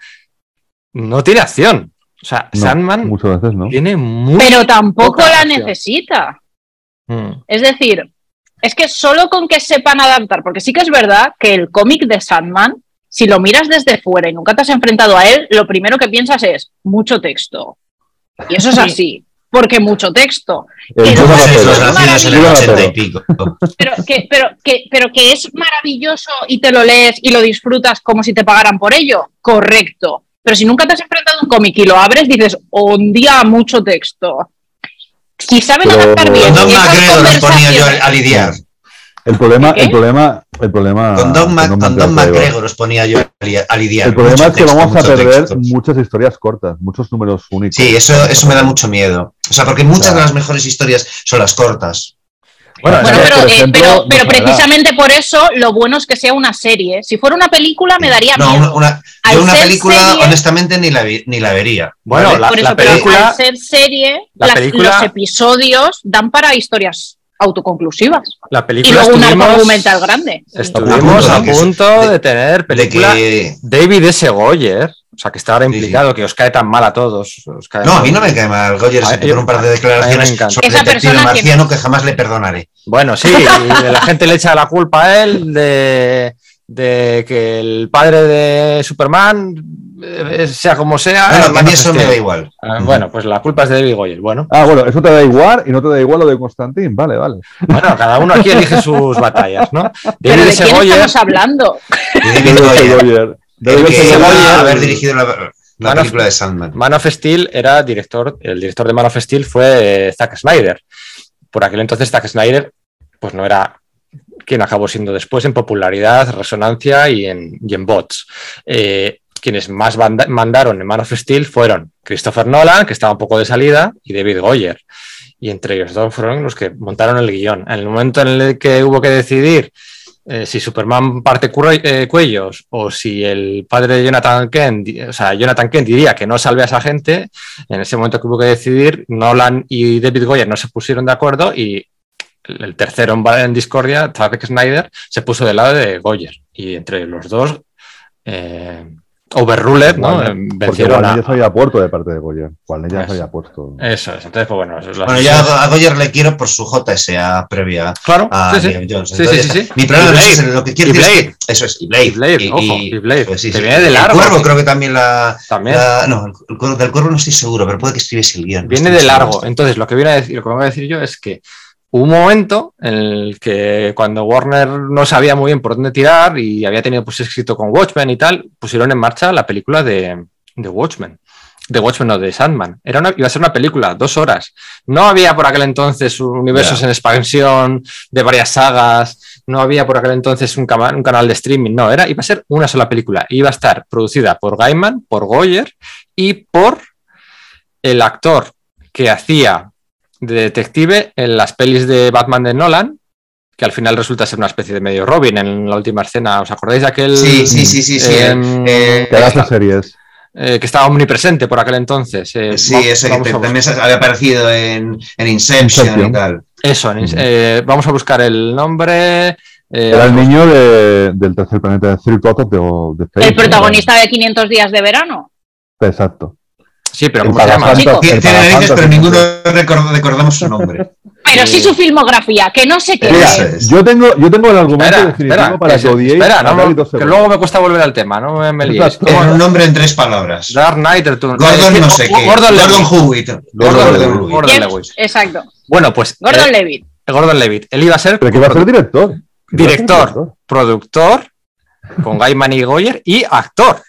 no tiene acción. O sea, no, Sandman Muchas veces, ¿no? tiene muy Pero tampoco la acción. necesita. Mm. Es decir, es que solo con que sepan adaptar, porque sí que es verdad que el cómic de Sandman, si lo miras desde fuera y nunca te has enfrentado a él, lo primero que piensas es mucho texto. Y eso es Sí. así, porque mucho texto. El Pero Jonah Jonathan es, los Taylor. Taylor. nacidos en el Jonathan 80 y Taylor. pico. Pero que, pero, que, pero que es maravilloso y te lo lees y lo disfrutas como si te pagaran por ello, correcto. Pero si nunca te has enfrentado a un cómic y lo abres, dices, un día mucho texto. Si saben Pero- adaptar bien Con Don McGregor los ponía yo a lidiar. El problema, ¿Qué? el problema, el problema. Con Don, Ma- con Don. McGregor los ponía yo a li- a lidiar. El problema es que texto, vamos a perder texto. muchas historias cortas, muchos números únicos. Sí, eso, eso me da mucho miedo. O sea, porque muchas Claro. de las mejores historias son las cortas. Bueno, pero, por eh, pero, pero precisamente por eso lo bueno es que sea una serie. Si fuera una película me daría No, miedo. una, una- Al yo una ser película, serie- honestamente, ni la, vi- ni la vería. Bueno, ¿vale? la- por eso, pero película- al ser serie, la las- película- los episodios dan para historias autoconclusivas. la Y película luego un arco argumental grande. estuvimos A punto de tener De película que... David S. Goyer, o sea, que está ahora Sí, sí. implicado, que os cae tan mal a todos. os cae No, a mí no me cae mal. Goyer se por un par de declaraciones sobre el Esa detective persona que- marciano que jamás le perdonaré. Bueno, sí, y la gente le echa la culpa a él de, de que el padre de Superman, eh, sea como sea, Bueno, a mí of eso me Steel. da igual. Ah, Bueno, pues la culpa es de David Goyer. Bueno, Ah, bueno, eso te da igual y no te da igual lo de Constantín. Vale, vale. bueno, cada uno aquí elige sus batallas, ¿no? Pero David ¿de quién Goyer, estamos hablando? David Goyer. El David que a haber dirigido la, la Man of- película de Sandman. Man of Steel era director, el director de Man of Steel fue eh, Zack Snyder. Por aquel entonces Zack Snyder, pues no era quien acabó siendo después en popularidad, resonancia y en, y en bots. Eh, quienes más mandaron en Man of Steel fueron Christopher Nolan, que estaba un poco de salida, y David Goyer. Y entre ellos dos fueron los que montaron el guion. En el momento en el que hubo que decidir eh, si Superman parte eh, cuellos o si el padre de Jonathan Kent, o sea, Jonathan Kent diría que no salve a esa gente, en ese momento que hubo que decidir, Nolan y David Goyer no se pusieron de acuerdo y el el tercero en, en discordia, Zack Snyder, se puso del lado de Goyer. Y entre los dos, eh, Overruled, ¿no? Warner, Eh, Porque Vencieron a... ya se había puesto de parte de Goyer. Warner ya Eso. se había puesto. Eso es, entonces, pues bueno, eso es la- Bueno, yo a Goyer le quiero por su JSA previa Claro, a sí, sí. Jones. Sí, sí, sí, sí. Mi problema Y no es lo que quiero Y decir es Blade. que eso es, y Blade. Y Blade, ojo, y Blade. pues sí, viene de largo. El Cuervo sí. creo que también la... También. la- no, el Cuervo, del Cuervo no estoy seguro, pero puede que escribiese el guion. no Viene estoy de seguro. largo. Entonces, lo que viene a decir, lo que voy a decir yo es que hubo un momento en el que cuando Warner no sabía muy bien por dónde tirar y había tenido pues escrito con Watchmen y tal, pusieron en marcha la película de, de Watchmen. De Watchmen no, de Sandman. Era una, iba a ser una película, dos horas. No había por aquel entonces universos en expansión de varias sagas, no había por aquel entonces un, cama- un canal de streaming, no, era, iba a ser una sola película. Iba a estar producida por Gaiman, por Goyer y por el actor que hacía de detective en las pelis de Batman de Nolan, que al final resulta ser una especie de medio Robin en la última escena. ¿Os acordáis de aquel Sí, sí, sí, sí, sí. Em, eh, Que hace series. eh, que estaba omnipresente por aquel entonces? Eh, Sí, va- ese que vamos te- también se- había aparecido en, en Inception, Inception. y tal. Eso, en- eh, vamos a buscar el nombre. eh, Era el niño de- del tercer planeta de Total de, de Fate, El ¿no? protagonista de 500 días de verano. Exacto. Sí, pero ¿cómo se llama? Chico. Tiene narices, pero ninguno record- recordamos su nombre. Pero sí su filmografía, que no sé qué Mira, es. Yo tengo, yo tengo el argumento Espera, definitivo espera, para que, odiéis espera, no, David que luego me cuesta volver al tema, no me, me un nombre en tres palabras. Dark Knight, el turno. Gordon no sé qué. Gordon. Gordon Gordon Levitt. Lewitt. Gordon Levitt. Exacto. Bueno, pues Gordon eh, Levitt. Gordon Levitt. Él iba a ser Pero que iba a ser director. Director. productor con Gaiman y Goyer y actor.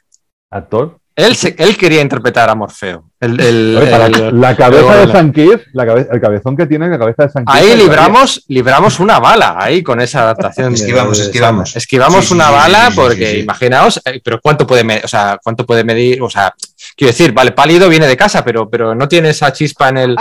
Actor. Él, se- él quería interpretar a Morfeo. El- el- Oye, para el- la cabeza de el- San Kiss, la cabe- el cabezón que tiene la cabeza de San Kiss. Ahí libramos, libramos una bala ahí con esa adaptación. Esquivamos, de- esquivamos. Esquivamos Sí, una sí, bala sí, porque sí, sí. imaginaos, eh, pero cuánto puede, me- o sea, cuánto puede medir, o sea, quiero decir, vale, pálido viene de casa, pero, pero no tiene esa chispa en el.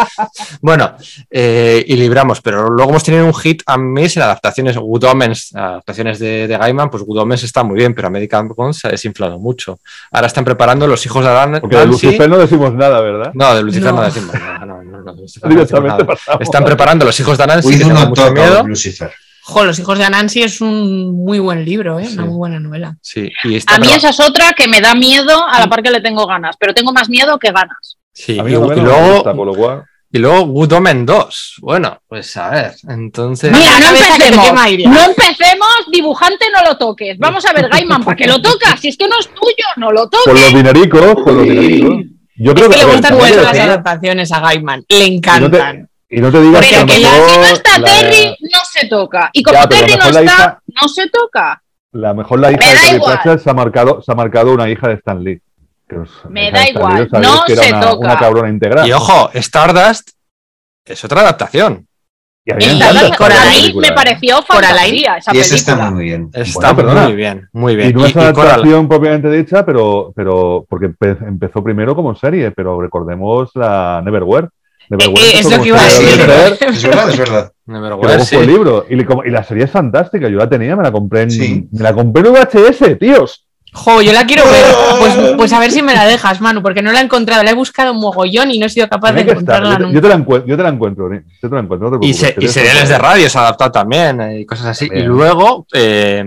bueno, eh, y libramos, pero luego hemos tenido un hit a mí en adaptaciones, Good Omens, adaptaciones de, de Gaiman, pues Good Omens está muy bien, pero American Gods se ha desinflado mucho. Ahora están preparando los hijos de Adán. Porque de Lucifer no decimos nada, ¿verdad? No, de Lucifer no, No. decimos nada. No, no, Directamente nada. pasamos. Están preparando los hijos de Anansi, With que mucho miedo. Lucifer. Jo, Los hijos de Anansi es un muy buen libro, ¿eh? Sí. una muy buena novela. Sí, y A mí esa es otra que me da miedo, a la par que le tengo ganas, pero tengo más miedo que ganas. sí, A mí y, luego, gusta, por lo cual. y luego Good Omen 2. Bueno, pues a ver, entonces. Mira, no que empecemos. No empecemos, dibujante, no lo toques. Vamos a ver, Gaiman, ¿para qué lo tocas? Si es que no es tuyo, no lo Por toques. los dinericos, por los dinericos. Yo creo Es que le gustan mucho las adaptaciones a Gaiman. Le y no encantan. te, y no te digas Porque que que la- no está la- Terry, no se toca. Y como Ya, Terry no está, hija- no se toca. La mejor la hija Me de Terry. Pratchett se ha marcado, se ha marcado una hija de Stan Lee. Que Me da Lee, igual, sabéis no que era se una, toca. una cabrona integral. Y ojo, Stardust es otra adaptación. Y me Coraline ¿eh? pareció fantasía esa Y eso está muy bien. Está Bueno, perdona. muy bien, muy bien. Y no es Coral- adaptación propiamente dicha, pero, pero porque empe- empezó primero como serie, pero recordemos la Neverwhere. Neverwhere es empezó lo que iba a de decir. Es verdad, es verdad. Neverwhere, luego sí. el libro. Y, le- como- y la serie es fantástica. Yo la tenía, me la compré en, Sí. me la compré en VHS, tíos. Jo, yo la quiero ver. Pues, pues a ver si me la dejas, Manu, porque no la he encontrado. La he buscado un mogollón y no he sido capaz de Tiene encontrarla Yo, te- yo nunca. te la encuentro, yo te la encuentro, yo te la encuentro. no te Y, se- y de seriales de radio se ha adaptado también eh, y cosas así. También. Y luego, eh,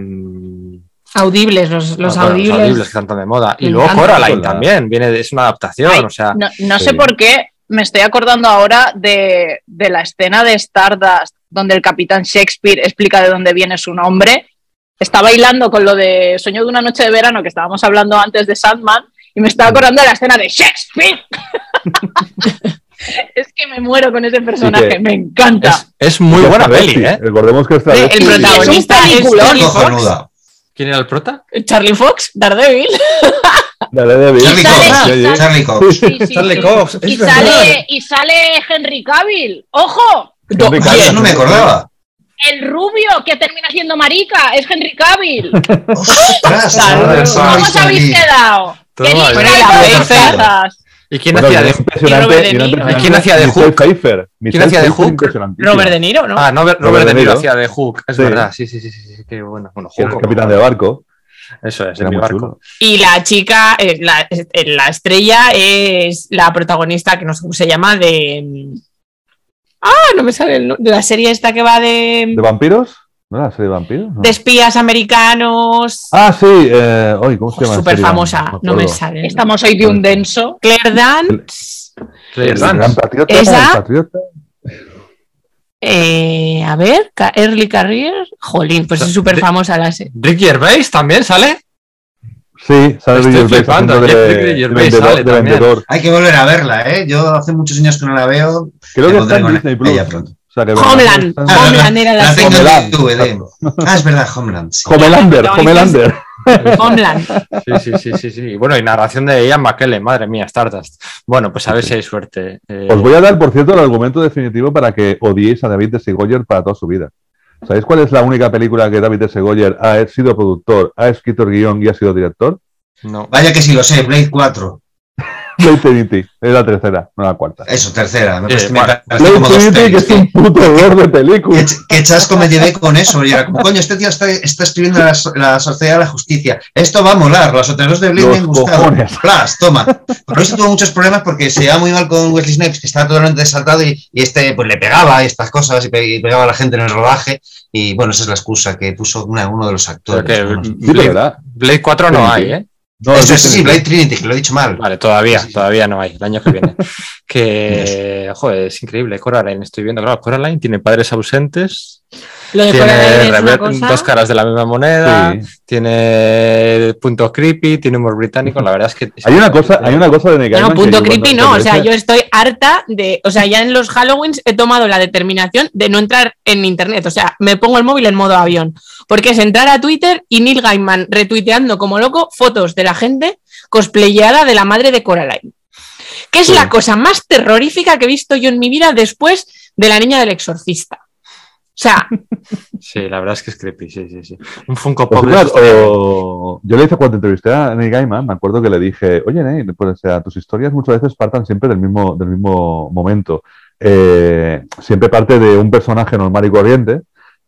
Audibles, los, los ah, bueno, audibles. que están tan de moda. Y luego. Coraline también, viene de- es una adaptación, Ay, o sea, No, no Sí. sé por qué me estoy acordando ahora de, de la escena de Stardust donde el capitán Shakespeare explica de dónde viene su nombre. Está bailando con lo de Sueño de una noche de verano que estábamos hablando antes de Sandman y me estaba acordando de la escena de Shakespeare. es que me muero con ese personaje, que me encanta. es, es muy buena peli, sí. ¿eh? Recordemos que esta Eh, el protagonista Es un es. Charlie Fox. ¿Quién era el prota? Charlie Fox, Daredevil. Dale, David. Charlie Cox. Charlie Cox. Sí, sí, Charlie sí. Cox, es y, sale, y sale Henry Cavill. ¡Ojo! Henry Cavill. eso no me acordaba. El rubio que termina siendo marica es Henry Cavill. Ostras, ¿Cómo os habéis quedado? Y la algo de Pfeiffer. cosas. ¿Y quién Bueno, hacía de impresionante. ¿Quién hacía de Hook? Michelle hacía de Hook? Robert De Niro, ¿no? Ah, no, Robert, Robert De Niro Niro. hacía de Hook, es Sí. verdad, sí, sí, sí, sí, sí, qué bueno. Hook, el capitán de barco. Eso es, Era en mi muy barco. chulo. Y la chica, eh, la, eh, la estrella es la protagonista, que no sé cómo se llama, de. Ah, no me sale el de la serie esta que va de, ¿De vampiros? ¿No era la serie de vampiros? No. de espías americanos. Ah, sí. Eh, oy, ¿Cómo se llama? la Súper famosa, no me sale. Estamos hoy de un denso. Claire Dance. Claire El Dance. gran patriota. Esa- el patriota. Eh, a ver, Early Career. Jolín, pues es súper famosa la serie. Ricky Gervais también sale. Sí, sale Estoy Ricky Gervais flipando, de, Ricky de Gervais vendedor, sale de también. vendedor. Hay que volver a verla, ¿eh? Yo hace muchos años que no la veo. Creo que está en Disney Plus. pronto. O sea, que Homeland. Homeland era la La tengo serie. DVD. Ah, es verdad, Homeland. sí. Homelander, Homelander. Homeland. Sí, sí, sí, sí, sí. Y bueno, y narración de Ian McKellen, madre mía, Stardust. Bueno, pues a ver si hay suerte. Eh, Os voy a dar, por cierto, el argumento definitivo para que odiéis a David de Segoyer para toda su vida. ¿Sabéis cuál es la única película que David de Segoyer ha sido productor, ha escrito el guion y ha sido director? no. Vaya que sí lo sé, Blade 4. Blade Trinity, es la tercera, no la cuarta. Eso, tercera. Me Eh, me parece como dos que es un puto horror de película. Qué, ch- qué chasco me llevé con eso. Y era como, coño, este tío está, está escribiendo la, la Sociedad de la Justicia. Esto va a molar. Los otros dos de Blade me han gustado. Plas, toma. Por eso tuvo muchos problemas porque se llevaba muy mal con Wesley Snipes, que estaba totalmente desaltado y, y este pues le pegaba estas cosas y, pe- y pegaba a la gente en el rodaje. Y bueno, esa es la excusa que puso una- uno de los actores. Pero que ¿no? Sí, pero Blade, ¿verdad? Blade 4 no hay, ¿eh? No, Eso, es sí. Blade Trinity, que lo he dicho mal. Vale, todavía, Sí, sí, sí. todavía no hay, el año que viene. que, joder, es increíble. Coraline, estoy viendo, claro, Coraline tiene padres ausentes, Lo de tiene Coraline es una rever- cosa. dos caras de la misma moneda, Sí. tiene punto creepy, tiene humor británico, la verdad es que... Hay una cosa, hay una cosa de No, Gaiman punto creepy no, o sea, yo estoy harta de, o sea, ya en los Halloweens he tomado la determinación de no entrar en internet, o sea, me pongo el móvil en modo avión, porque es entrar a Twitter y Neil Gaiman retuiteando como loco fotos de la gente cosplayada de la madre de Coraline. Que es Sí. la cosa más terrorífica que he visto yo en mi vida después de la niña del exorcista. O sea, Sí, la verdad es que es creepy, sí, sí, sí. Un Funko Pues Pop bien. o- yo le hice cuando entrevisté a Neil Gaiman, me acuerdo que le dije, oye Neil, pues, o sea, tus historias muchas veces partan siempre del mismo, del mismo momento. Eh, siempre parte de un personaje normal y corriente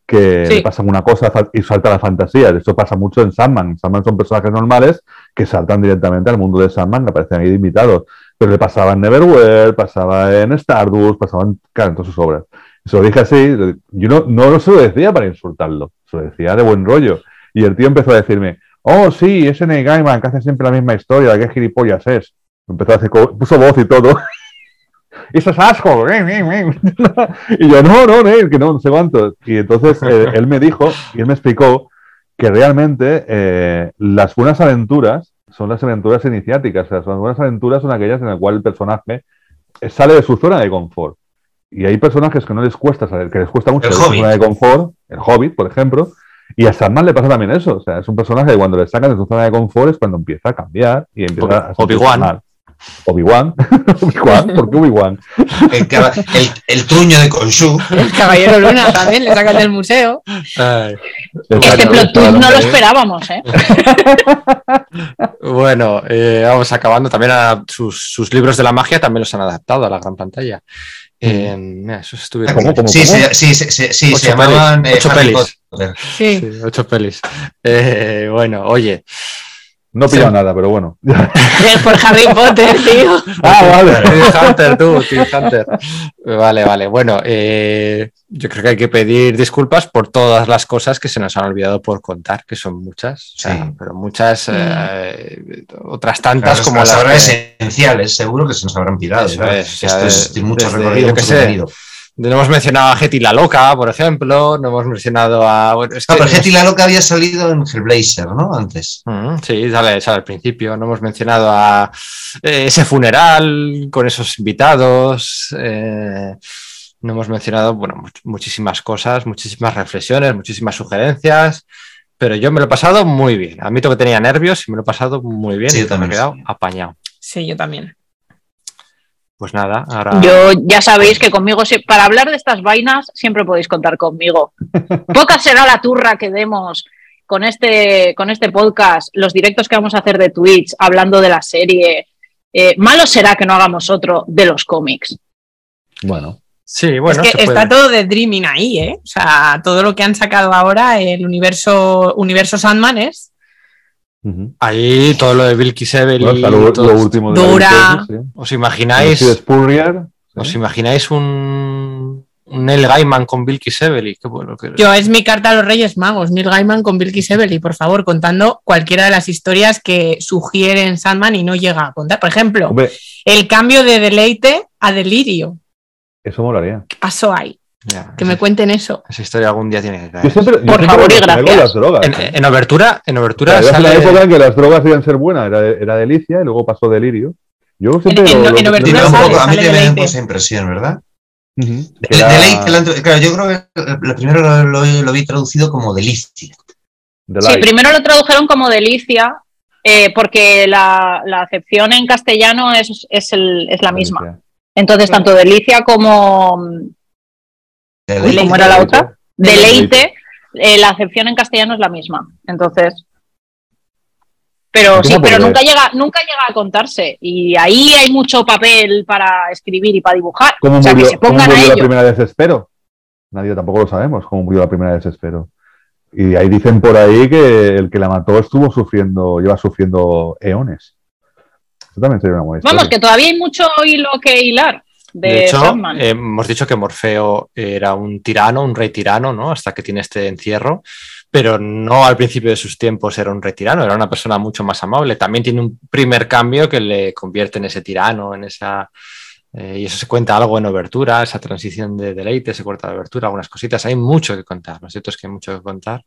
que Sí. le pasa una cosa y salta a la fantasía. Esto pasa mucho en Sandman. En Sandman son personajes normales que saltan directamente al mundo de Sandman, que aparecen ahí invitados. Pero le pasaba en Neverwhere, pasaba en Stardust, pasaba en, claro, en todas sus obras. Se lo dije así, yo no, no se lo decía para insultarlo, se lo decía de buen rollo. Y el tío empezó a decirme, oh, sí, ese Neil Gaiman que hace siempre la misma historia, qué gilipollas es. Empezó a hacer, puso voz y todo. Eso es asco. y yo, no, no, Neil, que no, no sé cuánto. Y entonces eh, él me dijo, y él me explicó que realmente eh, las buenas aventuras son las aventuras iniciáticas. O sea, las buenas aventuras son aquellas en las cuales el personaje eh, sale de su zona de confort. Y hay personajes que no les cuesta salir, que les cuesta mucho El Hobbit. zona de confort, el Hobbit, por ejemplo, y a Sandman le pasa también eso. O sea, es un personaje que cuando le sacan de su zona de confort es cuando empieza a cambiar y empieza a Obi-Wan. Obi-Wan. Obi-Wan, ¿por qué Obi-Wan? El, el- el truño de Khonshu. El Caballero Luna también, le sacan del museo. Ay, Este Bueno, plot twist no lo esperábamos, ¿eh? Bueno, eh, vamos acabando. También a sus, sus libros de la magia también los han adaptado a la gran pantalla. Eh, mira, esos estuvieron. ¿Cómo, cómo, Sí, cómo? se, sí, se- se- sí, Ocho se llamaban pelis, eh, ocho pelis. Potter. Sí. Sí, ocho pelis. Eh, bueno, oye, No he pillado Sí. nada, pero bueno. Es por Harry Potter, tío. ah, vale. Team Hunter, tú, Team Hunter. Vale, vale. Bueno, eh, yo creo que hay que pedir disculpas por todas las cosas que se nos han olvidado por contar, que son muchas, o sea, Sí. pero muchas, eh, otras tantas como las las que- esenciales, seguro que se nos habrán ¿verdad? es, o sea, Esto es mucho recorrido, mucho sé, contenido. No hemos mencionado a Getty la Loca, por ejemplo, no hemos mencionado a... bueno, es No, que pero Getty la Loca había salido en Hellblazer, ¿no? Antes. Mm, Sí, sale, sale al principio. No hemos mencionado a eh, ese funeral con esos invitados. eh, no hemos mencionado, bueno, much- muchísimas cosas, muchísimas reflexiones, muchísimas sugerencias. Pero yo me lo he pasado muy bien. Admito que tenía nervios y me lo he pasado muy bien Sí, y yo me he también. quedado apañado. Sí, yo también. Pues nada, ahora. Yo ya sabéis que conmigo, si- para hablar de estas vainas, siempre podéis contar conmigo. Poca será la turra que demos con este, con este podcast, los directos que vamos a hacer de Twitch, hablando de la serie. Eh, malo será que no hagamos otro de los cómics. Bueno, Sí, bueno, es que se puede. está todo de Dreaming ahí, ¿eh? O sea, todo lo que han sacado ahora, el universo, universo Sandman es Ahí todo lo de Bill Kisebel Bueno, lo, todo lo esto. último de Dura. la sí. ¿Os imagináis? Sí. ¿Os imagináis un, un Neil Gaiman con? Qué bueno que- Yo, es mi carta a los Reyes Magos, Neil Gaiman con Bill Kisebel, por favor, contando cualquiera de las historias que sugieren Sandman y no llega a contar. Por ejemplo, Hombre, el cambio de deleite a delirio. eso molaría. ¿Qué pasó ahí? Ya, Que me cuenten eso. Esa historia algún día tiene que caer. siempre, Por favor y gracias. las drogas. En, ¿eh? en obertura, en obertura Claro, sale- la época en que las drogas iban a ser buenas, era, era delicia y luego pasó delirio. Yo siempre en- lo- en lo- Obertura sale, poco- a mí también me da un Deleite. poco esa impresión, ¿verdad? La entro- claro, yo creo que lo primero lo, lo- lo vi traducido como delicia. de Sí, primero lo tradujeron como delicia, eh, porque la, la acepción en castellano es, es, el- es la misma. Entonces, tanto delicia como Deleite. ¿cómo era la otra? deleite, eh, la acepción en castellano es la misma. Entonces. Pero ¿Cómo sí, pero nunca llega, nunca llega a contarse. Y ahí hay mucho papel para escribir y para dibujar. ¿Cómo o sea, murió, que se cómo pongan a murió la ello. primera vez Espero? Nadie tampoco lo sabemos cómo murió la primera vez Espero. Y ahí dicen por ahí que el que la mató estuvo sufriendo, lleva sufriendo eones. Eso también sería una buena Vamos, historia. que todavía hay mucho hilo que hilar de, De hecho, Sandman. eh, hemos dicho que Morfeo era un tirano, un rey tirano, ¿no? Hasta que tiene este encierro, pero no al principio de sus tiempos era un rey tirano, era una persona mucho más amable. También tiene un primer cambio que le convierte en ese tirano, en esa... eh, y eso se cuenta algo en Obertura, esa transición de deleite, se corta de Obertura, algunas cositas. Hay mucho que contar, lo cierto es que hay mucho que contar.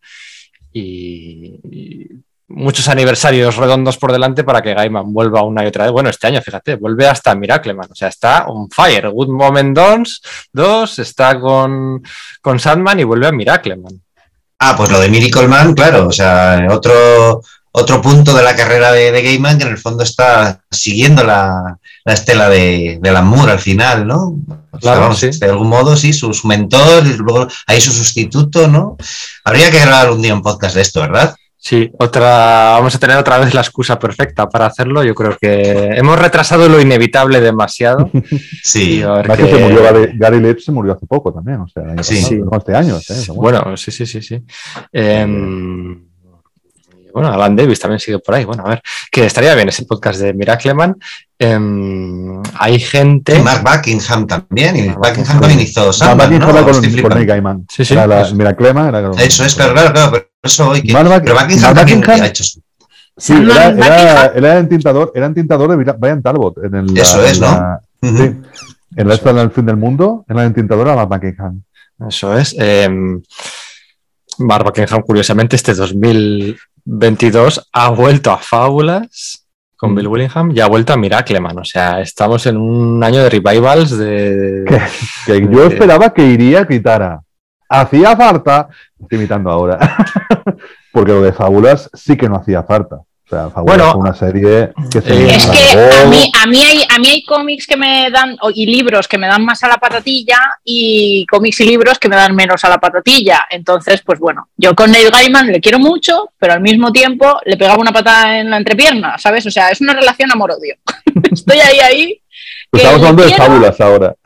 Y, y muchos aniversarios redondos por delante para que Gaiman vuelva una y otra vez. Bueno, este año, fíjate, vuelve hasta Miracleman, o sea, está on fire. Good Moment 2, 2 está con, con Sandman y vuelve a Miracleman. Ah, pues lo de Miracle Man, claro, o sea, otro, otro punto de la carrera de, de Gaiman que en el fondo está siguiendo la, la estela de, de Alan Moore al final, ¿no? O sea, Claro, vamos, sí. De algún modo, sí, su, su mentor, y luego ahí su sustituto, ¿no? Habría que grabar un día un podcast de esto, ¿verdad? Sí, otra, vamos a tener otra vez la excusa perfecta para hacerlo. Yo creo que hemos retrasado lo inevitable demasiado. Sí. Además que se murió Gary, Gary Leeds se murió hace poco también, o sea, Sí. pasado, Sí. no, este año. ¿eh? O sea, bueno. Bueno, sí, sí, sí, sí. Em, bueno, Alan Davis también sigue por ahí. Bueno, a ver, que estaría bien ese podcast de Miracleman. Em, hay gente. Y Mark Buckingham también, y Mark Buckingham también hizo Sandman, Mark ¿no? Buckingham con, Estoy con flipando. Neil Gaiman. Sí, sí, Era la, pues- mira, Clema era Eso es, claro, claro, claro, pero eso hoy que... Pero Buckingham Mark también Buckingham- ha hecho su... Sí, era, era, Buckingham. él era entintador, era entintador de Brian Talbot. En el, Eso es, ¿no? la- Ujú. sí, en la esta del fin del mundo, en la entintadora Mark Buckingham. Eso es. Eh, Mark Buckingham, curiosamente, este 2022 ha vuelto a Fábulas con Mm. Bill Willingham y ha vuelto a Miracleman. O sea, estamos en un año de revivals de. Que yo esperaba que iría a gritara. Hacía falta, estoy imitando ahora, porque lo de fábulas sí que no hacía falta. O sea, Fabulas Bueno, fue una serie que se eh, Es que a mí, a, mí hay, a mí hay cómics que me dan, y libros que me dan más a la patatilla, y cómics y libros que me dan menos a la patatilla. Entonces, pues bueno, yo con Neil Gaiman le quiero mucho, pero al mismo tiempo le pegaba una patada en la entrepierna, ¿sabes? O sea, es una relación amor-odio. Estoy ahí, ahí. Que Estamos hablando de fábulas ahora.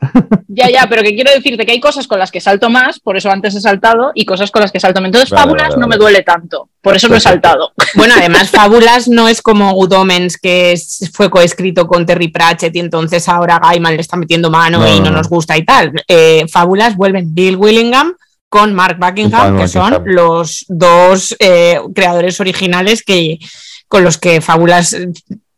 Ya, ya, pero que quiero decirte que hay cosas con las que salto más, por eso antes he saltado, y cosas con las que salto menos. Entonces, Vale, fábulas vale, no me duele tanto, por eso no he saltado. Bueno, además, Fábulas no es como Good Omens, que fue coescrito con Terry Pratchett y entonces ahora Gaiman le está metiendo mano No, y no, no, no. nos gusta y tal. Eh, Fábulas vuelven Bill Willingham con Mark Buckingham, que son los dos eh, creadores originales que, con los que Fábulas,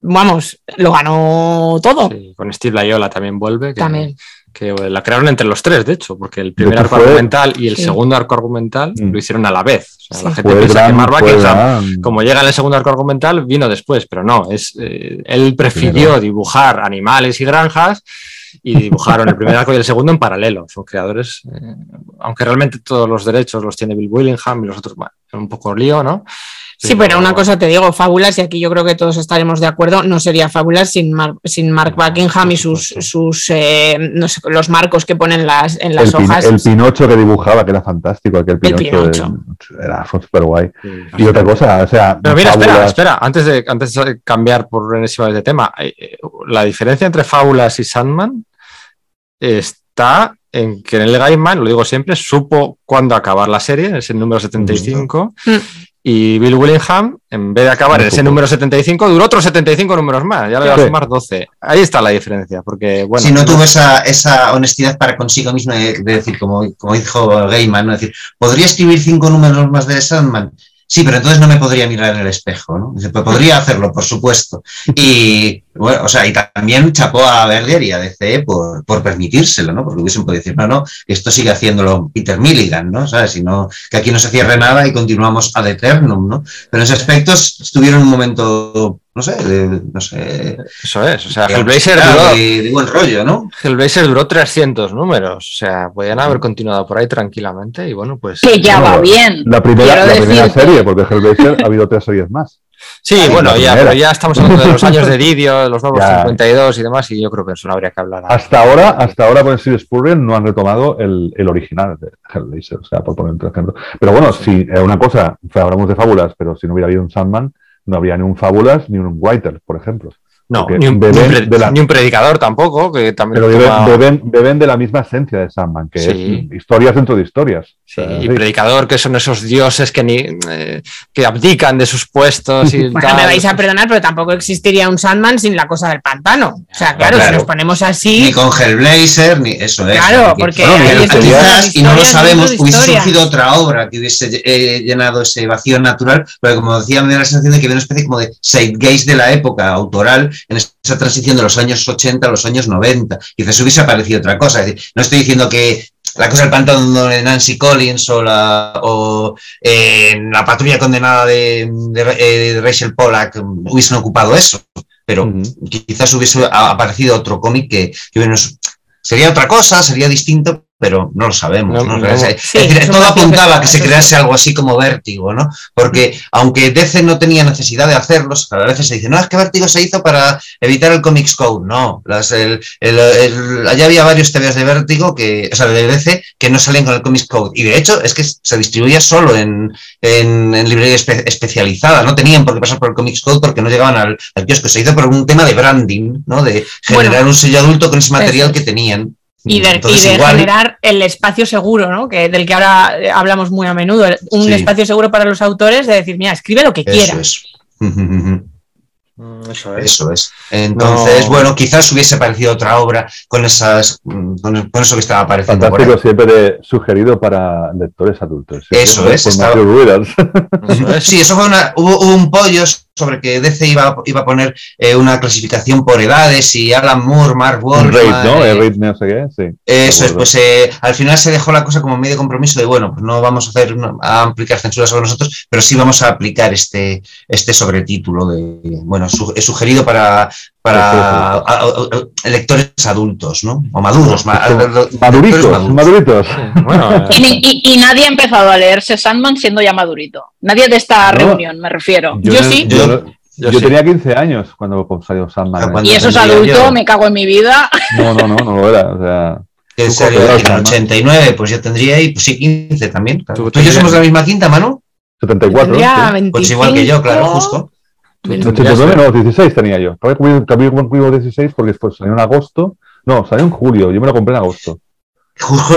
vamos, lo ganó todo. Sí, con Steve Layola también vuelve. Que, También. que la crearon entre los tres, de hecho, porque el primer arco fue- argumental y el Sí. segundo arco argumental Mm. lo hicieron a la vez. O sea, Sí. la gente Fue piensa que gran, Mark Buckingham, gran- como llega en el segundo arco argumental, vino después, pero no, es eh, él prefirió Primero. dibujar animales y granjas y dibujaron el primer arco y el segundo en paralelo. Son creadores, eh, aunque realmente todos los derechos los tiene Bill Willingham y los otros, bueno, es un poco lío, ¿no? Sí, pero una cosa te digo, Fábulas, y aquí yo creo que todos estaremos de acuerdo, no sería Fábulas sin, Mar- sin Mark Buckingham y sus, sus eh, no sé, los marcos que ponen las, en las el, pin- hojas. el Pinocho que dibujaba, que era fantástico, aquel El Pinocho. Pinocho. de- era súper guay. Sí, Y otra cosa, o sea, Pero mira, espera, fábulas- espera, antes de, antes de cambiar por enésima vez de tema, eh, eh, la diferencia entre Fábulas y Sandman está en que Neil Gaiman, lo digo siempre, supo cuándo acabar la serie, es el número 75, Mm. Y Bill Willingham, en vez de acabar en ese número 75, duró otros 75 números más, ya le voy a sumar 12. Ahí está la diferencia, porque, bueno... si no tuvo esa, esa honestidad para consigo mismo de, de decir, como, como dijo Gaiman, ¿no? decir, ¿podría escribir cinco números más de Sandman? Sí, pero entonces no me podría mirar en el espejo, ¿no? Pues podría hacerlo, por supuesto. Y, bueno, o sea, y también chapó a Berger y a DC por, por permitírselo, ¿no? Porque hubiesen podido decir, no, no, esto sigue haciéndolo Peter Milligan, ¿no? ¿Sabes? Si no, que aquí no se cierre nada y continuamos ad eternum, ¿no? Pero en ese aspecto estuvieron un momento, no sé, de- no sé... Eso es, o sea, Hellblazer duró, de, de buen rollo, ¿no? Hellblazer duró 300 números, o sea, podían haber continuado por ahí tranquilamente y bueno, pues... Que ya Bueno, va bien. La primera, la primera serie, porque Hellblazer ha habido tres series más. Sí, bueno, ya, pero ya estamos hablando de los años de Didio, de los nuevos Ya. 52 y demás, y yo creo que eso no habría que hablar. ahora. Hasta ahora, hasta ahora con Steve Spurrier no han retomado el, el original de Hellblazer, o sea, por poner otro ejemplo. Pero bueno, si eh, una cosa, o sea, hablamos de fábulas, pero si no hubiera habido un Sandman, no habría ni un fábulas ni un Writer, por ejemplo. No, ni un, beben ni un pre- de la- ni un predicador tampoco, que también Pero beben, toma- beben- beben de la misma esencia de Sandman, que Sí. es historias dentro de historias. Sí, O sea, y sí. predicador, que son esos dioses que, ni, eh, que abdican de sus puestos y Bueno, tal. me vais a perdonar, pero tampoco existiría un Sandman sin la cosa del pantano. O sea, claro, Claro. si nos ponemos Ni así, con Hellblazer, ni eso es. Claro, Ni- porque quizás, y no lo sabemos, hubiese surgido otra obra que hubiese eh, llenado ese vacío natural, pero como decía, me da la sensación de que había una especie como de zeitgeist de la época autoral en esa transición de los años 80 a los años 90. Quizás hubiese aparecido otra cosa. Es decir, no estoy diciendo que la cosa del pantano de Nancy Collins o la, o, eh, la patrulla condenada de, de, eh, de Rachel Pollack hubiesen ocupado eso, pero quizás hubiese aparecido otro cómic que, que sería otra cosa, sería distinto, pero no lo sabemos. No, ¿no? no. Es decir, Sí, es decir, es un todo apuntaba a que se crease algo así como vértigo, ¿no? Porque aunque DC no tenía necesidad de hacerlos, a veces se dice, no, es que vértigo se hizo para evitar el Comics Code. No, las, el, el- el- allá había varios TVs de vértigo, que, o sea, de DC, que no salían con el Comics Code. Y de hecho, es que se distribuía solo en, en, en librería espe- especializada. No tenían por qué pasar por el Comics Code porque no llegaban al, al kiosco. Se hizo por un tema de branding, ¿no? De generar Bueno, un sello adulto con ese material eso que tenían. Y de, y de igual- generar el espacio seguro, ¿no? Que, del que ahora eh, hablamos muy a menudo. Un Sí. espacio seguro para los autores de decir, mira, escribe lo que Eso quieras. Mm, Eso es. Eso es. Entonces, No. bueno, quizás hubiese aparecido otra obra con esas mm, con, con eso que estaba apareciendo por ahí. Fantástico, siempre sugerido para lectores adultos. Eso por es, estaba-. Eso es. Sí, eso fue una, hubo, hubo un pollo sobre que DC iba, iba a poner eh, una clasificación por edades y Alan Moore, Mark raid, ¿no? eh, raid no sé qué, sí. Eso es, pues eh, al final se dejó la cosa como medio compromiso de, bueno, pues no vamos a hacer a aplicar censura sobre nosotros, pero sí vamos a aplicar este, este sobretítulo de, bueno, su- es sugerido para, para a- a- a- lectores adultos, ¿no? O maduros, ma- lectores Maduritos, maduros. maduritos. Bueno, eh, Y, ni- y- y nadie ha empezado a leerse Sandman siendo ya madurito. Nadie de esta No. reunión, me refiero. Yo sí. Yo, Yo, Yo sí. tenía 15 años cuando salió Sandman. Ah, ¿eh? cuando- Y eso es adulto, yo. me cago en mi vida. No, no, no, no lo era. O sea, en el Sandman. 89, pues yo tendría ahí, pues sí, 15 también. claro. Tú ¿Tú y yo tendrías- somos de la misma quinta, Manu? 74. Tendría sí. 25. Pues igual que yo, claro, justo. Tú En tendrías- 89 no, 16 tenía yo. Acabé cumpliendo 16 porque pues, salió en agosto. No, salió en julio. Yo me lo compré en agosto.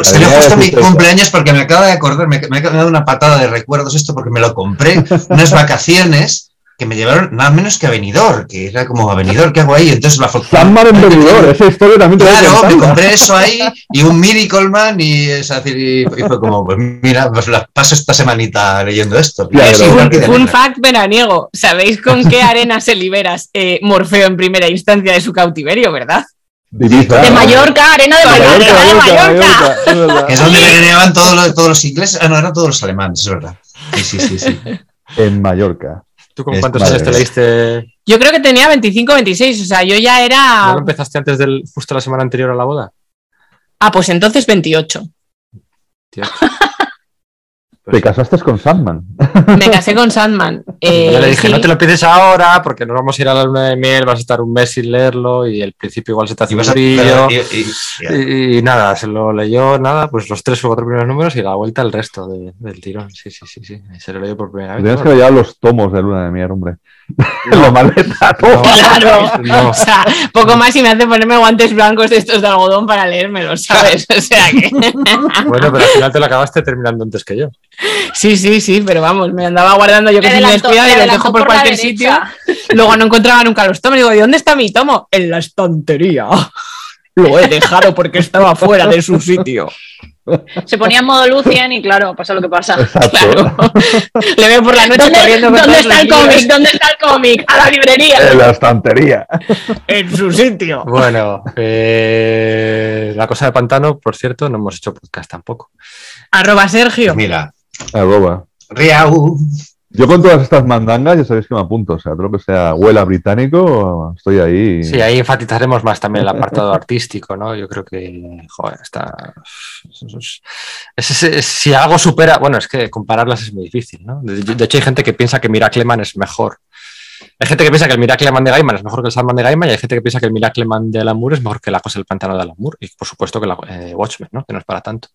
Salió justo mi cumpleaños porque me acaba de acordar, me, me ha dado una patada de recuerdos esto porque me lo compré, unas vacaciones que me llevaron nada menos que a Benidorm, que era como a Benidorm, ¿qué hago ahí? Entonces la foto... Sandman en Benidorm, esa historia también te Claro, me compré eso ahí y un Miracle Man y, es decir, y, y fue como, pues mira, pues la paso esta semanita leyendo esto. Claro. Sí, letra. fact veraniego. ¿Sabéis con qué arena se liberas eh, Morfeo en primera instancia de su cautiverio, verdad? De Mallorca, arena de Mallorca. Mallorca, de Mallorca, Mallorca. Mallorca, es donde veraneaban todos los, todos los ingleses, ah, no, eran todos los alemanes, es verdad. Sí, sí, sí, sí. En Mallorca. ¿Tú con Es- cuántos años te leíste? Yo creo que tenía 25 26, o sea, yo ya ¿No era... lo empezaste antes del justo la semana anterior a la boda? Ah, pues entonces 28. Tío. Te casaste con Sandman. Me casé con Sandman. Eh, Yo le dije, sí. no te lo empieces ahora porque nos vamos a ir a la luna de miel, vas a estar un mes sin leerlo y el principio igual se te hace Y un brillo. y- y- Y, y nada, se lo leyó, nada, pues los tres o cuatro primeros números y la vuelta el resto de- del tirón. Sí, sí, sí, sí. Se lo leyó por primera vez. Tienes que llevar los tomos de Luna de Miel, hombre. En la maleta, todo. No. Claro, No. o sea, poco más y me hace ponerme guantes blancos de estos de algodón para leérmelos, ¿sabes? O sea que. Bueno, pero al final te lo acabaste terminando antes que yo. Sí, sí, sí, pero vamos, me andaba guardando yo que Me si me adelantó- descuidaba y me lo adelantó dejo por cualquier sitio. Luego no encontraba nunca los tomos. Digo, ¿y dónde está mi tomo? En la estantería. Lo he dejado porque estaba fuera de su sitio. Se ponía en modo Lucien y claro, pasa lo que pasa. Claro. Le veo por la noche ¿Dónde, corriendo con dónde está los el cómic? ¿Dónde está el cómic? A la librería. En la estantería. en su sitio. Bueno, eh, la cosa de pantano, por cierto, no hemos hecho podcast tampoco. Arroba Sergio. Mira, Arroba. Riau. Yo con todas estas mandangas ya sabéis que me apunto. O sea, todo lo que sea huela británico, estoy ahí. Sí, ahí enfatizaremos más también el apartado artístico, ¿no? Yo creo que, joder, está. es- es- es- si algo supera. Bueno, es que compararlas es muy difícil, ¿no? De, de hecho, hay gente que piensa que Miracleman es mejor. Hay gente que piensa que el Miracleman de Gaiman es mejor que el Salman de Gaiman y hay gente que piensa que el Miracleman de Alan Moore es mejor que la cosa del pantano de Alan Moore y, por supuesto, que la eh, Watchmen, ¿no? Que no es para tanto.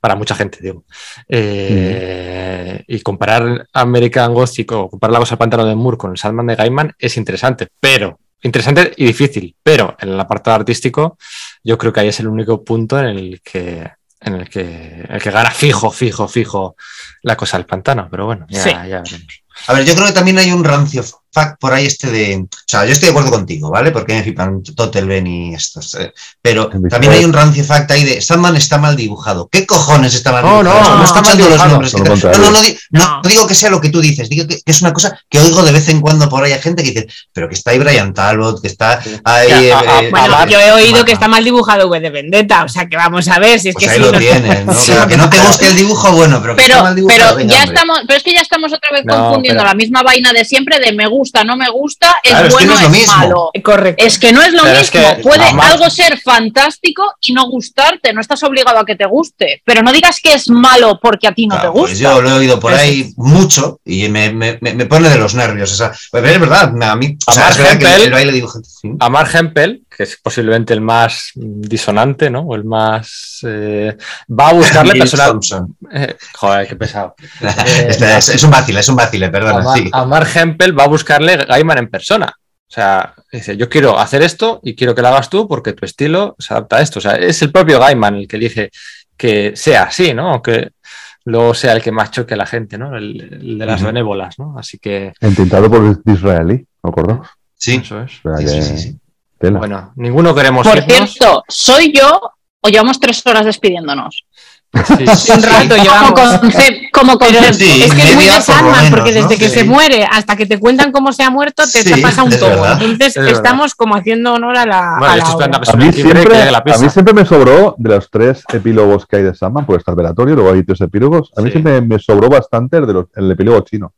Para mucha gente, digo. Eh, Y comparar American Gothic o comparar la cosa del pantano de Moore con el Salman de Gaiman es interesante, pero interesante y difícil, pero en el apartado artístico yo creo que ahí es el único punto en el que en el que, el que gana fijo, fijo, fijo la cosa del pantano, pero bueno, ya, Sí. ya veremos. A ver, yo creo que también hay un rancio fact por ahí este de... O sea, yo estoy de acuerdo contigo, ¿vale? Porque me flipan Totelben y estos. eh, Pero también hay un rancio fact ahí de Sandman está mal dibujado. ¿Qué cojones está mal No, dibujado? no, no está mal escuchando los nombres que te- No, no, no, di- no, No. no digo que sea lo que tú dices, digo que, que es una cosa que oigo de vez en cuando por ahí a gente que dice, pero que está ahí Brian Talbot, que está ahí... Ya, a- a- eh, Bueno, yo he oído que está mal dibujado V de Vendetta, o sea que vamos a ver si es Pues que ahí sí, lo no- tienes, ¿no? Sí. Que no te guste el dibujo, bueno, pero que está Pero, mal dibujado. pero venga, ya hombre. estamos, pero es que ya estamos otra vez No, confundiendo pero- la misma vaina de siempre de me gusta, no me gusta, es Claro, es que bueno, no es es malo. Correcto. Es que no es lo Pero mismo. es que, Puede algo ser fantástico y no gustarte. No estás obligado a que te guste. Pero no digas que es malo porque a ti no Claro, te gusta. pues yo lo he oído por Eso ahí mucho y me, me, me- me pone de los nervios. Esa, pues es verdad, a mí. O sea, Amar es verdad que Hempel- el baile dibujante. sí. Amar Hempel, que es posiblemente el más disonante, ¿no? O el más... eh, va a buscarle personal... Eh, joder, qué pesado. Este es, es un vacile, es un vacile, perdona. Amar, sí. Amar Hempel va a buscarle Gaiman en persona. O sea, dice, yo quiero hacer esto y quiero que lo hagas tú porque tu estilo se adapta a esto. O sea, es el propio Gaiman el que elige que sea así, ¿no? Aunque luego sea el que más choque a la gente, ¿no? El, el de las Ujú. benévolas, ¿no? Así que Intentado por Disraeli, ¿me acuerdo? Sí, eso es. O sea sí, que- sí, sí, sí. Tela. Bueno, ninguno queremos Por irnos. cierto, ¿soy yo o llevamos tres horas despidiéndonos? Sí, sí, Un sí. rato Como, llevamos. concep- como concepto. Sí, es que es muy de por menos, porque desde ¿no? que Sí. se muere hasta que te cuentan cómo se ha muerto, te, te Sí, pasa un tomo. verdad. Entonces Es verdad. estamos como haciendo honor a la, Bueno, a la obra. mí, siempre, llegue la a pizza. mí siempre me sobró de los tres epílogos que hay de Sandman, porque está el velatorio, luego hay tres epílogos. A mí Sí. siempre me sobró bastante el, de los- el epílogo chino.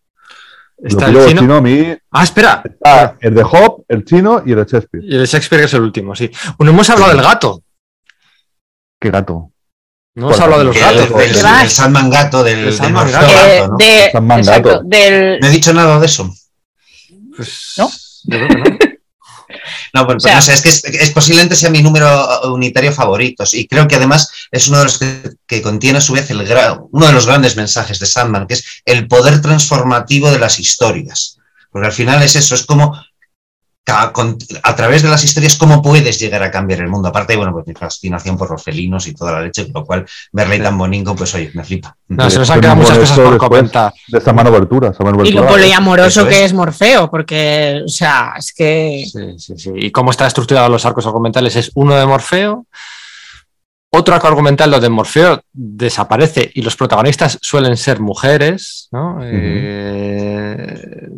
Está el chino. chino a mí Ah, espera. está el de Hop, el chino y el de Shakespeare. Y el de Shakespeare que es el último, sí. Bueno, hemos hablado del gato. Qué gato. No hemos hablado de los gatos. del, El del Sandman Morfeo gato. Eh, gato, ¿no? de, Sandman exacto, gato. del, No he dicho nada de eso. Pues, ¿No? Yo creo que no. No, bueno, O sea- no sé, es que es, es posiblemente sea mi número unitario favorito. Y creo que además es uno de los que, que contiene a su vez el uno de los grandes mensajes de Sandman, que es el poder transformativo de las historias. Porque al final es eso, es como a través de las historias cómo puedes llegar a cambiar el mundo. Aparte, bueno, pues mi fascinación por los felinos y toda la leche, con lo cual verle ahí tan bonito, pues oye, me flipa. No, se nos han quedado muchas cosas por comentar. De esta mano abertura, esa mano Y lo poliamoroso que es. es Morfeo, porque, o sea, es que. Sí, sí, sí. Y cómo están estructurados los arcos argumentales es uno de Morfeo, otro arco argumental donde Morfeo desaparece y los protagonistas suelen ser mujeres, ¿no? Eh,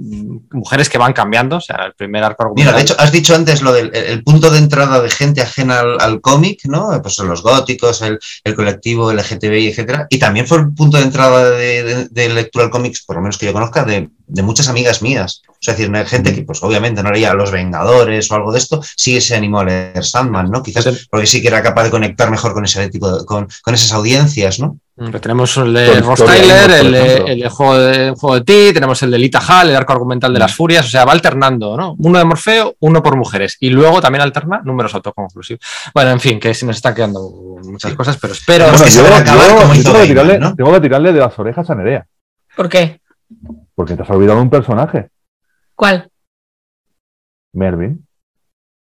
mujeres que van cambiando, o sea, el primer arco argumental. Mira, de hecho, has dicho antes lo del el- el punto de entrada de gente ajena al, al cómic, ¿no? Pues son los góticos, el, el colectivo LGTBI, etcétera. Y también fue el punto de entrada de, de- de lectura al cómics, por lo menos que yo conozca, de, de muchas amigas mías. O sea, es decir, gente que, pues obviamente no leía Los Vengadores o algo de esto, sí se animó a leer Sandman, ¿no? Quizás porque sí que era capaz de conectar mejor con ese tipo de- con, con esas audiencias, ¿no? Mm, Tenemos el de Ross Tyler, el el juego de juego de ti, tenemos el de Lita Hall, el arco argumental de las furias, o sea, va alternando, ¿no? Uno de Morfeo, uno por mujeres. Y luego también alterna números autoconclusivos. Bueno, en fin, que se nos están quedando muchas Sí. cosas, pero espero. Que acabar como tengo, que tirarle, ¿no? tengo que tirarle de las orejas a Nerea, ¿Por qué? Porque te has olvidado un personaje, ¿Cuál? Mervin.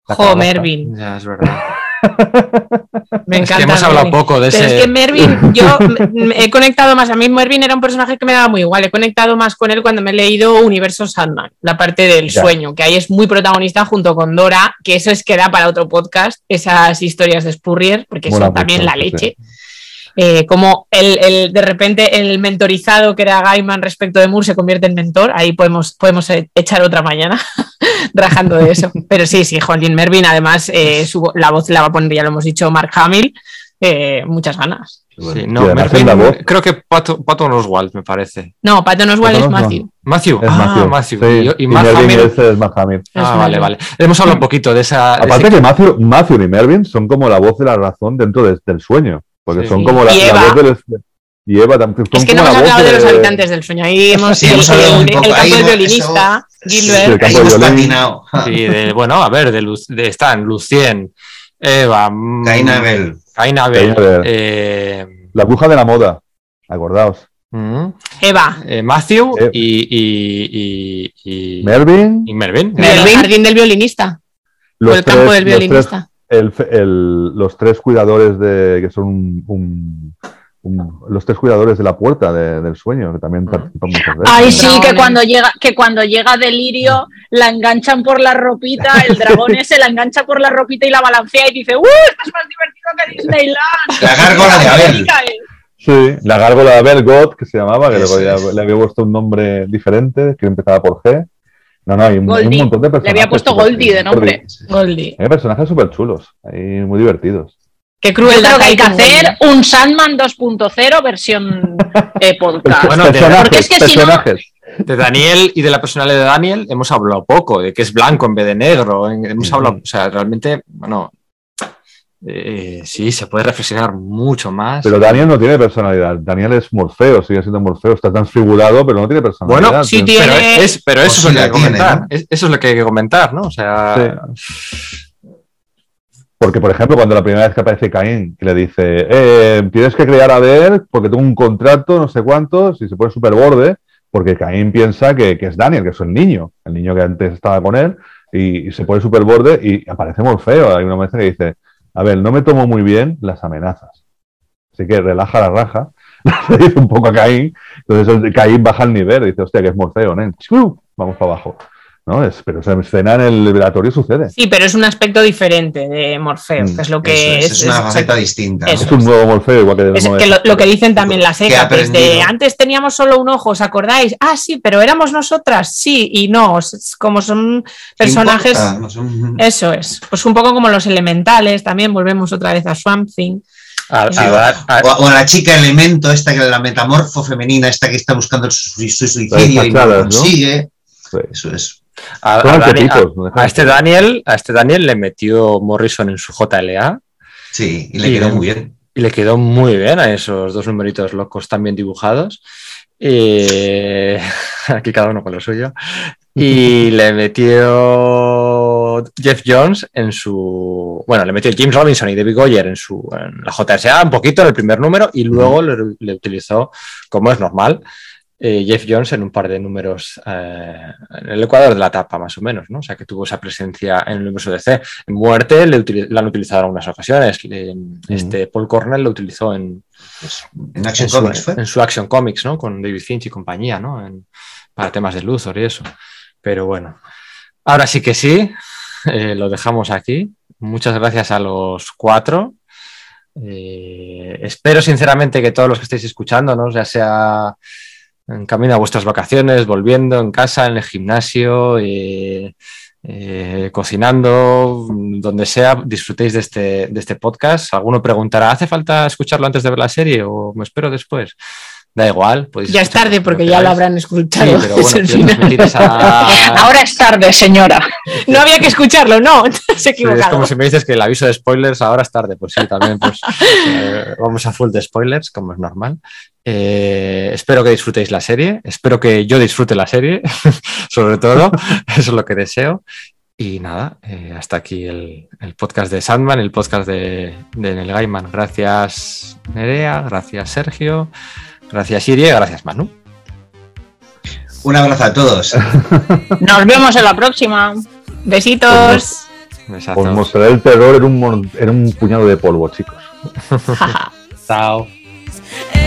Jo. Mervin. Ya, es verdad. Me Es encanta. que hemos hablado Mervin. poco de Pero ese. es que Mervin, yo he conectado más. A mí Mervin era un personaje que me daba muy igual. He conectado más con él cuando me he leído Universo Sandman, la parte del Ya. sueño, que ahí es muy protagonista junto con Dora, que eso es que da para otro podcast, esas historias de Spurrier, porque Mola son también la sí, leche. Eh, como el, el- de repente el mentorizado que era Gaiman respecto de Moore se convierte en mentor, ahí podemos, podemos e- echar otra mañana rajando de eso. Pero sí, sí, Jolín Mervin, además eh, su vo- la voz la va a poner, ya lo hemos dicho, Mark Hamill, eh, muchas ganas. Sí, no, Mervin, en la voz. creo que Pato, Pato Oswald, me parece. No, Patton Oswalt es Patton. Matthew. Matthew. Es ah, Matthew. Matthew. sí. Y, y Y Mark Mervin es Mark Hamill. Ah, Es vale, vale. Hemos hablado un poquito de esa. de Aparte ese- que Matthew, Matthew y Mervin son como la voz de la razón dentro de- del sueño, porque Sí. son como la, Y la Eva. voz del... Y Eva también. son Es que no hemos hablado de los de- habitantes del sueño. Ahí hemos Sí, el, el- campo del violinista, Sí, Gilbert. el campo de. Sí, de- bueno, a ver, de, Luz- de- están Lucien, Eva, mm, Caín Abel. Caín Abel, Caín Abel. eh, La bruja de la moda, acordaos. mm, Eva. eh, Matthew Eh. y, y, y, y- Mervin, y Mervin. En el jardín del violinista. O los el campo del los violinista. El, el- los tres cuidadores de que son un, un- un- los tres cuidadores de la puerta de- del sueño que también participan muchas veces. Ay, sí, que ¿eh? cuando llega, que cuando llega Delirio la enganchan por la ropita, el dragón ese la engancha por la ropita y la balancea y dice, ¡Uh! Esto es más divertido que Disneyland. La gárgola de Abel. Sí, la gárgola de Abel God, que se llamaba, que es. le había puesto un nombre diferente, que empezaba por G. No, no, hay un, hay un montón de Le personajes. había puesto Goldie de nombre. Goldie. Hay personajes súper chulos, muy divertidos. Qué Yo crueldad creo que hay que Goldie. hacer un Sandman 2.0 versión eh, podcast. Bueno, de- personajes, porque es que si no- personajes. De Daniel y de la personalidad de Daniel hemos hablado poco, de que es blanco en vez de negro. Hemos hablado, o sea, realmente, bueno, eh, sí, se puede reflexionar mucho más. Pero Daniel no tiene personalidad. Daniel es Morfeo, sigue siendo Morfeo. Está transfigurado, pero no tiene personalidad. Bueno, sí Tiene- pero, es, pero eso es lo que hay que comentar. ¿no? Es- eso es lo que hay que comentar, ¿no? O sea, Porque, por ejemplo, cuando la primera vez que aparece Caín, que le dice, eh, tienes que crear a ver porque tengo un contrato, no sé cuántos, y se pone súper borde, porque Caín piensa que, que es Daniel, que es el niño, el niño que antes estaba con él, y, y se pone súper borde y aparece Morfeo. Hay una vez que dice, a ver, no me tomo muy bien las amenazas. Así que relaja la raja, dice un poco a Caín, entonces Caín baja el nivel, dice, hostia, que es Morfeo. Chiu, Vamos para abajo. ¿No? Es, pero esa escena en el liberatorio sucede. Sí, pero es un aspecto diferente de Morfeo, Mm, que es lo que es, es. es una es- faceta distinta. eso. Es un nuevo Morfeo, igual que Es lo, lo que dicen también las Que ha hécates, de aprendido. antes teníamos solo un ojo, ¿os acordáis? Ah, sí, pero éramos nosotras, sí y no, es como son ¿Qué personajes? No un- eso es, pues un poco como los elementales, también volvemos otra vez a Swamp Thing. a- Sí. a O, o a la chica elemento, esta que la metamorfo femenina, esta que está buscando su, su suicidio y consigue. Sí. Eso es. A- Dani- este. Daniel, a este Daniel le metió Morrison en su JLA Sí, y le Y- quedó muy bien. y le quedó muy bien a esos dos numeritos locos tan bien dibujados. Eh, aquí cada uno con lo suyo. Y le metió Jeff Jones en su. Bueno, le metió James Robinson y David Goyer en su en la JSA un poquito en el primer número y luego le, le utilizó, como es normal, eh, Jeff Jones en un par de números eh, en el Ecuador de la tapa, más o menos, ¿no? O sea, que tuvo esa presencia en el universo DC. En Muerte le util- la han utilizado en algunas ocasiones. Le- Este Paul Cornell lo utilizó en, Pues, en Action en su, Comics fue. en su Action Comics, ¿no? Con David Finch y compañía, ¿no? En- para temas de Luthor y eso. Pero bueno, ahora sí que sí, eh, lo dejamos aquí. Muchas gracias a los cuatro. Espero sinceramente que todos los que estéis escuchándonos, ya sea en camino a vuestras vacaciones, volviendo en casa, en el gimnasio, eh, eh, cocinando, donde sea, disfrutéis de este, de este podcast. Alguno preguntará, ¿hace falta escucharlo antes de ver la serie o me espero después? Da igual. podéis Ya es tarde porque ya lo habrán Sí, escuchado. pero Es bueno. Ahora es tarde, señora. No había que escucharlo, no, has Sí, es equivocado. como si me dices que el aviso de spoilers ahora es tarde. Pues sí, también pues, eh, vamos a full de spoilers, como es normal. Eh, espero que disfrutéis la serie. Espero que yo disfrute la serie, sobre todo. Eso es lo que deseo. Y nada, eh, hasta aquí el, el podcast de Sandman, el podcast de, de Neil Gaiman. Gracias, Nerea. Gracias, Sergio. Gracias, Irie. Gracias, Manu. Un abrazo a todos. Nos vemos en la próxima. Besitos. Besazo. Os mostraré el terror en un, un puñado de polvo, chicos. Chao.